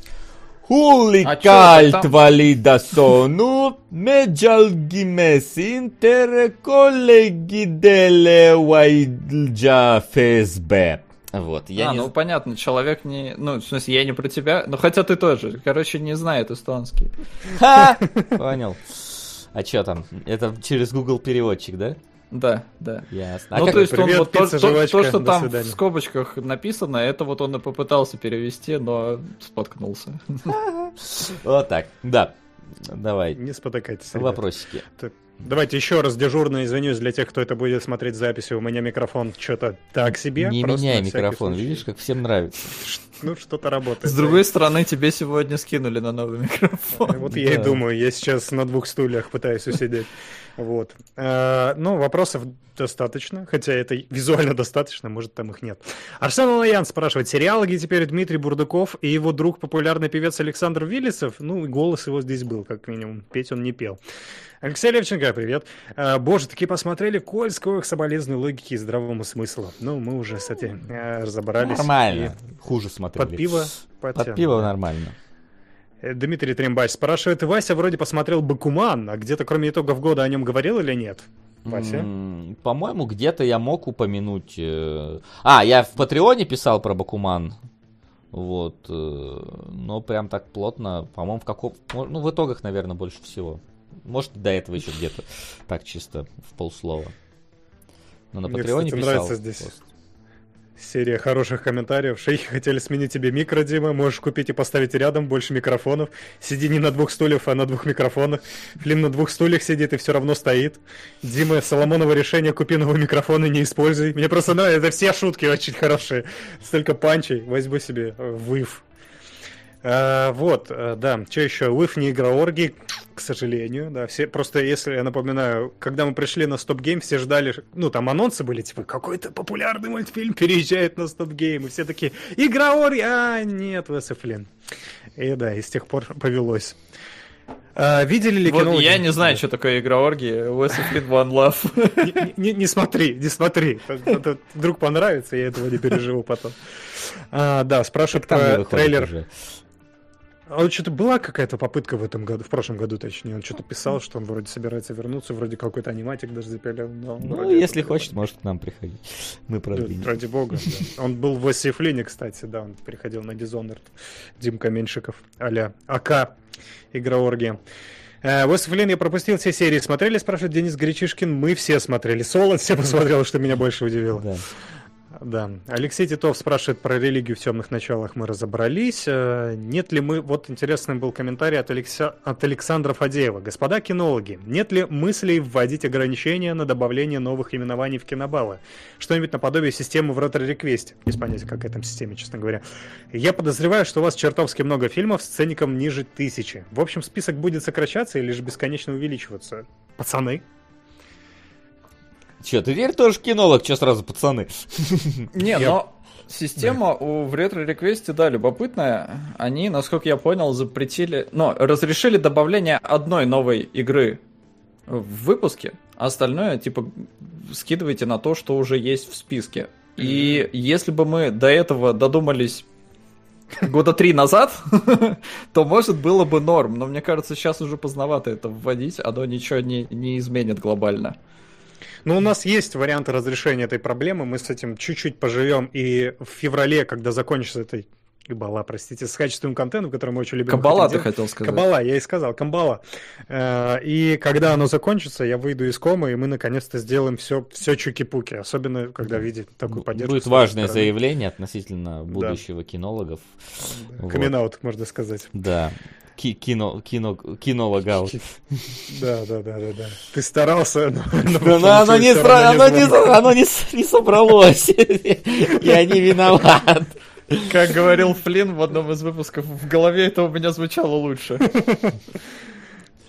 Кальт валида сону, меджалгимес интер коллеги деле вайджа ФСБ. Вот, я а, не ну понятно, человек не... Ну, в смысле, я не про тебя, но хотя ты тоже. Короче, не знает эстонский. Ха! <laughs> Понял. А что там? Это через Google переводчик, да? Да, да. Ясно. А ну, как- то есть он Привет, вот то, пицца, то- жвачка, то, что там свидания. в скобочках написано, это вот он и попытался перевести, но споткнулся. <laughs> Вот так, да. Давай, Не спотыкайтесь. вопросики. Давайте еще раз дежурно извинюсь для тех, кто это будет смотреть записью. У меня микрофон что-то так себе. Не меняй микрофон, случай. видишь, как всем нравится. Ну, что-то работает. С другой стороны, тебе сегодня скинули на новый микрофон. Вот я и думаю, я сейчас на двух стульях пытаюсь усидеть. Вот. Э, Ну, вопросов достаточно, хотя это визуально <laughs> достаточно, может, там их нет. Арсен Алаян спрашивает, сериал, где теперь Дмитрий Бурдаков и его друг, популярный певец Александр Виллисов? Ну, голос его здесь был, как минимум. Петь он не пел. Алексей Левченко, привет. Э, Боже, таки посмотрели коль сколько соболезной логики и здравому смыслу. Ну, мы уже с этим э, разобрались. Нормально. Хуже смотрели. Под пиво. Под пиво нормально. Э, Дмитрий Трембач спрашивает, Вася вроде посмотрел Бакуман, а где-то кроме итогов года о нем говорил или нет? Вася? М, По-моему, где-то я мог упомянуть... э, А, я в Патреоне писал про Бакуман. Вот. э, Но прям так плотно, по-моему, в каком... Ну, в итогах, наверное, больше всего. Может, до этого еще где-то так чисто в полслова. Но на Мне, Патреоне кстати, писал. нравится здесь. пост. Серия хороших комментариев. Шейхи хотели сменить тебе микро, Дима. Можешь купить и поставить рядом больше микрофонов. Сиди не на двух стульях, а на двух микрофонах. Флин на двух стульях сидит и все равно стоит. Дима, Соломоново решение, купи новый микрофон и не используй. Мне просто нравится, это все шутки очень хорошие. Столько панчей. Возьму себе выв. Э, вот, э, да, что еще? Выв не игра орги, к сожалению, да, все, просто если, я напоминаю, когда мы пришли на Стоп Гейм, все ждали, ну, там анонсы были, типа, какой-то популярный мультфильм <laughs> переезжает на Стоп Гейм, и все такие, игра орги, а, нет, Весефлин. И да, и с тех пор повелось. А, видели ли Вот кино? я не знаю, что такое игра орги. Westfield One Love. Не, не- не смотри, не смотри. Это- это Вдруг понравится, я этого не переживу потом. А, да, спрашивают про трейлер. уже. А вот что-то была какая-то попытка в этом году, в прошлом году, точнее. Он что-то писал, что он вроде собирается вернуться, вроде какой-то аниматик даже запилил. но Ну, если хочет, может к нам приходить. Мы Да, продвинем. ради бога, да. Он был в Осифлине, кстати, да, он переходил на Dishonored. Димка Меньшиков, а-ля АК, игра Оргия. Э, Осифлин я пропустил все серии. Смотрели, спрашивает Денис Гречишкин. Мы все смотрели. Солод <laughs> все посмотрел, что меня больше удивило. Да. Да. Алексей Титов спрашивает про религию в темных началах. Мы разобрались. Э, Нет ли мы... Вот интересный был комментарий от, Алекса... от Александра Фадеева. Господа кинологи, нет ли мыслей вводить ограничения на добавление новых именований в кинобаллы? Что-нибудь наподобие системы в ретро-реквесте. Без понятия, какая там система, честно говоря. Я подозреваю, что у вас чертовски много фильмов с ценником ниже тысячи. В общем, список будет сокращаться или же бесконечно увеличиваться. Пацаны, Че, ты теперь тоже кинолог, че сразу, пацаны? Не, но система у, в ретро-реквесте, да, любопытная. Они, насколько я понял, запретили, но разрешили добавление одной новой игры в выпуске, а остальное, типа, скидывайте на то, что уже есть в списке. И если бы мы до этого додумались года три назад, <laughs> то, может, было бы норм. Но мне кажется, сейчас уже поздновато это вводить, оно ничего не, не изменит глобально. Ну, у нас есть варианты разрешения этой проблемы. Мы с этим чуть-чуть поживем. И в феврале, когда закончится этой Кабала, простите, с качественным контентом, который мы очень любим. Кабала, ты хотел сказать. Кабала, я и сказал, Камбала. Э, И когда оно закончится, я выйду из комы, и мы наконец-то сделаем все, все чуки-пуки. Особенно, когда видит такую поддержку. Будет важное стороны. заявление относительно будущего кинологов. Вот. Камин-аут, можно сказать. Да. Ки- кино, кино, кинологаут. Да, да, да, да, да. Ты старался, но, но Да, но оно не, равно оно не, оно не, с- не собралось. <laughs> Я не виноват. Как говорил Флинн в одном из выпусков, в голове это у меня звучало лучше. <laughs>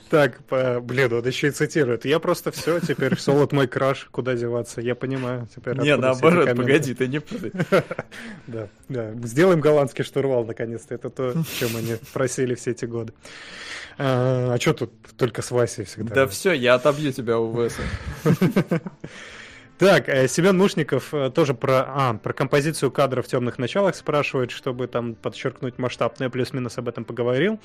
Так, блин, он еще и цитирует. Я просто все, теперь солод мой краш, куда деваться, я понимаю. Теперь Не, все наоборот, погоди, ты не. <laughs> Да, да. Сделаем голландский штурвал, наконец-то. Это то, <laughs> чем они просили все эти годы. А, что тут только с Васей всегда? Да все, я отобью тебя у Веса. <laughs> Так, э, Семен Мушников э, тоже про, а, про композицию кадра в темных началах спрашивает, чтобы там подчеркнуть масштаб, но я плюс-минус об этом поговорил.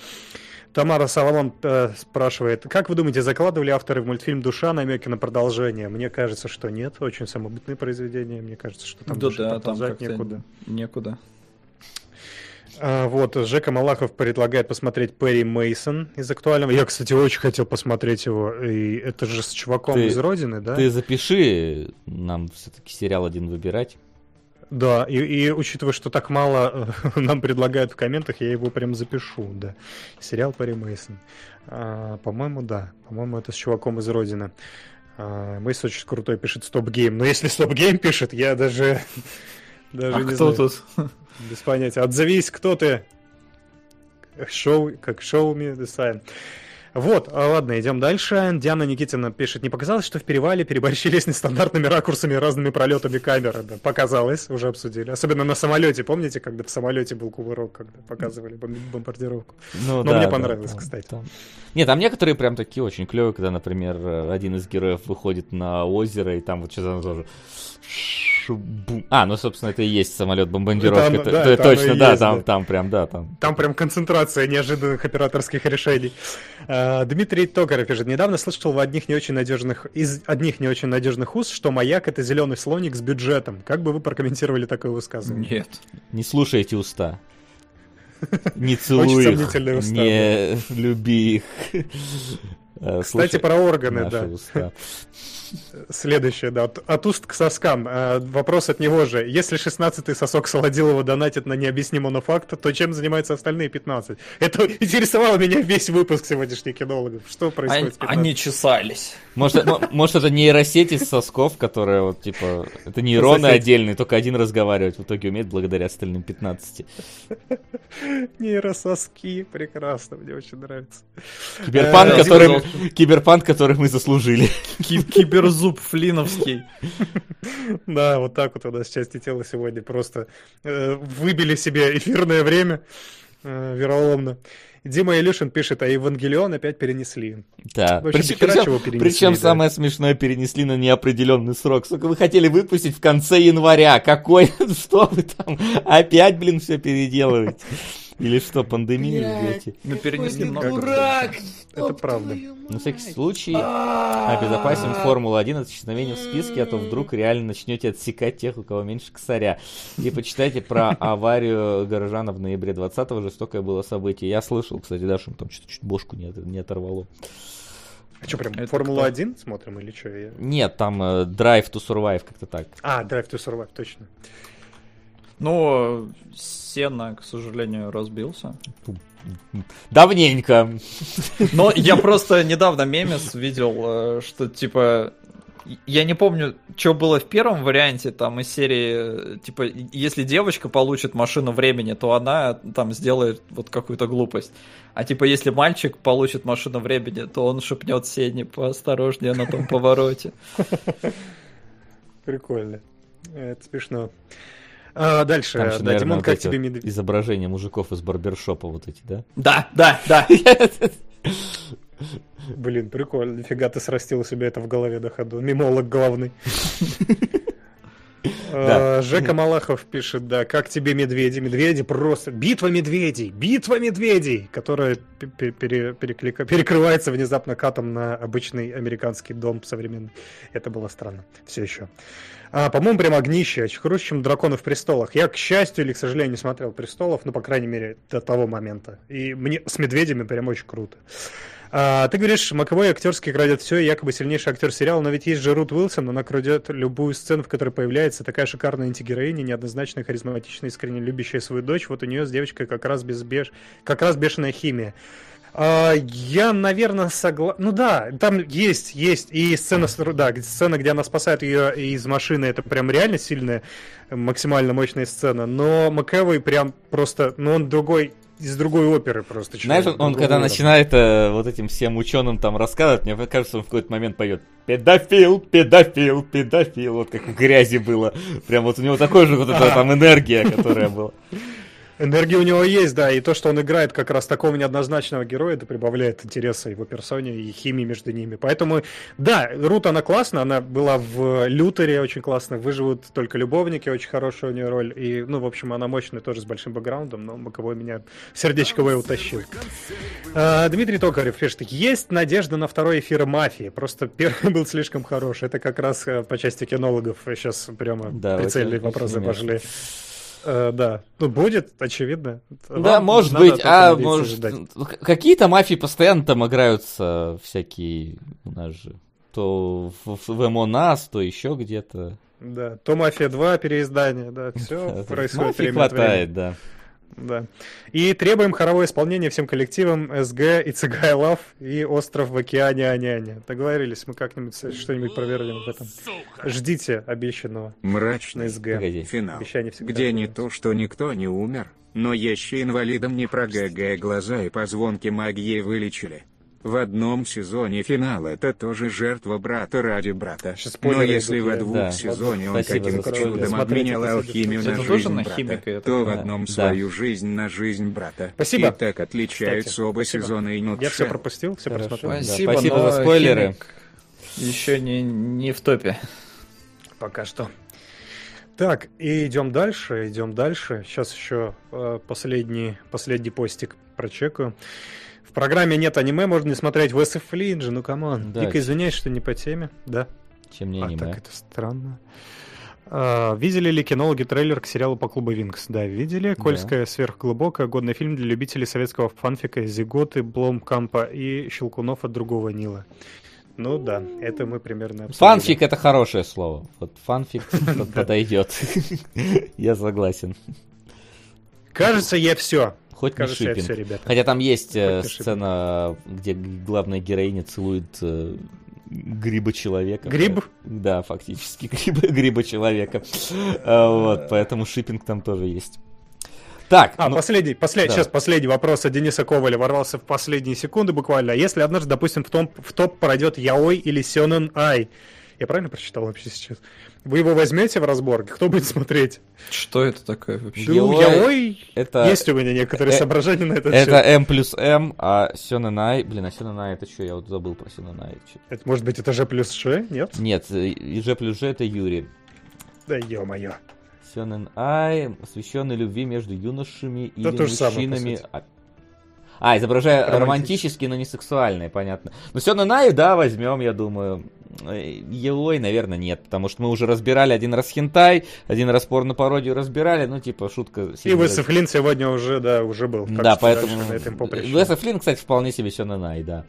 Тамара Соломон э, спрашивает, как вы думаете, закладывали авторы в мультфильм «Душа» намеки на продолжение? Мне кажется, что нет, очень самобытное произведение, мне кажется, что там Да, да, там некуда. некуда. А, вот, Жека Малахов предлагает посмотреть Перри Мейсон из актуального. Я, кстати, очень хотел посмотреть его. И это же с чуваком Ты- из Родины, да? Ты запиши нам все-таки сериал один выбирать. Да, и, и учитывая, что так мало э, <laughs> нам предлагают в комментах, я его прям запишу, да. Сериал Перри Мейсон. А, по-моему, да. По-моему, это с чуваком из Родины. А, Мейс очень крутой пишет StopGame. Но если StopGame пишет, я даже... <laughs> Даже А не кто знаю. тут? Без понятия. Отзовись, кто ты. Шоу, как show me the sign. Вот, а, ладно, идем дальше. Диана Никитина пишет, не показалось, что в перевале переборщили с нестандартными ракурсами и разными пролетами камеры? Да, показалось, уже обсудили. Особенно на самолете, помните, когда в самолете был кувырок, когда показывали бом- бомбардировку? Ну, Но мне понравилось, кстати. там. Нет, там некоторые прям такие очень клевые, когда, например, один из героев выходит на озеро, и там вот что-то тоже... Шу-бум. А, ну, собственно, это и есть самолет-бомбардировка. Это да, это точно, да, есть, там, да. там прям, да, там. Там прям концентрация неожиданных операторских решений. А, Дмитрий Токарев пишет, недавно слышал в одних не очень надежных, из одних не очень надежных уст, что маяк это зеленый слоник с бюджетом. Как бы вы прокомментировали такое высказывание? Нет. Не слушай эти <laughs> уста. Не целуй их, не люби их. Э, Кстати, слушай про органы, да. уста. Следующее, да. От, уст к соскам. А, вопрос от него же. Если 16-й сосок Солодилова донатит на необъяснимый факт, то чем занимаются остальные 15? Это интересовало меня весь выпуск сегодняшних кинологов. Что Они, происходит с 15? они чесались. Может, м- может, это нейросеть из сосков, которая вот, типа, это нейроны отдельные, только один разговаривать в итоге умеет благодаря остальным 15. Нейрососки. Прекрасно, мне очень нравится. Киберпанк, Э, который, <laughs> киберпанк, который мы заслужили. Ки- Киберзуб флиновский. <laughs> Да, вот так вот у нас части тела сегодня просто э, выбили себе эфирное время э, вероломно. Дима Илюшин пишет, а Евангелион опять перенесли. Да. Общем, Причем, причем- перенесли, причем да. самое смешное перенесли на неопределенный срок. Сука, вы хотели выпустить в конце января. Какой? <laughs> Что вы там? Опять, блин, все переделываете? Или что, пандемию Блядь. ждете? Ну, перенесли много. дурак! Это правда. На всякий случай А-а-а. обезопасим Формулу-1 от исчезновения в списке, а то вдруг реально начнете отсекать тех, у кого меньше косаря. И почитайте про <laughs> аварию горожана в ноябре 20-го. Жестокое было событие. Я слышал, кстати, да, что там что-то чуть бошку не, от- не оторвало. А что, прям Это Формулу-1 смотрим или что? Нет, там э, Drive to Survive как-то так. А, Drive to Survive, точно. Ну, Сена, к сожалению, разбился. Давненько. Но я просто недавно мемес видел, э, что типа... Я не помню, что было в первом варианте, там из серии, э, типа, если девочка получит машину времени, то она там сделает вот какую-то глупость. А типа, если мальчик получит машину времени, то он шепнет Сене поосторожнее на том повороте. Прикольно. Это смешно. А, дальше, Там же, да, наверное, Димон, вот как тебе медведь? изображения мужиков из барбершопа вот эти, да? Да, да, да. <laughs> Блин, прикольно. Нифига ты срастил себе это в голове до ходу. Мимолог главный. <laughs> А, Жека Малахов пишет, да, как тебе медведи? Медведи просто... Битва медведей! Битва медведей! Которая перекрывается внезапно катом на обычный американский дом современный. Это было странно. Все еще. А, по-моему, прям огнище, круче, чем драконы в престолах. Я, к счастью или к сожалению, не смотрел престолов, ну, по крайней мере, до того момента. И мне с медведями прям очень круто. А, ты говоришь, Маковой актерский крадет все, якобы сильнейший актер сериала, но ведь есть же Рут Уилсон, она крадет любую сцену, в которой появляется такая шикарная антигероиня, неоднозначно харизматичная, искренне любящая свою дочь. Вот у нее с девочкой как раз, без беш... как раз бешеная химия. А, я, наверное, согласен. Ну да, там есть, есть и сцена, да, сцена, где она спасает ее из машины, это прям реально сильная, максимально мощная сцена. Но Макэвой прям просто, ну он другой, из другой оперы просто. Знаешь, он, он когда уровня. начинает э, вот этим всем ученым там рассказывать, мне кажется, он в какой-то момент поет педофил, педофил, педофил, вот как в грязи было. Прям вот у него такой же вот эта там энергия, которая была. Энергия у него есть, да, и то, что он играет как раз такого неоднозначного героя, это прибавляет интереса его персоне и химии между ними. Поэтому, да, Рут, она классная, она была в Лютере очень классно, выживут только любовники, очень хорошая у нее роль, и, ну, в общем, она мощная тоже с большим бэкграундом, но Боковой меня сердечко Вэй утащил. А, Дмитрий Токарев пишет, есть надежда на второй эфир «Мафии», просто первый <laughs> был слишком хорош, это как раз э, по части кинологов, сейчас прямо Да, прицельные вопросы пошли. Э, да, ну будет, очевидно. Да, Вам может надо быть, а может... к- Какие-то мафии постоянно там играются всякие, у нас же, то в, в МОНАС, то еще где-то. Да, то Мафия 2 переиздание, да, все <laughs> происходит Мафии время от времени. хватает, да. Да. И требуем хоровое исполнение всем коллективам СГ и Цигай Лав и Остров в океане Аняня. Договорились, мы как-нибудь что-нибудь провернем в этом. Ждите обещанного Мрачный СГ. Погоди. финал, Обещание всегда где не то, что никто не умер, но еще инвалидам не про ГГ глаза и позвонки магии вылечили. В одном сезоне финал это тоже жертва брата ради брата. Сейчас Но если идут, во двух Да. сезоне он Спасибо каким-то чудом Смотрите, обменял алхимию Это на тоже жизнь на брата, химика, я то в одном Да. свою жизнь на жизнь брата. Спасибо. И так отличаются Кстати, оба спасибо. сезона и Я все пропустил, все Хорошо. просмотрел. Да, Спасибо, спасибо но за спойлеры. Химик Еще не, не в топе. Пока что. Так, и идем дальше, идем дальше. Сейчас еще э, последний, последний постик прочекаю. В программе нет аниме, можно не смотреть Уэса и Флинна, ну come on. Да, Дико извиняюсь, что не по теме, да. Чем не а, аниме. так это странно. А, видели ли кинологи трейлер к сериалу по клубу Винкс? Да, видели. Да. Кольская сверхглубокая, годный фильм для любителей советского фанфика Зиготы, Бломкампа и Щелкунов от другого Нила. Ну да, это мы примерно обсудили. Фанфик это хорошее слово. Вот фанфик <laughs> под- подойдет. Я согласен. Кажется, я все. Хоть не Кажется, я шиппинг. все, ребята. Хотя там есть э, Хоть не шиппинг. сцена, где главная героиня целует э, гриба человека. Гриб? Да, фактически <laughs> гриба, гриба человека. А, Вот, поэтому шиппинг там тоже есть. Так, А, ну, последний, послед... да. сейчас последний вопрос от Дениса Коваля ворвался в последние секунды буквально. А Если однажды, допустим, в, том, в топ пройдет Яой или Сёнэн Ай, я правильно прочитал вообще сейчас? Вы его возьмете в разбор? Кто будет смотреть? Что это такое вообще? Ну, Яой это- Есть у меня некоторые э, соображения на этот это счет. М плюс М, а Сёнэнай... Блин, а Сёнэнай это что? Я вот забыл про Сёнэнай. Это, может быть, это же плюс Ш? Нет? Нет, э, и Ж плюс Ж это Юрий. Да ё-моё. Сёнэн Ай, посвященный любви между юношами самое, по мужчинами. сути. а, изображая Романтически. романтические, но не сексуальные, понятно. Но Сёнэн Ай, да, возьмем, я думаю. Э, Елой, наверное, нет, потому что мы уже разбирали один раз хентай, один раз порно-пародию разбирали, ну, типа, шутка... И Весов Флинн сегодня уже, да, уже был. Да, поэтому... поприще. Веса Флинн, кстати, вполне себе Сёнэн Ай, да.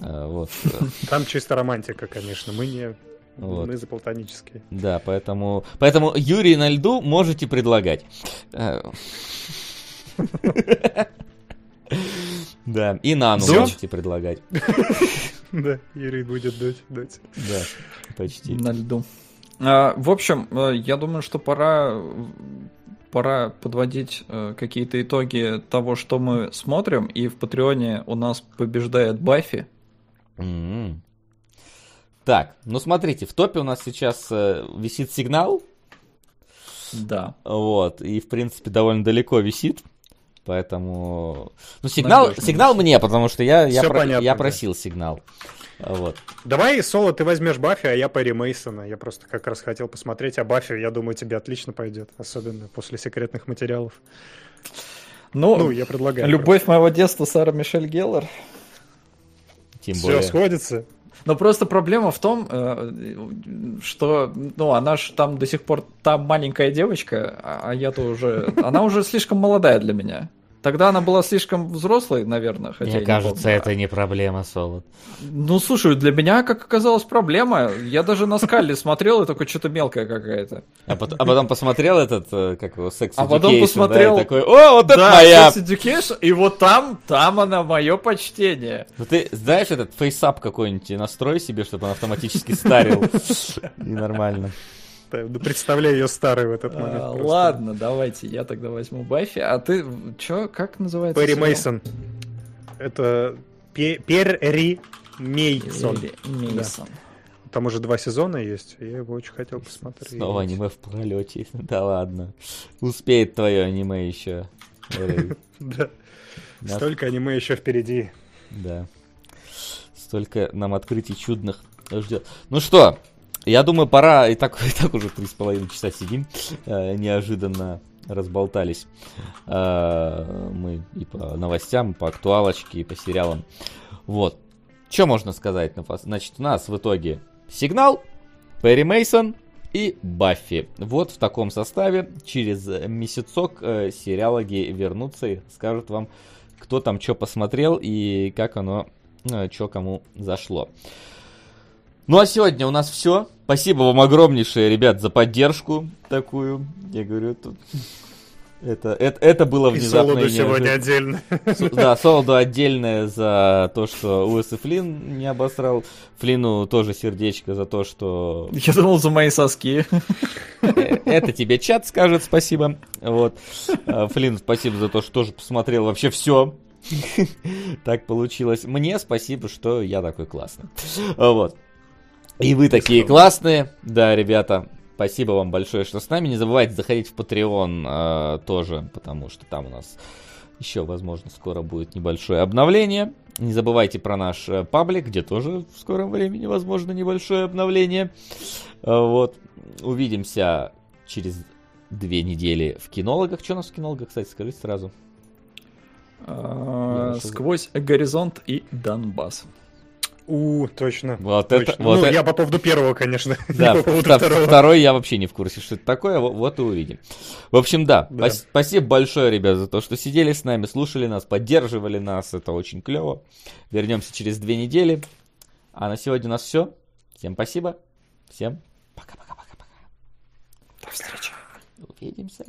Э, Вот. <laughs> Там чисто романтика, конечно. Мы не... Вот. Мы за платонические. Да, поэтому, поэтому Юрий на льду можете предлагать. Э, <laughs> Да, и Нану можете предлагать. <laughs> <laughs> Да, Юрий будет дуть, дуть. Да, почти. На льду. А, в общем, э, я думаю, что пора пора подводить э, какие-то итоги того, что мы смотрим, и в Патреоне у нас побеждает Баффи. М. Так, ну смотрите, в топе у нас сейчас э, висит сигнал, Да. вот, и в принципе довольно далеко висит, поэтому... Ну сигнал, Надежно сигнал мне, потому что я, я, про- понятно, я да. просил сигнал. Вот. Давай, Соло, ты возьмешь Баффи, а я Перри Мейсона. Я просто как раз хотел посмотреть, а Баффи, я думаю, тебе отлично пойдет, особенно после секретных материалов. Ну, Ну, я предлагаю. любовь моего детства Сара Мишель Геллер. Тем Все более... сходится. Но просто проблема в том, э, что, ну, она же там до сих пор там маленькая девочка, а я-то уже, она уже слишком молодая для меня. Тогда она была слишком взрослой, наверное, хотя Мне не кажется, помню. это не проблема, Солод. Ну, слушай, для меня, как оказалось, проблема. Я даже на скале смотрел, и только что-то мелкая какая-то. А потом, а потом посмотрел этот, э, как его, секс А потом посмотрел- да, такой, о, вот это да, моя! Education, и вот там, там она мое почтение. Ну ты знаешь этот фейсап какой-нибудь настрой себе, чтобы он автоматически старил. И нормально. Да, да представляю ее старой в этот момент. А, ладно, давайте, я тогда возьму Баффи. А ты, чё, как называется? Перри? Мейсон. Это Пе- Перри Мейсон. Мейсон. Там уже два сезона есть, я его очень хотел посмотреть. Снова аниме в пролете. <laughs> Да ладно. Успеет твое аниме еще. <laughs> Да. Столько аниме еще впереди. Да. Столько нам открытий чудных ждет. Ну что, я думаю, пора. И так, <laughs> и так уже три с половиной часа сидим. Э, Неожиданно разболтались. Э, Мы и по новостям, и по актуалочке, и по сериалам. Вот. Что можно сказать? Значит, у нас в итоге сигнал, Перри Мейсон и Баффи. Вот в таком составе через месяцок э, сериалоги вернутся и скажут вам, кто там что посмотрел и как оно, что кому зашло. Ну а сегодня у нас все. Спасибо вам огромнейшее, ребят, за поддержку такую. Я говорю, тут... Это, это, это было И внезапно Солоду и сегодня неожиданно. отдельно. Да, Солоду отдельное за то, что Уэс и Флинн не обосрал. Флину тоже сердечко за то, что Я думал, за мои соски. э, это тебе чат скажет спасибо. Вот. А, Флинн, спасибо за то, что тоже посмотрел вообще все. <laughs> Так получилось. Мне спасибо, что я такой классный. Вот. И вы такие классные. Да, ребята, спасибо вам большое, что с нами. Не забывайте заходить в Patreon э, тоже, потому что там у нас еще, возможно, скоро будет небольшое обновление. Не забывайте про наш э, паблик, где тоже в скором времени, возможно, небольшое обновление. Э, Вот. Увидимся через две недели в кинологах. Что у нас в кинологах, кстати, скажите сразу. А, Сквозь горизонт и Донбасс. У, точно. Вот точно. это- вот ну, это- я по поводу первого, конечно. <laughs> Да, <laughs> по поводу вто- второго. второй я вообще не в курсе, что это такое, во- вот и увидим. В общем, да, Да. пас- спасибо большое, ребят, за то, что сидели с нами, слушали нас, поддерживали нас, это очень клево. Вернемся через две недели. А на сегодня у нас все. Всем спасибо. Всем пока-пока-пока-пока. До встречи. Увидимся.